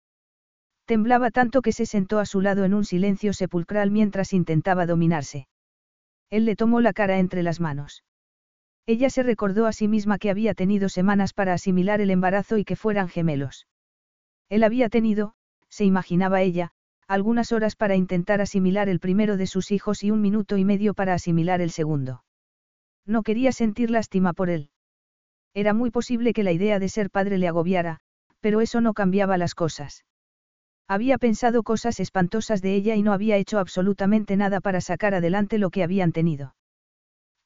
Temblaba tanto que se sentó a su lado en un silencio sepulcral mientras intentaba dominarse. Él le tomó la cara entre las manos. Ella se recordó a sí misma que había tenido semanas para asimilar el embarazo y que fueran gemelos. Él había tenido, se imaginaba ella, algunas horas para intentar asimilar el primero de sus hijos y un minuto y medio para asimilar el segundo. No quería sentir lástima por él. Era muy posible que la idea de ser padre le agobiara, pero eso no cambiaba las cosas. Había pensado cosas espantosas de ella y no había hecho absolutamente nada para sacar adelante lo que habían tenido.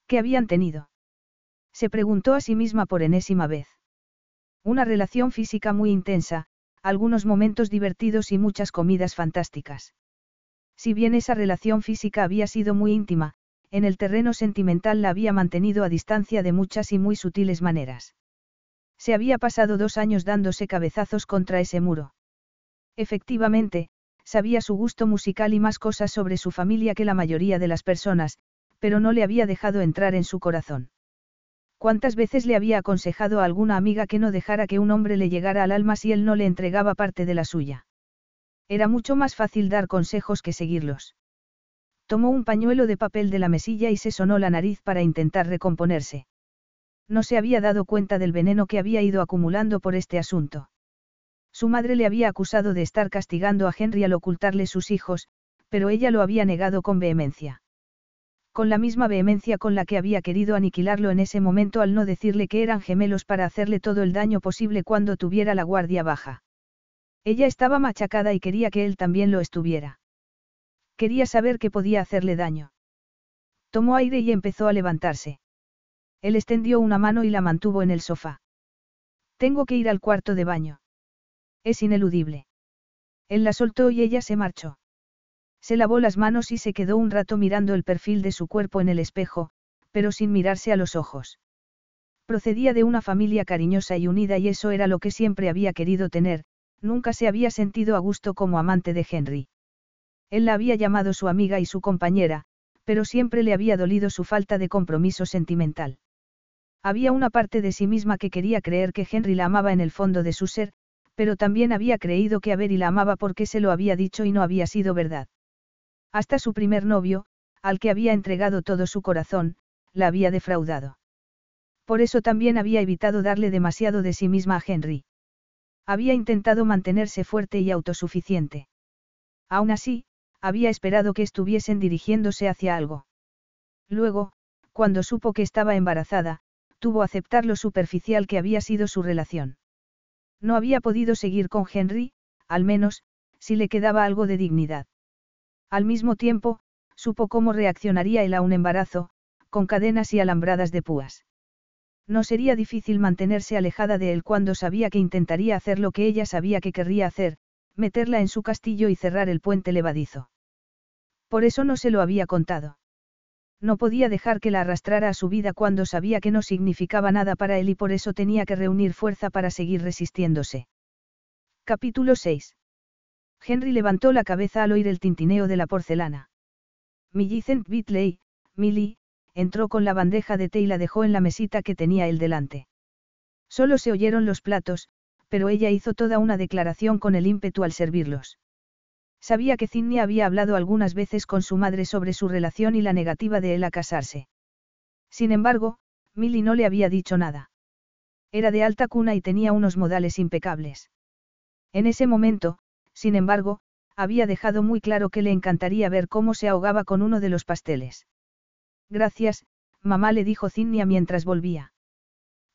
¿Qué habían tenido? Se preguntó a sí misma por enésima vez. Una relación física muy intensa, algunos momentos divertidos y muchas comidas fantásticas. Si bien esa relación física había sido muy íntima, en el terreno sentimental la había mantenido a distancia de muchas y muy sutiles maneras. Se había pasado dos años dándose cabezazos contra ese muro. Efectivamente, sabía su gusto musical y más cosas sobre su familia que la mayoría de las personas, pero no le había dejado entrar en su corazón. ¿Cuántas veces le había aconsejado a alguna amiga que no dejara que un hombre le llegara al alma si él no le entregaba parte de la suya? Era mucho más fácil dar consejos que seguirlos. Tomó un pañuelo de papel de la mesilla y se sonó la nariz para intentar recomponerse. No se había dado cuenta del veneno que había ido acumulando por este asunto. Su madre le había acusado de estar castigando a Henry al ocultarle sus hijos, pero ella lo había negado con vehemencia con la misma vehemencia con la que había querido aniquilarlo en ese momento al no decirle que eran gemelos para hacerle todo el daño posible cuando tuviera la guardia baja. Ella estaba machacada y quería que él también lo estuviera. Quería saber que podía hacerle daño. Tomó aire y empezó a levantarse. Él extendió una mano y la mantuvo en el sofá. Tengo que ir al cuarto de baño. Es ineludible. Él la soltó y ella se marchó. Se lavó las manos y se quedó un rato mirando el perfil de su cuerpo en el espejo, pero sin mirarse a los ojos. Procedía de una familia cariñosa y unida y eso era lo que siempre había querido tener, nunca se había sentido a gusto como amante de Henry. Él la había llamado su amiga y su compañera, pero siempre le había dolido su falta de compromiso sentimental. Había una parte de sí misma que quería creer que Henry la amaba en el fondo de su ser, pero también había creído que Avery la amaba porque se lo había dicho y no había sido verdad. Hasta su primer novio, al que había entregado todo su corazón, la había defraudado. Por eso también había evitado darle demasiado de sí misma a Henry. Había intentado mantenerse fuerte y autosuficiente. Aún así, había esperado que estuviesen dirigiéndose hacia algo. Luego, cuando supo que estaba embarazada, tuvo aceptar lo superficial que había sido su relación. No había podido seguir con Henry, al menos, si le quedaba algo de dignidad. Al mismo tiempo, supo cómo reaccionaría él a un embarazo, con cadenas y alambradas de púas. No sería difícil mantenerse alejada de él cuando sabía que intentaría hacer lo que ella sabía que querría hacer, meterla en su castillo y cerrar el puente levadizo. Por eso no se lo había contado. No podía dejar que la arrastrara a su vida cuando sabía que no significaba nada para él y por eso tenía que reunir fuerza para seguir resistiéndose. Capítulo 6. Henry levantó la cabeza al oír el tintineo de la porcelana. Millicent Bitley, Millie, entró con la bandeja de té y la dejó en la mesita que tenía él delante. Solo se oyeron los platos, pero ella hizo toda una declaración con el ímpetu al servirlos. Sabía que Zinnia había hablado algunas veces con su madre sobre su relación y la negativa de él a casarse. Sin embargo, Millie no le había dicho nada. Era de alta cuna y tenía unos modales impecables. En ese momento, sin embargo, había dejado muy claro que le encantaría ver cómo se ahogaba con uno de los pasteles. Gracias, mamá le dijo Zinnia mientras volvía.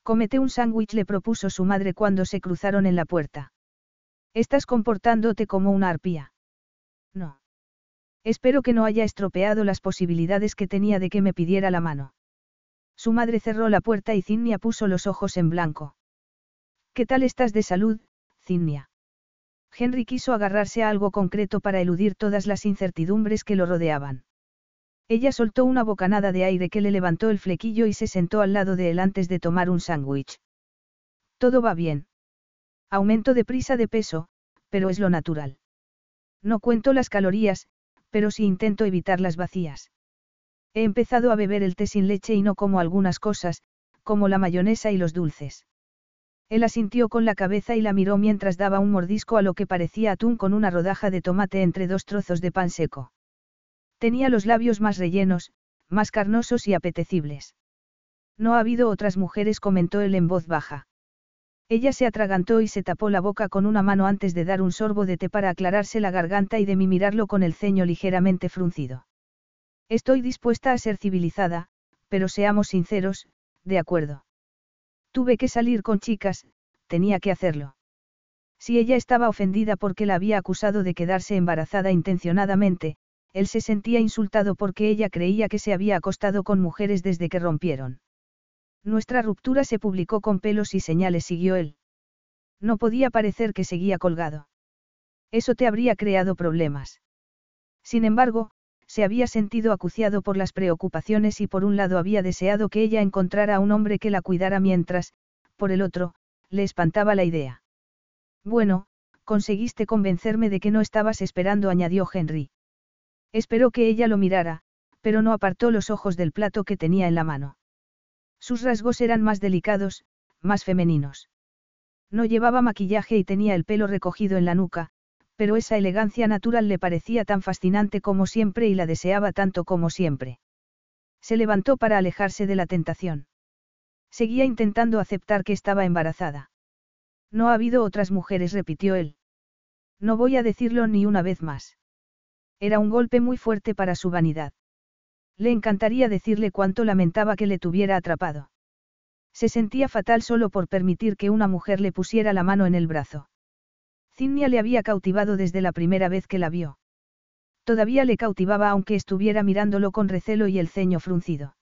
Comete un sándwich le propuso su madre cuando se cruzaron en la puerta. Estás comportándote como una arpía. No. Espero que no haya estropeado las posibilidades que tenía de que me pidiera la mano. Su madre cerró la puerta y Zinnia puso los ojos en blanco. ¿Qué tal estás de salud, Zinnia? Henry quiso agarrarse a algo concreto para eludir todas las incertidumbres que lo rodeaban. Ella soltó una bocanada de aire que le levantó el flequillo y se sentó al lado de él antes de tomar un sándwich. Todo va bien. Aumento de prisa de peso, pero es lo natural. No cuento las calorías, pero sí intento evitar las vacías. He empezado a beber el té sin leche y no como algunas cosas, como la mayonesa y los dulces. Él asintió con la cabeza y la miró mientras daba un mordisco a lo que parecía atún con una rodaja de tomate entre dos trozos de pan seco. Tenía los labios más rellenos, más carnosos y apetecibles. No ha habido otras mujeres, comentó él en voz baja. Ella se atragantó y se tapó la boca con una mano antes de dar un sorbo de té para aclararse la garganta y de mí mirarlo con el ceño ligeramente fruncido. Estoy dispuesta a ser civilizada, pero seamos sinceros, de acuerdo. Tuve que salir con chicas, tenía que hacerlo. Si ella estaba ofendida porque la había acusado de quedarse embarazada intencionadamente, él se sentía insultado porque ella creía que se había acostado con mujeres desde que rompieron. Nuestra ruptura se publicó con pelos y señales, siguió él. No podía parecer que seguía colgado. Eso te habría creado problemas. Sin embargo, se había sentido acuciado por las preocupaciones y por un lado había deseado que ella encontrara a un hombre que la cuidara mientras, por el otro, le espantaba la idea. Bueno, conseguiste convencerme de que no estabas esperando, añadió Henry. Esperó que ella lo mirara, pero no apartó los ojos del plato que tenía en la mano. Sus rasgos eran más delicados, más femeninos. No llevaba maquillaje y tenía el pelo recogido en la nuca, pero esa elegancia natural le parecía tan fascinante como siempre y la deseaba tanto como siempre. Se levantó para alejarse de la tentación. Seguía intentando aceptar que estaba embarazada. No ha habido otras mujeres, repitió él. No voy a decirlo ni una vez más. Era un golpe muy fuerte para su vanidad. Le encantaría decirle cuánto lamentaba que le tuviera atrapado. Se sentía fatal solo por permitir que una mujer le pusiera la mano en el brazo. Zinnia le había cautivado desde la primera vez que la vio. Todavía le cautivaba aunque estuviera mirándolo con recelo y el ceño fruncido.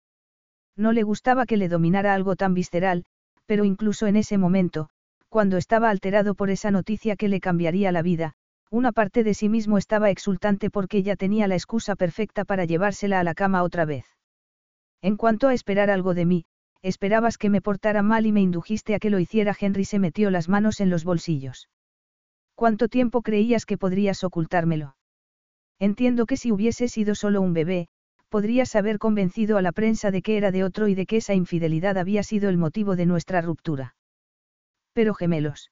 No le gustaba que le dominara algo tan visceral, pero incluso en ese momento, cuando estaba alterado por esa noticia que le cambiaría la vida, una parte de sí mismo estaba exultante porque ya tenía la excusa perfecta para llevársela a la cama otra vez. En cuanto a esperar algo de mí, esperabas que me portara mal y me indujiste a que lo hiciera. Henry se metió las manos en los bolsillos. ¿Cuánto tiempo creías que podrías ocultármelo? Entiendo que si hubiese sido solo un bebé, podrías haber convencido a la prensa de que era de otro y de que esa infidelidad había sido el motivo de nuestra ruptura. Pero gemelos.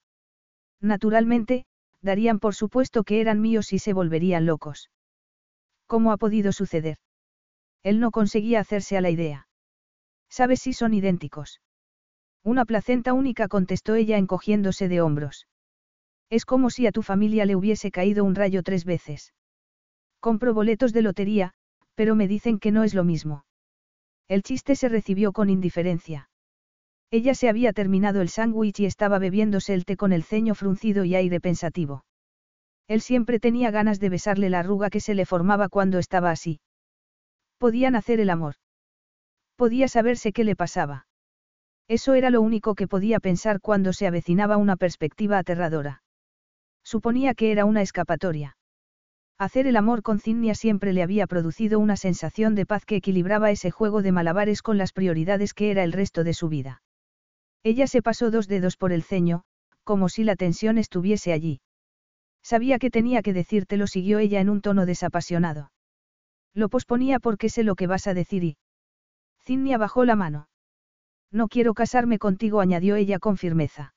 Naturalmente, darían por supuesto que eran míos y se volverían locos. ¿Cómo ha podido suceder? Él no conseguía hacerse a la idea. ¿Sabes si son idénticos? Una placenta única contestó ella encogiéndose de hombros. Es como si a tu familia le hubiese caído un rayo tres veces. Compro boletos de lotería, pero me dicen que no es lo mismo. El chiste se recibió con indiferencia. Ella se había terminado el sándwich y estaba bebiéndose el té con el ceño fruncido y aire pensativo. Él siempre tenía ganas de besarle la arruga que se le formaba cuando estaba así. Podían hacer el amor. Podía saberse qué le pasaba. Eso era lo único que podía pensar cuando se avecinaba una perspectiva aterradora. Suponía que era una escapatoria. Hacer el amor con Zinnia siempre le había producido una sensación de paz que equilibraba ese juego de malabares con las prioridades que era el resto de su vida. Ella se pasó dos dedos por el ceño, como si la tensión estuviese allí. Sabía que tenía que decírtelo, siguió ella en un tono desapasionado. Lo posponía porque sé lo que vas a decir y... Zinnia bajó la mano. No quiero casarme contigo, añadió ella con firmeza.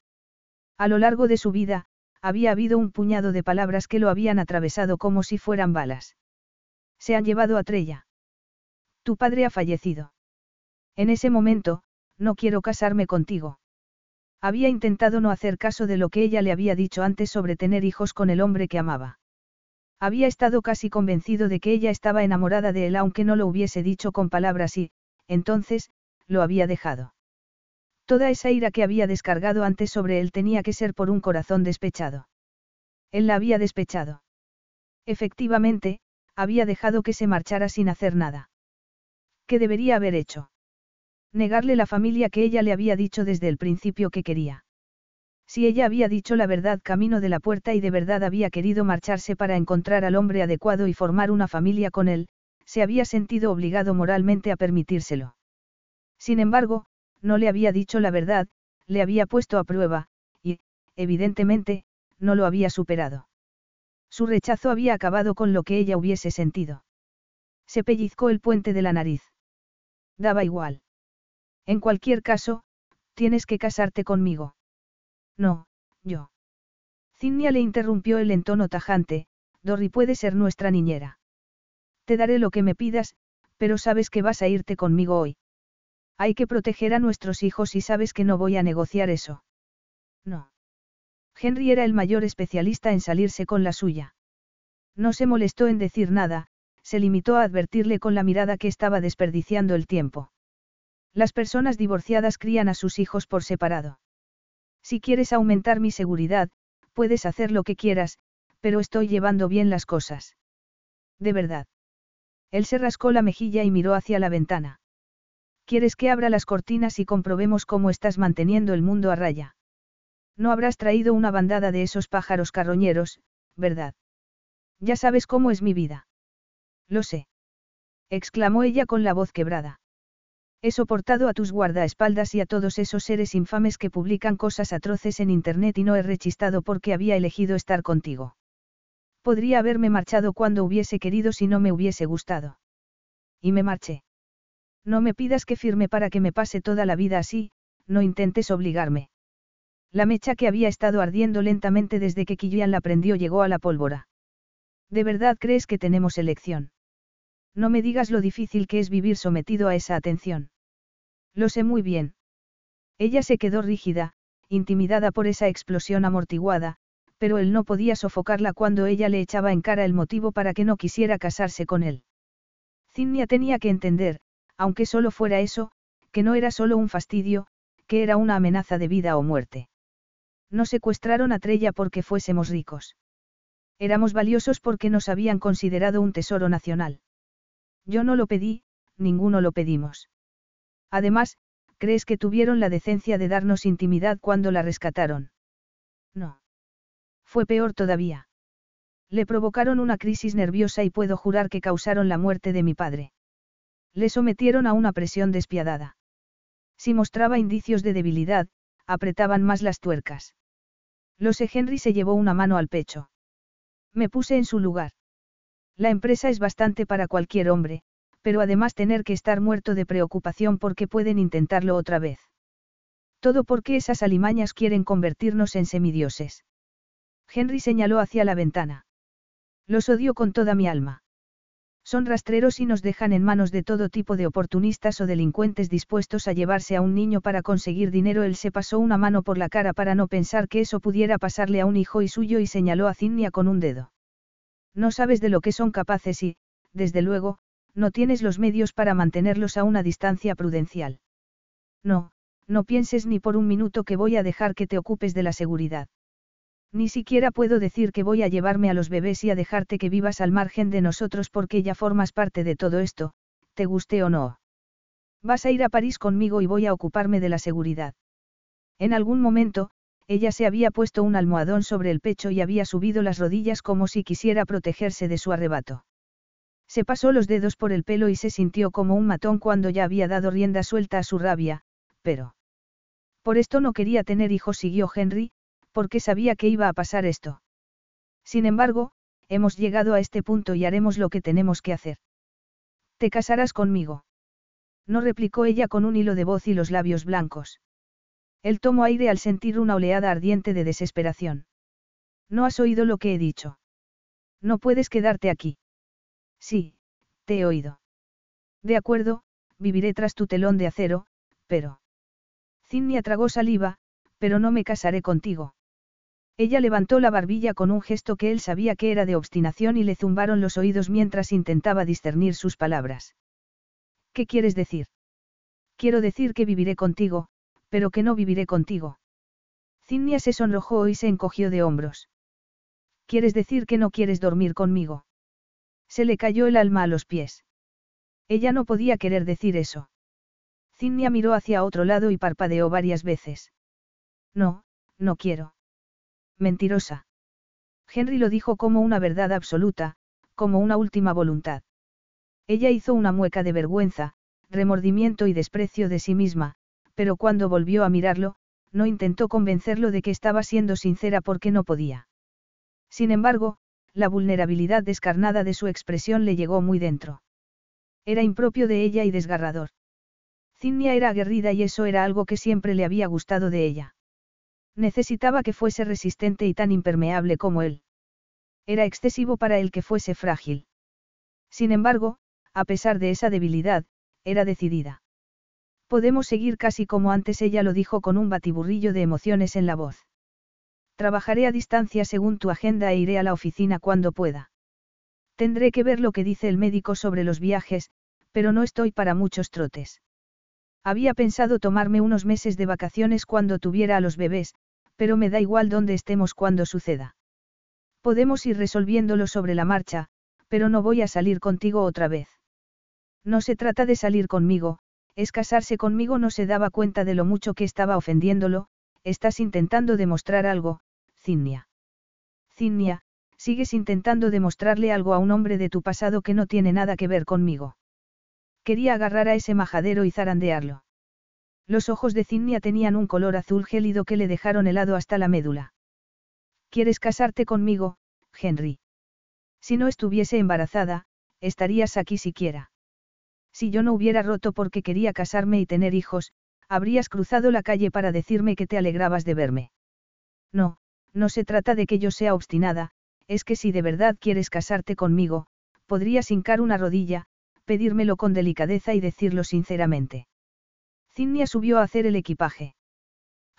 A lo largo de su vida, había habido un puñado de palabras que lo habían atravesado como si fueran balas. Se han llevado a Trella. Tu padre ha fallecido. En ese momento, no quiero casarme contigo. Había intentado no hacer caso de lo que ella le había dicho antes sobre tener hijos con el hombre que amaba. Había estado casi convencido de que ella estaba enamorada de él aunque no lo hubiese dicho con palabras y, entonces, lo había dejado. Toda esa ira que había descargado antes sobre él tenía que ser por un corazón despechado. Él la había despechado. Efectivamente, había dejado que se marchara sin hacer nada. ¿Qué debería haber hecho? Negarle la familia que ella le había dicho desde el principio que quería. Si ella había dicho la verdad camino de la puerta y de verdad había querido marcharse para encontrar al hombre adecuado y formar una familia con él, se había sentido obligado moralmente a permitírselo. Sin embargo, no le había dicho la verdad, le había puesto a prueba, y, evidentemente, no lo había superado. Su rechazo había acabado con lo que ella hubiese sentido. Se pellizcó el puente de la nariz. Daba igual. En cualquier caso, tienes que casarte conmigo. No, yo. Zinnia le interrumpió el en tono tajante, Dorry puede ser nuestra niñera. Te daré lo que me pidas, pero sabes que vas a irte conmigo hoy. Hay que proteger a nuestros hijos y sabes que no voy a negociar eso. No. Henry era el mayor especialista en salirse con la suya. No se molestó en decir nada, se limitó a advertirle con la mirada que estaba desperdiciando el tiempo. Las personas divorciadas crían a sus hijos por separado. Si quieres aumentar mi seguridad, puedes hacer lo que quieras, pero estoy llevando bien las cosas. De verdad. Él se rascó la mejilla y miró hacia la ventana. ¿Quieres que abra las cortinas y comprobemos cómo estás manteniendo el mundo a raya? No habrás traído una bandada de esos pájaros carroñeros, ¿verdad? Ya sabes cómo es mi vida. Lo sé. exclamó ella con la voz quebrada. He soportado a tus guardaespaldas y a todos esos seres infames que publican cosas atroces en Internet y no he rechistado porque había elegido estar contigo. Podría haberme marchado cuando hubiese querido si no me hubiese gustado. Y me marché. No me pidas que firme para que me pase toda la vida así, no intentes obligarme. La mecha que había estado ardiendo lentamente desde que Killian la prendió llegó a la pólvora. ¿De verdad crees que tenemos elección? No me digas lo difícil que es vivir sometido a esa atención. Lo sé muy bien. Ella se quedó rígida, intimidada por esa explosión amortiguada, pero él no podía sofocarla cuando ella le echaba en cara el motivo para que no quisiera casarse con él. Zinnia tenía que entender, aunque solo fuera eso, que no era solo un fastidio, que era una amenaza de vida o muerte. No secuestraron a Trella porque fuésemos ricos. Éramos valiosos porque nos habían considerado un tesoro nacional. Yo no lo pedí, ninguno lo pedimos. Además, ¿crees que tuvieron la decencia de darnos intimidad cuando la rescataron? No. Fue peor todavía. Le provocaron una crisis nerviosa y puedo jurar que causaron la muerte de mi padre. Le sometieron a una presión despiadada. Si mostraba indicios de debilidad, apretaban más las tuercas. Lo sé, Henry se llevó una mano al pecho. Me puse en su lugar. La empresa es bastante para cualquier hombre, pero además tener que estar muerto de preocupación porque pueden intentarlo otra vez. Todo porque esas alimañas quieren convertirnos en semidioses. Henry señaló hacia la ventana. Los odio con toda mi alma. Son rastreros y nos dejan en manos de todo tipo de oportunistas o delincuentes dispuestos a llevarse a un niño para conseguir dinero. Él se pasó una mano por la cara para no pensar que eso pudiera pasarle a un hijo y suyo y señaló a Zinnia con un dedo. No sabes de lo que son capaces y, desde luego, no tienes los medios para mantenerlos a una distancia prudencial. No, no pienses ni por un minuto que voy a dejar que te ocupes de la seguridad. Ni siquiera puedo decir que voy a llevarme a los bebés y a dejarte que vivas al margen de nosotros porque ya formas parte de todo esto, te guste o no. Vas a ir a París conmigo y voy a ocuparme de la seguridad. En algún momento, ella se había puesto un almohadón sobre el pecho y había subido las rodillas como si quisiera protegerse de su arrebato. Se pasó los dedos por el pelo y se sintió como un matón cuando ya había dado rienda suelta a su rabia, pero... Por esto no quería tener hijos, siguió Henry, porque sabía que iba a pasar esto. Sin embargo, hemos llegado a este punto y haremos lo que tenemos que hacer. ¿Te casarás conmigo? No replicó ella con un hilo de voz y los labios blancos. Él tomó aire al sentir una oleada ardiente de desesperación. No has oído lo que he dicho. No puedes quedarte aquí. Sí, te he oído. De acuerdo, viviré tras tu telón de acero, pero... Zinnia tragó saliva, pero no me casaré contigo. Ella levantó la barbilla con un gesto que él sabía que era de obstinación y le zumbaron los oídos mientras intentaba discernir sus palabras. ¿Qué quieres decir? Quiero decir que viviré contigo, pero que no viviré contigo. Zinnia se sonrojó y se encogió de hombros. ¿Quieres decir que no quieres dormir conmigo? Se le cayó el alma a los pies. Ella no podía querer decir eso. Zinnia miró hacia otro lado y parpadeó varias veces. No, no quiero. Mentirosa. Henry lo dijo como una verdad absoluta, como una última voluntad. Ella hizo una mueca de vergüenza, remordimiento y desprecio de sí misma, pero cuando volvió a mirarlo, no intentó convencerlo de que estaba siendo sincera porque no podía. Sin embargo, la vulnerabilidad descarnada de su expresión le llegó muy dentro. Era impropio de ella y desgarrador. Zinnia era aguerrida y eso era algo que siempre le había gustado de ella. Necesitaba que fuese resistente y tan impermeable como él. Era excesivo para él que fuese frágil. Sin embargo, a pesar de esa debilidad, era decidida. Podemos seguir casi como antes ella lo dijo con un batiburrillo de emociones en la voz. Trabajaré a distancia según tu agenda e iré a la oficina cuando pueda. Tendré que ver lo que dice el médico sobre los viajes, pero no estoy para muchos trotes. Había pensado tomarme unos meses de vacaciones cuando tuviera a los bebés, pero me da igual dónde estemos cuando suceda. Podemos ir resolviéndolo sobre la marcha, pero no voy a salir contigo otra vez. No se trata de salir conmigo, es casarse conmigo no se daba cuenta de lo mucho que estaba ofendiéndolo, estás intentando demostrar algo, Cinnia. Cinnia, sigues intentando demostrarle algo a un hombre de tu pasado que no tiene nada que ver conmigo. Quería agarrar a ese majadero y zarandearlo. Los ojos de Cinnia tenían un color azul gélido que le dejaron helado hasta la médula. ¿Quieres casarte conmigo, Henry? Si no estuviese embarazada, estarías aquí siquiera. Si yo no hubiera roto porque quería casarme y tener hijos, habrías cruzado la calle para decirme que te alegrabas de verme. No, no se trata de que yo sea obstinada, es que si de verdad quieres casarte conmigo, podrías hincar una rodilla, pedírmelo con delicadeza y decirlo sinceramente. Cinnia subió a hacer el equipaje.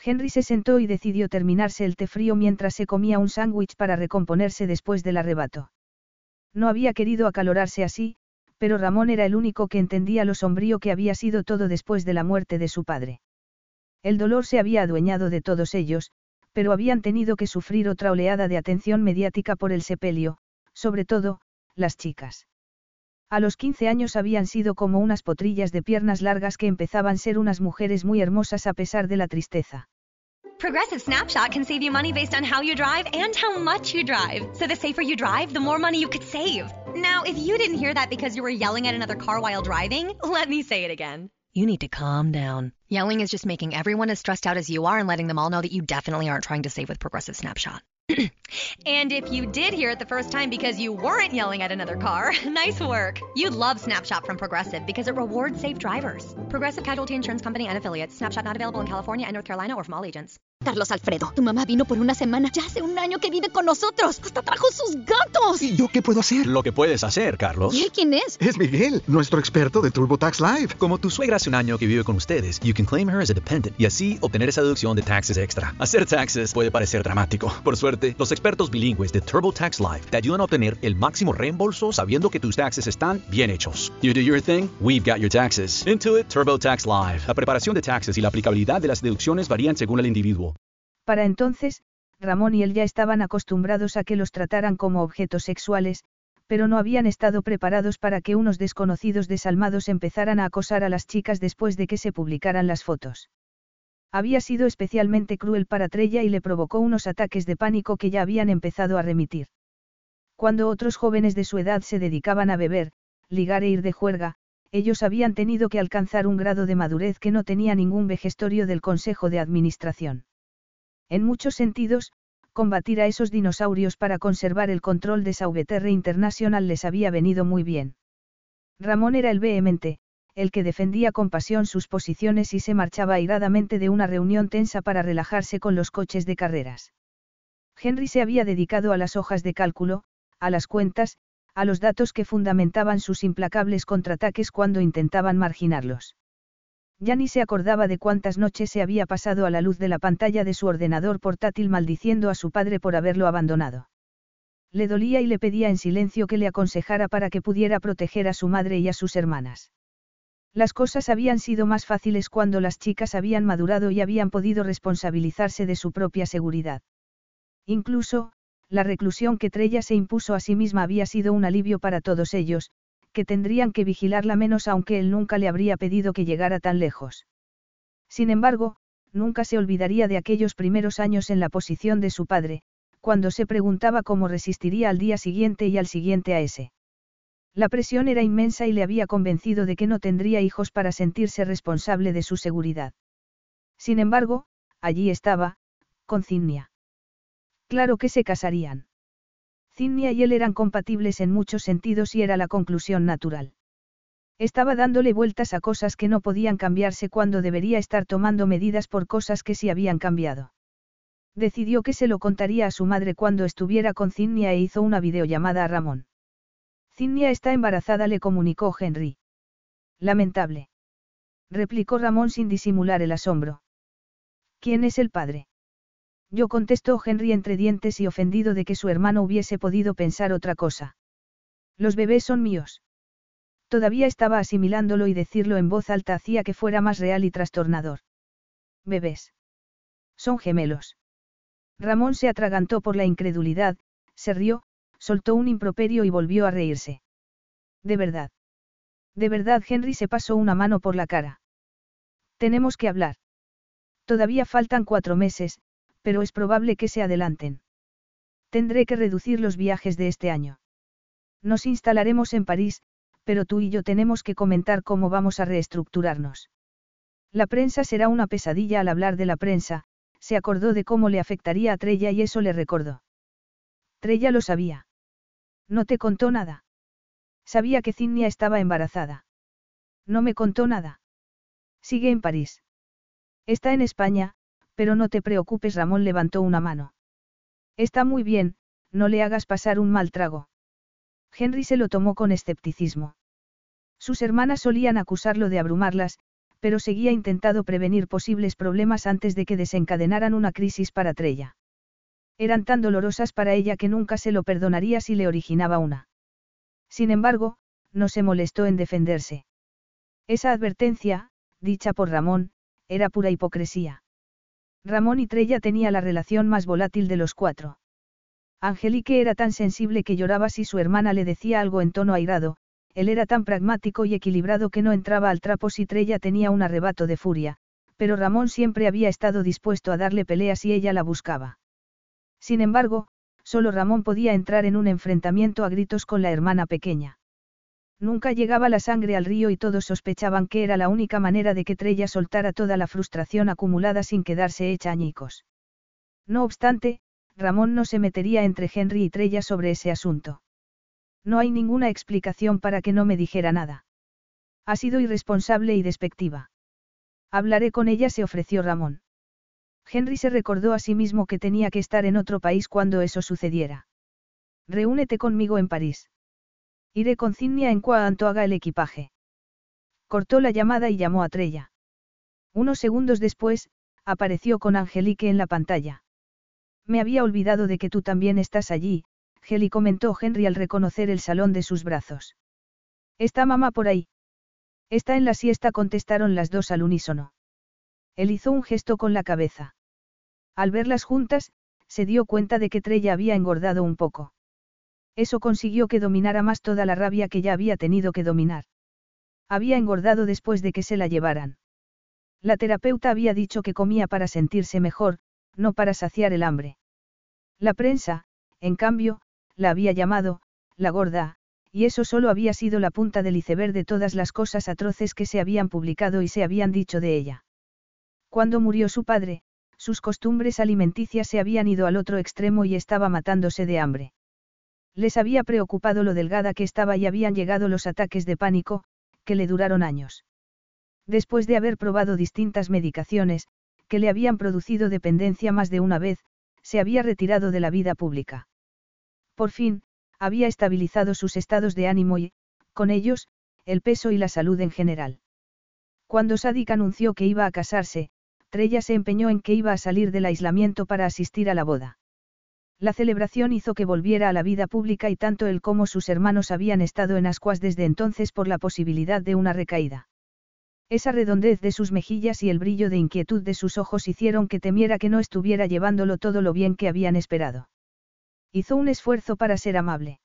Henry se sentó y decidió terminarse el té frío mientras se comía un sándwich para recomponerse después del arrebato. No había querido acalorarse así, pero Ramón era el único que entendía lo sombrío que había sido todo después de la muerte de su padre. El dolor se había adueñado de todos ellos, pero habían tenido que sufrir otra oleada de atención mediática por el sepelio, sobre todo, las chicas. A los 15 años habían sido como unas potrillas de piernas largas que empezaban a ser unas mujeres muy hermosas a pesar de la tristeza. Progressive Snapshot can save you money based on how you drive and how much you drive. So the safer you drive, the more money you could save. Now, if you didn't hear that because you were yelling at another car while driving, let me say it again. You need to calm down. Yelling is just making everyone as stressed out as you are and letting them all know that you definitely aren't trying to save with Progressive Snapshot. And if you did hear it the first time because you weren't yelling at another car, *laughs* nice work. You'd love Snapshot from Progressive because it rewards safe drivers. Progressive Casualty Insurance Company and affiliates. Snapshot not available in California and North Carolina or from all agents. Carlos Alfredo, tu mamá vino por una semana. Ya hace un año que vive con nosotros. Hasta trajo sus gatos. ¿Y yo qué puedo hacer? Lo que puedes hacer, Carlos. ¿Y él quién es? Es Miguel, nuestro experto de TurboTax Live. Como tu suegra hace un año que vive con ustedes, you can claim her as a dependent y así obtener esa deducción de taxes extra. Hacer taxes puede parecer dramático. Por suerte, los expertos bilingües de TurboTax Live te ayudan a obtener el máximo reembolso sabiendo que tus taxes están bien hechos. You do your thing, we've got your taxes. Intuit TurboTax Live. La preparación de taxes y la aplicabilidad de las deducciones varían según el individuo. Para entonces, Ramón y él ya estaban acostumbrados a que los trataran como objetos sexuales, pero no habían estado preparados para que unos desconocidos desalmados empezaran a acosar a las chicas después de que se publicaran las fotos. Había sido especialmente cruel para Trella y le provocó unos ataques de pánico que ya habían empezado a remitir. Cuando otros jóvenes de su edad se dedicaban a beber, ligar e ir de juerga, ellos habían tenido que alcanzar un grado de madurez que no tenía ningún vejestorio del Consejo de Administración. En muchos sentidos, combatir a esos dinosaurios para conservar el control de Sauveterre International les había venido muy bien. Ramón era el vehemente, el que defendía con pasión sus posiciones y se marchaba airadamente de una reunión tensa para relajarse con los coches de carreras. Henry se había dedicado a las hojas de cálculo, a las cuentas, a los datos que fundamentaban sus implacables contraataques cuando intentaban marginarlos. Ya ni se acordaba de cuántas noches se había pasado a la luz de la pantalla de su ordenador portátil maldiciendo a su padre por haberlo abandonado. Le dolía y le pedía en silencio que le aconsejara para que pudiera proteger a su madre y a sus hermanas. Las cosas habían sido más fáciles cuando las chicas habían madurado y habían podido responsabilizarse de su propia seguridad. Incluso, la reclusión que Trella se impuso a sí misma había sido un alivio para todos ellos, que tendrían que vigilarla menos aunque él nunca le habría pedido que llegara tan lejos. Sin embargo, nunca se olvidaría de aquellos primeros años en la posición de su padre, cuando se preguntaba cómo resistiría al día siguiente y al siguiente a ese. La presión era inmensa y le había convencido de que no tendría hijos para sentirse responsable de su seguridad. Sin embargo, allí estaba, con Cinnia. Claro que se casarían. Cinnia y él eran compatibles en muchos sentidos y era la conclusión natural. Estaba dándole vueltas a cosas que no podían cambiarse cuando debería estar tomando medidas por cosas que sí habían cambiado. Decidió que se lo contaría a su madre cuando estuviera con Cinnia e hizo una videollamada a Ramón. Cinnia está embarazada, le comunicó Henry. Lamentable. replicó Ramón sin disimular el asombro. ¿Quién es el padre? Yo contestó Henry entre dientes y ofendido de que su hermano hubiese podido pensar otra cosa. Los bebés son míos. Todavía estaba asimilándolo y decirlo en voz alta hacía que fuera más real y trastornador. Bebés. Son gemelos. Ramón se atragantó por la incredulidad, se rió, soltó un improperio y volvió a reírse. De verdad. De verdad Henry se pasó una mano por la cara. Tenemos que hablar. Todavía faltan cuatro meses, pero es probable que se adelanten. Tendré que reducir los viajes de este año. Nos instalaremos en París, pero tú y yo tenemos que comentar cómo vamos a reestructurarnos. La prensa será una pesadilla al hablar de la prensa, se acordó de cómo le afectaría a Trella y eso le recordó. Trella lo sabía. No te contó nada. Sabía que Cinnia estaba embarazada. No me contó nada. Sigue en París. Está en España, pero no te preocupes, Ramón levantó una mano. Está muy bien, no le hagas pasar un mal trago. Henry se lo tomó con escepticismo. Sus hermanas solían acusarlo de abrumarlas, pero seguía intentado prevenir posibles problemas antes de que desencadenaran una crisis para Trella. Eran tan dolorosas para ella que nunca se lo perdonaría si le originaba una. Sin embargo, no se molestó en defenderse. Esa advertencia, dicha por Ramón, era pura hipocresía. Ramón y Trella tenía la relación más volátil de los cuatro. Angelique era tan sensible que lloraba si su hermana le decía algo en tono airado, él era tan pragmático y equilibrado que no entraba al trapo si Trella tenía un arrebato de furia, pero Ramón siempre había estado dispuesto a darle pelea si ella la buscaba. Sin embargo, solo Ramón podía entrar en un enfrentamiento a gritos con la hermana pequeña. Nunca llegaba la sangre al río y todos sospechaban que era la única manera de que Trella soltara toda la frustración acumulada sin quedarse hecha añicos. No obstante, Ramón no se metería entre Henry y Trella sobre ese asunto. No hay ninguna explicación para que no me dijera nada. Ha sido irresponsable y despectiva. Hablaré con ella, se ofreció Ramón. Henry se recordó a sí mismo que tenía que estar en otro país cuando eso sucediera. Reúnete conmigo en París. Iré con Cinnia en cuanto haga el equipaje. Cortó la llamada y llamó a Trella. Unos segundos después, apareció con Angelique en la pantalla. Me había olvidado de que tú también estás allí, Geli comentó Henry al reconocer el salón de sus brazos. ¿Está mamá por ahí? Está en la siesta, contestaron las dos al unísono. Él hizo un gesto con la cabeza. Al verlas juntas, se dio cuenta de que Trella había engordado un poco. Eso consiguió que dominara más toda la rabia que ya había tenido que dominar. Había engordado después de que se la llevaran. La terapeuta había dicho que comía para sentirse mejor, no para saciar el hambre. La prensa, en cambio, la había llamado, la gorda, y eso solo había sido la punta del iceberg de todas las cosas atroces que se habían publicado y se habían dicho de ella. Cuando murió su padre, sus costumbres alimenticias se habían ido al otro extremo y estaba matándose de hambre. Les había preocupado lo delgada que estaba y habían llegado los ataques de pánico, que le duraron años. Después de haber probado distintas medicaciones, que le habían producido dependencia más de una vez, se había retirado de la vida pública. Por fin, había estabilizado sus estados de ánimo y, con ellos, el peso y la salud en general. Cuando Sadik anunció que iba a casarse, Trella se empeñó en que iba a salir del aislamiento para asistir a la boda. La celebración hizo que volviera a la vida pública y tanto él como sus hermanos habían estado en ascuas desde entonces por la posibilidad de una recaída. Esa redondez de sus mejillas y el brillo de inquietud de sus ojos hicieron que temiera que no estuviera llevándolo todo lo bien que habían esperado. Hizo un esfuerzo para ser amable.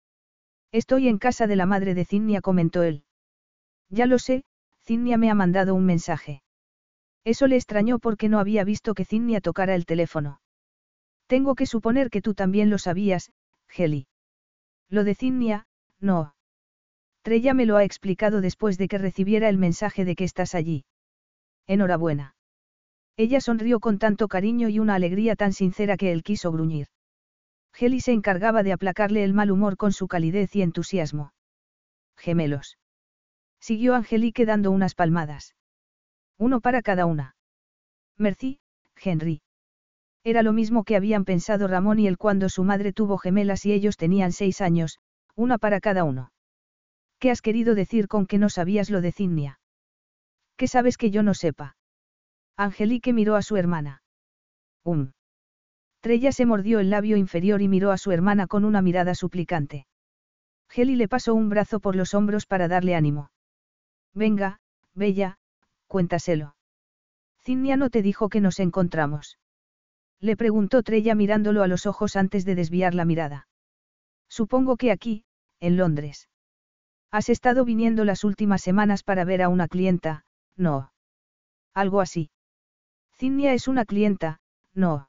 Estoy en casa de la madre de Cinnia, comentó él. Ya lo sé, Cinnia me ha mandado un mensaje. Eso le extrañó porque no había visto que Cinnia tocara el teléfono. Tengo que suponer que tú también lo sabías, Geli. Lo de Cinnia, no. Trella me lo ha explicado después de que recibiera el mensaje de que estás allí. Enhorabuena. Ella sonrió con tanto cariño y una alegría tan sincera que él quiso gruñir. Geli se encargaba de aplacarle el mal humor con su calidez y entusiasmo. Gemelos. Siguió Angelique dando unas palmadas. Uno para cada una. Merci, Henry. Era lo mismo que habían pensado Ramón y él cuando su madre tuvo gemelas y ellos tenían seis años, una para cada uno. ¿Qué has querido decir con que no sabías lo de Cinnia? ¿Qué sabes que yo no sepa? Angelique miró a su hermana. Um. Trella se mordió el labio inferior y miró a su hermana con una mirada suplicante. Geli le pasó un brazo por los hombros para darle ánimo. Venga, Bella, cuéntaselo. Cinnia no te dijo que nos encontramos. Le preguntó Trella mirándolo a los ojos antes de desviar la mirada. Supongo que aquí, en Londres. Has estado viniendo las últimas semanas para ver a una clienta, no. Algo así. Cinnia es una clienta, no.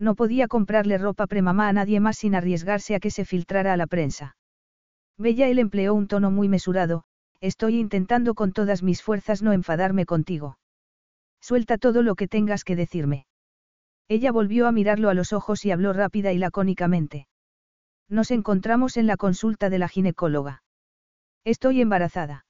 No podía comprarle ropa premamá a nadie más sin arriesgarse a que se filtrara a la prensa. Bella él empleó un tono muy mesurado, estoy intentando con todas mis fuerzas no enfadarme contigo. Suelta todo lo que tengas que decirme. Ella volvió a mirarlo a los ojos y habló rápida y lacónicamente. Nos encontramos en la consulta de la ginecóloga. Estoy embarazada.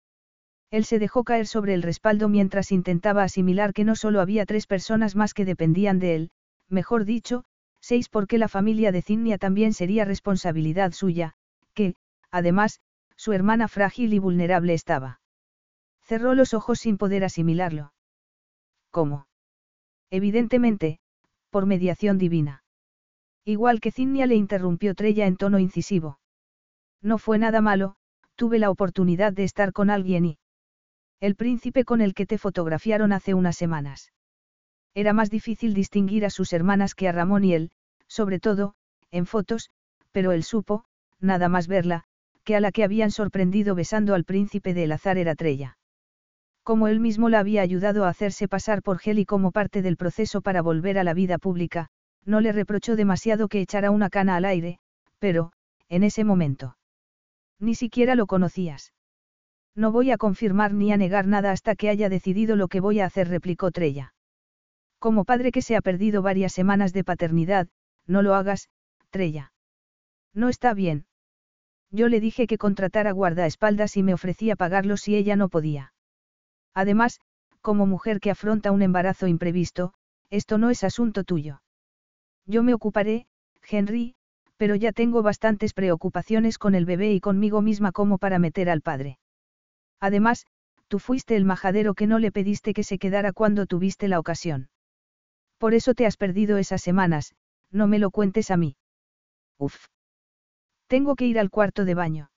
Él se dejó caer sobre el respaldo mientras intentaba asimilar que no solo había tres personas más que dependían de él, mejor dicho, seis porque la familia de Cinnia también sería responsabilidad suya, que, además, su hermana frágil y vulnerable estaba. Cerró los ojos sin poder asimilarlo. ¿Cómo? Evidentemente, por mediación divina. Igual que Cinnia le interrumpió Trella en tono incisivo. No fue nada malo, tuve la oportunidad de estar con alguien y... El príncipe con el que te fotografiaron hace unas semanas. Era más difícil distinguir a sus hermanas que a Ramón y él, sobre todo, en fotos, pero él supo, nada más verla, que a la que habían sorprendido besando al príncipe de El Azar era Trella. Como él mismo la había ayudado a hacerse pasar por Geli como parte del proceso para volver a la vida pública, no le reprochó demasiado que echara una cana al aire, pero, en ese momento. Ni siquiera lo conocías. No voy a confirmar ni a negar nada hasta que haya decidido lo que voy a hacer, replicó Trella. Como padre que se ha perdido varias semanas de paternidad, no lo hagas, Trella. No está bien. Yo le dije que contratara guardaespaldas y me ofrecía pagarlo si ella no podía. Además, como mujer que afronta un embarazo imprevisto, esto no es asunto tuyo. Yo me ocuparé, Henry, pero ya tengo bastantes preocupaciones con el bebé y conmigo misma como para meter al padre. Además, tú fuiste el majadero que no le pediste que se quedara cuando tuviste la ocasión. Por eso te has perdido esas semanas, no me lo cuentes a mí. Uf. Tengo que ir al cuarto de baño.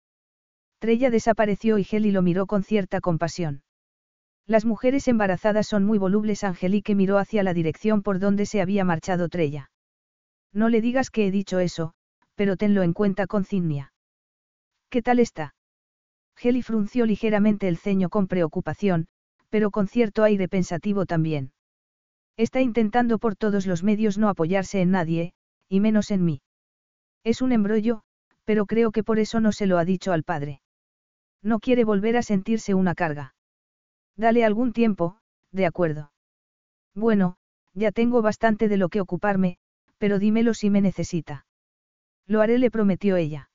Trella desapareció y Geli lo miró con cierta compasión. Las mujeres embarazadas son muy volubles. Angelique miró hacia la dirección por donde se había marchado Trella. No le digas que he dicho eso, pero tenlo en cuenta con Cinnia. ¿Qué tal está? Geli frunció ligeramente el ceño con preocupación, pero con cierto aire pensativo también. Está intentando por todos los medios no apoyarse en nadie, y menos en mí. Es un embrollo, pero creo que por eso no se lo ha dicho al padre. No quiere volver a sentirse una carga. Dale algún tiempo, de acuerdo. Bueno, ya tengo bastante de lo que ocuparme, pero dímelo si me necesita. Lo haré, le prometió ella.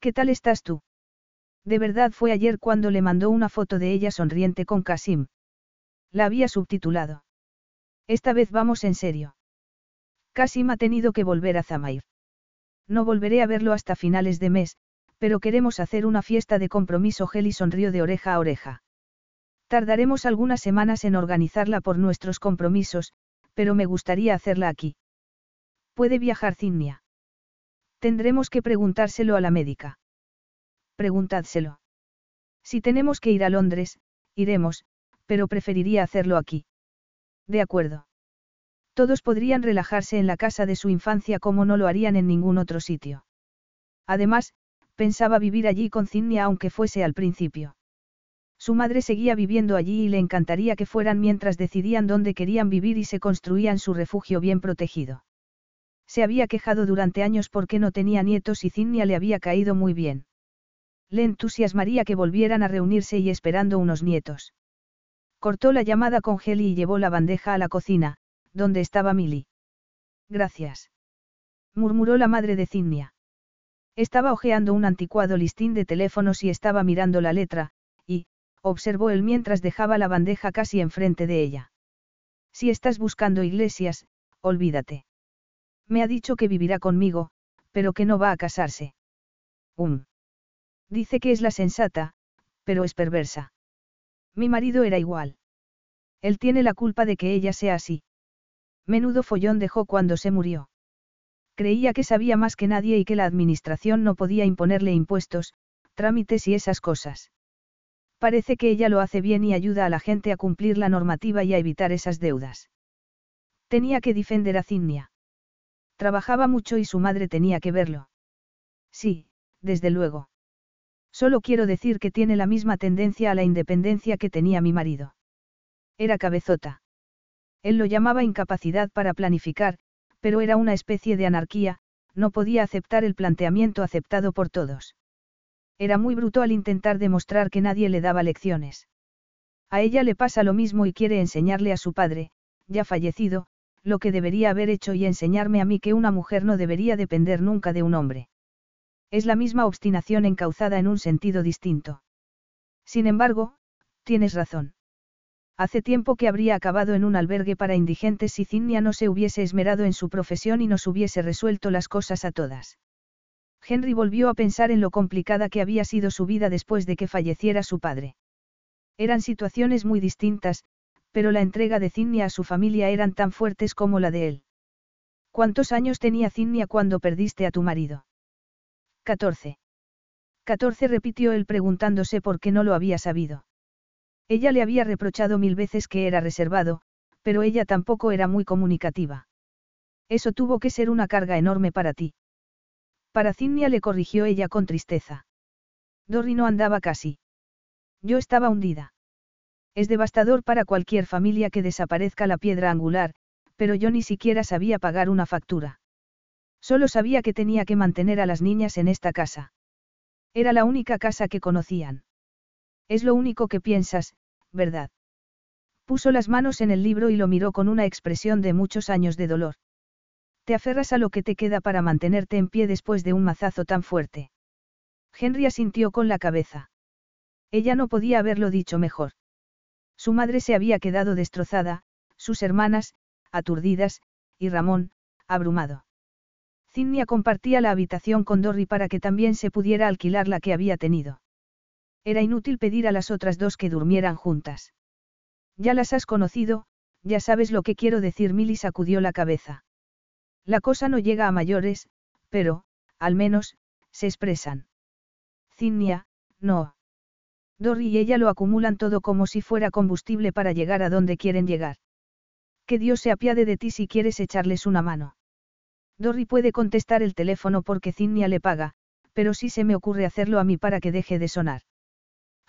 ¿Qué tal estás tú? De verdad fue ayer cuando le mandó una foto de ella sonriente con Kasim. La había subtitulado. Esta vez vamos en serio. Kasim ha tenido que volver a Zamair. No volveré a verlo hasta finales de mes, pero queremos hacer una fiesta de compromiso. Geli sonrió de oreja a oreja. Tardaremos algunas semanas en organizarla por nuestros compromisos, pero me gustaría hacerla aquí. ¿Puede viajar Cinnia? Tendremos que preguntárselo a la médica preguntádselo. Si tenemos que ir a Londres, iremos, pero preferiría hacerlo aquí. De acuerdo. Todos podrían relajarse en la casa de su infancia como no lo harían en ningún otro sitio. Además, pensaba vivir allí con Cinnia aunque fuese al principio. Su madre seguía viviendo allí y le encantaría que fueran mientras decidían dónde querían vivir y se construían su refugio bien protegido. Se había quejado durante años porque no tenía nietos y Cinnia le había caído muy bien. Le entusiasmaría que volvieran a reunirse y esperando unos nietos. Cortó la llamada con Geli y llevó la bandeja a la cocina, donde estaba Milly. Gracias. murmuró la madre de Cinnia. Estaba hojeando un anticuado listín de teléfonos y estaba mirando la letra, y, observó él mientras dejaba la bandeja casi enfrente de ella. Si estás buscando iglesias, olvídate. Me ha dicho que vivirá conmigo, pero que no va a casarse. Um. Dice que es la sensata, pero es perversa. Mi marido era igual. Él tiene la culpa de que ella sea así. Menudo follón dejó cuando se murió. Creía que sabía más que nadie y que la administración no podía imponerle impuestos, trámites y esas cosas. Parece que ella lo hace bien y ayuda a la gente a cumplir la normativa y a evitar esas deudas. Tenía que defender a Cinnia. Trabajaba mucho y su madre tenía que verlo. Sí, desde luego. Solo quiero decir que tiene la misma tendencia a la independencia que tenía mi marido. Era cabezota. Él lo llamaba incapacidad para planificar, pero era una especie de anarquía, no podía aceptar el planteamiento aceptado por todos. Era muy bruto al intentar demostrar que nadie le daba lecciones. A ella le pasa lo mismo y quiere enseñarle a su padre, ya fallecido, lo que debería haber hecho y enseñarme a mí que una mujer no debería depender nunca de un hombre. Es la misma obstinación encauzada en un sentido distinto. Sin embargo, tienes razón. Hace tiempo que habría acabado en un albergue para indigentes si Cinnia no se hubiese esmerado en su profesión y nos hubiese resuelto las cosas a todas. Henry volvió a pensar en lo complicada que había sido su vida después de que falleciera su padre. Eran situaciones muy distintas, pero la entrega de Cinnia a su familia eran tan fuertes como la de él. ¿Cuántos años tenía Cinnia cuando perdiste a tu marido? Catorce. Catorce repitió él preguntándose por qué no lo había sabido. Ella le había reprochado mil veces que era reservado, pero ella tampoco era muy comunicativa. Eso tuvo que ser una carga enorme para ti. Para Cinnia le corrigió ella con tristeza. Dorry no andaba casi. Yo estaba hundida. Es devastador para cualquier familia que desaparezca la piedra angular, pero yo ni siquiera sabía pagar una factura. Solo sabía que tenía que mantener a las niñas en esta casa. Era la única casa que conocían. Es lo único que piensas, ¿verdad? Puso las manos en el libro y lo miró con una expresión de muchos años de dolor. Te aferras a lo que te queda para mantenerte en pie después de un mazazo tan fuerte. Henry asintió con la cabeza. Ella no podía haberlo dicho mejor. Su madre se había quedado destrozada, sus hermanas, aturdidas, y Ramón, abrumado. Cinnia compartía la habitación con Dorry para que también se pudiera alquilar la que había tenido. Era inútil pedir a las otras dos que durmieran juntas. Ya las has conocido, ya sabes lo que quiero decir. Milly sacudió la cabeza. La cosa no llega a mayores, pero, al menos, se expresan. Cinnia, no. Dorry y ella lo acumulan todo como si fuera combustible para llegar a donde quieren llegar. Que Dios se apiade de ti si quieres echarles una mano. Dorry puede contestar el teléfono porque Cinnia le paga, pero sí se me ocurre hacerlo a mí para que deje de sonar.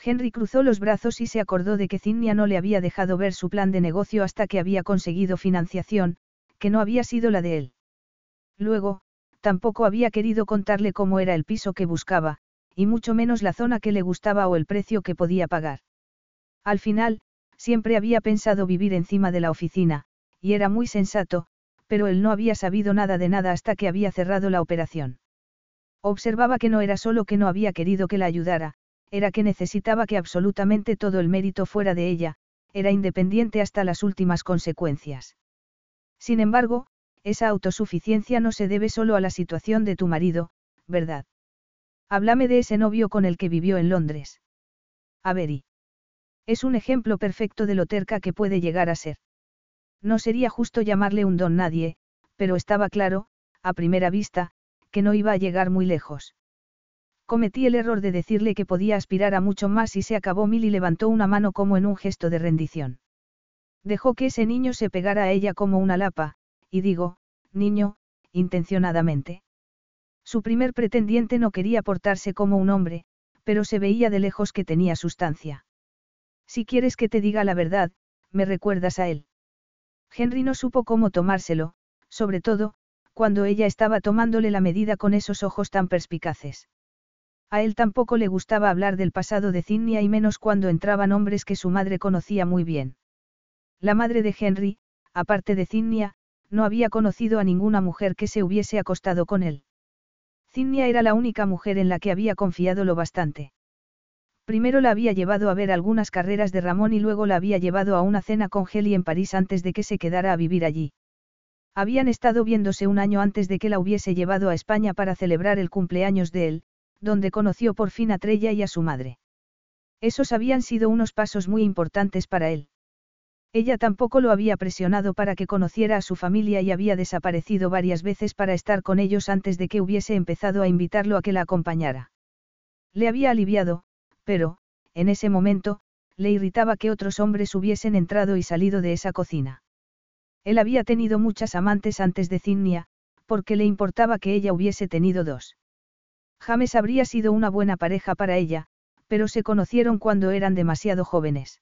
Henry cruzó los brazos y se acordó de que Cinnia no le había dejado ver su plan de negocio hasta que había conseguido financiación, que no había sido la de él. Luego, tampoco había querido contarle cómo era el piso que buscaba, y mucho menos la zona que le gustaba o el precio que podía pagar. Al final, siempre había pensado vivir encima de la oficina, y era muy sensato, pero él no había sabido nada de nada hasta que había cerrado la operación. Observaba que no era solo que no había querido que la ayudara, era que necesitaba que absolutamente todo el mérito fuera de ella, era independiente hasta las últimas consecuencias. Sin embargo, esa autosuficiencia no se debe solo a la situación de tu marido, ¿verdad? Háblame de ese novio con el que vivió en Londres. Avery. Es un ejemplo perfecto de lo terca que puede llegar a ser. No sería justo llamarle un don nadie, pero estaba claro, a primera vista, que no iba a llegar muy lejos. Cometí el error de decirle que podía aspirar a mucho más y se acabó mil y levantó una mano como en un gesto de rendición. Dejó que ese niño se pegara a ella como una lapa, y digo, niño, intencionadamente. Su primer pretendiente no quería portarse como un hombre, pero se veía de lejos que tenía sustancia. Si quieres que te diga la verdad, me recuerdas a él. Henry no supo cómo tomárselo, sobre todo, cuando ella estaba tomándole la medida con esos ojos tan perspicaces. A él tampoco le gustaba hablar del pasado de Cinnia y menos cuando entraban hombres que su madre conocía muy bien. La madre de Henry, aparte de Cinnia, no había conocido a ninguna mujer que se hubiese acostado con él. Cinnia era la única mujer en la que había confiado lo bastante. Primero la había llevado a ver algunas carreras de Ramón y luego la había llevado a una cena con Heli en París antes de que se quedara a vivir allí. Habían estado viéndose un año antes de que la hubiese llevado a España para celebrar el cumpleaños de él, donde conoció por fin a Trella y a su madre. Esos habían sido unos pasos muy importantes para él. Ella tampoco lo había presionado para que conociera a su familia y había desaparecido varias veces para estar con ellos antes de que hubiese empezado a invitarlo a que la acompañara. Le había aliviado, pero, en ese momento, le irritaba que otros hombres hubiesen entrado y salido de esa cocina. Él había tenido muchas amantes antes de Zinnia, porque le importaba que ella hubiese tenido dos. James habría sido una buena pareja para ella, pero se conocieron cuando eran demasiado jóvenes.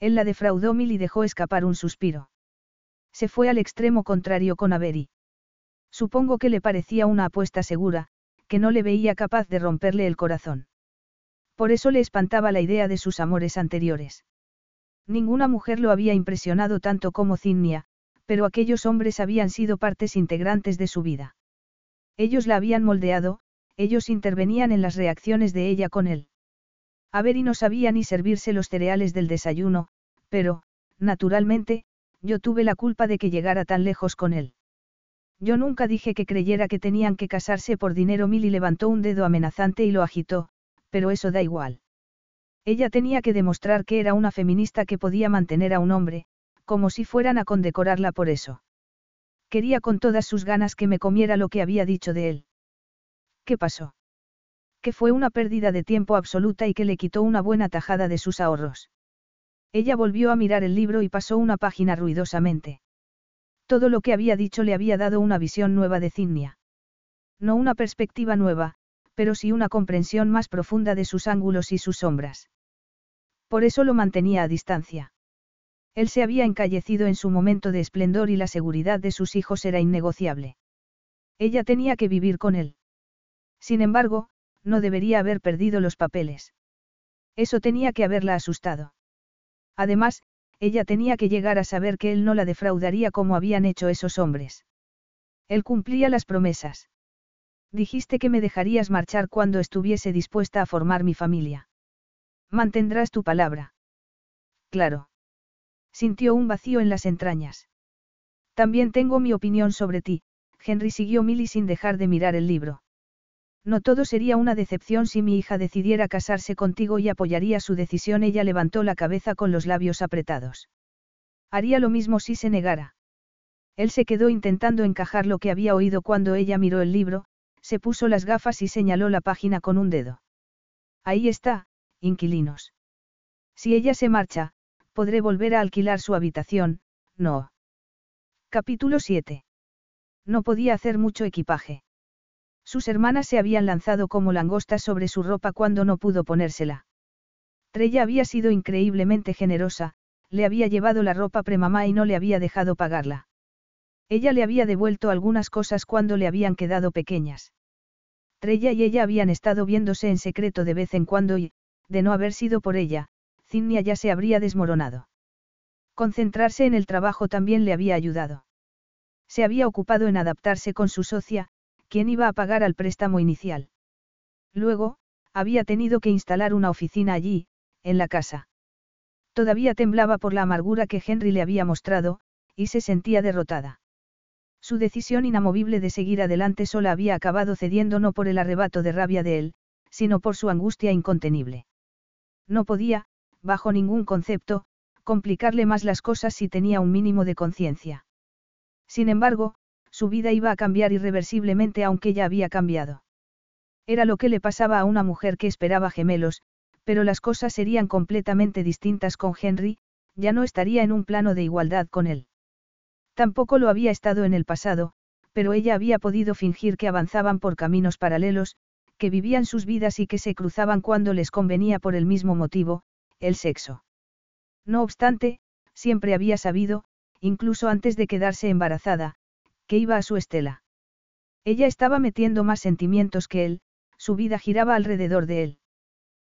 Él la defraudó mil y dejó escapar un suspiro. Se fue al extremo contrario con Avery. Supongo que le parecía una apuesta segura, que no le veía capaz de romperle el corazón. Por eso le espantaba la idea de sus amores anteriores. Ninguna mujer lo había impresionado tanto como Zinnia, pero aquellos hombres habían sido partes integrantes de su vida. Ellos la habían moldeado, ellos intervenían en las reacciones de ella con él. Avery no sabía ni servirse los cereales del desayuno, pero, naturalmente, yo tuve la culpa de que llegara tan lejos con él. Yo nunca dije que creyera que tenían que casarse por dinero mil y levantó un dedo amenazante y lo agitó, pero eso da igual. Ella tenía que demostrar que era una feminista que podía mantener a un hombre, como si fueran a condecorarla por eso. Quería con todas sus ganas que me comiera lo que había dicho de él. ¿Qué pasó? Que fue una pérdida de tiempo absoluta y que le quitó una buena tajada de sus ahorros. Ella volvió a mirar el libro y pasó una página ruidosamente. Todo lo que había dicho le había dado una visión nueva de Zinnia. No una perspectiva nueva, pero sí una comprensión más profunda de sus ángulos y sus sombras. Por eso lo mantenía a distancia. Él se había encallecido en su momento de esplendor y la seguridad de sus hijos era innegociable. Ella tenía que vivir con él. Sin embargo, no debería haber perdido los papeles. Eso tenía que haberla asustado. Además, ella tenía que llegar a saber que él no la defraudaría como habían hecho esos hombres. Él cumplía las promesas. Dijiste que me dejarías marchar cuando estuviese dispuesta a formar mi familia. Mantendrás tu palabra. Claro. Sintió un vacío en las entrañas. También tengo mi opinión sobre ti, Henry siguió Milly sin dejar de mirar el libro. No todo sería una decepción si mi hija decidiera casarse contigo y apoyaría su decisión. Ella levantó la cabeza con los labios apretados. Haría lo mismo si se negara. Él se quedó intentando encajar lo que había oído cuando ella miró el libro, se puso las gafas y señaló la página con un dedo. Ahí está, inquilinos. Si ella se marcha, podré volver a alquilar su habitación, no. Capítulo 7. No podía hacer mucho equipaje. Sus hermanas se habían lanzado como langostas sobre su ropa cuando no pudo ponérsela. Trella había sido increíblemente generosa, le había llevado la ropa premamá y no le había dejado pagarla. Ella le había devuelto algunas cosas cuando le habían quedado pequeñas. Trella y ella habían estado viéndose en secreto de vez en cuando y, de no haber sido por ella, Zinnia ya se habría desmoronado. Concentrarse en el trabajo también le había ayudado. Se había ocupado en adaptarse con su socia, quien iba a pagar al préstamo inicial. Luego, había tenido que instalar una oficina allí, en la casa. Todavía temblaba por la amargura que Henry le había mostrado, y se sentía derrotada. Su decisión inamovible de seguir adelante sola había acabado cediendo no por el arrebato de rabia de él, sino por su angustia incontenible. No podía, bajo ningún concepto, complicarle más las cosas si tenía un mínimo de conciencia. Sin embargo, su vida iba a cambiar irreversiblemente aunque ya había cambiado. Era lo que le pasaba a una mujer que esperaba gemelos, Pero las cosas serían completamente distintas con Henry, ya no estaría en un plano de igualdad con él. Tampoco lo había estado en el pasado, pero ella había podido fingir que avanzaban por caminos paralelos, que vivían sus vidas y que se cruzaban cuando les convenía por el mismo motivo, el sexo. No obstante, siempre había sabido, incluso antes de quedarse embarazada, que iba a su estela. Ella estaba metiendo más sentimientos que él, su vida giraba alrededor de él.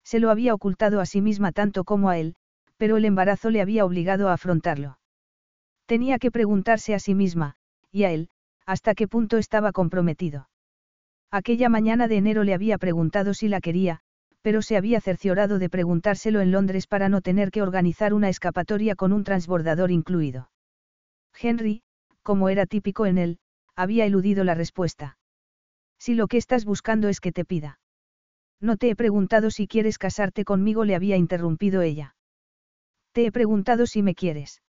Se lo había ocultado a sí misma tanto como a él, pero el embarazo le había obligado a afrontarlo. Tenía que preguntarse a sí misma, y a él, hasta qué punto estaba comprometido. Aquella mañana de enero le había preguntado si la quería, pero se había cerciorado de preguntárselo en Londres para no tener que organizar una escapatoria con un transbordador incluido. Henry, como era típico en él, había eludido la respuesta. Si lo que estás buscando es que te pida. No te he preguntado si quieres casarte conmigo, le había interrumpido ella. Te he preguntado si me quieres.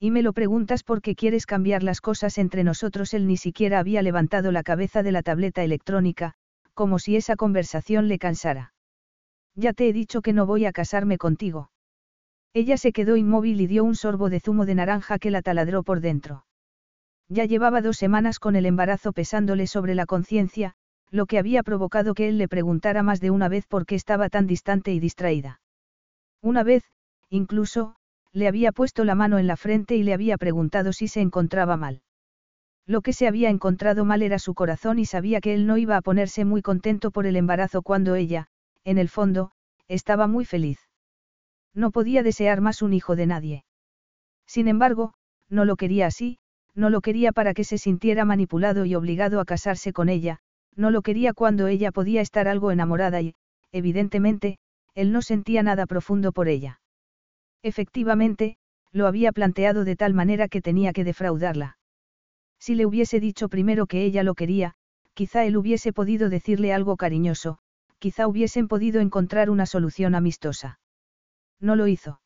Y me lo preguntas porque quieres cambiar las cosas entre nosotros. Él ni siquiera había levantado la cabeza de la tableta electrónica, como si esa conversación le cansara. Ya te he dicho que no voy a casarme contigo. Ella se quedó inmóvil y dio un sorbo de zumo de naranja que la taladró por dentro. Ya llevaba dos semanas con el embarazo pesándole sobre la conciencia, lo que había provocado que él le preguntara más de una vez por qué estaba tan distante y distraída. Una vez, incluso, le había puesto la mano en la frente y le había preguntado si se encontraba mal. Lo que se había encontrado mal era su corazón y sabía que él no iba a ponerse muy contento por el embarazo cuando ella, en el fondo, estaba muy feliz. No podía desear más un hijo de nadie. Sin embargo, no lo quería así, no lo quería para que se sintiera manipulado y obligado a casarse con ella, no lo quería cuando ella podía estar algo enamorada y, evidentemente, él no sentía nada profundo por ella. Efectivamente, lo había planteado de tal manera que tenía que defraudarla. Si le hubiese dicho primero que ella lo quería, quizá él hubiese podido decirle algo cariñoso, quizá hubiesen podido encontrar una solución amistosa. No lo hizo.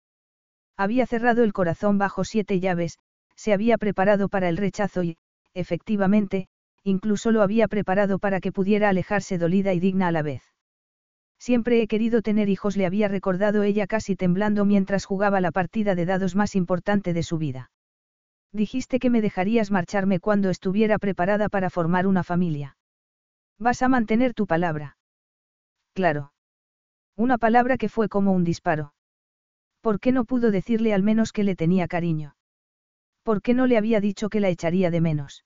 Había cerrado el corazón bajo siete llaves, se había preparado para el rechazo y, efectivamente, incluso lo había preparado para que pudiera alejarse dolida y digna a la vez. Siempre he querido tener hijos, le había recordado ella casi temblando mientras jugaba la partida de dados más importante de su vida. Dijiste que me dejarías marcharme cuando estuviera preparada para formar una familia. Vas a mantener tu palabra. Claro. Una palabra que fue como un disparo. ¿Por qué no pudo decirle al menos que le tenía cariño? ¿Por qué no le había dicho que la echaría de menos?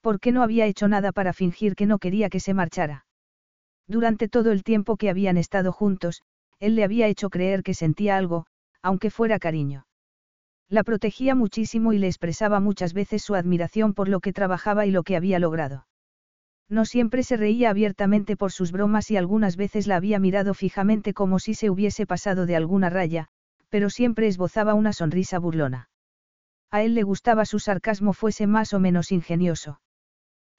¿Por qué no había hecho nada para fingir que no quería que se marchara? Durante todo el tiempo que habían estado juntos, él le había hecho creer que sentía algo, aunque fuera cariño. La protegía muchísimo y le expresaba muchas veces su admiración por lo que trabajaba y lo que había logrado. No siempre se reía abiertamente por sus bromas y algunas veces la había mirado fijamente como si se hubiese pasado de alguna raya, pero siempre esbozaba una sonrisa burlona. A él le gustaba su sarcasmo fuese más o menos ingenioso.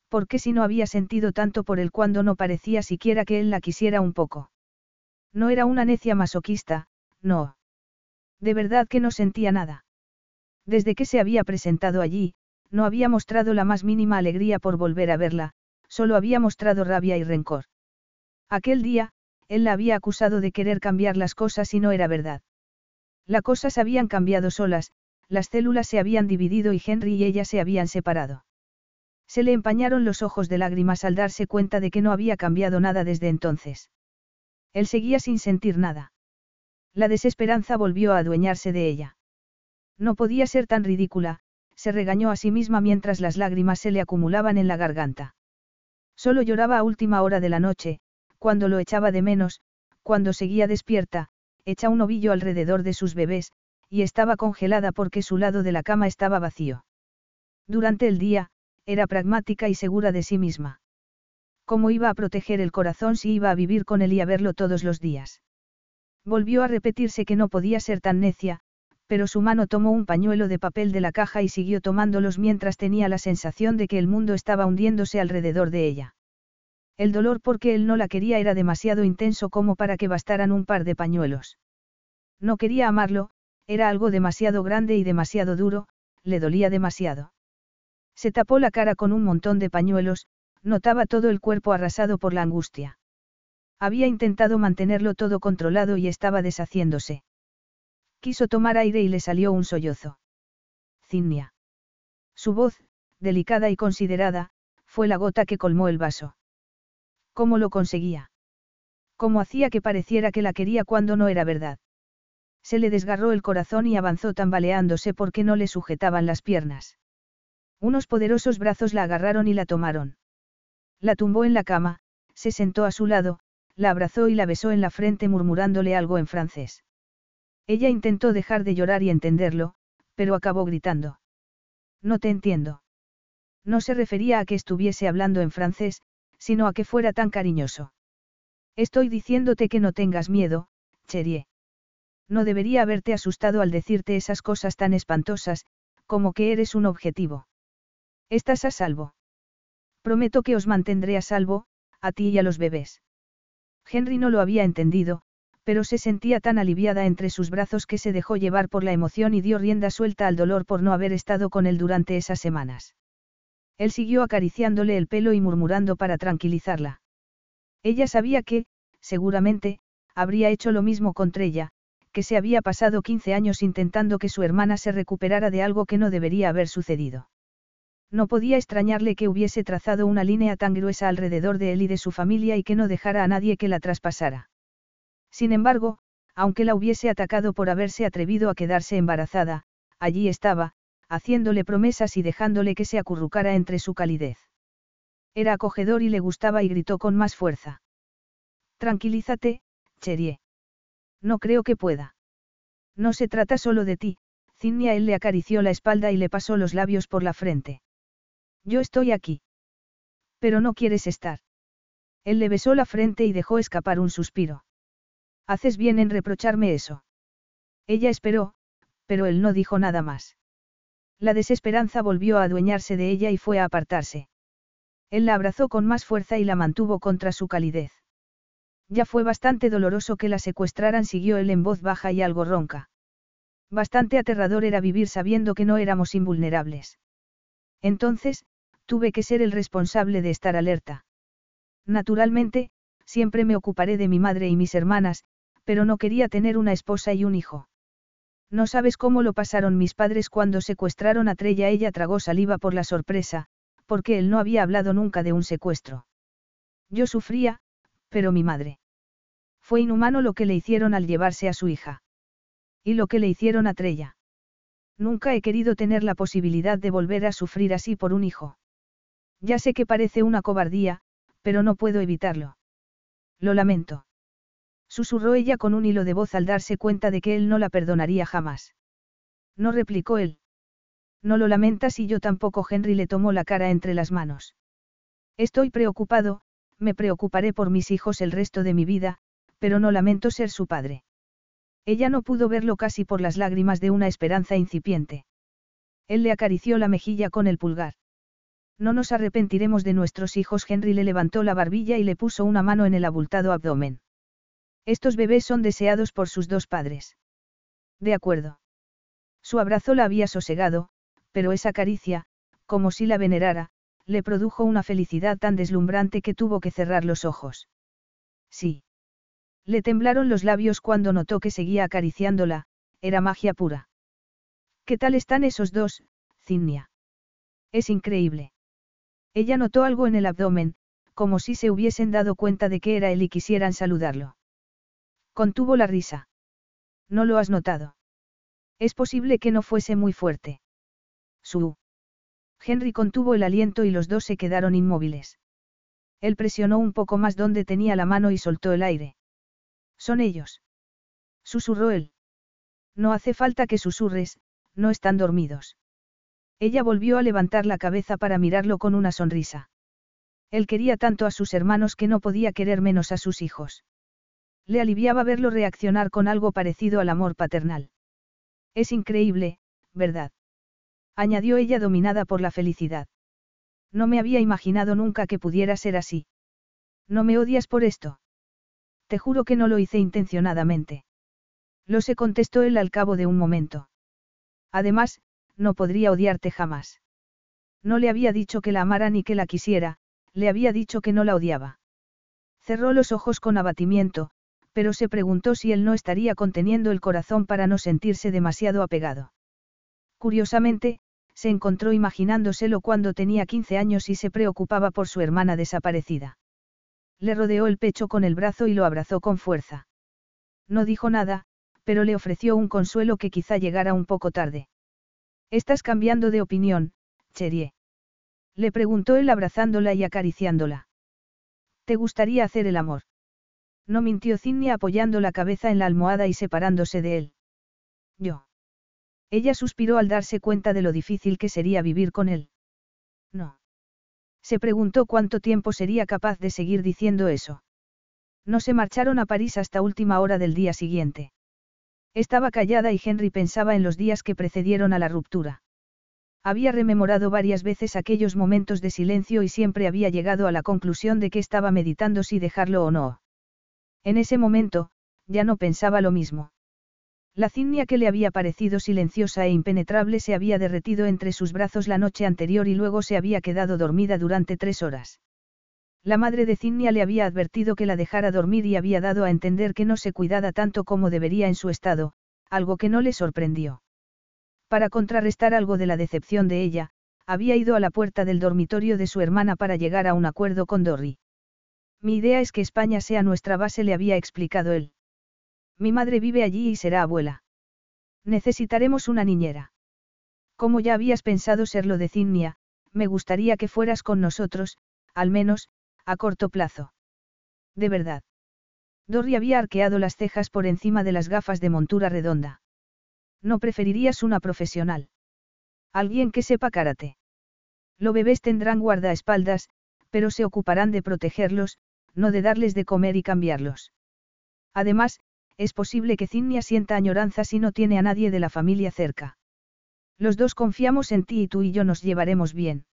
¿Por qué si no había sentido tanto por él cuando no parecía siquiera que él la quisiera un poco? No era una necia masoquista, no. De verdad que no sentía nada. Desde que se había presentado allí, no había mostrado la más mínima alegría por volver a verla, solo había mostrado rabia y rencor. Aquel día, él la había acusado de querer cambiar las cosas y no era verdad. Las cosas habían cambiado solas, las células se habían dividido y Henry y ella se habían separado. Se le empañaron los ojos de lágrimas al darse cuenta de que no había cambiado nada desde entonces. Él seguía sin sentir nada. La desesperanza volvió a adueñarse de ella. No podía ser tan ridícula, se regañó a sí misma mientras las lágrimas se le acumulaban en la garganta. Solo lloraba a última hora de la noche, cuando lo echaba de menos, cuando seguía despierta, echa un ovillo alrededor de sus bebés, y estaba congelada porque su lado de la cama estaba vacío. Durante el día, era pragmática y segura de sí misma. ¿Cómo iba a proteger el corazón si iba a vivir con él y a verlo todos los días? Volvió a repetirse que no podía ser tan necia, pero su mano tomó un pañuelo de papel de la caja y siguió tomándolos mientras tenía la sensación de que el mundo estaba hundiéndose alrededor de ella. El dolor porque él no la quería era demasiado intenso como para que bastaran un par de pañuelos. No quería amarlo, era algo demasiado grande y demasiado duro, le dolía demasiado. Se tapó la cara con un montón de pañuelos, notaba todo el cuerpo arrasado por la angustia. Había intentado mantenerlo todo controlado y estaba deshaciéndose. Quiso tomar aire y le salió un sollozo. Cinnia. Su voz, delicada y considerada, fue la gota que colmó el vaso. ¿Cómo lo conseguía? ¿Cómo hacía que pareciera que la quería cuando no era verdad? Se le desgarró el corazón y avanzó tambaleándose porque no le sujetaban las piernas. Unos poderosos brazos la agarraron y la tomaron. La tumbó en la cama, se sentó a su lado, la abrazó y la besó en la frente murmurándole algo en francés. Ella intentó dejar de llorar y entenderlo, pero acabó gritando. No te entiendo. No se refería a que estuviese hablando en francés, sino a que fuera tan cariñoso. Estoy diciéndote que no tengas miedo, Cherie. No debería haberte asustado al decirte esas cosas tan espantosas, como que eres un objetivo. Estás a salvo. Prometo que os mantendré a salvo, a ti y a los bebés. Henry no lo había entendido, pero se sentía tan aliviada entre sus brazos que se dejó llevar por la emoción y dio rienda suelta al dolor por no haber estado con él durante esas semanas. Él siguió acariciándole el pelo y murmurando para tranquilizarla. Ella sabía que, seguramente, habría hecho lo mismo contra ella, que se había pasado 15 años intentando que su hermana se recuperara de algo que no debería haber sucedido. No podía extrañarle que hubiese trazado una línea tan gruesa alrededor de él y de su familia y que no dejara a nadie que la traspasara. Sin embargo, aunque la hubiese atacado por haberse atrevido a quedarse embarazada, allí estaba, haciéndole promesas y dejándole que se acurrucara entre su calidez. Era acogedor y le gustaba y gritó con más fuerza. Tranquilízate, Cherie. No creo que pueda. No se trata solo de ti, Cinnia él le acarició la espalda y le pasó los labios por la frente. Yo estoy aquí. Pero no quieres estar. Él le besó la frente y dejó escapar un suspiro. Haces bien en reprocharme eso. Ella esperó, pero él no dijo nada más. La desesperanza volvió a adueñarse de ella y fue a apartarse. Él la abrazó con más fuerza y la mantuvo contra su calidez. Ya fue bastante doloroso que la secuestraran, siguió él en voz baja y algo ronca. Bastante aterrador era vivir sabiendo que no éramos invulnerables. Entonces, tuve que ser el responsable de estar alerta. Naturalmente, siempre me ocuparé de mi madre y mis hermanas, pero no quería tener una esposa y un hijo. No sabes cómo lo pasaron mis padres cuando secuestraron a Trella. Ella tragó saliva por la sorpresa, porque él no había hablado nunca de un secuestro. Yo sufría, pero mi madre. Fue inhumano lo que le hicieron al llevarse a su hija. Y lo que le hicieron a Trella. Nunca he querido tener la posibilidad de volver a sufrir así por un hijo. Ya sé que parece una cobardía, pero no puedo evitarlo. Lo lamento. Susurró ella con un hilo de voz al darse cuenta de que él no la perdonaría jamás. No replicó él. No lo lamentas y yo tampoco. Henry le tomó la cara entre las manos. Estoy preocupado, me preocuparé por mis hijos el resto de mi vida, pero no lamento ser su padre. Ella no pudo verlo casi por las lágrimas de una esperanza incipiente. Él le acarició la mejilla con el pulgar. No nos arrepentiremos de nuestros hijos. Henry le levantó la barbilla y le puso una mano en el abultado abdomen. Estos bebés son deseados por sus dos padres. De acuerdo. Su abrazo la había sosegado, pero esa caricia, como si la venerara, le produjo una felicidad tan deslumbrante que tuvo que cerrar los ojos. Sí. Le temblaron los labios cuando notó que seguía acariciándola, era magia pura. ¿Qué tal están esos dos, Cinnia? Es increíble. Ella notó algo en el abdomen, como si se hubiesen dado cuenta de que era él y quisieran saludarlo. Contuvo la risa. No lo has notado. Es posible que no fuese muy fuerte. Su. Henry contuvo el aliento y los dos se quedaron inmóviles. Él presionó un poco más donde tenía la mano y soltó el aire. Son ellos. Susurró él. No hace falta que susurres, no están dormidos. Ella volvió a levantar la cabeza para mirarlo con una sonrisa. Él quería tanto a sus hermanos que no podía querer menos a sus hijos. Le aliviaba verlo reaccionar con algo parecido al amor paternal. Es increíble, ¿verdad? Añadió ella dominada por la felicidad. No me había imaginado nunca que pudiera ser así. ¿No me odias por esto? Te juro que no lo hice intencionadamente. Lo sé, contestó él al cabo de un momento. Además, no podría odiarte jamás. No le había dicho que la amara ni que la quisiera, le había dicho que no la odiaba. Cerró los ojos con abatimiento, pero se preguntó si él no estaría conteniendo el corazón para no sentirse demasiado apegado. Curiosamente, se encontró imaginándoselo cuando tenía 15 años y se preocupaba por su hermana desaparecida. Le rodeó el pecho con el brazo y lo abrazó con fuerza. No dijo nada, pero le ofreció un consuelo que quizá llegara un poco tarde. Estás cambiando de opinión, Cherie. Le preguntó él abrazándola y acariciándola. ¿Te gustaría hacer el amor? No mintió Cinnia apoyando la cabeza en la almohada y separándose de él. Yo. Ella suspiró al darse cuenta de lo difícil que sería vivir con él. No. Se preguntó cuánto tiempo sería capaz de seguir diciendo eso. No se marcharon a París hasta última hora del día siguiente. Estaba callada y Henry pensaba en los días que precedieron a la ruptura. Había rememorado varias veces aquellos momentos de silencio y siempre había llegado a la conclusión de que estaba meditando si dejarlo o no. En ese momento, ya no pensaba lo mismo. La cinnia que le había parecido silenciosa e impenetrable se había derretido entre sus brazos la noche anterior y luego se había quedado dormida durante tres horas. La madre de Cinnia le había advertido que la dejara dormir y había dado a entender que no se cuidara tanto como debería en su estado, algo que no le sorprendió. Para contrarrestar algo de la decepción de ella, había ido a la puerta del dormitorio de su hermana para llegar a un acuerdo con Dorry. Mi idea es que España sea nuestra base, le había explicado él. Mi madre vive allí y será abuela. Necesitaremos una niñera. Como ya habías pensado serlo de Cinnia, me gustaría que fueras con nosotros, al menos, a corto plazo. De verdad. Dorry había arqueado las cejas por encima de las gafas de montura redonda. ¿No preferirías una profesional? Alguien que sepa karate. Los bebés tendrán guardaespaldas, pero se ocuparán de protegerlos, no de darles de comer y cambiarlos. Además, es posible que Cinnia sienta añoranza si no tiene a nadie de la familia cerca. Los dos confiamos en ti y tú y yo nos llevaremos bien.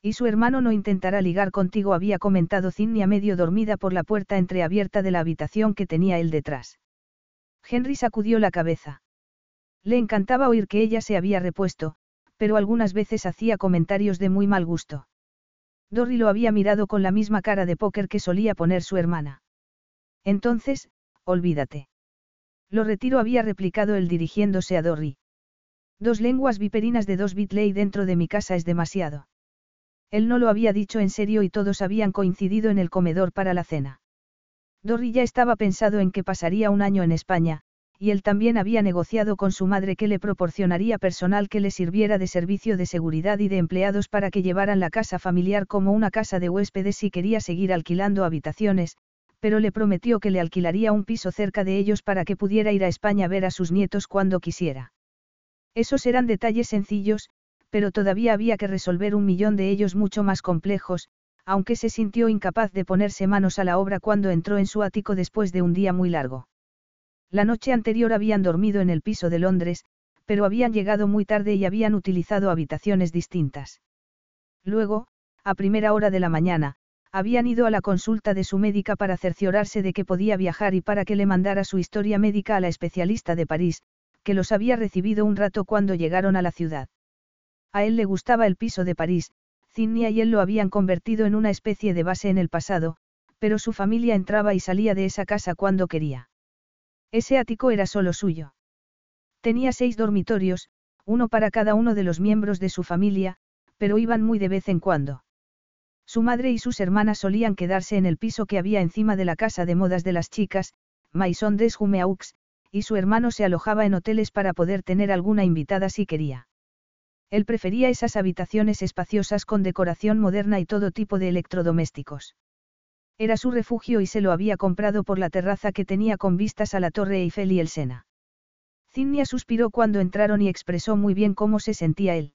Y su hermano no intentará ligar contigo, había comentado Cinnia medio dormida por la puerta entreabierta de la habitación que tenía él detrás. Henry sacudió la cabeza. Le encantaba oír que ella se había repuesto, pero algunas veces hacía comentarios de muy mal gusto. Dorry lo había mirado con la misma cara de póker que solía poner su hermana. Entonces, olvídate. Lo retiro había replicado él dirigiéndose a Dorry. Dos lenguas viperinas de dos bitley dentro de mi casa es demasiado. Él no lo había dicho en serio y todos habían coincidido en el comedor para la cena. Dorry ya estaba pensado en que pasaría un año en España, y él también había negociado con su madre que le proporcionaría personal que le sirviera de servicio de seguridad y de empleados para que llevaran la casa familiar como una casa de huéspedes si quería seguir alquilando habitaciones, pero le prometió que le alquilaría un piso cerca de ellos para que pudiera ir a España a ver a sus nietos cuando quisiera. Esos eran detalles sencillos, pero todavía había que resolver un millón de ellos mucho más complejos, aunque se sintió incapaz de ponerse manos a la obra cuando entró en su ático después de un día muy largo. La noche anterior habían dormido en el piso de Londres, pero habían llegado muy tarde y habían utilizado habitaciones distintas. Luego, a primera hora de la mañana, habían ido a la consulta de su médica para cerciorarse de que podía viajar y para que le mandara su historia médica a la especialista de París, que los había recibido un rato cuando llegaron a la ciudad. A él le gustaba el piso de París, Cinnia y él lo habían convertido en una especie de base en el pasado, pero su familia entraba y salía de esa casa cuando quería. Ese ático era solo suyo. Tenía seis dormitorios, uno para cada uno de los miembros de su familia, pero iban muy de vez en cuando. Su madre y sus hermanas solían quedarse en el piso que había encima de la casa de modas de las chicas, Maison des Jumeaux, y su hermano se alojaba en hoteles para poder tener alguna invitada si quería. Él prefería esas habitaciones espaciosas con decoración moderna y todo tipo de electrodomésticos. Era su refugio y se lo había comprado por la terraza que tenía con vistas a la Torre Eiffel y el Sena. Cinnia suspiró cuando entraron y expresó muy bien cómo se sentía él.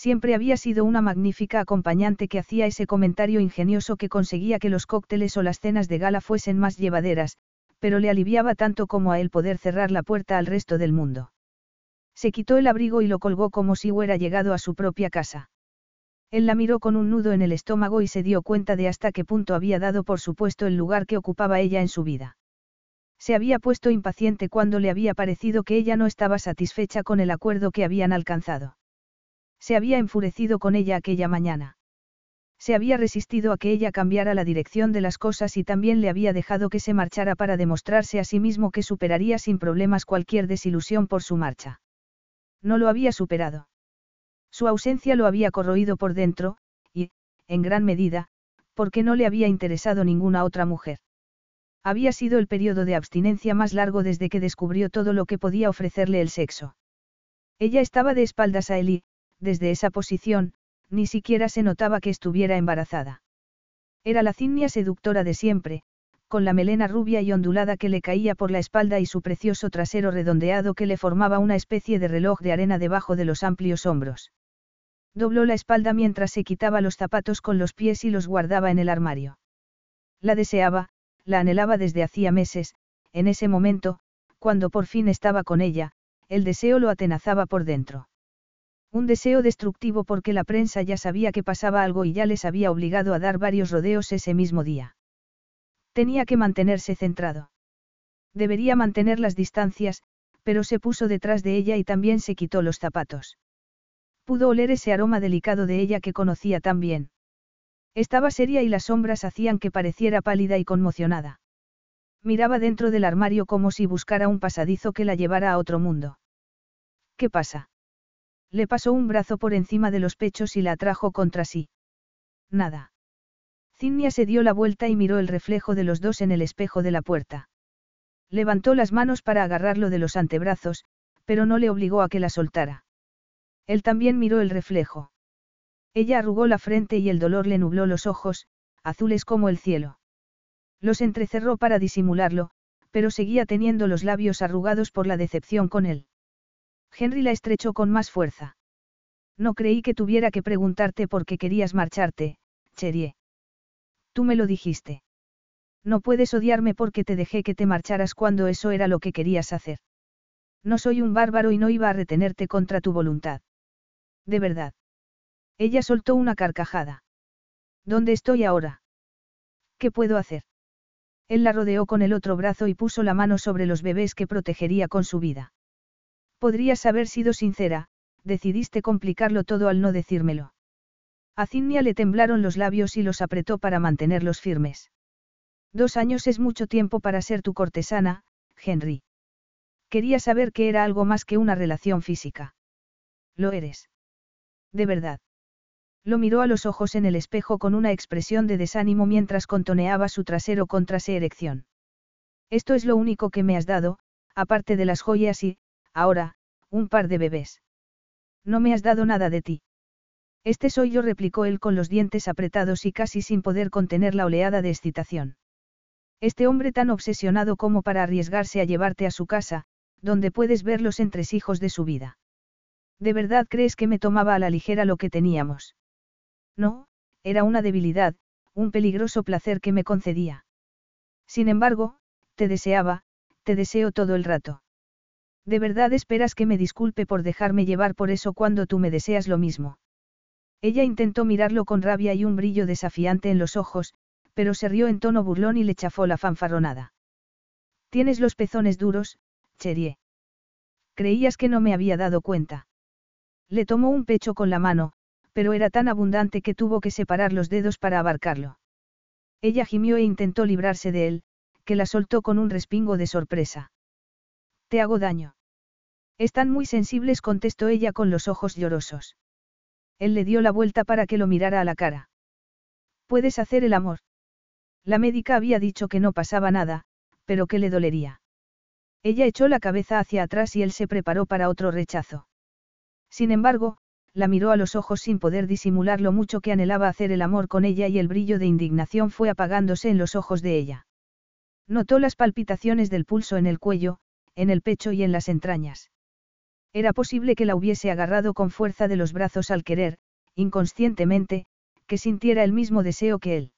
Siempre había sido una magnífica acompañante que hacía ese comentario ingenioso que conseguía que los cócteles o las cenas de gala fuesen más llevaderas, pero le aliviaba tanto como a él poder cerrar la puerta al resto del mundo. Se quitó el abrigo y lo colgó como si hubiera llegado a su propia casa. Él la miró con un nudo en el estómago y se dio cuenta de hasta qué punto había dado por supuesto el lugar que ocupaba ella en su vida. Se había puesto impaciente cuando le había parecido que ella no estaba satisfecha con el acuerdo que habían alcanzado. Se había enfurecido con ella aquella mañana. Se había resistido a que ella cambiara la dirección de las cosas y también le había dejado que se marchara para demostrarse a sí mismo que superaría sin problemas cualquier desilusión por su marcha. No lo había superado. Su ausencia lo había corroído por dentro, y, en gran medida, porque no le había interesado ninguna otra mujer. Había sido el periodo de abstinencia más largo desde que descubrió todo lo que podía ofrecerle el sexo. Ella estaba de espaldas a él y, desde esa posición, ni siquiera se notaba que estuviera embarazada. Era la cignia seductora de siempre, con la melena rubia y ondulada que le caía por la espalda y su precioso trasero redondeado que le formaba una especie de reloj de arena debajo de los amplios hombros. Dobló la espalda mientras se quitaba los zapatos con los pies y los guardaba en el armario. La deseaba, la anhelaba desde hacía meses, en ese momento, cuando por fin estaba con ella, el deseo lo atenazaba por dentro. Un deseo destructivo porque la prensa ya sabía que pasaba algo y ya les había obligado a dar varios rodeos ese mismo día. Tenía que mantenerse centrado. Debería mantener las distancias, pero se puso detrás de ella y también se quitó los zapatos. Pudo oler ese aroma delicado de ella que conocía tan bien. Estaba seria y las sombras hacían que pareciera pálida y conmocionada. Miraba dentro del armario como si buscara un pasadizo que la llevara a otro mundo. ¿Qué pasa? Le pasó un brazo por encima de los pechos y la atrajo contra sí. Nada. Cinnia se dio la vuelta y miró el reflejo de los dos en el espejo de la puerta. Levantó las manos para agarrarlo de los antebrazos, pero no le obligó a que la soltara. Él también miró el reflejo. Ella arrugó la frente y el dolor le nubló los ojos, azules como el cielo. Los entrecerró para disimularlo, pero seguía teniendo los labios arrugados por la decepción con él. Henry la estrechó con más fuerza. No creí que tuviera que preguntarte por qué querías marcharte, Cherie. Tú me lo dijiste. No puedes odiarme porque te dejé que te marcharas cuando eso era lo que querías hacer. No soy un bárbaro y no iba a retenerte contra tu voluntad. De verdad. Ella soltó una carcajada. ¿Dónde estoy ahora? ¿Qué puedo hacer? Él la rodeó con el otro brazo y puso la mano sobre los bebés que protegería con su vida. Podrías haber sido sincera, decidiste complicarlo todo al no decírmelo. A Cinnia le temblaron los labios y los apretó para mantenerlos firmes. Dos años es mucho tiempo para ser tu cortesana, Henry. Quería saber que era algo más que una relación física. Lo eres. De verdad. Lo miró a los ojos en el espejo con una expresión de desánimo mientras contoneaba su trasero contra su erección. Esto es lo único que me has dado, aparte de las joyas y, ahora, un par de bebés. No me has dado nada de ti. Este soy yo, replicó él con los dientes apretados y casi sin poder contener la oleada de excitación. Este hombre tan obsesionado como para arriesgarse a llevarte a su casa, donde puedes ver los entresijos de su vida. ¿De verdad crees que me tomaba a la ligera lo que teníamos? No, era una debilidad, un peligroso placer que me concedía. Sin embargo, te deseaba, te deseo todo el rato. ¿De verdad esperas que me disculpe por dejarme llevar por eso cuando tú me deseas lo mismo? Ella intentó mirarlo con rabia y un brillo desafiante en los ojos, pero se rió en tono burlón y le chafó la fanfarronada. Tienes los pezones duros, Cherie. Creías que no me había dado cuenta. Le tomó un pecho con la mano, pero era tan abundante que tuvo que separar los dedos para abarcarlo. Ella gimió e intentó librarse de él, que la soltó con un respingo de sorpresa. Te hago daño. Están muy sensibles, contestó ella con los ojos llorosos. Él le dio la vuelta para que lo mirara a la cara. Puedes hacer el amor. La médica había dicho que no pasaba nada, pero que le dolería. Ella echó la cabeza hacia atrás y él se preparó para otro rechazo. Sin embargo, la miró a los ojos sin poder disimular lo mucho que anhelaba hacer el amor con ella y el brillo de indignación fue apagándose en los ojos de ella. Notó las palpitaciones del pulso en el cuello, en el pecho y en las entrañas. Era posible que la hubiese agarrado con fuerza de los brazos al querer, inconscientemente, que sintiera el mismo deseo que él.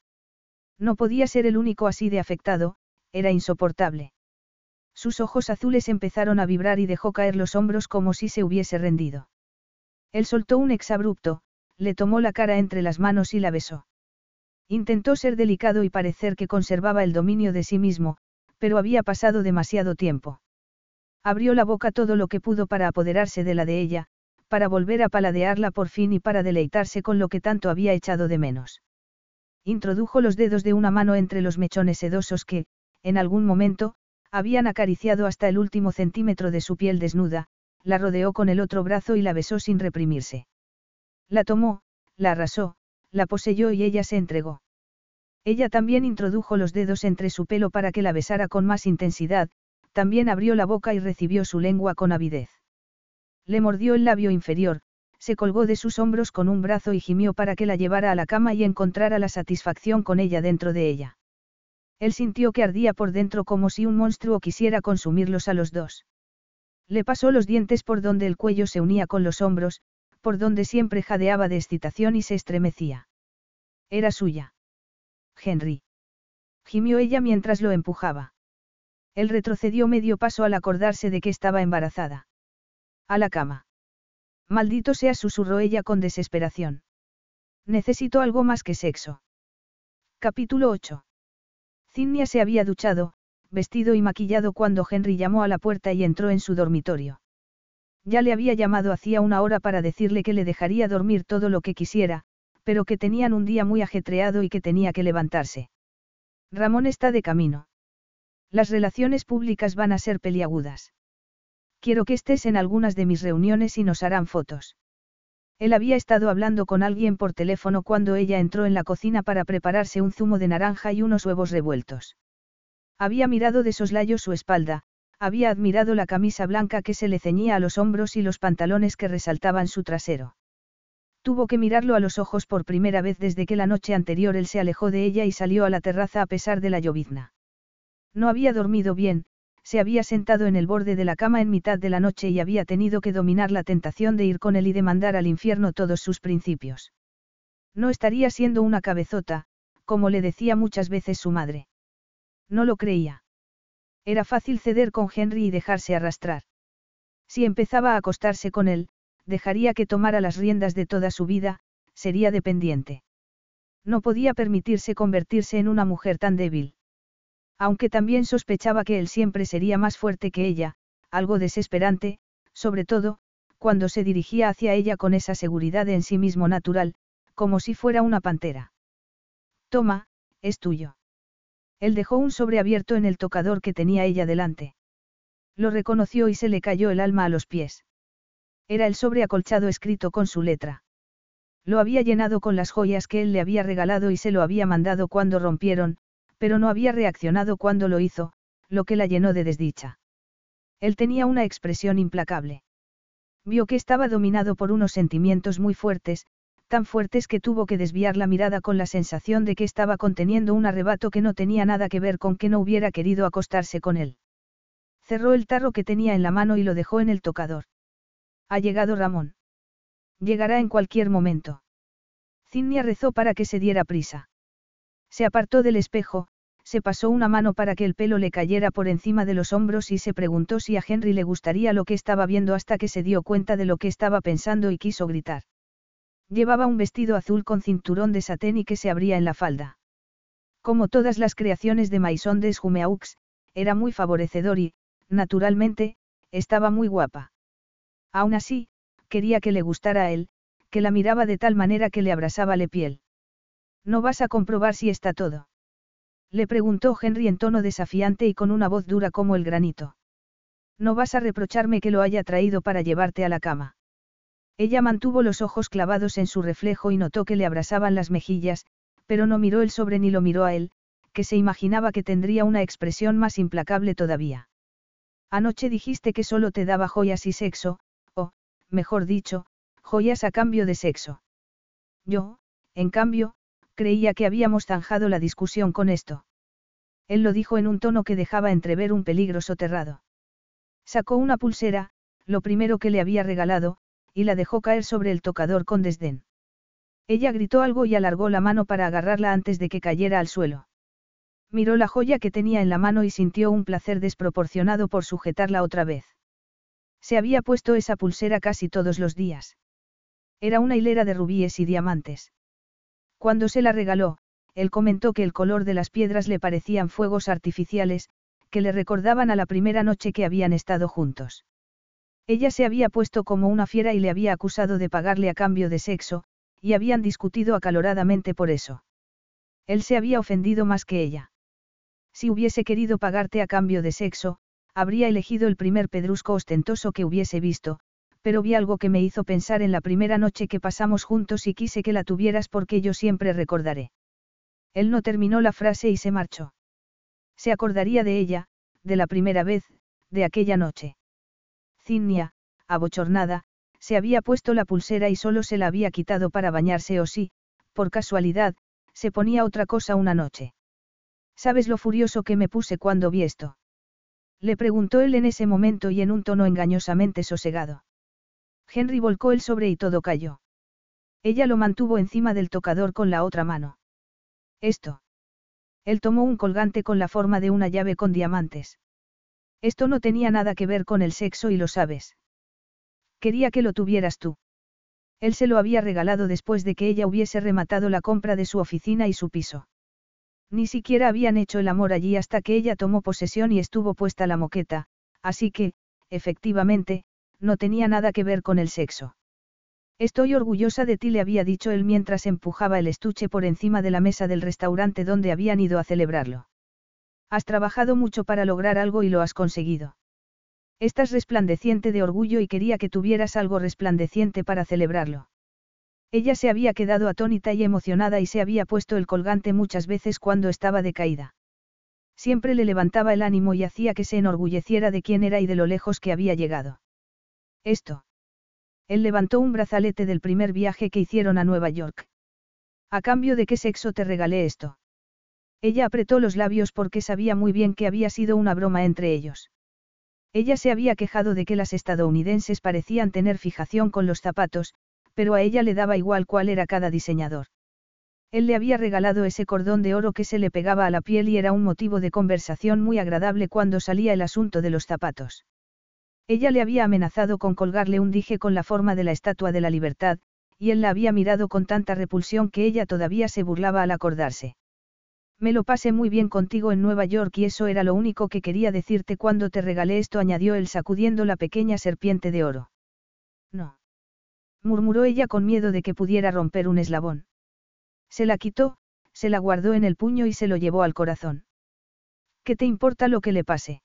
No podía ser el único así de afectado, era insoportable. Sus ojos azules empezaron a vibrar y dejó caer los hombros como si se hubiese rendido. Él soltó un exabrupto, le tomó la cara entre las manos y la besó. Intentó ser delicado y parecer que conservaba el dominio de sí mismo, pero había pasado demasiado tiempo. Abrió la boca todo lo que pudo para apoderarse de la de ella, para volver a paladearla por fin y para deleitarse con lo que tanto había echado de menos. Introdujo los dedos de una mano entre los mechones sedosos que, en algún momento, habían acariciado hasta el último centímetro de su piel desnuda, la rodeó con el otro brazo y la besó sin reprimirse. La tomó, la arrasó, la poseyó y ella se entregó. Ella también introdujo los dedos entre su pelo para que la besara con más intensidad, también abrió la boca y recibió su lengua con avidez. Le mordió el labio inferior, se colgó de sus hombros con un brazo y gimió para que la llevara a la cama y encontrara la satisfacción con ella dentro de ella. Él sintió que ardía por dentro como si un monstruo quisiera consumirlos a los dos. Le pasó los dientes por donde el cuello se unía con los hombros, por donde siempre jadeaba de excitación y se estremecía. Era suya. Henry. Gimió ella mientras lo empujaba. Él retrocedió medio paso al acordarse de que estaba embarazada. A la cama. Maldito sea, susurró ella con desesperación. Necesito algo más que sexo. Capítulo 8. Zinnia se había duchado, vestido y maquillado cuando Henry llamó a la puerta y entró en su dormitorio. Ya le había llamado hacía una hora para decirle que le dejaría dormir todo lo que quisiera, pero que tenían un día muy ajetreado y que tenía que levantarse. Ramón está de camino. Las relaciones públicas van a ser peliagudas. Quiero que estés en algunas de mis reuniones y nos harán fotos. Él había estado hablando con alguien por teléfono cuando ella entró en la cocina para prepararse un zumo de naranja y unos huevos revueltos. Había mirado de soslayo su espalda, había admirado la camisa blanca que se le ceñía a los hombros y los pantalones que resaltaban su trasero. Tuvo que mirarlo a los ojos por primera vez desde que la noche anterior él se alejó de ella y salió a la terraza a pesar de la llovizna. No había dormido bien, se había sentado en el borde de la cama en mitad de la noche y había tenido que dominar la tentación de ir con él y de mandar al infierno todos sus principios. No estaría siendo una cabezota, como le decía muchas veces su madre. No lo creía. Era fácil ceder con Henry y dejarse arrastrar. Si empezaba a acostarse con él, dejaría que tomara las riendas de toda su vida, sería dependiente. No podía permitirse convertirse en una mujer tan débil. Aunque también sospechaba que él siempre sería más fuerte que ella, algo desesperante, sobre todo, cuando se dirigía hacia ella con esa seguridad en sí mismo natural, como si fuera una pantera. Toma, es tuyo. Él dejó un sobre abierto en el tocador que tenía ella delante. Lo reconoció y se le cayó el alma a los pies. Era el sobre acolchado escrito con su letra. Lo había llenado con las joyas que él le había regalado y se lo había mandado cuando rompieron, pero no había reaccionado cuando lo hizo, lo que la llenó de desdicha. Él tenía una expresión implacable. Vio que estaba dominado por unos sentimientos muy fuertes, tan fuertes que tuvo que desviar la mirada con la sensación de que estaba conteniendo un arrebato que no tenía nada que ver con que no hubiera querido acostarse con él. Cerró el tarro que tenía en la mano y lo dejó en el tocador. Ha llegado Ramón. Llegará en cualquier momento. Cinnia rezó para que se diera prisa. Se apartó del espejo, se pasó una mano para que el pelo le cayera por encima de los hombros y se preguntó si a Henry le gustaría lo que estaba viendo hasta que se dio cuenta de lo que estaba pensando y quiso gritar. Llevaba un vestido azul con cinturón de satén y que se abría en la falda. Como todas las creaciones de Maison des Jumeaux, era muy favorecedor y, naturalmente, estaba muy guapa. Aún así, quería que le gustara a él, que la miraba de tal manera que le abrasaba la piel. ¿No vas a comprobar si está todo? Le preguntó Henry en tono desafiante y con una voz dura como el granito. No vas a reprocharme que lo haya traído para llevarte a la cama. Ella mantuvo los ojos clavados en su reflejo y notó que le abrasaban las mejillas, pero no miró el sobre ni lo miró a él, que se imaginaba que tendría una expresión más implacable todavía. Anoche dijiste que solo te daba joyas y sexo, o, mejor dicho, joyas a cambio de sexo. Yo, en cambio, creía que habíamos zanjado la discusión con esto. Él lo dijo en un tono que dejaba entrever un peligro soterrado. Sacó una pulsera, lo primero que le había regalado, y la dejó caer sobre el tocador con desdén. Ella gritó algo y alargó la mano para agarrarla antes de que cayera al suelo. Miró la joya que tenía en la mano y sintió un placer desproporcionado por sujetarla otra vez. Se había puesto esa pulsera casi todos los días. Era una hilera de rubíes y diamantes. Cuando se la regaló, él comentó que el color de las piedras le parecían fuegos artificiales, que le recordaban a la primera noche que habían estado juntos. Ella se había puesto como una fiera y le había acusado de pagarle a cambio de sexo, y habían discutido acaloradamente por eso. Él se había ofendido más que ella. Si hubiese querido pagarte a cambio de sexo, habría elegido el primer pedrusco ostentoso que hubiese visto, pero vi algo que me hizo pensar en la primera noche que pasamos juntos y quise que la tuvieras porque yo siempre recordaré. Él no terminó la frase y se marchó. Se acordaría de ella, de la primera vez, de aquella noche. Cinnia, abochornada, se había puesto la pulsera y solo se la había quitado para bañarse o sí, por casualidad, se ponía otra cosa una noche. ¿Sabes lo furioso que me puse cuando vi esto? Le preguntó él en ese momento y en un tono engañosamente sosegado. Henry volcó el sobre y todo cayó. Ella lo mantuvo encima del tocador con la otra mano. Esto. Él tomó un colgante con la forma de una llave con diamantes. Esto no tenía nada que ver con el sexo y lo sabes. Quería que lo tuvieras tú. Él se lo había regalado después de que ella hubiese rematado la compra de su oficina y su piso. Ni siquiera habían hecho el amor allí hasta que ella tomó posesión y estuvo puesta la moqueta, así que, efectivamente, no tenía nada que ver con el sexo. Estoy orgullosa de ti, le había dicho él mientras empujaba el estuche por encima de la mesa del restaurante donde habían ido a celebrarlo. Has trabajado mucho para lograr algo y lo has conseguido. Estás resplandeciente de orgullo y quería que tuvieras algo resplandeciente para celebrarlo. Ella se había quedado atónita y emocionada y se había puesto el colgante muchas veces cuando estaba decaída. Siempre le levantaba el ánimo y hacía que se enorgulleciera de quién era y de lo lejos que había llegado. Esto. Él levantó un brazalete del primer viaje que hicieron a Nueva York. ¿A cambio de qué sexo te regalé esto? Ella apretó los labios porque sabía muy bien que había sido una broma entre ellos. Ella se había quejado de que las estadounidenses parecían tener fijación con los zapatos, pero a ella le daba igual cuál era cada diseñador. Él le había regalado ese cordón de oro que se le pegaba a la piel y era un motivo de conversación muy agradable cuando salía el asunto de los zapatos. Ella le había amenazado con colgarle un dije con la forma de la Estatua de la Libertad, y él la había mirado con tanta repulsión que ella todavía se burlaba al acordarse. Me lo pasé muy bien contigo en Nueva York y eso era lo único que quería decirte cuando te regalé esto, añadió él sacudiendo la pequeña serpiente de oro. No murmuró ella con miedo de que pudiera romper un eslabón. Se la quitó, se la guardó en el puño y se lo llevó al corazón. ¿Qué te importa lo que le pase?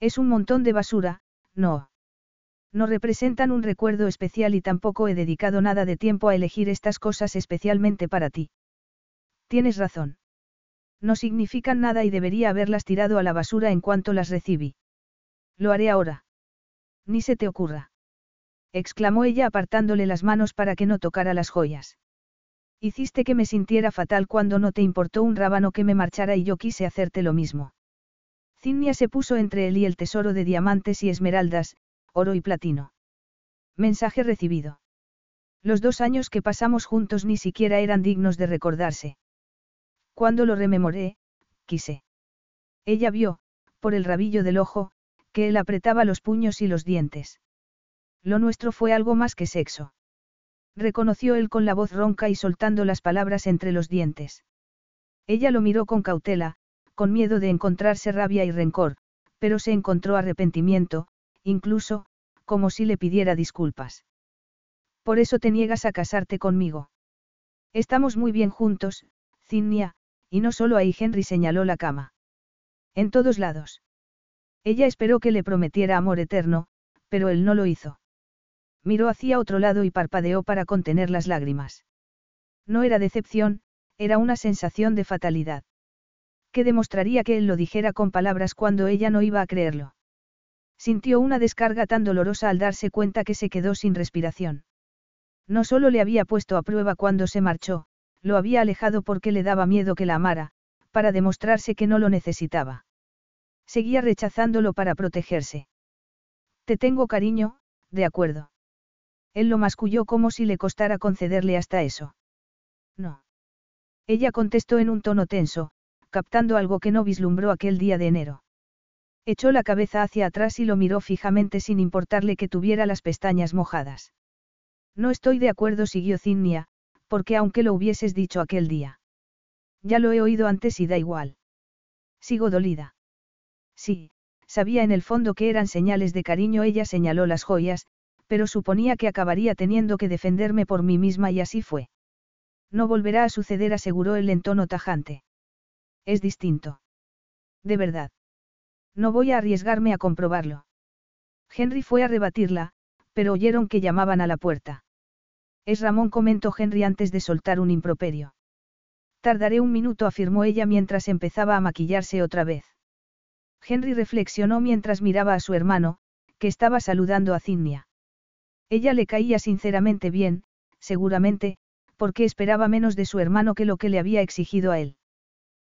Es un montón de basura, no. No representan un recuerdo especial y tampoco he dedicado nada de tiempo a elegir estas cosas especialmente para ti. Tienes razón. No significan nada y debería haberlas tirado a la basura en cuanto las recibí. Lo haré ahora. Ni se te ocurra exclamó ella apartándole las manos para que no tocara las joyas. Hiciste que me sintiera fatal cuando no te importó un rábano que me marchara y yo quise hacerte lo mismo. Cinnia se puso entre él y el tesoro de diamantes y esmeraldas, oro y platino. Mensaje recibido. Los dos años que pasamos juntos ni siquiera eran dignos de recordarse. Cuando lo rememoré, quise. Ella vio, por el rabillo del ojo, que él apretaba los puños y los dientes. Lo nuestro fue algo más que sexo. Reconoció él con la voz ronca y soltando las palabras entre los dientes. Ella lo miró con cautela, con miedo de encontrarse rabia y rencor, pero se encontró arrepentimiento, incluso, como si le pidiera disculpas. Por eso te niegas a casarte conmigo. Estamos muy bien juntos, Cinnia, y no solo ahí Henry señaló la cama. En todos lados. Ella esperó que le prometiera amor eterno, pero él no lo hizo. Miró hacia otro lado y parpadeó para contener las lágrimas. No era decepción, era una sensación de fatalidad. Que demostraría que él lo dijera con palabras cuando ella no iba a creerlo. Sintió una descarga tan dolorosa al darse cuenta que se quedó sin respiración. No solo le había puesto a prueba cuando se marchó, lo había alejado porque le daba miedo que la amara, para demostrarse que no lo necesitaba. Seguía rechazándolo para protegerse. Te tengo cariño, de acuerdo. Él lo masculló como si le costara concederle hasta eso. No. Ella contestó en un tono tenso, captando algo que no vislumbró aquel día de enero. Echó la cabeza hacia atrás y lo miró fijamente sin importarle que tuviera las pestañas mojadas. No estoy de acuerdo, siguió Cinnia, porque aunque lo hubieses dicho aquel día. Ya lo he oído antes y da igual. Sigo dolida. Sí, sabía en el fondo que eran señales de cariño, ella señaló las joyas, pero suponía que acabaría teniendo que defenderme por mí misma y así fue. No volverá a suceder, aseguró él en tono tajante. Es distinto. De verdad. No voy a arriesgarme a comprobarlo. Henry fue a rebatirla, pero oyeron que llamaban a la puerta. Es Ramón, comentó Henry antes de soltar un improperio. Tardaré un minuto, afirmó ella mientras empezaba a maquillarse otra vez. Henry reflexionó mientras miraba a su hermano, que estaba saludando a Cinnia. Ella le caía sinceramente bien, seguramente, porque esperaba menos de su hermano que lo que le había exigido a él.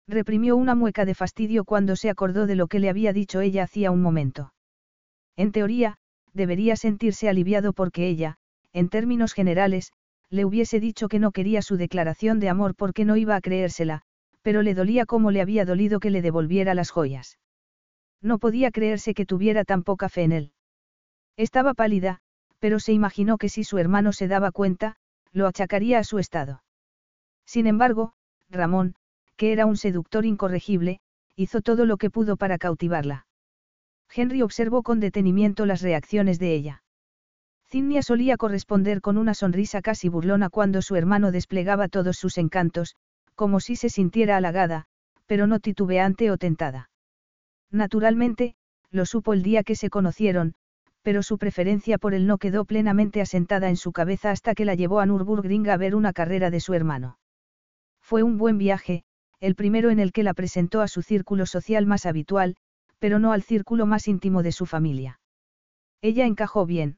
Reprimió una mueca de fastidio cuando se acordó de lo que le había dicho ella hacía un momento. En teoría, debería sentirse aliviado porque ella, en términos generales, le hubiese dicho que no quería su declaración de amor porque no iba a creérsela, pero le dolía como le había dolido que le devolviera las joyas. No podía creerse que tuviera tan poca fe en él. Estaba pálida, pero se imaginó que si su hermano se daba cuenta, lo achacaría a su estado. Sin embargo, Ramón, que era un seductor incorregible, hizo todo lo que pudo para cautivarla. Henry observó con detenimiento las reacciones de ella. Cinnia solía corresponder con una sonrisa casi burlona cuando su hermano desplegaba todos sus encantos, como si se sintiera halagada, pero no titubeante o tentada. Naturalmente, lo supo el día que se conocieron, pero su preferencia por él no quedó plenamente asentada en su cabeza hasta que la llevó a Nürburgring a ver una carrera de su hermano. Fue un buen viaje, el primero en el que la presentó a su círculo social más habitual, pero no al círculo más íntimo de su familia. Ella encajó bien.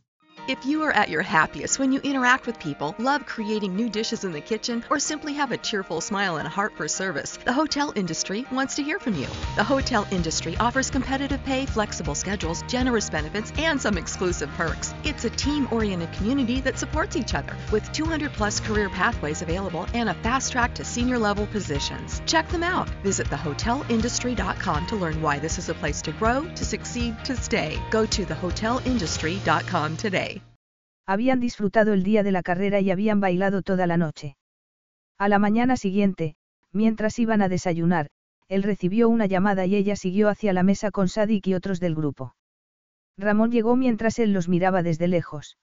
If you are at your happiest when you interact with people, love creating new dishes in the kitchen, or simply have a cheerful smile and a heart for service, the hotel industry wants to hear from you. The hotel industry offers competitive pay, flexible schedules, generous benefits, and some exclusive perks. It's a team oriented community that supports each other with 200 plus career pathways available and a fast track to senior level positions. Check them out. Visit thehotelindustry.com to learn why this is a place to grow, to succeed, to stay. Go to thehotelindustry.com today. Habían disfrutado el día de la carrera y habían bailado toda la noche. A la mañana siguiente, mientras iban a desayunar, él recibió una llamada y ella siguió hacia la mesa con Sadik y otros del grupo. Ramón llegó mientras él los miraba desde lejos.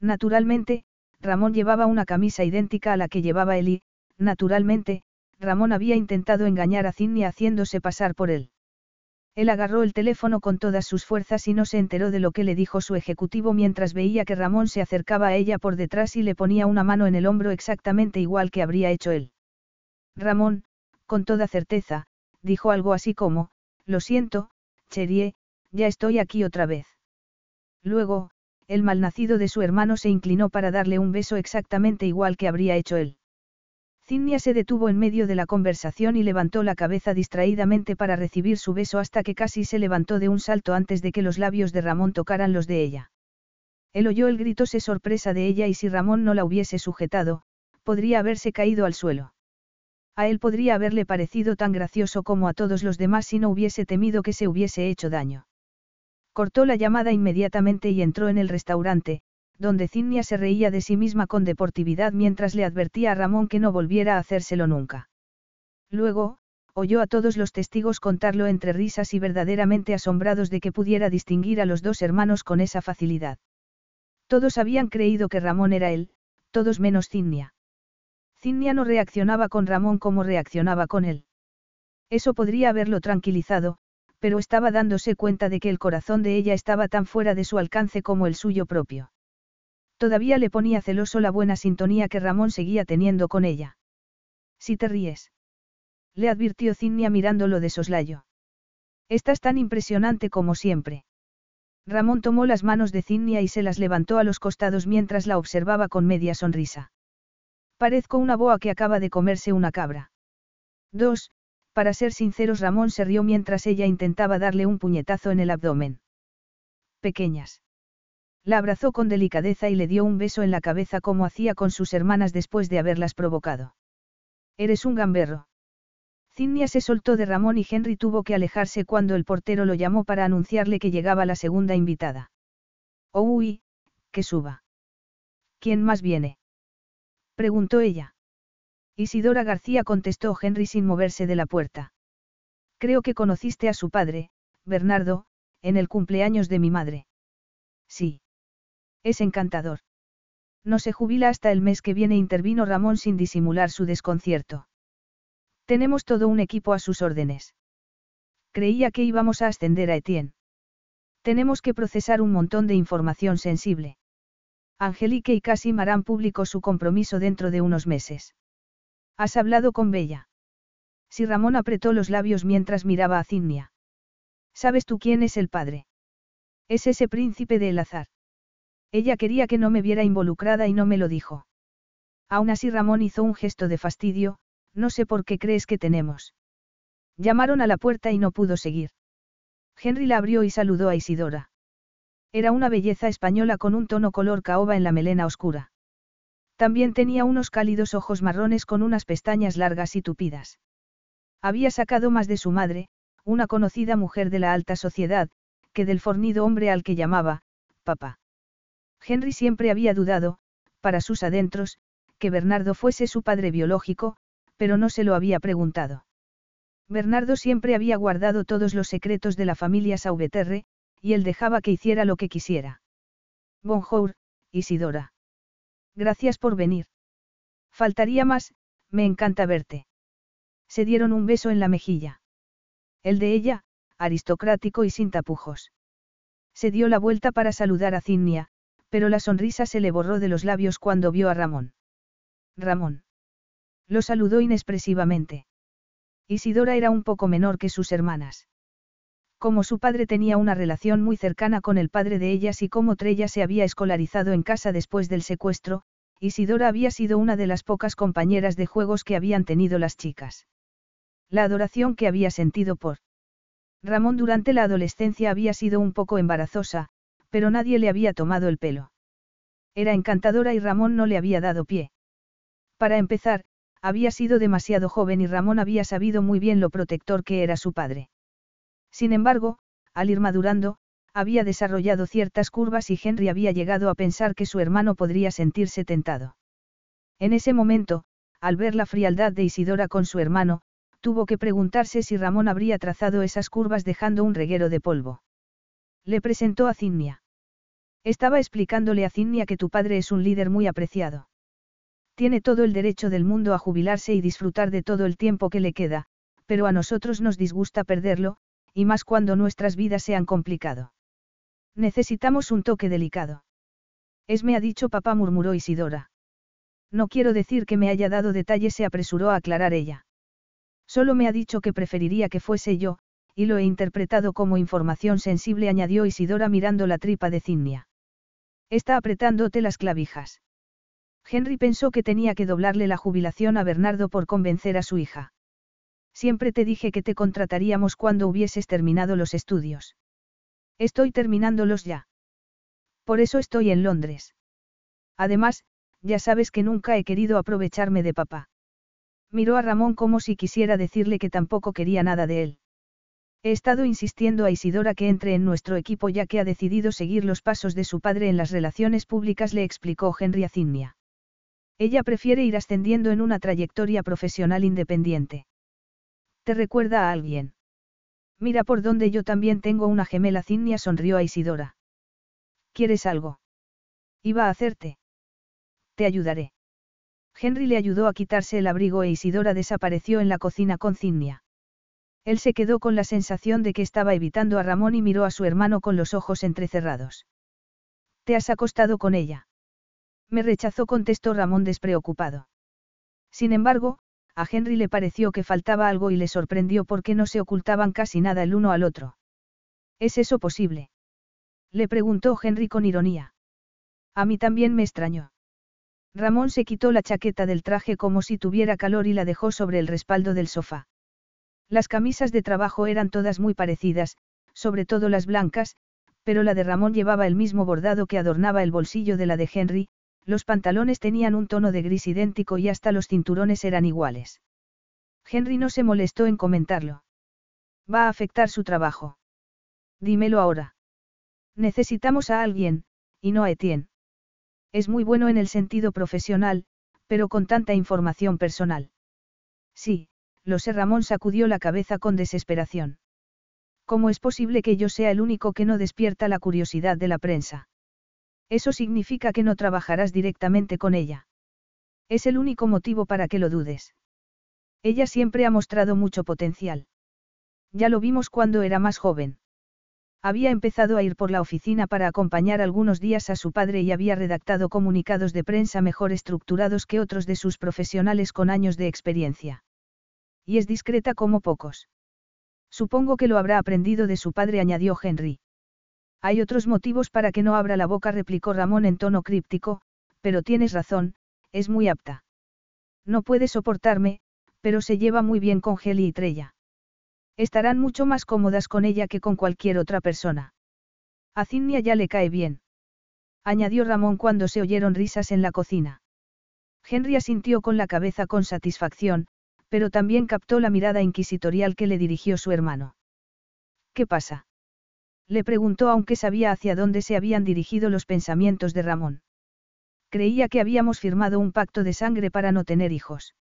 Naturalmente, Ramón llevaba una camisa idéntica a la que llevaba él y, naturalmente, Ramón había intentado engañar a Cindy haciéndose pasar por él. Él agarró el teléfono con todas sus fuerzas y no se enteró de lo que le dijo su ejecutivo mientras veía que Ramón se acercaba a ella por detrás y le ponía una mano en el hombro exactamente igual que habría hecho él. Ramón, con toda certeza, dijo algo así como, Lo siento, Cherie, ya estoy aquí otra vez. Luego, el malnacido de su hermano se inclinó para darle un beso exactamente igual que habría hecho él. Cinnia se detuvo en medio de la conversación y levantó la cabeza distraídamente para recibir su beso hasta que casi se levantó de un salto antes de que los labios de Ramón tocaran los de ella. Él oyó el grito se sorpresa de ella y si Ramón no la hubiese sujetado, podría haberse caído al suelo. A él podría haberle parecido tan gracioso como a todos los demás si no hubiese temido que se hubiese hecho daño. Cortó la llamada inmediatamente y entró en el restaurante, donde Cinnia se reía de sí misma con deportividad mientras le advertía a Ramón que no volviera a hacérselo nunca. Luego, oyó a todos los testigos contarlo entre risas y verdaderamente asombrados de que pudiera distinguir a los dos hermanos con esa facilidad. Todos habían creído que Ramón era él, todos menos Cinnia. Cinnia no reaccionaba con Ramón como reaccionaba con él. Eso podría haberlo tranquilizado, pero estaba dándose cuenta de que el corazón de ella estaba tan fuera de su alcance como el suyo propio. Todavía le ponía celoso la buena sintonía que Ramón seguía teniendo con ella. Si te ríes. Le advirtió Cinnia mirándolo de soslayo. Estás tan impresionante como siempre. Ramón tomó las manos de Cinnia y se las levantó a los costados mientras la observaba con media sonrisa. Parezco una boa que acaba de comerse una cabra. Dos, para ser sinceros Ramón se rió mientras ella intentaba darle un puñetazo en el abdomen. Pequeñas. La abrazó con delicadeza y le dio un beso en la cabeza como hacía con sus hermanas después de haberlas provocado. Eres un gamberro. Cinnia se soltó de Ramón y Henry tuvo que alejarse cuando el portero lo llamó para anunciarle que llegaba la segunda invitada. Oh, uy, que suba. ¿Quién más viene? preguntó ella. Isidora García contestó Henry sin moverse de la puerta. Creo que conociste a su padre, Bernardo, en el cumpleaños de mi madre. Sí. Es encantador. No se jubila hasta el mes que viene, intervino Ramón sin disimular su desconcierto. Tenemos todo un equipo a sus órdenes. Creía que íbamos a ascender a Etienne. Tenemos que procesar un montón de información sensible. Angelique y Casim harán público su compromiso dentro de unos meses. ¿Has hablado con Bella? Si Ramón apretó los labios mientras miraba a Cinnia. ¿Sabes tú quién es el padre? Es ese príncipe de El Azar. Ella quería que no me viera involucrada y no me lo dijo. Aún así Ramón hizo un gesto de fastidio, no sé por qué crees que tenemos. Llamaron a la puerta y no pudo seguir. Henry la abrió y saludó a Isidora. Era una belleza española con un tono color caoba en la melena oscura. También tenía unos cálidos ojos marrones con unas pestañas largas y tupidas. Había sacado más de su madre, una conocida mujer de la alta sociedad, que del fornido hombre al que llamaba, papá. Henry siempre había dudado, para sus adentros, que Bernardo fuese su padre biológico, pero no se lo había preguntado. Bernardo siempre había guardado todos los secretos de la familia Sauveterre, y él dejaba que hiciera lo que quisiera. Bonjour, Isidora. Gracias por venir. Faltaría más, me encanta verte. Se dieron un beso en la mejilla. El de ella, aristocrático y sin tapujos. Se dio la vuelta para saludar a Cinnia, pero la sonrisa se le borró de los labios cuando vio a Ramón. Ramón. Lo saludó inexpresivamente. Isidora era un poco menor que sus hermanas. Como su padre tenía una relación muy cercana con el padre de ellas y como Trella se había escolarizado en casa después del secuestro, Isidora había sido una de las pocas compañeras de juegos que habían tenido las chicas. La adoración que había sentido por Ramón durante la adolescencia había sido un poco embarazosa, pero nadie le había tomado el pelo. Era encantadora y Ramón no le había dado pie. Para empezar, había sido demasiado joven y Ramón había sabido muy bien lo protector que era su padre. Sin embargo, al ir madurando, había desarrollado ciertas curvas y Henry había llegado a pensar que su hermano podría sentirse tentado. En ese momento, al ver la frialdad de Isidora con su hermano, tuvo que preguntarse si Ramón habría trazado esas curvas dejando un reguero de polvo. Le presentó a Cinnia. Estaba explicándole a Cinnia que tu padre es un líder muy apreciado. Tiene todo el derecho del mundo a jubilarse y disfrutar de todo el tiempo que le queda, pero a nosotros nos disgusta perderlo, y más cuando nuestras vidas se han complicado. Necesitamos un toque delicado. Es me ha dicho papá, murmuró Isidora. No quiero decir que me haya dado detalles, se apresuró a aclarar ella. Solo me ha dicho que preferiría que fuese yo, y lo he interpretado como información sensible, añadió Isidora mirando la tripa de Cinnia. Está apretándote las clavijas. Henry pensó que tenía que doblarle la jubilación a Bernardo por convencer a su hija. Siempre te dije que te contrataríamos cuando hubieses terminado los estudios. Estoy terminándolos ya. Por eso estoy en Londres. Además, ya sabes que nunca he querido aprovecharme de papá. Miró a Ramón como si quisiera decirle que tampoco quería nada de él. He estado insistiendo a Isidora que entre en nuestro equipo ya que ha decidido seguir los pasos de su padre en las relaciones públicas, le explicó Henry a Cinnia. Ella prefiere ir ascendiendo en una trayectoria profesional independiente. ¿Te recuerda a alguien? Mira por donde yo también tengo una gemela Cinnia sonrió a Isidora. ¿Quieres algo? Iba a hacerte. Te ayudaré. Henry le ayudó a quitarse el abrigo e Isidora desapareció en la cocina con Cinnia. Él se quedó con la sensación de que estaba evitando a Ramón y miró a su hermano con los ojos entrecerrados. ¿Te has acostado con ella? Me rechazó, contestó Ramón despreocupado. Sin embargo, a Henry le pareció que faltaba algo y le sorprendió porque no se ocultaban casi nada el uno al otro. ¿Es eso posible? Le preguntó Henry con ironía. A mí también me extrañó. Ramón se quitó la chaqueta del traje como si tuviera calor y la dejó sobre el respaldo del sofá. Las camisas de trabajo eran todas muy parecidas, sobre todo las blancas, pero la de Ramón llevaba el mismo bordado que adornaba el bolsillo de la de Henry, los pantalones tenían un tono de gris idéntico y hasta los cinturones eran iguales. Henry no se molestó en comentarlo. Va a afectar su trabajo. Dímelo ahora. Necesitamos a alguien, y no a Etienne. Es muy bueno en el sentido profesional, pero con tanta información personal. Sí, lo sé. Ramón sacudió la cabeza con desesperación. ¿Cómo es posible que yo sea el único que no despierta la curiosidad de la prensa? Eso significa que no trabajarás directamente con ella. Es el único motivo para que lo dudes. Ella siempre ha mostrado mucho potencial. Ya lo vimos cuando era más joven. Había empezado a ir por la oficina para acompañar algunos días a su padre y había redactado comunicados de prensa mejor estructurados que otros de sus profesionales con años de experiencia. Y es discreta como pocos. Supongo que lo habrá aprendido de su padre, añadió Henry. Hay otros motivos para que no abra la boca, replicó Ramón en tono críptico, pero tienes razón, es muy apta. No puede soportarme, pero se lleva muy bien con Geli y Trella. Estarán mucho más cómodas con ella que con cualquier otra persona. A Cinnia ya le cae bien. Añadió Ramón cuando se oyeron risas en la cocina. Henry asintió con la cabeza con satisfacción, pero también captó la mirada inquisitorial que le dirigió su hermano. ¿Qué pasa? Le preguntó aunque sabía hacia dónde se habían dirigido los pensamientos de Ramón. Creía que habíamos firmado un pacto de sangre para no tener hijos.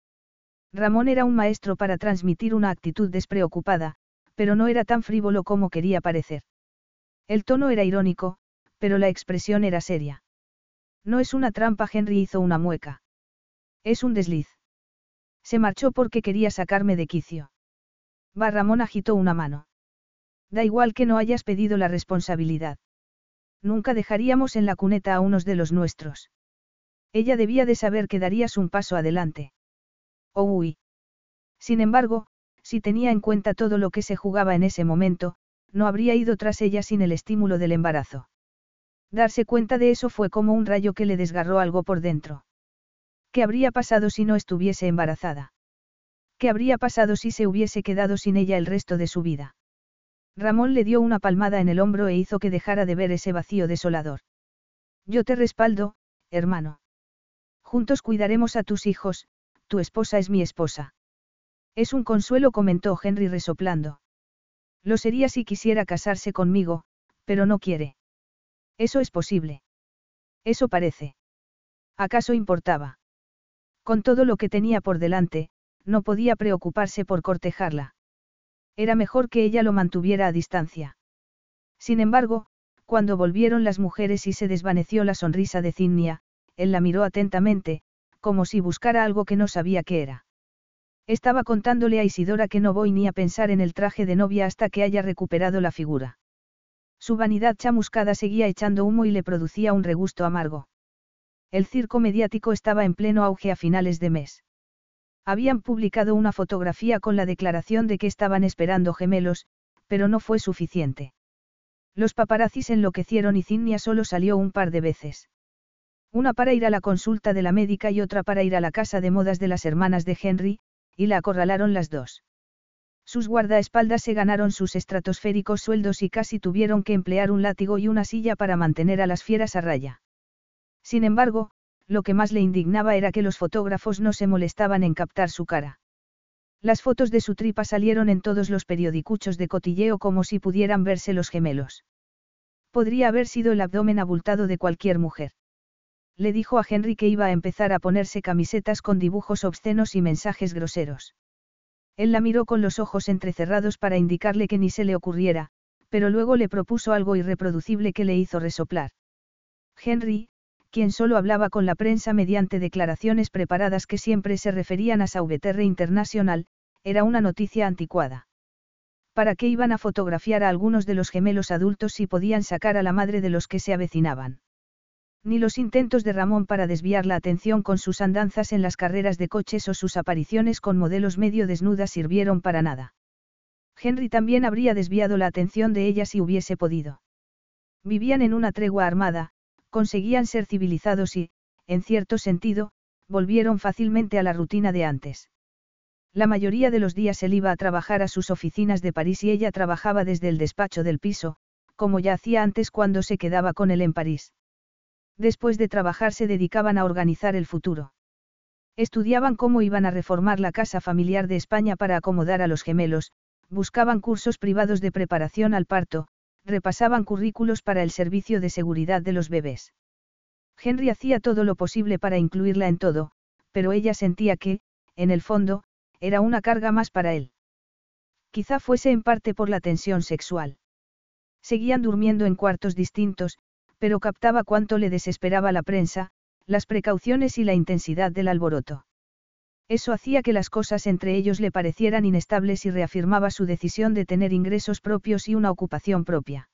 Ramón era un maestro para transmitir una actitud despreocupada, pero no era tan frívolo como quería parecer. El tono era irónico, pero la expresión era seria. No es una trampa, Henry hizo una mueca. Es un desliz. Se marchó porque quería sacarme de quicio. Va Ramón agitó una mano. Da igual que no hayas pedido la responsabilidad. Nunca dejaríamos en la cuneta a unos de los nuestros. Ella debía de saber que darías un paso adelante. Oh, uy. Sin embargo, si tenía en cuenta todo lo que se jugaba en ese momento, no habría ido tras ella sin el estímulo del embarazo. Darse cuenta de eso fue como un rayo que le desgarró algo por dentro. ¿Qué habría pasado si no estuviese embarazada? ¿Qué habría pasado si se hubiese quedado sin ella el resto de su vida? Ramón le dio una palmada en el hombro e hizo que dejara de ver ese vacío desolador. Yo te respaldo, hermano. Juntos cuidaremos a tus hijos, tu esposa es mi esposa. Es un consuelo, comentó Henry resoplando. Lo sería si quisiera casarse conmigo, pero no quiere. Eso es posible. Eso parece. ¿Acaso importaba? Con todo lo que tenía por delante, no podía preocuparse por cortejarla. Era mejor que ella lo mantuviera a distancia. Sin embargo, cuando volvieron las mujeres y se desvaneció la sonrisa de Cinnia, él la miró atentamente, como si buscara algo que no sabía qué era. Estaba contándole a Isidora que no voy ni a pensar en el traje de novia hasta que haya recuperado la figura. Su vanidad chamuscada seguía echando humo y le producía un regusto amargo. El circo mediático estaba en pleno auge a finales de mes. Habían publicado una fotografía con la declaración de que estaban esperando gemelos, pero no fue suficiente. Los paparazzis enloquecieron y Cinnia solo salió un par de veces. Una para ir a la consulta de la médica y otra para ir a la casa de modas de las hermanas de Henry, y la acorralaron las dos. Sus guardaespaldas se ganaron sus estratosféricos sueldos y casi tuvieron que emplear un látigo y una silla para mantener a las fieras a raya. Sin embargo, lo que más le indignaba era que los fotógrafos no se molestaban en captar su cara. Las fotos de su tripa salieron en todos los periodicuchos de cotilleo como si pudieran verse los gemelos. Podría haber sido el abdomen abultado de cualquier mujer le dijo a Henry que iba a empezar a ponerse camisetas con dibujos obscenos y mensajes groseros. Él la miró con los ojos entrecerrados para indicarle que ni se le ocurriera, pero luego le propuso algo irreproducible que le hizo resoplar. Henry, quien solo hablaba con la prensa mediante declaraciones preparadas que siempre se referían a Sauveterre International, era una noticia anticuada. ¿Para qué iban a fotografiar a algunos de los gemelos adultos si podían sacar a la madre de los que se avecinaban? Ni los intentos de Ramón para desviar la atención con sus andanzas en las carreras de coches o sus apariciones con modelos medio desnudas sirvieron para nada. Henry también habría desviado la atención de ella si hubiese podido. Vivían en una tregua armada, conseguían ser civilizados y, en cierto sentido, volvieron fácilmente a la rutina de antes. La mayoría de los días él iba a trabajar a sus oficinas de París y ella trabajaba desde el despacho del piso, como ya hacía antes cuando se quedaba con él en París. Después de trabajar se dedicaban a organizar el futuro. Estudiaban cómo iban a reformar la casa familiar de España para acomodar a los gemelos, buscaban cursos privados de preparación al parto, repasaban currículos para el servicio de seguridad de los bebés. Henry hacía todo lo posible para incluirla en todo, pero ella sentía que, en el fondo, era una carga más para él. Quizá fuese en parte por la tensión sexual. Seguían durmiendo en cuartos distintos, pero captaba cuánto le desesperaba la prensa, las precauciones y la intensidad del alboroto. Eso hacía que las cosas entre ellos le parecieran inestables y reafirmaba su decisión de tener ingresos propios y una ocupación propia.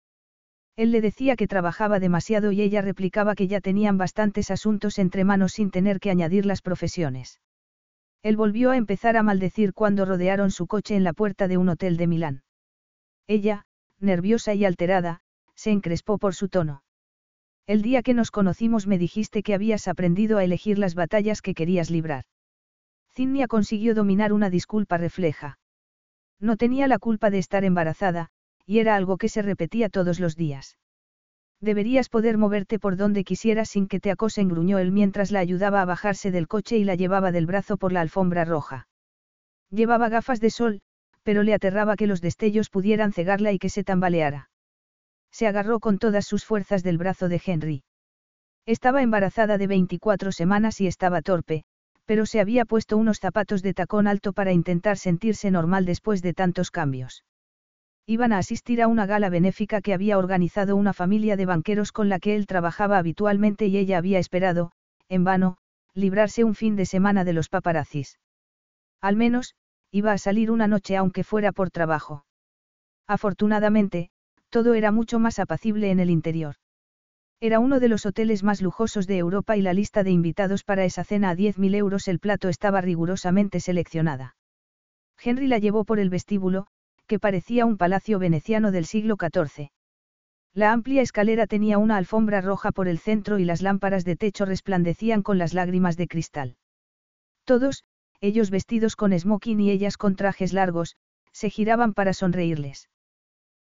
Él le decía que trabajaba demasiado y ella replicaba que ya tenían bastantes asuntos entre manos sin tener que añadir las profesiones. Él volvió a empezar a maldecir cuando rodearon su coche en la puerta de un hotel de Milán. Ella, nerviosa y alterada, se encrespó por su tono. El día que nos conocimos me dijiste que habías aprendido a elegir las batallas que querías librar. Zinnia consiguió dominar una disculpa refleja. No tenía la culpa de estar embarazada, y era algo que se repetía todos los días. Deberías poder moverte por donde quisieras sin que te acosen, gruñó él mientras la ayudaba a bajarse del coche y la llevaba del brazo por la alfombra roja. Llevaba gafas de sol, pero le aterraba que los destellos pudieran cegarla y que se tambaleara. Se agarró con todas sus fuerzas del brazo de Henry. Estaba embarazada de 24 semanas y estaba torpe, pero se había puesto unos zapatos de tacón alto para intentar sentirse normal después de tantos cambios. Iban a asistir a una gala benéfica que había organizado una familia de banqueros con la que él trabajaba habitualmente y ella había esperado, en vano, librarse un fin de semana de los paparazzis. Al menos, iba a salir una noche aunque fuera por trabajo. Afortunadamente, todo era mucho más apacible en el interior. Era uno de los hoteles más lujosos de Europa y la lista de invitados para esa cena a 10.000 euros el plato estaba rigurosamente seleccionada. Henry la llevó por el vestíbulo, que parecía un palacio veneciano del siglo XIV. La amplia escalera tenía una alfombra roja por el centro y las lámparas de techo resplandecían con las lágrimas de cristal. Todos, ellos vestidos con smoking y ellas con trajes largos, se giraban para sonreírles.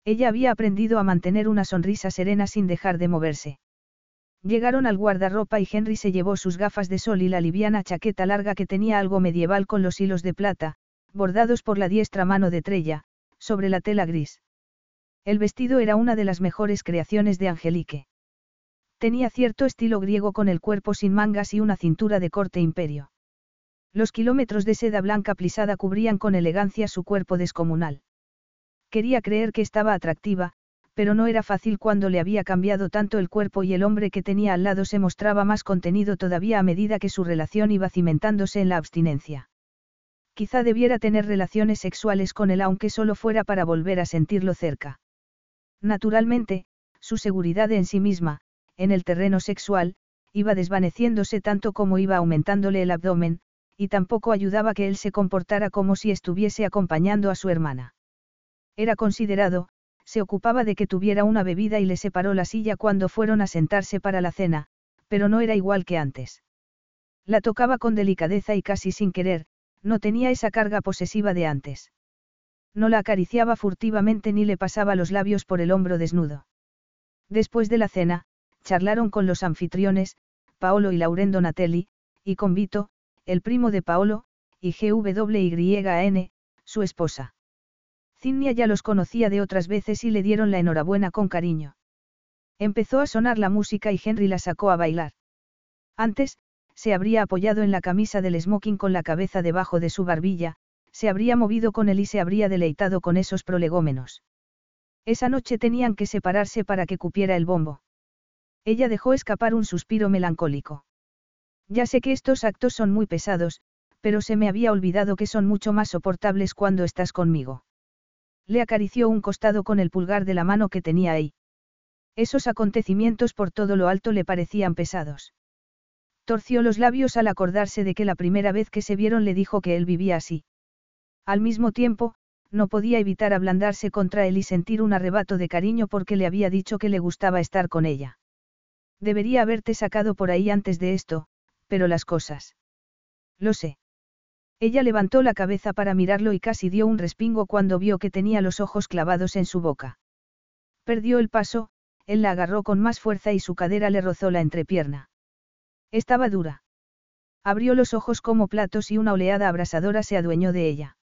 Ella había aprendido a mantener una sonrisa serena sin dejar de moverse. Llegaron al guardarropa y Henry se llevó sus gafas de sol y la liviana chaqueta larga que tenía algo medieval con los hilos de plata, bordados por la diestra mano de Trella, sobre la tela gris. El vestido era una de las mejores creaciones de Angelique. Tenía cierto estilo griego con el cuerpo sin mangas y una cintura de corte imperio. Los kilómetros de seda blanca plisada cubrían con elegancia su cuerpo descomunal. Quería creer que estaba atractiva, pero no era fácil cuando le había cambiado tanto el cuerpo y el hombre que tenía al lado se mostraba más contenido todavía a medida que su relación iba cimentándose en la abstinencia. Quizá debiera tener relaciones sexuales con él aunque solo fuera para volver a sentirlo cerca. Naturalmente, su seguridad en sí misma, en el terreno sexual, iba desvaneciéndose tanto como iba aumentándole el abdomen, y tampoco ayudaba que él se comportara como si estuviese acompañando a su hermana. Era considerado, se ocupaba de que tuviera una bebida y le separó la silla cuando fueron a sentarse para la cena, pero no era igual que antes. La tocaba con delicadeza y casi sin querer, no tenía esa carga posesiva de antes. No la acariciaba furtivamente ni le pasaba los labios por el hombro desnudo. Después de la cena, charlaron con los anfitriones, Paolo y Lauren Donatelli, y con Vito, el primo de Paolo, y GWYN, su esposa. Zinnia ya los conocía de otras veces y le dieron la enhorabuena con cariño. Empezó a sonar la música y Henry la sacó a bailar. Antes, se habría apoyado en la camisa del smoking con la cabeza debajo de su barbilla, se habría movido con él y se habría deleitado con esos prolegómenos. Esa noche tenían que separarse para que cupiera el bombo. Ella dejó escapar un suspiro melancólico. Ya sé que estos actos son muy pesados, pero se me había olvidado que son mucho más soportables cuando estás conmigo. Le acarició un costado con el pulgar de la mano que tenía ahí. Esos acontecimientos por todo lo alto le parecían pesados. Torció los labios al acordarse de que la primera vez que se vieron le dijo que él vivía así. Al mismo tiempo, no podía evitar ablandarse contra él y sentir un arrebato de cariño porque le había dicho que le gustaba estar con ella. Debería haberte sacado por ahí antes de esto, pero las cosas. Lo sé. Ella levantó la cabeza para mirarlo y casi dio un respingo cuando vio que tenía los ojos clavados en su boca. Perdió el paso, él la agarró con más fuerza y su cadera le rozó la entrepierna. Estaba dura. Abrió los ojos como platos y una oleada abrasadora se adueñó de ella.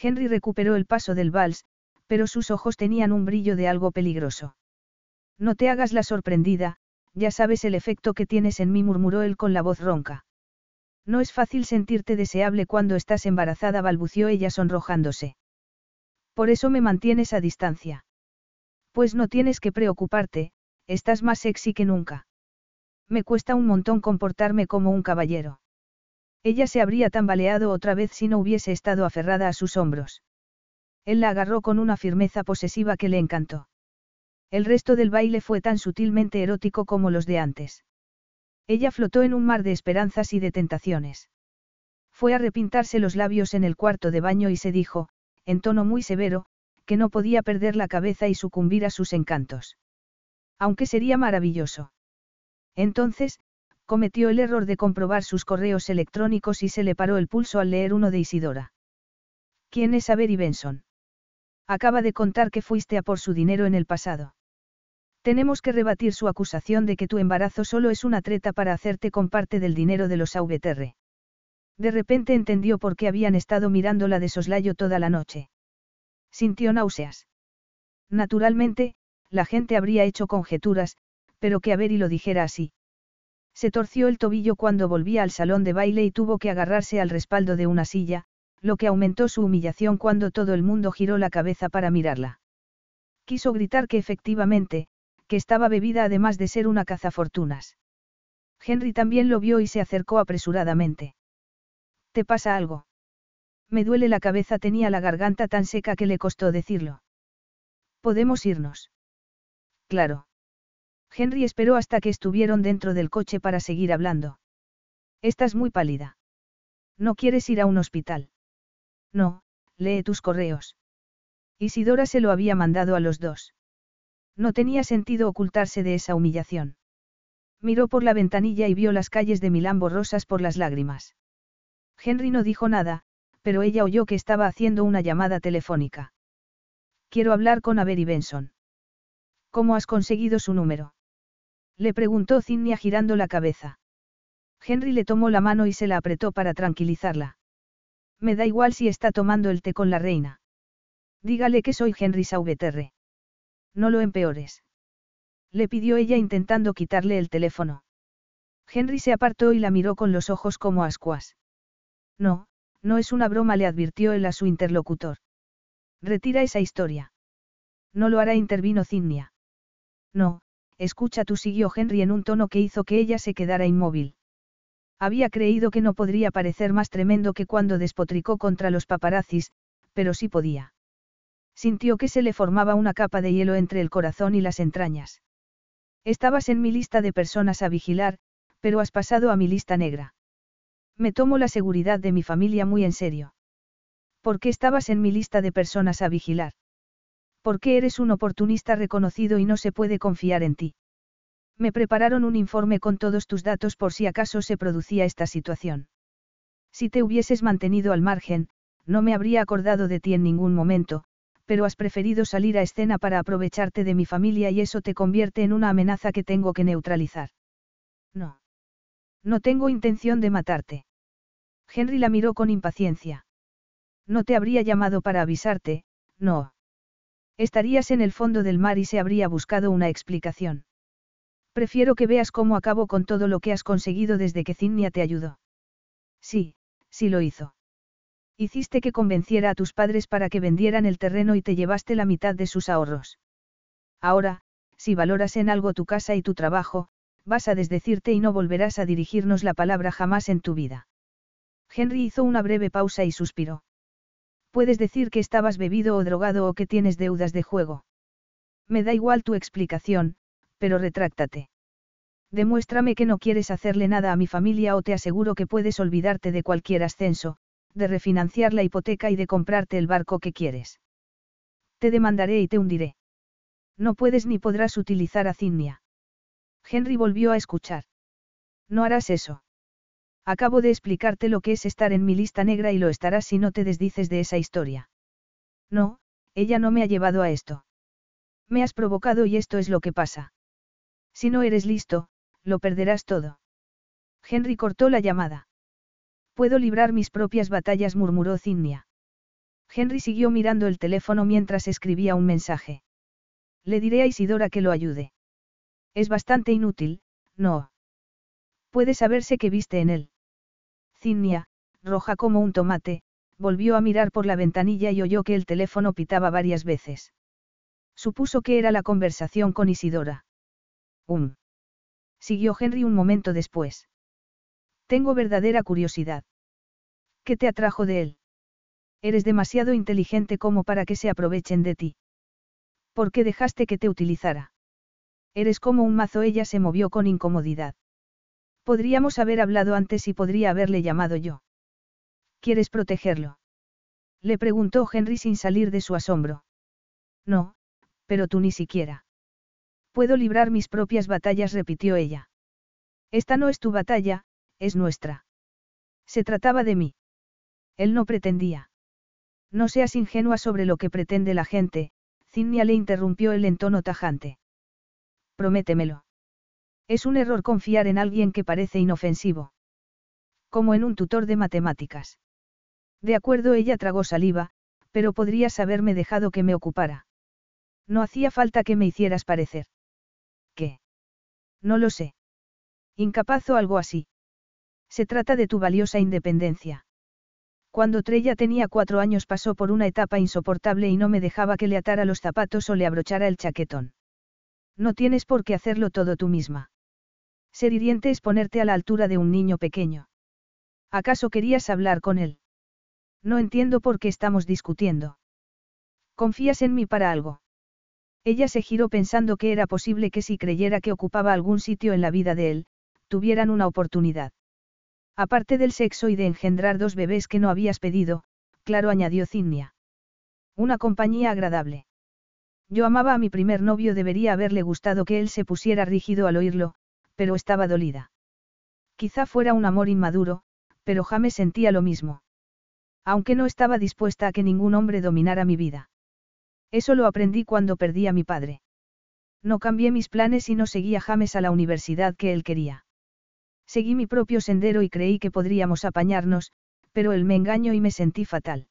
Henry recuperó el paso del vals, pero sus ojos tenían un brillo de algo peligroso. No te hagas la sorprendida, ya sabes el efecto que tienes en mí, murmuró él con la voz ronca. No es fácil sentirte deseable cuando estás embarazada, balbució ella sonrojándose. Por eso me mantienes a distancia. Pues no tienes que preocuparte, estás más sexy que nunca. Me cuesta un montón comportarme como un caballero. Ella se habría tambaleado otra vez si no hubiese estado aferrada a sus hombros. Él la agarró con una firmeza posesiva que le encantó. El resto del baile fue tan sutilmente erótico como los de antes. Ella flotó en un mar de esperanzas y de tentaciones. Fue a repintarse los labios en el cuarto de baño y se dijo, en tono muy severo, que no podía perder la cabeza y sucumbir a sus encantos. Aunque sería maravilloso. Entonces, cometió el error de comprobar sus correos electrónicos y se le paró el pulso al leer uno de Isidora. ¿Quién es Avery Benson? Acaba de contar que fuiste a por su dinero en el pasado. Tenemos que rebatir su acusación de que tu embarazo solo es una treta para hacerte con parte del dinero de los AVTR. De repente entendió por qué habían estado mirándola de soslayo toda la noche. Sintió náuseas. Naturalmente, la gente habría hecho conjeturas, pero que Avery lo dijera así. Se torció el tobillo cuando volvía al salón de baile y tuvo que agarrarse al respaldo de una silla, lo que aumentó su humillación cuando todo el mundo giró la cabeza para mirarla. Quiso gritar que efectivamente, que estaba bebida además de ser una cazafortunas. Henry también lo vio y se acercó apresuradamente. ¿Te pasa algo? Me duele la cabeza, tenía la garganta tan seca que le costó decirlo. ¿Podemos irnos? Claro. Henry esperó hasta que estuvieron dentro del coche para seguir hablando. Estás muy pálida. ¿No quieres ir a un hospital? No, lee tus correos. Isidora se lo había mandado a los dos. No tenía sentido ocultarse de esa humillación. Miró por la ventanilla y vio las calles de Milán borrosas por las lágrimas. Henry no dijo nada, pero ella oyó que estaba haciendo una llamada telefónica. Quiero hablar con Avery Benson. ¿Cómo has conseguido su número? Le preguntó Zinnia girando la cabeza. Henry le tomó la mano y se la apretó para tranquilizarla. Me da igual si está tomando el té con la reina. Dígale que soy Henry Sauveterre. No lo empeores. Le pidió ella intentando quitarle el teléfono. Henry se apartó y la miró con los ojos como ascuas. No, no es una broma, le advirtió él a su interlocutor. Retira esa historia. No lo hará, intervino Zinnia. No, escucha tú, siguió Henry en un tono que hizo que ella se quedara inmóvil. Había creído que no podría parecer más tremendo que cuando despotricó contra los paparazzis, pero sí podía. Sintió que se le formaba una capa de hielo entre el corazón y las entrañas. Estabas en mi lista de personas a vigilar, pero has pasado a mi lista negra. Me tomo la seguridad de mi familia muy en serio. ¿Por qué estabas en mi lista de personas a vigilar? ¿Por qué eres un oportunista reconocido y no se puede confiar en ti? Me prepararon un informe con todos tus datos por si acaso se producía esta situación. Si te hubieses mantenido al margen, no me habría acordado de ti en ningún momento, pero has preferido salir a escena para aprovecharte de mi familia y eso te convierte en una amenaza que tengo que neutralizar. No. No tengo intención de matarte. Henry la miró con impaciencia. No te habría llamado para avisarte, no. Estarías en el fondo del mar y se habría buscado una explicación. Prefiero que veas cómo acabo con todo lo que has conseguido desde que Zinnia te ayudó. Sí, sí lo hizo. Hiciste que convenciera a tus padres para que vendieran el terreno y te llevaste la mitad de sus ahorros. Ahora, si valoras en algo tu casa y tu trabajo, vas a desdecirte y no volverás a dirigirnos la palabra jamás en tu vida. Henry hizo una breve pausa y suspiró. Puedes decir que estabas bebido o drogado o que tienes deudas de juego. Me da igual tu explicación, pero retráctate. Demuéstrame que no quieres hacerle nada a mi familia o te aseguro que puedes olvidarte de cualquier ascenso, de refinanciar la hipoteca y de comprarte el barco que quieres. Te demandaré y te hundiré. No puedes ni podrás utilizar a Zinnia. Henry volvió a escuchar. No harás eso. Acabo de explicarte lo que es estar en mi lista negra y lo estarás si no te desdices de esa historia. No, ella no me ha llevado a esto. Me has provocado y esto es lo que pasa. Si no eres listo, lo perderás todo. Henry cortó la llamada. Puedo librar mis propias batallas, murmuró Zinnia. Henry siguió mirando el teléfono mientras escribía un mensaje. Le diré a Isidora que lo ayude. Es bastante inútil, no. Puede saberse que viste en él. Zinnia, roja como un tomate, volvió a mirar por la ventanilla y oyó que el teléfono pitaba varias veces. Supuso que era la conversación con Isidora. Um. Siguió Henry un momento después. Tengo verdadera curiosidad. ¿Qué te atrajo de él? Eres demasiado inteligente como para que se aprovechen de ti. ¿Por qué dejaste que te utilizara? Eres como un mazo, ella se movió con incomodidad. Podríamos haber hablado antes y podría haberle llamado yo. ¿Quieres protegerlo? Le preguntó Henry sin salir de su asombro. No, pero tú ni siquiera. Puedo librar mis propias batallas, repitió ella. Esta no es tu batalla, es nuestra. Se trataba de mí. Él no pretendía. No seas ingenua sobre lo que pretende la gente, Zinnia le interrumpió él en tono tajante. Prométemelo. Es un error confiar en alguien que parece inofensivo. Como en un tutor de matemáticas. De acuerdo, ella tragó saliva, pero podrías haberme dejado que me ocupara. No hacía falta que me hicieras parecer. ¿Qué? No lo sé. Incapaz o algo así. Se trata de tu valiosa independencia. Cuando Trella tenía cuatro años pasó por una etapa insoportable y no me dejaba que le atara los zapatos o le abrochara el chaquetón. No tienes por qué hacerlo todo tú misma. Ser hiriente es ponerte a la altura de un niño pequeño. ¿Acaso querías hablar con él? No entiendo por qué estamos discutiendo. ¿Confías en mí para algo? Ella se giró pensando que era posible que si creyera que ocupaba algún sitio en la vida de él, tuvieran una oportunidad. Aparte del sexo y de engendrar dos bebés que no habías pedido, claro, añadió Zinnia. Una compañía agradable. Yo amaba a mi primer novio, debería haberle gustado que él se pusiera rígido al oírlo, pero estaba dolida. Quizá fuera un amor inmaduro, pero James sentía lo mismo. Aunque no estaba dispuesta a que ningún hombre dominara mi vida. Eso lo aprendí cuando perdí a mi padre. No cambié mis planes y no seguí a James a la universidad que él quería. Seguí mi propio sendero y creí que podríamos apañarnos, pero él me engañó y me sentí fatal.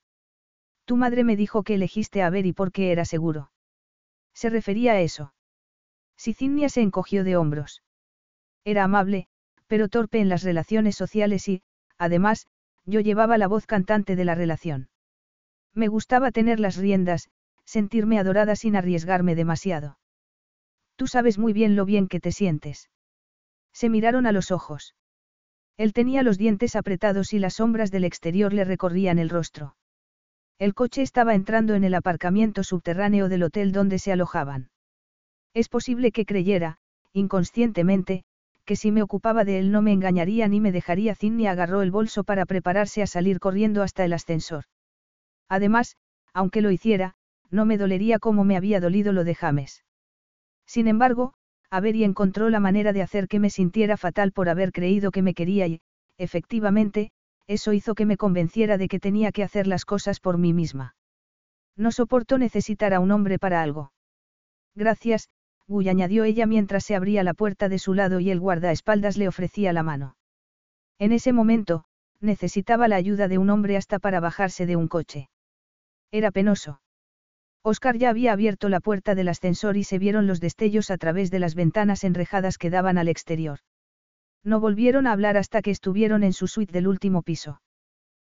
Tu madre me dijo que elegiste a ver y porque era seguro. Se refería a eso. Sicinia se encogió de hombros. Era amable, pero torpe en las relaciones sociales y, además, yo llevaba la voz cantante de la relación. Me gustaba tener las riendas, sentirme adorada sin arriesgarme demasiado. Tú sabes muy bien lo bien que te sientes. Se miraron a los ojos. Él tenía los dientes apretados y las sombras del exterior le recorrían el rostro. El coche estaba entrando en el aparcamiento subterráneo del hotel donde se alojaban. Es posible que creyera, inconscientemente, que si me ocupaba de él no me engañaría ni me dejaría Zinni agarró el bolso para prepararse a salir corriendo hasta el ascensor. Además, aunque lo hiciera, no me dolería como me había dolido lo de James. Sin embargo, Avery encontró la manera de hacer que me sintiera fatal por haber creído que me quería y, efectivamente, eso hizo que me convenciera de que tenía que hacer las cosas por mí misma. No soporto necesitar a un hombre para algo. Gracias, Guy añadió ella mientras se abría la puerta de su lado y el guardaespaldas le ofrecía la mano. En ese momento, necesitaba la ayuda de un hombre hasta para bajarse de un coche. Era penoso. Oscar ya había abierto la puerta del ascensor y se vieron los destellos a través de las ventanas enrejadas que daban al exterior. No volvieron a hablar hasta que estuvieron en su suite del último piso.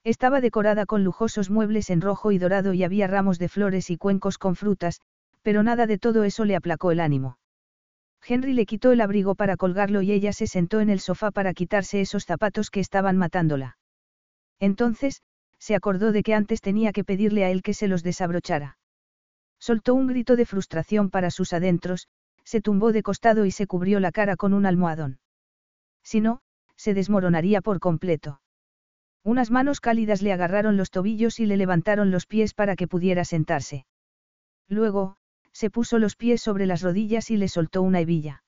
Estaba decorada con lujosos muebles en rojo y dorado y había ramos de flores y cuencos con frutas, pero nada de todo eso le aplacó el ánimo. Henry le quitó el abrigo para colgarlo y ella se sentó en el sofá para quitarse esos zapatos que estaban matándola. Entonces, se acordó de que antes tenía que pedirle a él que se los desabrochara. Soltó un grito de frustración para sus adentros, se tumbó de costado y se cubrió la cara con un almohadón. Si no, se desmoronaría por completo. Unas manos cálidas le agarraron los tobillos y le levantaron los pies para que pudiera sentarse. Luego, se puso los pies sobre las rodillas y le soltó una hebilla.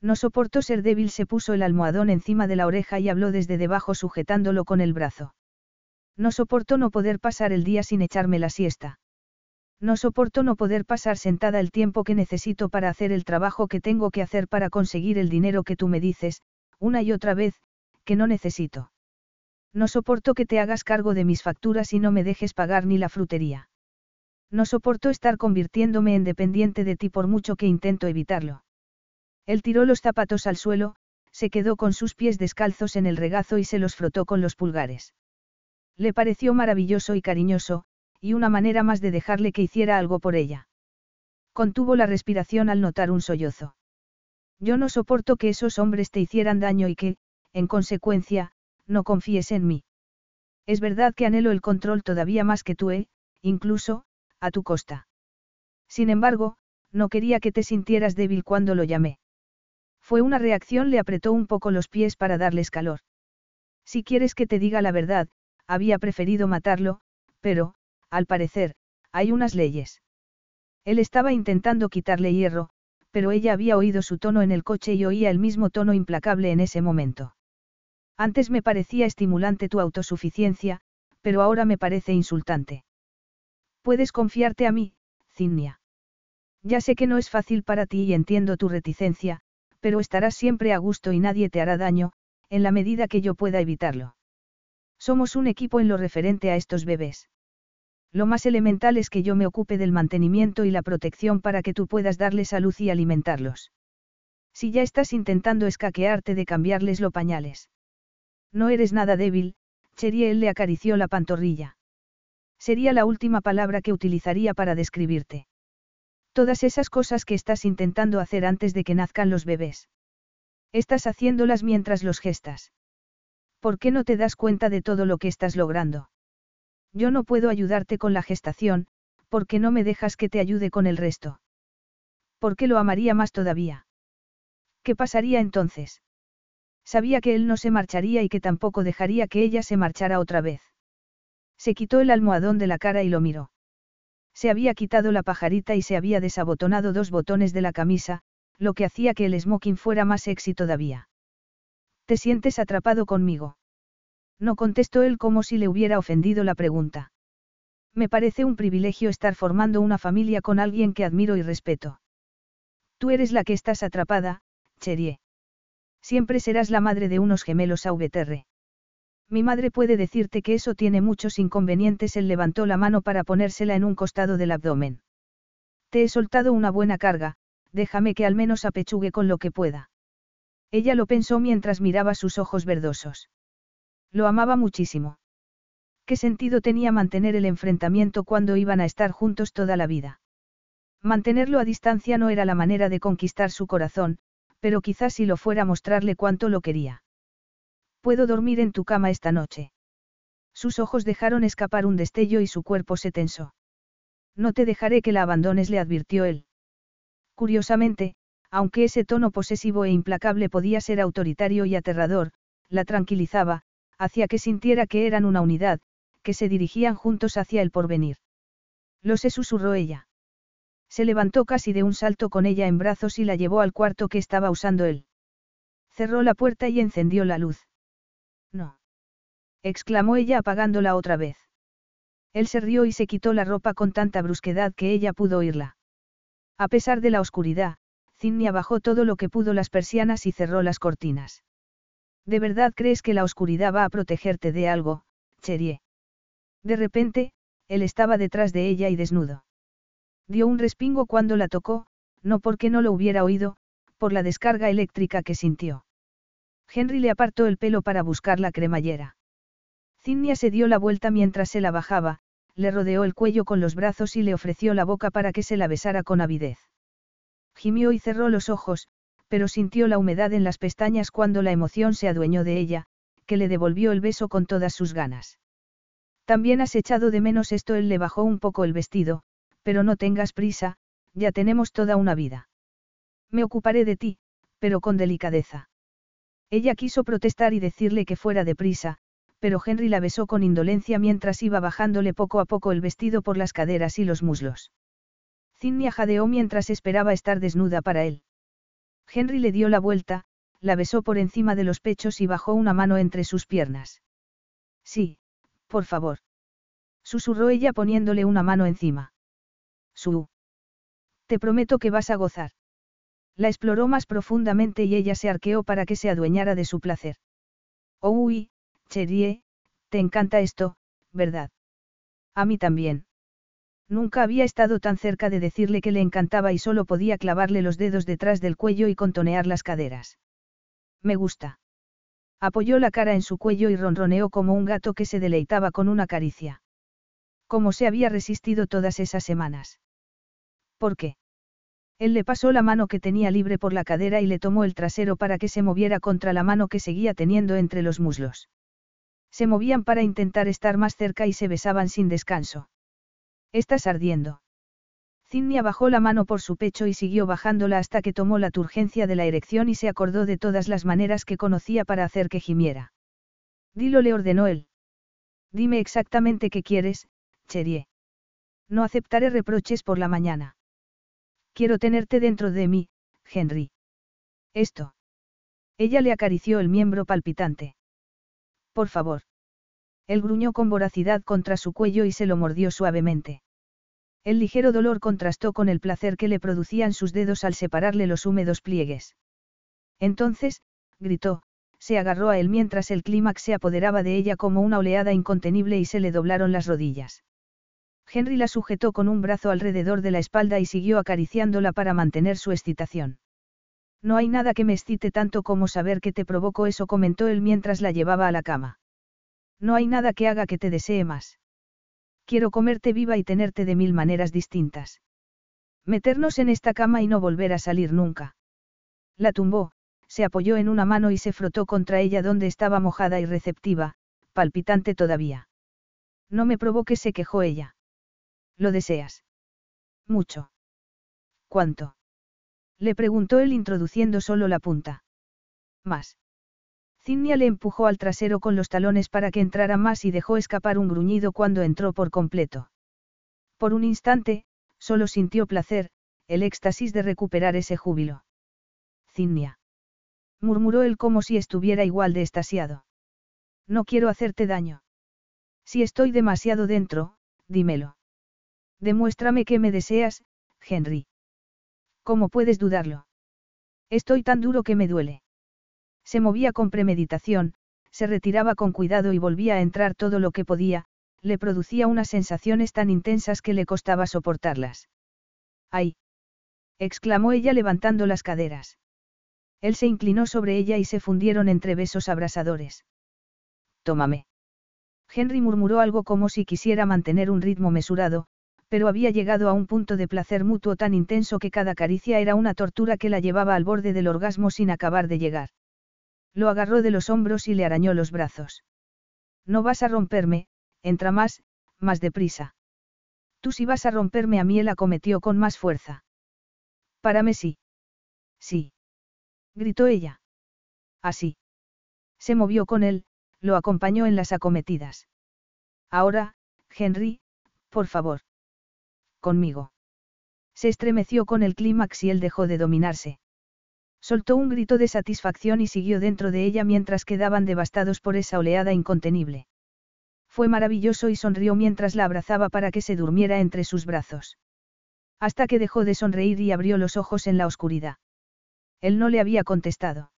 No soportó ser débil, se puso el almohadón encima de la oreja y habló desde debajo sujetándolo con el brazo. No soportó no poder pasar el día sin echarme la siesta. No soporto no poder pasar sentada el tiempo que necesito para hacer el trabajo que tengo que hacer para conseguir el dinero que tú me dices, una y otra vez, que no necesito. No soporto que te hagas cargo de mis facturas y no me dejes pagar ni la frutería. No soporto estar convirtiéndome en dependiente de ti por mucho que intento evitarlo. Él tiró los zapatos al suelo, se quedó con sus pies descalzos en el regazo y se los frotó con los pulgares. Le pareció maravilloso y cariñoso, y una manera más de dejarle que hiciera algo por ella. Contuvo la respiración al notar un sollozo. Yo no soporto que esos hombres te hicieran daño y que, en consecuencia, no confíes en mí. Es verdad que anhelo el control todavía más que tú, ¿eh? incluso, a tu costa. Sin embargo, no quería que te sintieras débil cuando lo llamé. Fue una reacción, le apretó un poco los pies para darles calor. Si quieres que te diga la verdad, había preferido matarlo, pero, al parecer, hay unas leyes. Él estaba intentando quitarle hierro, pero ella había oído su tono en el coche y oía el mismo tono implacable en ese momento. Antes me parecía estimulante tu autosuficiencia, pero ahora me parece insultante. Puedes confiarte a mí, Cinnia. Ya sé que no es fácil para ti y entiendo tu reticencia, pero estarás siempre a gusto y nadie te hará daño, en la medida que yo pueda evitarlo. Somos un equipo en lo referente a estos bebés. Lo más elemental es que yo me ocupe del mantenimiento y la protección para que tú puedas darles a luz y alimentarlos. Si ya estás intentando escaquearte de cambiarles los pañales. No eres nada débil, Cheriel le acarició la pantorrilla. Sería la última palabra que utilizaría para describirte. Todas esas cosas que estás intentando hacer antes de que nazcan los bebés. Estás haciéndolas mientras los gestas. ¿Por qué no te das cuenta de todo lo que estás logrando? Yo no puedo ayudarte con la gestación, porque no me dejas que te ayude con el resto. ¿Por qué lo amaría más todavía? ¿Qué pasaría entonces? Sabía que él no se marcharía y que tampoco dejaría que ella se marchara otra vez. Se quitó el almohadón de la cara y lo miró. Se había quitado la pajarita y se había desabotonado dos botones de la camisa, lo que hacía que el smoking fuera más sexy todavía. ¿Te sientes atrapado conmigo? No contestó él como si le hubiera ofendido la pregunta. Me parece un privilegio estar formando una familia con alguien que admiro y respeto. Tú eres la que estás atrapada, Cherie. Siempre serás la madre de unos gemelos AVTR. Mi madre puede decirte que eso tiene muchos inconvenientes. Él levantó la mano para ponérsela en un costado del abdomen. Te he soltado una buena carga, déjame que al menos apechugue con lo que pueda. Ella lo pensó mientras miraba sus ojos verdosos. Lo amaba muchísimo. ¿Qué sentido tenía mantener el enfrentamiento cuando iban a estar juntos toda la vida? Mantenerlo a distancia no era la manera de conquistar su corazón, pero quizás si lo fuera mostrarle cuánto lo quería. Puedo dormir en tu cama esta noche. Sus ojos dejaron escapar un destello y su cuerpo se tensó. No te dejaré que la abandones, le advirtió él. Curiosamente, aunque ese tono posesivo e implacable podía ser autoritario y aterrador, la tranquilizaba, hacía que sintiera que eran una unidad, que se dirigían juntos hacia el porvenir. Lo sé, susurró ella. Se levantó casi de un salto con ella en brazos y la llevó al cuarto que estaba usando él. Cerró la puerta y encendió la luz. No. exclamó ella apagándola otra vez. Él se rió y se quitó la ropa con tanta brusquedad que ella pudo oírla. A pesar de la oscuridad, Zinnia bajó todo lo que pudo las persianas y cerró las cortinas. ¿De verdad crees que la oscuridad va a protegerte de algo, Cherie? De repente, él estaba detrás de ella y desnudo. Dio un respingo cuando la tocó, no porque no lo hubiera oído, por la descarga eléctrica que sintió. Henry le apartó el pelo para buscar la cremallera. Zinnia se dio la vuelta mientras se la bajaba, le rodeó el cuello con los brazos y le ofreció la boca para que se la besara con avidez. Gimió y cerró los ojos, pero sintió la humedad en las pestañas cuando la emoción se adueñó de ella, que le devolvió el beso con todas sus ganas. También has echado de menos esto, él le bajó un poco el vestido, pero no tengas prisa, ya tenemos toda una vida. Me ocuparé de ti, pero con delicadeza. Ella quiso protestar y decirle que fuera deprisa, pero Henry la besó con indolencia mientras iba bajándole poco a poco el vestido por las caderas y los muslos. Zinnia jadeó mientras esperaba estar desnuda para él. Henry le dio la vuelta, la besó por encima de los pechos y bajó una mano entre sus piernas. Sí, por favor. Susurró ella poniéndole una mano encima. Su. Te prometo que vas a gozar. La exploró más profundamente y ella se arqueó para que se adueñara de su placer. Oh, uy, Cherie, te encanta esto, ¿verdad? A mí también. Nunca había estado tan cerca de decirle que le encantaba y solo podía clavarle los dedos detrás del cuello y contonear las caderas. Me gusta. Apoyó la cara en su cuello y ronroneó como un gato que se deleitaba con una caricia. ¿Cómo se había resistido todas esas semanas? ¿Por qué? Él le pasó la mano que tenía libre por la cadera y le tomó el trasero para que se moviera contra la mano que seguía teniendo entre los muslos. Se movían para intentar estar más cerca y se besaban sin descanso. Estás ardiendo. Zinnia bajó la mano por su pecho y siguió bajándola hasta que tomó la turgencia de la erección y se acordó de todas las maneras que conocía para hacer que gimiera. Dilo le ordenó él. Dime exactamente qué quieres, Cherie. No aceptaré reproches por la mañana. Quiero tenerte dentro de mí, Henry. Esto. Ella le acarició el miembro palpitante. Por favor. Él gruñó con voracidad contra su cuello y se lo mordió suavemente. El ligero dolor contrastó con el placer que le producían sus dedos al separarle los húmedos pliegues. Entonces, gritó, se agarró a él mientras el clímax se apoderaba de ella como una oleada incontenible y se le doblaron las rodillas. Henry la sujetó con un brazo alrededor de la espalda y siguió acariciándola para mantener su excitación. No hay nada que me excite tanto como saber que te provocó eso, comentó él mientras la llevaba a la cama. No hay nada que haga que te desee más. Quiero comerte viva y tenerte de mil maneras distintas. Meternos en esta cama y no volver a salir nunca. La tumbó, se apoyó en una mano y se frotó contra ella donde estaba mojada y receptiva, palpitante todavía. No me provoques, se quejó ella. ¿Lo deseas? Mucho. ¿Cuánto? Le preguntó él introduciendo solo la punta. Más. Zinnia le empujó al trasero con los talones para que entrara más y dejó escapar un gruñido cuando entró por completo. Por un instante, solo sintió placer, el éxtasis de recuperar ese júbilo. Zinnia. Murmuró él como si estuviera igual de estasiado. No quiero hacerte daño. Si estoy demasiado dentro, dímelo. Demuéstrame que me deseas, Henry. ¿Cómo puedes dudarlo? Estoy tan duro que me duele. Se movía con premeditación, se retiraba con cuidado y volvía a entrar todo lo que podía, le producía unas sensaciones tan intensas que le costaba soportarlas. ¡Ay! exclamó ella levantando las caderas. Él se inclinó sobre ella y se fundieron entre besos abrasadores. Tómame. Henry murmuró algo como si quisiera mantener un ritmo mesurado, pero había llegado a un punto de placer mutuo tan intenso que cada caricia era una tortura que la llevaba al borde del orgasmo sin acabar de llegar. Lo agarró de los hombros y le arañó los brazos. No vas a romperme, entra más, más deprisa. Tú sí vas a romperme a mí, él acometió con más fuerza. Párame sí. Sí. Gritó ella. Así. Se movió con él, lo acompañó en las acometidas. Ahora, Henry, por favor. Conmigo. Se estremeció con el clímax y él dejó de dominarse. Soltó un grito de satisfacción y siguió dentro de ella mientras quedaban devastados por esa oleada incontenible. Fue maravilloso y sonrió mientras la abrazaba para que se durmiera entre sus brazos. Hasta que dejó de sonreír y abrió los ojos en la oscuridad. Él no le había contestado.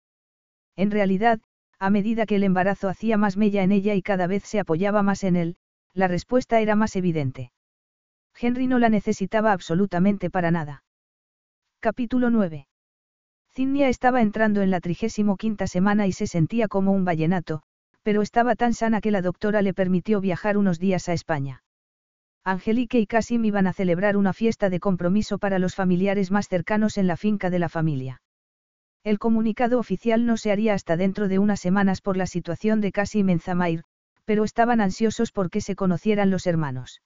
En realidad, a medida que el embarazo hacía más mella en ella y cada vez se apoyaba más en él, la respuesta era más evidente. Henry no la necesitaba absolutamente para nada. Capítulo 9. Zinnia estaba entrando en la trigésimo quinta semana y se sentía como un vallenato, pero estaba tan sana que la doctora le permitió viajar unos días a España. Angelique y Casim iban a celebrar una fiesta de compromiso para los familiares más cercanos en la finca de la familia. El comunicado oficial no se haría hasta dentro de unas semanas por la situación de Casim en Zamair, pero estaban ansiosos porque se conocieran los hermanos.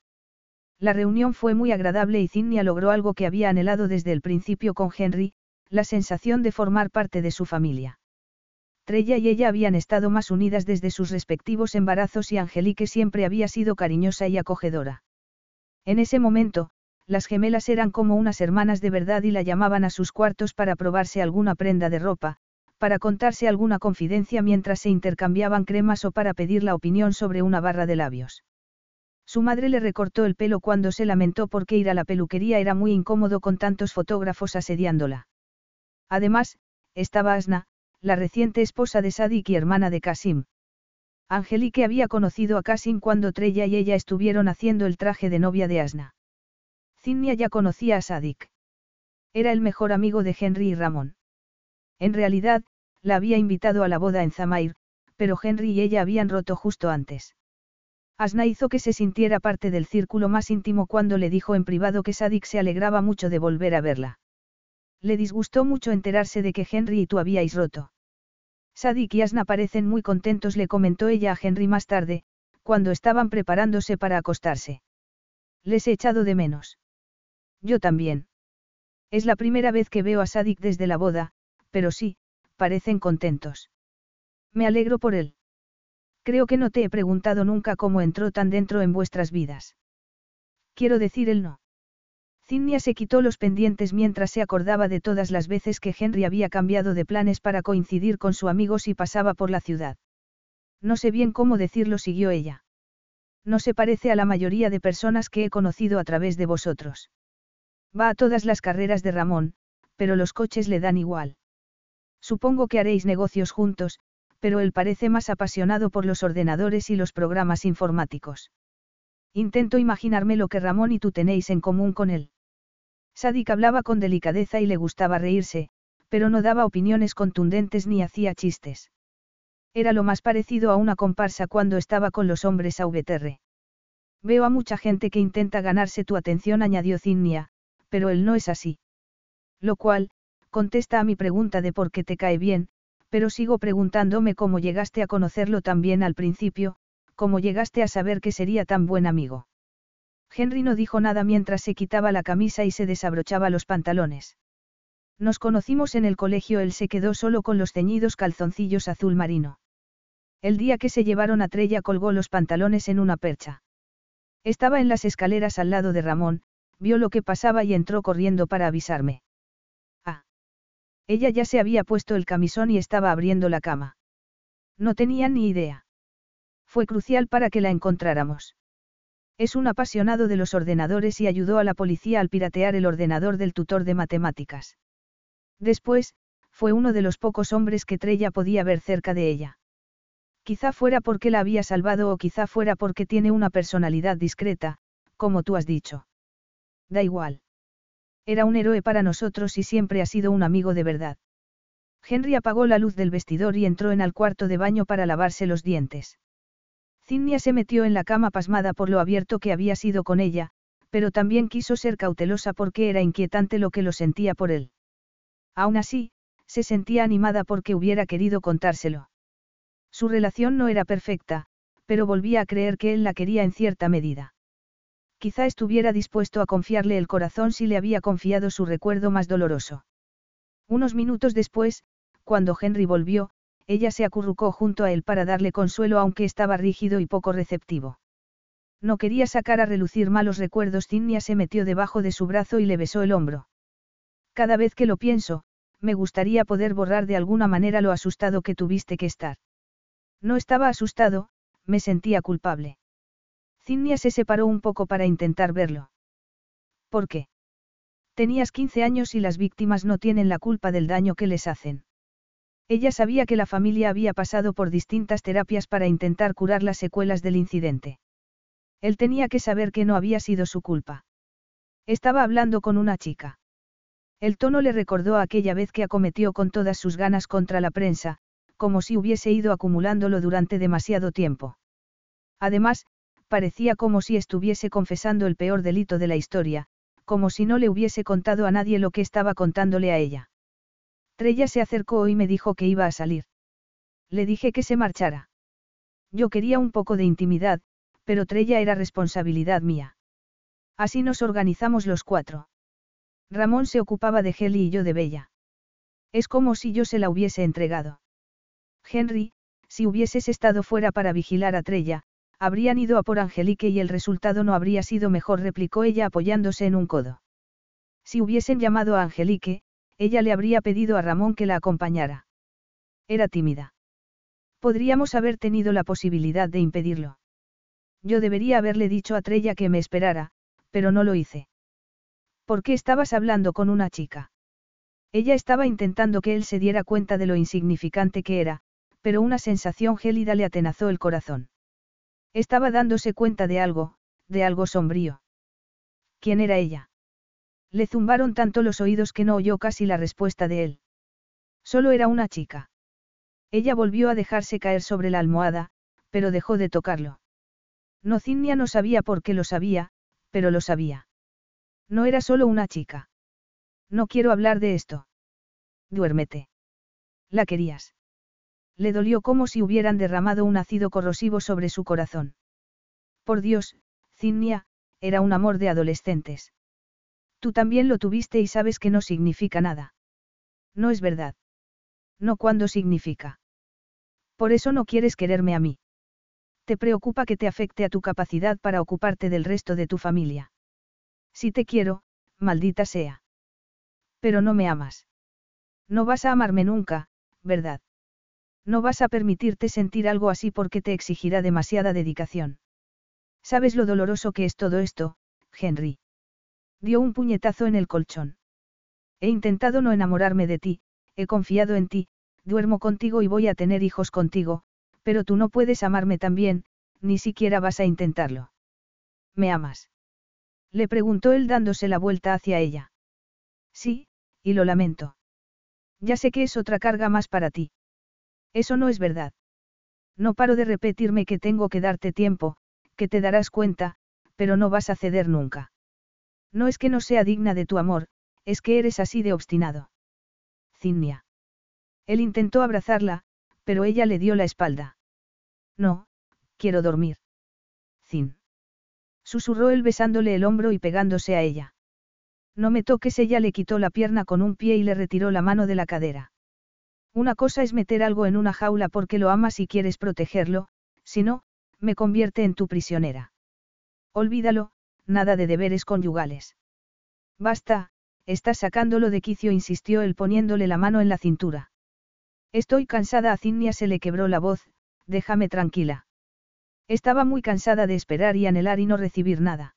La reunión fue muy agradable y Zinnia logró algo que había anhelado desde el principio con Henry, la sensación de formar parte de su familia. Trella y ella habían estado más unidas desde sus respectivos embarazos y Angelique siempre había sido cariñosa y acogedora. En ese momento, las gemelas eran como unas hermanas de verdad y la llamaban a sus cuartos para probarse alguna prenda de ropa, para contarse alguna confidencia mientras se intercambiaban cremas o para pedir la opinión sobre una barra de labios. Su madre le recortó el pelo cuando se lamentó porque ir a la peluquería era muy incómodo con tantos fotógrafos asediándola. Además, estaba Asna, la reciente esposa de Sadik y hermana de Kasim. Angelique había conocido a Kasim cuando Trella y ella estuvieron haciendo el traje de novia de Asna. Zinnia ya conocía a Sadik. Era el mejor amigo de Henry y Ramón. En realidad, la había invitado a la boda en Zamair, pero Henry y ella habían roto justo antes. Asna hizo que se sintiera parte del círculo más íntimo cuando le dijo en privado que Sadik se alegraba mucho de volver a verla. Le disgustó mucho enterarse de que Henry y tú habíais roto. Sadik y Asna parecen muy contentos, le comentó ella a Henry más tarde, cuando estaban preparándose para acostarse. Les he echado de menos. Yo también. Es la primera vez que veo a Sadik desde la boda, pero sí, parecen contentos. Me alegro por él. Creo que no te he preguntado nunca cómo entró tan dentro en vuestras vidas. Quiero decir él no. Zinnia se quitó los pendientes mientras se acordaba de todas las veces que Henry había cambiado de planes para coincidir con su amigo si pasaba por la ciudad. No sé bien cómo decirlo, siguió ella. No se parece a la mayoría de personas que he conocido a través de vosotros. Va a todas las carreras de Ramón, pero los coches le dan igual. Supongo que haréis negocios juntos, pero él parece más apasionado por los ordenadores y los programas informáticos. Intento imaginarme lo que Ramón y tú tenéis en común con él. Sadik hablaba con delicadeza y le gustaba reírse, pero no daba opiniones contundentes ni hacía chistes. Era lo más parecido a una comparsa cuando estaba con los hombres a VTR. Veo a mucha gente que intenta ganarse tu atención, añadió Zinnia, pero él no es así. Lo cual, contesta a mi pregunta de por qué te cae bien, pero sigo preguntándome cómo llegaste a conocerlo tan bien al principio, cómo llegaste a saber que sería tan buen amigo. Henry no dijo nada mientras se quitaba la camisa y se desabrochaba los pantalones. Nos conocimos en el colegio, él se quedó solo con los ceñidos calzoncillos azul marino. El día que se llevaron a Trella colgó los pantalones en una percha. Estaba en las escaleras al lado de Ramón, vio lo que pasaba y entró corriendo para avisarme. Ella ya se había puesto el camisón y estaba abriendo la cama. No tenía ni idea. Fue crucial para que la encontráramos. Es un apasionado de los ordenadores y ayudó a la policía al piratear el ordenador del tutor de matemáticas. Después, fue uno de los pocos hombres que Trella podía ver cerca de ella. Quizá fuera porque la había salvado o quizá fuera porque tiene una personalidad discreta, como tú has dicho. Da igual. Era un héroe para nosotros y siempre ha sido un amigo de verdad. Henry apagó la luz del vestidor y entró en el cuarto de baño para lavarse los dientes. Zinnia se metió en la cama pasmada por lo abierto que había sido con ella, pero también quiso ser cautelosa porque era inquietante lo que lo sentía por él. Aún así, se sentía animada porque hubiera querido contárselo. Su relación no era perfecta, pero volvía a creer que él la quería en cierta medida. Quizá estuviera dispuesto a confiarle el corazón si le había confiado su recuerdo más doloroso. Unos minutos después, cuando Henry volvió, ella se acurrucó junto a él para darle consuelo aunque estaba rígido y poco receptivo. No quería sacar a relucir malos recuerdos. Zinnia se metió debajo de su brazo y le besó el hombro. Cada vez que lo pienso, me gustaría poder borrar de alguna manera lo asustado que tuviste que estar. No estaba asustado, me sentía culpable. Zinnia se separó un poco para intentar verlo. ¿Por qué? Tenías 15 años y las víctimas no tienen la culpa del daño que les hacen. Ella sabía que la familia había pasado por distintas terapias para intentar curar las secuelas del incidente. Él tenía que saber que no había sido su culpa. Estaba hablando con una chica. El tono le recordó aquella vez que acometió con todas sus ganas contra la prensa, como si hubiese ido acumulándolo durante demasiado tiempo. Además, parecía como si estuviese confesando el peor delito de la historia, como si no le hubiese contado a nadie lo que estaba contándole a ella. Trella se acercó y me dijo que iba a salir. Le dije que se marchara. Yo quería un poco de intimidad, pero Trella era responsabilidad mía. Así nos organizamos los cuatro. Ramón se ocupaba de Heli y yo de Bella. Es como si yo se la hubiese entregado. Henry, si hubieses estado fuera para vigilar a Trella, habrían ido a por Angelique y el resultado no habría sido mejor, replicó ella apoyándose en un codo. Si hubiesen llamado a Angelique, ella le habría pedido a Ramón que la acompañara. Era tímida. Podríamos haber tenido la posibilidad de impedirlo. Yo debería haberle dicho a Trella que me esperara, pero no lo hice. ¿Por qué estabas hablando con una chica? Ella estaba intentando que él se diera cuenta de lo insignificante que era, pero una sensación gélida le atenazó el corazón. Estaba dándose cuenta de algo, de algo sombrío. ¿Quién era ella? Le zumbaron tanto los oídos que no oyó casi la respuesta de él. Solo era una chica. Ella volvió a dejarse caer sobre la almohada, pero dejó de tocarlo. No Cinnia no sabía por qué lo sabía, pero lo sabía. No era solo una chica. No quiero hablar de esto. Duérmete. La querías. Le dolió como si hubieran derramado un ácido corrosivo sobre su corazón. Por Dios, Cinnia, era un amor de adolescentes. Tú también lo tuviste y sabes que no significa nada. No es verdad. No cuando significa. Por eso no quieres quererme a mí. Te preocupa que te afecte a tu capacidad para ocuparte del resto de tu familia. Si te quiero, maldita sea. Pero no me amas. No vas a amarme nunca, ¿verdad? No vas a permitirte sentir algo así porque te exigirá demasiada dedicación. ¿Sabes lo doloroso que es todo esto, Henry? Dio un puñetazo en el colchón. He intentado no enamorarme de ti, he confiado en ti, duermo contigo y voy a tener hijos contigo, pero tú no puedes amarme también, ni siquiera vas a intentarlo. ¿Me amas? Le preguntó él dándose la vuelta hacia ella. Sí, y lo lamento. Ya sé que es otra carga más para ti. Eso no es verdad. No paro de repetirme que tengo que darte tiempo, que te darás cuenta, pero no vas a ceder nunca. No es que no sea digna de tu amor, es que eres así de obstinado. Cinnia. Él intentó abrazarla, pero ella le dio la espalda. No, quiero dormir. Cin. Susurró él besándole el hombro y pegándose a ella. No me toques, ella le quitó la pierna con un pie y le retiró la mano de la cadera. Una cosa es meter algo en una jaula porque lo amas y quieres protegerlo, si no, me convierte en tu prisionera. Olvídalo, nada de deberes conyugales. Basta, estás sacándolo de quicio, insistió él poniéndole la mano en la cintura. Estoy cansada, a se le quebró la voz, déjame tranquila. Estaba muy cansada de esperar y anhelar y no recibir nada.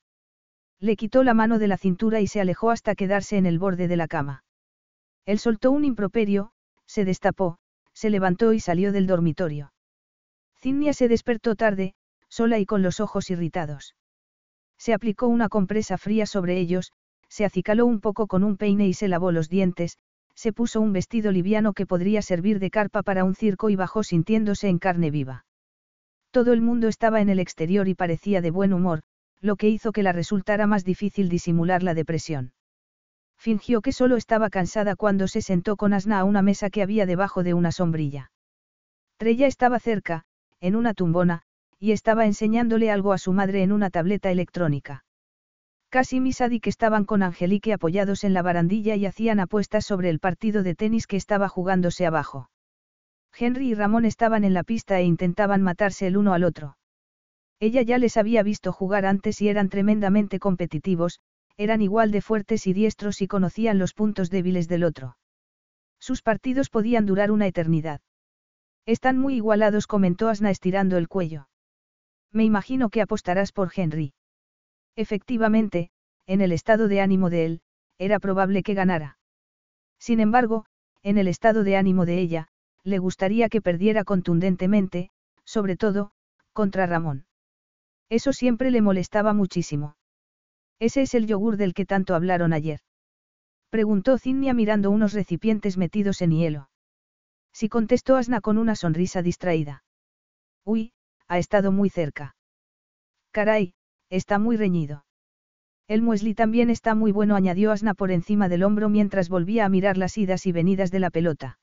Le quitó la mano de la cintura y se alejó hasta quedarse en el borde de la cama. Él soltó un improperio, se destapó, se levantó y salió del dormitorio. Cinnia se despertó tarde, sola y con los ojos irritados. Se aplicó una compresa fría sobre ellos, se acicaló un poco con un peine y se lavó los dientes, se puso un vestido liviano que podría servir de carpa para un circo y bajó sintiéndose en carne viva. Todo el mundo estaba en el exterior y parecía de buen humor, lo que hizo que la resultara más difícil disimular la depresión. Fingió que solo estaba cansada cuando se sentó con Asna a una mesa que había debajo de una sombrilla. Trella estaba cerca, en una tumbona, y estaba enseñándole algo a su madre en una tableta electrónica. Casim y Sadik estaban con Angelique apoyados en la barandilla y hacían apuestas sobre el partido de tenis que estaba jugándose abajo. Henry y Ramón estaban en la pista e intentaban matarse el uno al otro. Ella ya les había visto jugar antes y eran tremendamente competitivos, eran igual de fuertes y diestros y conocían los puntos débiles del otro. Sus partidos podían durar una eternidad. Están muy igualados, comentó Asna estirando el cuello. Me imagino que apostarás por Henry. Efectivamente, en el estado de ánimo de él, era probable que ganara. Sin embargo, en el estado de ánimo de ella, le gustaría que perdiera contundentemente, sobre todo, contra Ramón. Eso siempre le molestaba muchísimo. Ese es el yogur del que tanto hablaron ayer. Preguntó Cinnia mirando unos recipientes metidos en hielo. Si contestó Asna con una sonrisa distraída. Uy, ha estado muy cerca. Caray, Está muy reñido. El muesli también está muy bueno, añadió Asna por encima del hombro mientras volvía a mirar las idas y venidas de la pelota.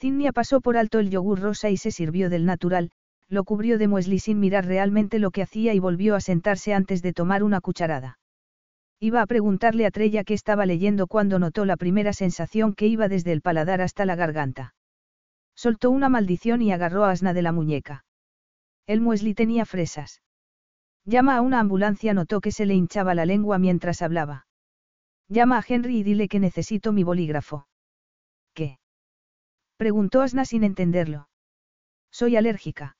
Zinnia pasó por alto el yogur rosa y se sirvió del natural, lo cubrió de muesli sin mirar realmente lo que hacía y volvió a sentarse antes de tomar una cucharada. Iba a preguntarle a Trella qué estaba leyendo cuando notó la primera sensación que iba desde el paladar hasta la garganta. Soltó una maldición y agarró a Asna de la muñeca. El muesli tenía fresas. Llama a una ambulancia, notó que se le hinchaba la lengua mientras hablaba. Llama a Henry y dile que necesito mi bolígrafo. ¿Qué? Preguntó Asna sin entenderlo. Soy alérgica.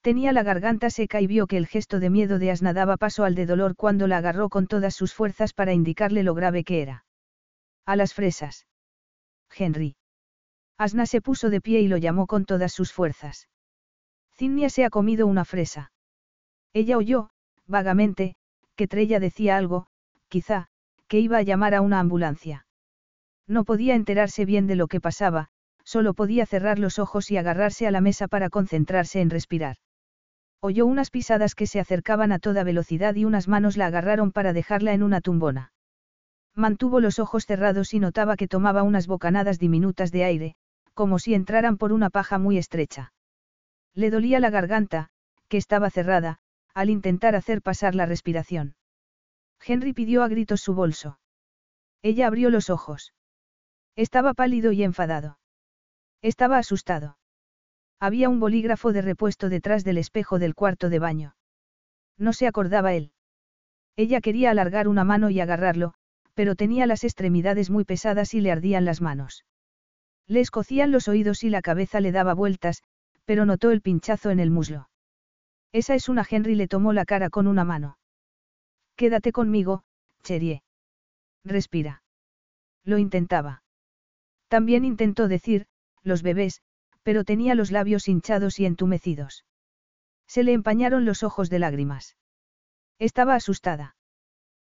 Tenía la garganta seca y vio que el gesto de miedo de Asna daba paso al de dolor cuando la agarró con todas sus fuerzas para indicarle lo grave que era. A las fresas. Henry. Asna se puso de pie y lo llamó con todas sus fuerzas. Zinnia se ha comido una fresa. Ella oyó, vagamente, que Trella decía algo, quizá, que iba a llamar a una ambulancia. No podía enterarse bien de lo que pasaba, solo podía cerrar los ojos y agarrarse a la mesa para concentrarse en respirar. Oyó unas pisadas que se acercaban a toda velocidad y unas manos la agarraron para dejarla en una tumbona. Mantuvo los ojos cerrados y notaba que tomaba unas bocanadas diminutas de aire, como si entraran por una paja muy estrecha. Le dolía la garganta, que estaba cerrada, al intentar hacer pasar la respiración. Henry pidió a gritos su bolso. Ella abrió los ojos. Estaba pálido y enfadado. Estaba asustado. Había un bolígrafo de repuesto detrás del espejo del cuarto de baño. No se acordaba él. Ella quería alargar una mano y agarrarlo, pero tenía las extremidades muy pesadas y le ardían las manos. Le escocían los oídos y la cabeza le daba vueltas, pero notó el pinchazo en el muslo. Esa es una Henry le tomó la cara con una mano. Quédate conmigo, Cherie. Respira. Lo intentaba. También intentó decir, los bebés, pero tenía los labios hinchados y entumecidos. Se le empañaron los ojos de lágrimas. Estaba asustada.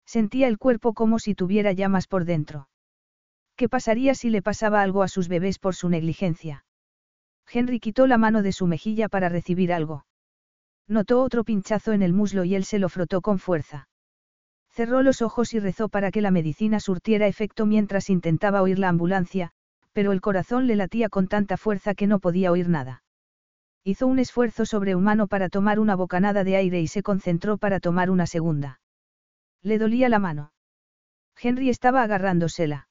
Sentía el cuerpo como si tuviera llamas por dentro. ¿Qué pasaría si le pasaba algo a sus bebés por su negligencia? Henry quitó la mano de su mejilla para recibir algo. Notó otro pinchazo en el muslo y él se lo frotó con fuerza. Cerró los ojos y rezó para que la medicina surtiera efecto mientras intentaba oír la ambulancia, pero el corazón le latía con tanta fuerza que no podía oír nada. Hizo un esfuerzo sobrehumano para tomar una bocanada de aire y se concentró para tomar una segunda. Le dolía la mano. Henry estaba agarrándosela.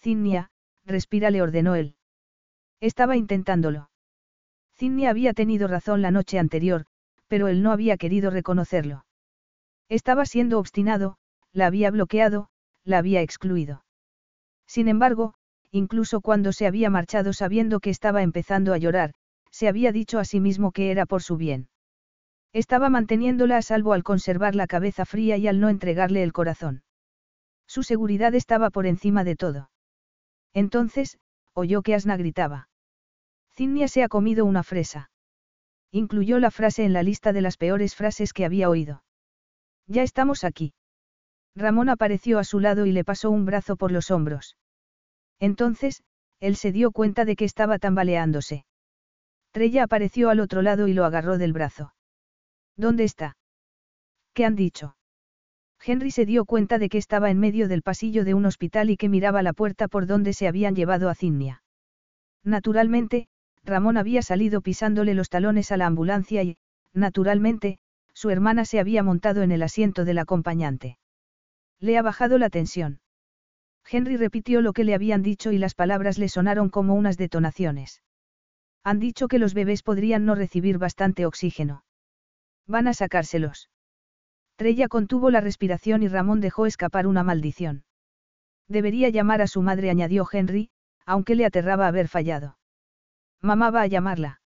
Zinnia, respira, le ordenó él. Estaba intentándolo. Zinnia había tenido razón la noche anterior, pero él no había querido reconocerlo. Estaba siendo obstinado, la había bloqueado, la había excluido. Sin embargo, incluso cuando se había marchado sabiendo que estaba empezando a llorar, se había dicho a sí mismo que era por su bien. Estaba manteniéndola a salvo al conservar la cabeza fría y al no entregarle el corazón. Su seguridad estaba por encima de todo. Entonces, oyó que Asna gritaba. Zinnia se ha comido una fresa. Incluyó la frase en la lista de las peores frases que había oído. Ya estamos aquí. Ramón apareció a su lado y le pasó un brazo por los hombros. Entonces, él se dio cuenta de que estaba tambaleándose. Trella apareció al otro lado y lo agarró del brazo. ¿Dónde está? ¿Qué han dicho? Henry se dio cuenta de que estaba en medio del pasillo de un hospital y que miraba la puerta por donde se habían llevado a Zinnia. Naturalmente, Ramón había salido pisándole los talones a la ambulancia y, naturalmente, su hermana se había montado en el asiento del acompañante. Le ha bajado la tensión. Henry repitió lo que le habían dicho y las palabras le sonaron como unas detonaciones. Han dicho que los bebés podrían no recibir bastante oxígeno. Van a sacárselos. Trella contuvo la respiración y Ramón dejó escapar una maldición. Debería llamar a su madre, añadió Henry, aunque le aterraba haber fallado. Mamá va a llamarla.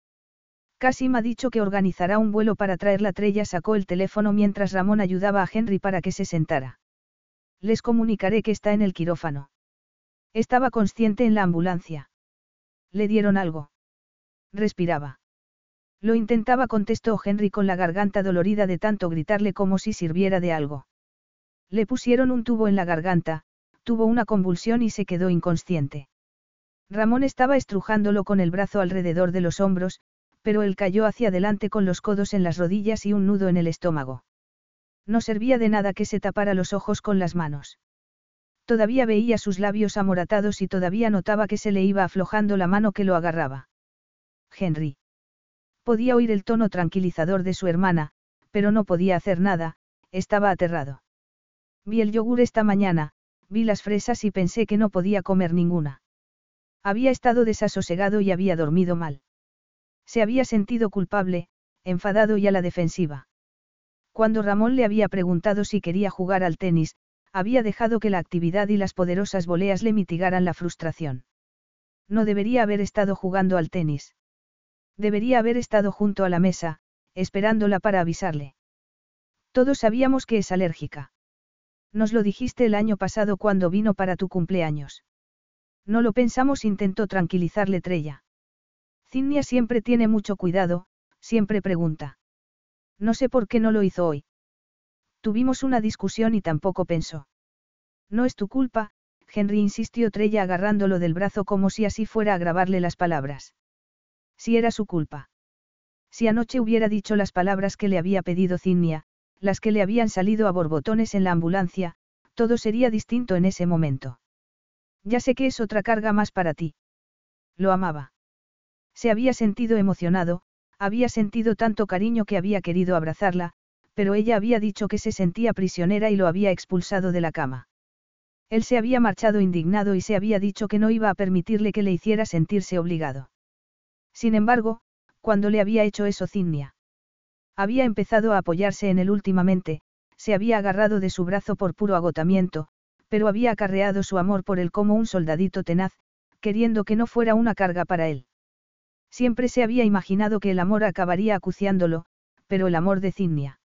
Casim ha dicho que organizará un vuelo para traerla. Trella sacó el teléfono mientras Ramón ayudaba a Henry para que se sentara. Les comunicaré que está en el quirófano. Estaba consciente en la ambulancia. ¿Le dieron algo? Respiraba. Lo intentaba, contestó Henry con la garganta dolorida de tanto gritarle como si sirviera de algo. Le pusieron un tubo en la garganta, tuvo una convulsión y se quedó inconsciente. Ramón estaba estrujándolo con el brazo alrededor de los hombros, pero él cayó hacia adelante con los codos en las rodillas y un nudo en el estómago. No servía de nada que se tapara los ojos con las manos. Todavía veía sus labios amoratados y todavía notaba que se le iba aflojando la mano que lo agarraba. Henry. Podía oír el tono tranquilizador de su hermana, pero no podía hacer nada, estaba aterrado. Vi el yogur esta mañana, vi las fresas y pensé que no podía comer ninguna. Había estado desasosegado y había dormido mal. Se había sentido culpable, enfadado y a la defensiva. Cuando Ramón le había preguntado si quería jugar al tenis, había dejado que la actividad y las poderosas voleas le mitigaran la frustración. No debería haber estado jugando al tenis. Debería haber estado junto a la mesa, esperándola para avisarle. Todos sabíamos que es alérgica. Nos lo dijiste el año pasado cuando vino para tu cumpleaños. No lo pensamos, intentó tranquilizarle Trella. Cinnia siempre tiene mucho cuidado, siempre pregunta. No sé por qué no lo hizo hoy. Tuvimos una discusión y tampoco pensó. No es tu culpa, Henry insistió Trella agarrándolo del brazo como si así fuera a grabarle las palabras. Si era su culpa. Si anoche hubiera dicho las palabras que le había pedido Cinnia, las que le habían salido a borbotones en la ambulancia, todo sería distinto en ese momento. Ya sé que es otra carga más para ti. Lo amaba. Se había sentido emocionado, había sentido tanto cariño que había querido abrazarla, pero ella había dicho que se sentía prisionera y lo había expulsado de la cama. Él se había marchado indignado y se había dicho que no iba a permitirle que le hiciera sentirse obligado. Sin embargo, cuando le había hecho eso Cinnia. Había empezado a apoyarse en él últimamente, se había agarrado de su brazo por puro agotamiento, pero había acarreado su amor por él como un soldadito tenaz, queriendo que no fuera una carga para él. Siempre se había imaginado que el amor acabaría acuciándolo, pero el amor de Cinnia.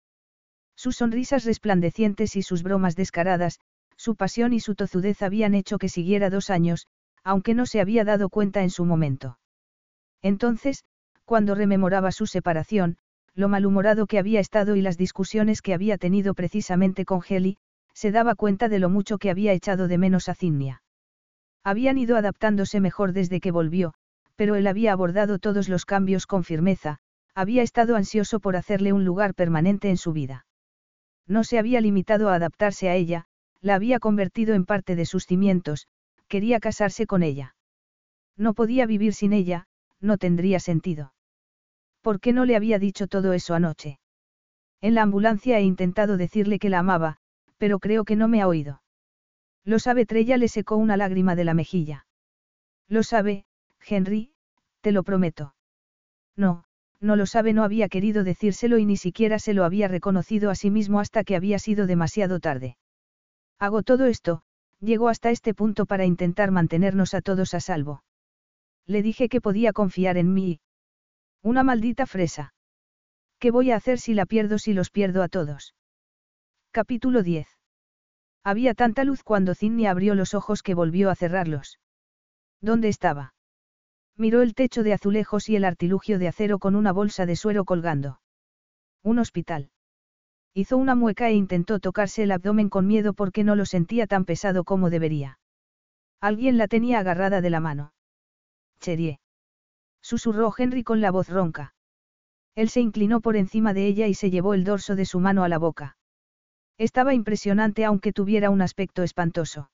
Sus sonrisas resplandecientes y sus bromas descaradas, su pasión y su tozudez habían hecho que siguiera dos años, aunque no se había dado cuenta en su momento. Entonces, cuando rememoraba su separación, lo malhumorado que había estado y las discusiones que había tenido precisamente con Heli, se daba cuenta de lo mucho que había echado de menos a Cinnia. Habían ido adaptándose mejor desde que volvió, pero él había abordado todos los cambios con firmeza, había estado ansioso por hacerle un lugar permanente en su vida. No se había limitado a adaptarse a ella, la había convertido en parte de sus cimientos, quería casarse con ella. No podía vivir sin ella, no tendría sentido. ¿Por qué no le había dicho todo eso anoche? En la ambulancia he intentado decirle que la amaba, pero creo que no me ha oído. Lo sabe Trella le secó una lágrima de la mejilla. Lo sabe, Henry, te lo prometo. No, no lo sabe, no había querido decírselo y ni siquiera se lo había reconocido a sí mismo hasta que había sido demasiado tarde. Hago todo esto, llegó hasta este punto para intentar mantenernos a todos a salvo. Le dije que podía confiar en mí, una maldita fresa. ¿Qué voy a hacer si la pierdo si los pierdo a todos? Capítulo 10. Había tanta luz cuando Zinnia abrió los ojos que volvió a cerrarlos. ¿Dónde estaba? Miró el techo de azulejos y el artilugio de acero con una bolsa de suero colgando. Un hospital. Hizo una mueca e intentó tocarse el abdomen con miedo porque no lo sentía tan pesado como debería. Alguien la tenía agarrada de la mano. Cherie susurró Henry con la voz ronca. Él se inclinó por encima de ella y se llevó el dorso de su mano a la boca. Estaba impresionante aunque tuviera un aspecto espantoso.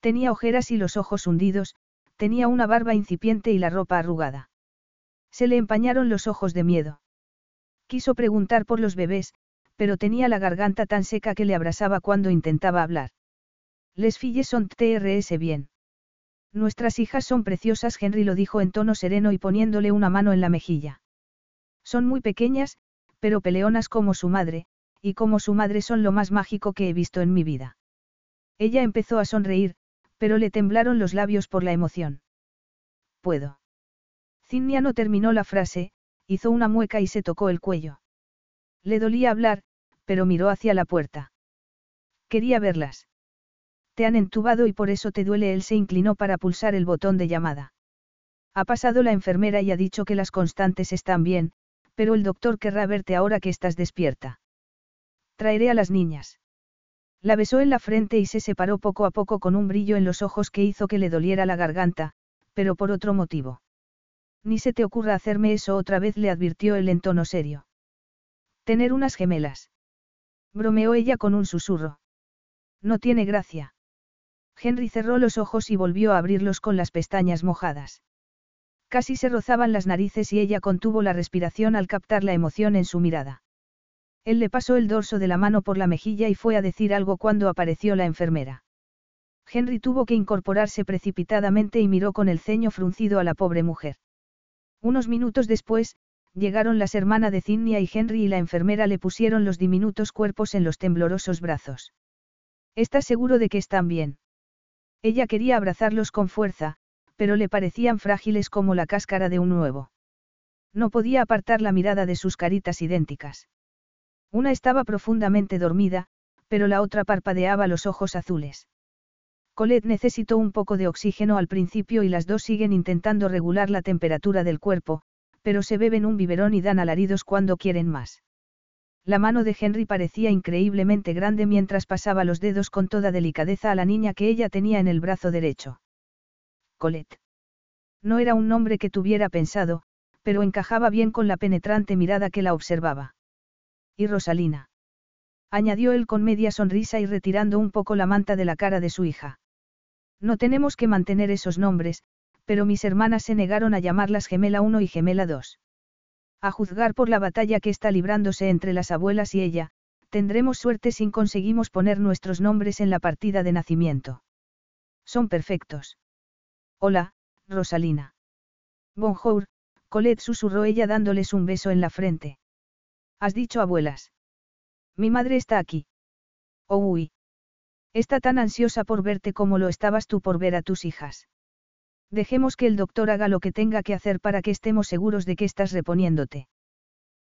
Tenía ojeras y los ojos hundidos, tenía una barba incipiente y la ropa arrugada. Se le empañaron los ojos de miedo. Quiso preguntar por los bebés, pero tenía la garganta tan seca que le abrasaba cuando intentaba hablar. Les filles sont trs bien. Nuestras hijas son preciosas, Henry lo dijo en tono sereno y poniéndole una mano en la mejilla. Son muy pequeñas, pero peleonas como su madre, y como su madre son lo más mágico que he visto en mi vida. Ella empezó a sonreír, pero le temblaron los labios por la emoción. Puedo. Cinnia no terminó la frase, hizo una mueca y se tocó el cuello. Le dolía hablar, pero miró hacia la puerta. Quería verlas. Te han entubado y por eso te duele. Él se inclinó para pulsar el botón de llamada. Ha pasado la enfermera y ha dicho que las constantes están bien, pero el doctor querrá verte ahora que estás despierta. Traeré a las niñas. La besó en la frente y se separó poco a poco con un brillo en los ojos que hizo que le doliera la garganta, pero por otro motivo. Ni se te ocurra hacerme eso otra vez, le advirtió él en tono serio. Tener unas gemelas. Bromeó ella con un susurro. No tiene gracia. Henry cerró los ojos y volvió a abrirlos con las pestañas mojadas. Casi se rozaban las narices y ella contuvo la respiración al captar la emoción en su mirada. Él le pasó el dorso de la mano por la mejilla y fue a decir algo cuando apareció la enfermera. Henry tuvo que incorporarse precipitadamente y miró con el ceño fruncido a la pobre mujer. Unos minutos después, llegaron las hermanas de Zinnia y Henry y la enfermera le pusieron los diminutos cuerpos en los temblorosos brazos. ¿Estás seguro de que están bien? Ella quería abrazarlos con fuerza, pero le parecían frágiles como la cáscara de un huevo. No podía apartar la mirada de sus caritas idénticas. Una estaba profundamente dormida, pero la otra parpadeaba los ojos azules. Colette necesitó un poco de oxígeno al principio y las dos siguen intentando regular la temperatura del cuerpo, pero se beben un biberón y dan alaridos cuando quieren más. La mano de Henry parecía increíblemente grande mientras pasaba los dedos con toda delicadeza a la niña que ella tenía en el brazo derecho. Colette. No era un nombre que tuviera pensado, pero encajaba bien con la penetrante mirada que la observaba. Y Rosalina. Añadió él con media sonrisa y retirando un poco la manta de la cara de su hija. No tenemos que mantener esos nombres, pero mis hermanas se negaron a llamarlas Gemela 1 y Gemela 2. A juzgar por la batalla que está librándose entre las abuelas y ella, tendremos suerte si conseguimos poner nuestros nombres en la partida de nacimiento. Son perfectos. Hola, Rosalina. Bonjour, Colette susurró ella dándoles un beso en la frente. ¿Has dicho abuelas? Mi madre está aquí. Oh, uy. Está tan ansiosa por verte como lo estabas tú por ver a tus hijas. Dejemos que el doctor haga lo que tenga que hacer para que estemos seguros de que estás reponiéndote.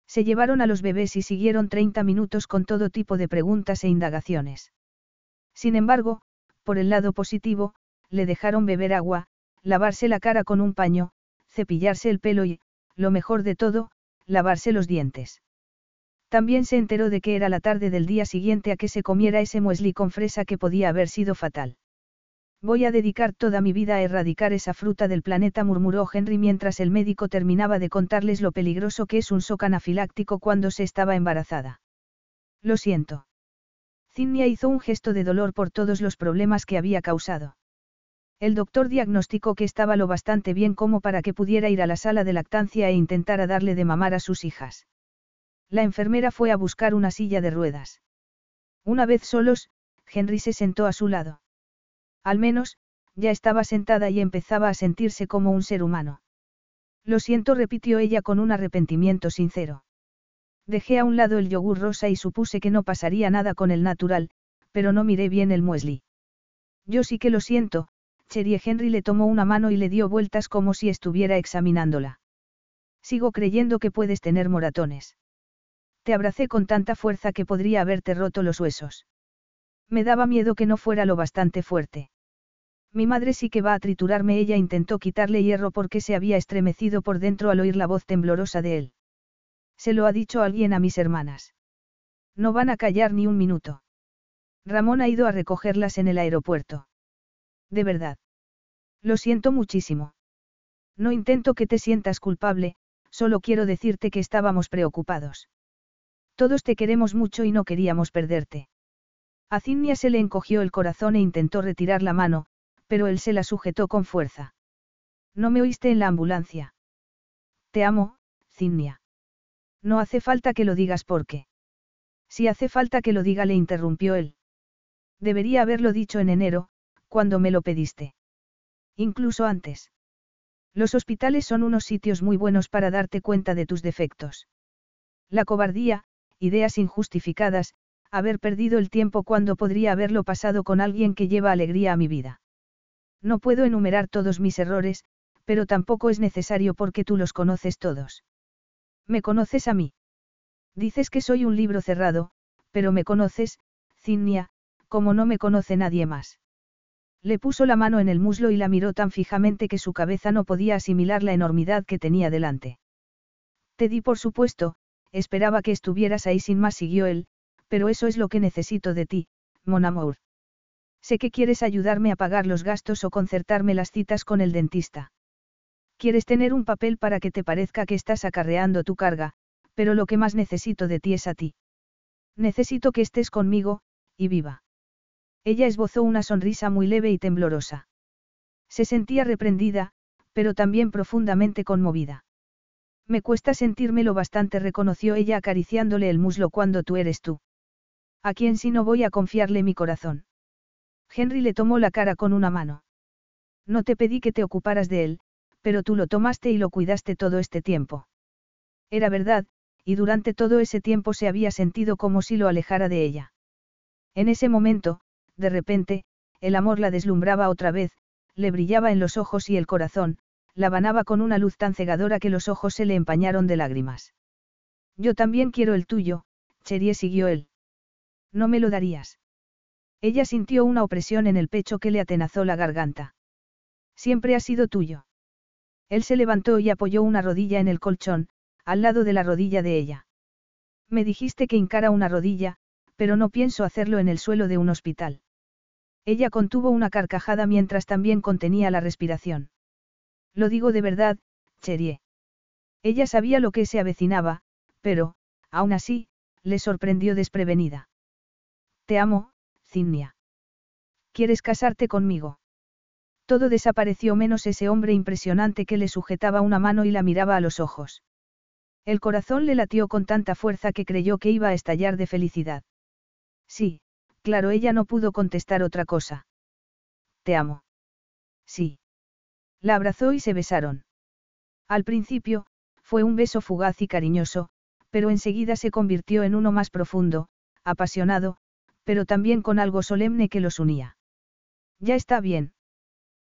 Se llevaron a los bebés y siguieron 30 minutos con todo tipo de preguntas e indagaciones. Sin embargo, por el lado positivo, le dejaron beber agua, lavarse la cara con un paño, cepillarse el pelo y, lo mejor de todo, lavarse los dientes. También se enteró de que era la tarde del día siguiente a que se comiera ese muesli con fresa que podía haber sido fatal. Voy a dedicar toda mi vida a erradicar esa fruta del planeta, murmuró Henry mientras el médico terminaba de contarles lo peligroso que es un shock anafiláctico cuando se estaba embarazada. Lo siento. Zinnia hizo un gesto de dolor por todos los problemas que había causado. El doctor diagnosticó que estaba lo bastante bien como para que pudiera ir a la sala de lactancia e intentara darle de mamar a sus hijas. La enfermera fue a buscar una silla de ruedas. Una vez solos, Henry se sentó a su lado. Al menos, ya estaba sentada y empezaba a sentirse como un ser humano. Lo siento, repitió ella con un arrepentimiento sincero. Dejé a un lado el yogur rosa y supuse que no pasaría nada con el natural, pero no miré bien el muesli. Yo sí que lo siento, Cherie Henry le tomó una mano y le dio vueltas como si estuviera examinándola. Sigo creyendo que puedes tener moratones. Te abracé con tanta fuerza que podría haberte roto los huesos. Me daba miedo que no fuera lo bastante fuerte. Mi madre sí que va a triturarme. Ella intentó quitarle hierro porque se había estremecido por dentro al oír la voz temblorosa de él. Se lo ha dicho alguien a mis hermanas. No van a callar ni un minuto. Ramón ha ido a recogerlas en el aeropuerto. De verdad. Lo siento muchísimo. No intento que te sientas culpable, solo quiero decirte que estábamos preocupados. Todos te queremos mucho y no queríamos perderte. A se le encogió el corazón e intentó retirar la mano, pero él se la sujetó con fuerza. No me oíste en la ambulancia. Te amo, Cinnia. No hace falta que lo digas porque. Si hace falta que lo diga, le interrumpió él. Debería haberlo dicho en enero, cuando me lo pediste. Incluso antes. Los hospitales son unos sitios muy buenos para darte cuenta de tus defectos. La cobardía, ideas injustificadas, haber perdido el tiempo cuando podría haberlo pasado con alguien que lleva alegría a mi vida. No puedo enumerar todos mis errores, pero tampoco es necesario porque tú los conoces todos. ¿Me conoces a mí? Dices que soy un libro cerrado, pero me conoces, Cinnia, como no me conoce nadie más. Le puso la mano en el muslo y la miró tan fijamente que su cabeza no podía asimilar la enormidad que tenía delante. Te di por supuesto, esperaba que estuvieras ahí sin más, siguió él, pero eso es lo que necesito de ti, mon amour. Sé que quieres ayudarme a pagar los gastos o concertarme las citas con el dentista. Quieres tener un papel para que te parezca que estás acarreando tu carga, pero lo que más necesito de ti es a ti. Necesito que estés conmigo, y viva. Ella esbozó una sonrisa muy leve y temblorosa. Se sentía reprendida, pero también profundamente conmovida. Me cuesta sentirme lo bastante, reconoció ella acariciándole el muslo cuando tú eres tú. ¿A quién si no voy a confiarle mi corazón? Henry le tomó la cara con una mano. No te pedí que te ocuparas de él, pero tú lo tomaste y lo cuidaste todo este tiempo. Era verdad, y durante todo ese tiempo se había sentido como si lo alejara de ella. En ese momento, de repente, el amor la deslumbraba otra vez, le brillaba en los ojos y el corazón, la banaba con una luz tan cegadora que los ojos se le empañaron de lágrimas. Yo también quiero el tuyo, Cherie siguió él. ¿No me lo darías? Ella sintió una opresión en el pecho que le atenazó la garganta. Siempre ha sido tuyo. Él se levantó y apoyó una rodilla en el colchón, al lado de la rodilla de ella. Me dijiste que hincara una rodilla, pero no pienso hacerlo en el suelo de un hospital. Ella contuvo una carcajada mientras también contenía la respiración. Lo digo de verdad, Cherie. Ella sabía lo que se avecinaba, pero, aún así, le sorprendió desprevenida. Te amo, Cinnia. ¿Quieres casarte conmigo? Todo desapareció menos ese hombre impresionante que le sujetaba una mano y la miraba a los ojos. El corazón le latió con tanta fuerza que creyó que iba a estallar de felicidad. Sí, claro, ella no pudo contestar otra cosa. Te amo. Sí. La abrazó y se besaron. Al principio, fue un beso fugaz y cariñoso, pero enseguida se convirtió en uno más profundo, apasionado, pero también con algo solemne que los unía. Ya está bien.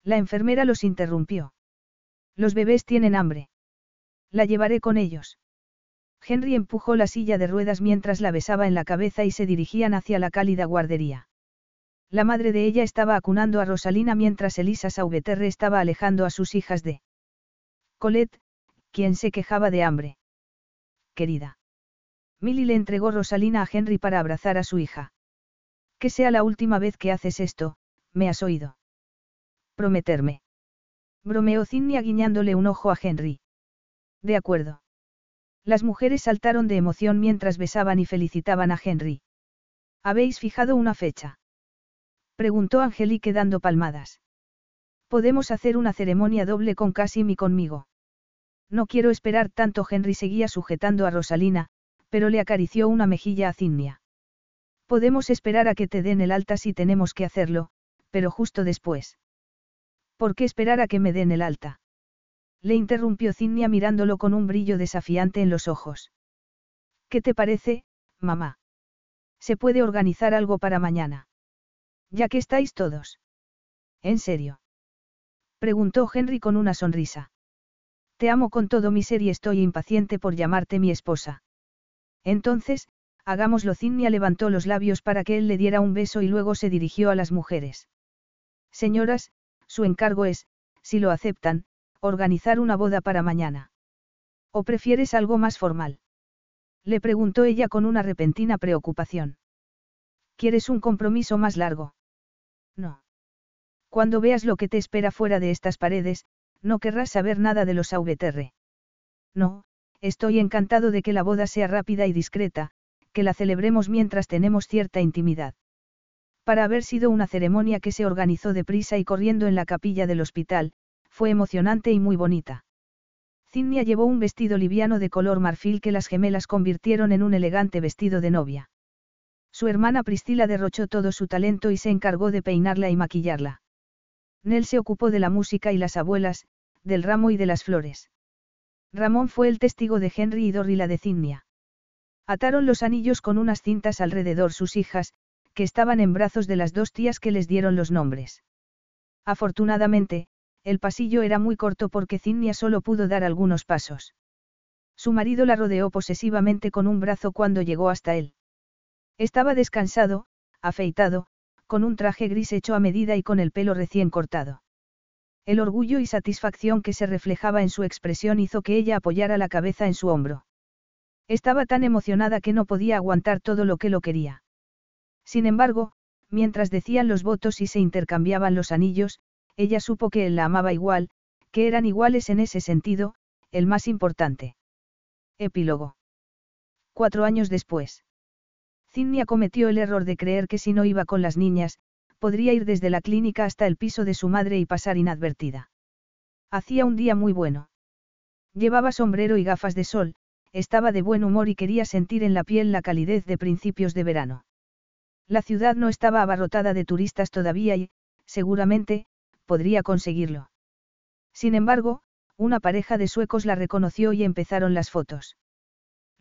La enfermera los interrumpió. Los bebés tienen hambre. La llevaré con ellos. Henry empujó la silla de ruedas mientras la besaba en la cabeza y se dirigían hacia la cálida guardería. La madre de ella estaba acunando a Rosalina mientras Elisa Sauveterre estaba alejando a sus hijas de Colette, quien se quejaba de hambre. Querida. Milly le entregó Rosalina a Henry para abrazar a su hija. Que sea la última vez que haces esto, me has oído. Prometerme. Bromeó Zinnia guiñándole un ojo a Henry. De acuerdo. Las mujeres saltaron de emoción mientras besaban y felicitaban a Henry. ¿Habéis fijado una fecha? Preguntó Angelique dando palmadas. Podemos hacer una ceremonia doble con Casim y conmigo. No quiero esperar tanto. Henry seguía sujetando a Rosalina, pero le acarició una mejilla a Zinnia. Podemos esperar a que te den el alta si tenemos que hacerlo, pero justo después. ¿Por qué esperar a que me den el alta? Le interrumpió Zinnia mirándolo con un brillo desafiante en los ojos. ¿Qué te parece, mamá? ¿Se puede organizar algo para mañana? Ya que estáis todos. ¿En serio? Preguntó Henry con una sonrisa. Te amo con todo mi ser y estoy impaciente por llamarte mi esposa. Entonces, hagámoslo. Zinnia levantó los labios para que él le diera un beso y luego se dirigió a las mujeres. Señoras, su encargo es, si lo aceptan, organizar una boda para mañana. ¿O prefieres algo más formal? Le preguntó ella con una repentina preocupación. ¿Quieres un compromiso más largo? No. Cuando veas lo que te espera fuera de estas paredes, no querrás saber nada de los Aubeterre. No, estoy encantado de que la boda sea rápida y discreta, que la celebremos mientras tenemos cierta intimidad. Para haber sido una ceremonia que se organizó deprisa y corriendo en la capilla del hospital, fue emocionante y muy bonita. Zinnia llevó un vestido liviano de color marfil que las gemelas convirtieron en un elegante vestido de novia. Su hermana Priscila derrochó todo su talento y se encargó de peinarla y maquillarla. Nel se ocupó de la música y las abuelas, del ramo y de las flores. Ramón fue el testigo de Henry y Dorry la de Zinnia. Ataron los anillos con unas cintas alrededor sus hijas, que estaban en brazos de las dos tías que les dieron los nombres. Afortunadamente, el pasillo era muy corto porque Zinnia solo pudo dar algunos pasos. Su marido la rodeó posesivamente con un brazo cuando llegó hasta él. Estaba descansado, afeitado, con un traje gris hecho a medida y con el pelo recién cortado. El orgullo y satisfacción que se reflejaba en su expresión hizo que ella apoyara la cabeza en su hombro. Estaba tan emocionada que no podía aguantar todo lo que lo quería. Sin embargo, mientras decían los votos y se intercambiaban los anillos, ella supo que él la amaba igual, que eran iguales en ese sentido, el más importante. Epílogo. Cuatro años después. Zinnia cometió el error de creer que si no iba con las niñas, podría ir desde la clínica hasta el piso de su madre y pasar inadvertida. Hacía un día muy bueno. Llevaba sombrero y gafas de sol, estaba de buen humor y quería sentir en la piel la calidez de principios de verano. La ciudad no estaba abarrotada de turistas todavía y, seguramente, podría conseguirlo. Sin embargo, una pareja de suecos la reconoció y empezaron las fotos.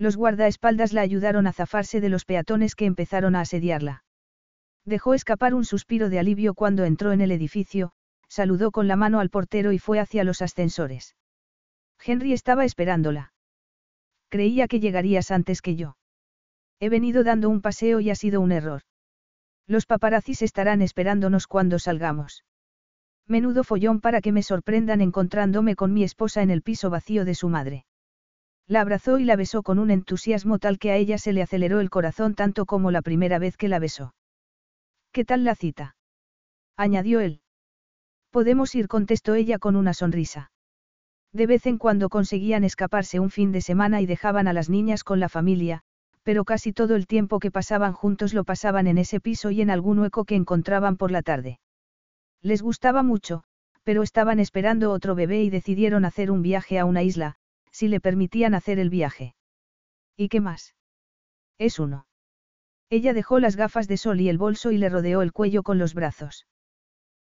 Los guardaespaldas la ayudaron a zafarse de los peatones que empezaron a asediarla. Dejó escapar un suspiro de alivio cuando entró en el edificio, saludó con la mano al portero y fue hacia los ascensores. Henry estaba esperándola. Creía que llegarías antes que yo. He venido dando un paseo y ha sido un error. Los paparazzis estarán esperándonos cuando salgamos. Menudo follón para que me sorprendan encontrándome con mi esposa en el piso vacío de su madre. La abrazó y la besó con un entusiasmo tal que a ella se le aceleró el corazón tanto como la primera vez que la besó. ¿Qué tal la cita? añadió él. Podemos ir, contestó ella con una sonrisa. De vez en cuando conseguían escaparse un fin de semana y dejaban a las niñas con la familia, pero casi todo el tiempo que pasaban juntos lo pasaban en ese piso y en algún hueco que encontraban por la tarde. Les gustaba mucho, pero estaban esperando otro bebé y decidieron hacer un viaje a una isla, si le permitían hacer el viaje. ¿Y qué más? Es uno. Ella dejó las gafas de sol y el bolso y le rodeó el cuello con los brazos.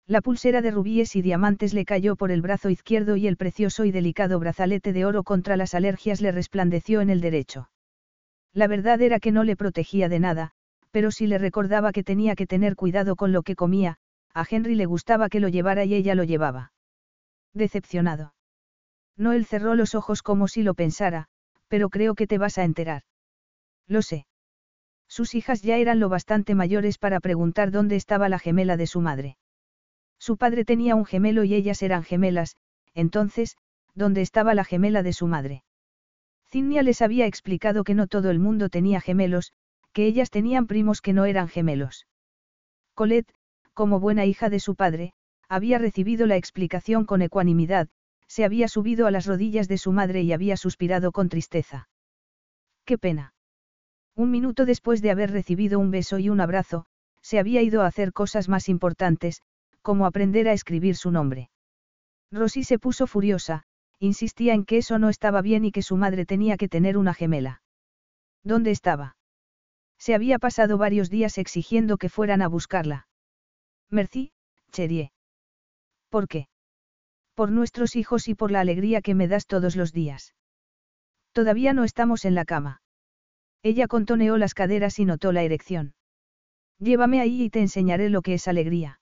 La pulsera de rubíes y diamantes le cayó por el brazo izquierdo y el precioso y delicado brazalete de oro contra las alergias le resplandeció en el derecho. La verdad era que no le protegía de nada, pero sí le recordaba que tenía que tener cuidado con lo que comía, a Henry le gustaba que lo llevara y ella lo llevaba. Decepcionado. Noel cerró los ojos como si lo pensara, pero creo que te vas a enterar. Lo sé. Sus hijas ya eran lo bastante mayores para preguntar dónde estaba la gemela de su madre. Su padre tenía un gemelo y ellas eran gemelas, entonces, ¿dónde estaba la gemela de su madre? Zinnia les había explicado que no todo el mundo tenía gemelos, que ellas tenían primos que no eran gemelos. Colette, como buena hija de su padre, había recibido la explicación con ecuanimidad, se había subido a las rodillas de su madre y había suspirado con tristeza. ¡Qué pena! Un minuto después de haber recibido un beso y un abrazo, se había ido a hacer cosas más importantes, como aprender a escribir su nombre. Rosy se puso furiosa, insistía en que eso no estaba bien y que su madre tenía que tener una gemela. ¿Dónde estaba? Se había pasado varios días exigiendo que fueran a buscarla. Merci, Cherie. ¿Por qué? Por nuestros hijos y por la alegría que me das todos los días. Todavía no estamos en la cama. Ella contoneó las caderas y notó la erección. Llévame ahí y te enseñaré lo que es alegría.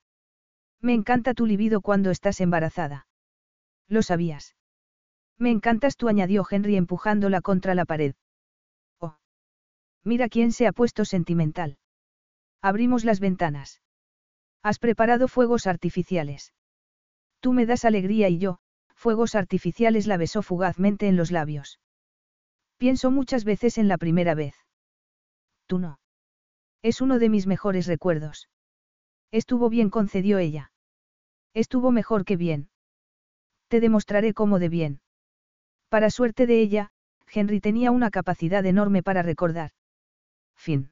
Me encanta tu libido cuando estás embarazada. Lo sabías. Me encantas tú, añadió Henry empujándola contra la pared. Oh. Mira quién se ha puesto sentimental. Abrimos las ventanas. Has preparado fuegos artificiales. Tú me das alegría y yo, fuegos artificiales la besó fugazmente en los labios. Pienso muchas veces en la primera vez. Tú no. Es uno de mis mejores recuerdos. Estuvo bien, concedió ella. Estuvo mejor que bien. Te demostraré cómo de bien. Para suerte de ella, Henry tenía una capacidad enorme para recordar. Fin.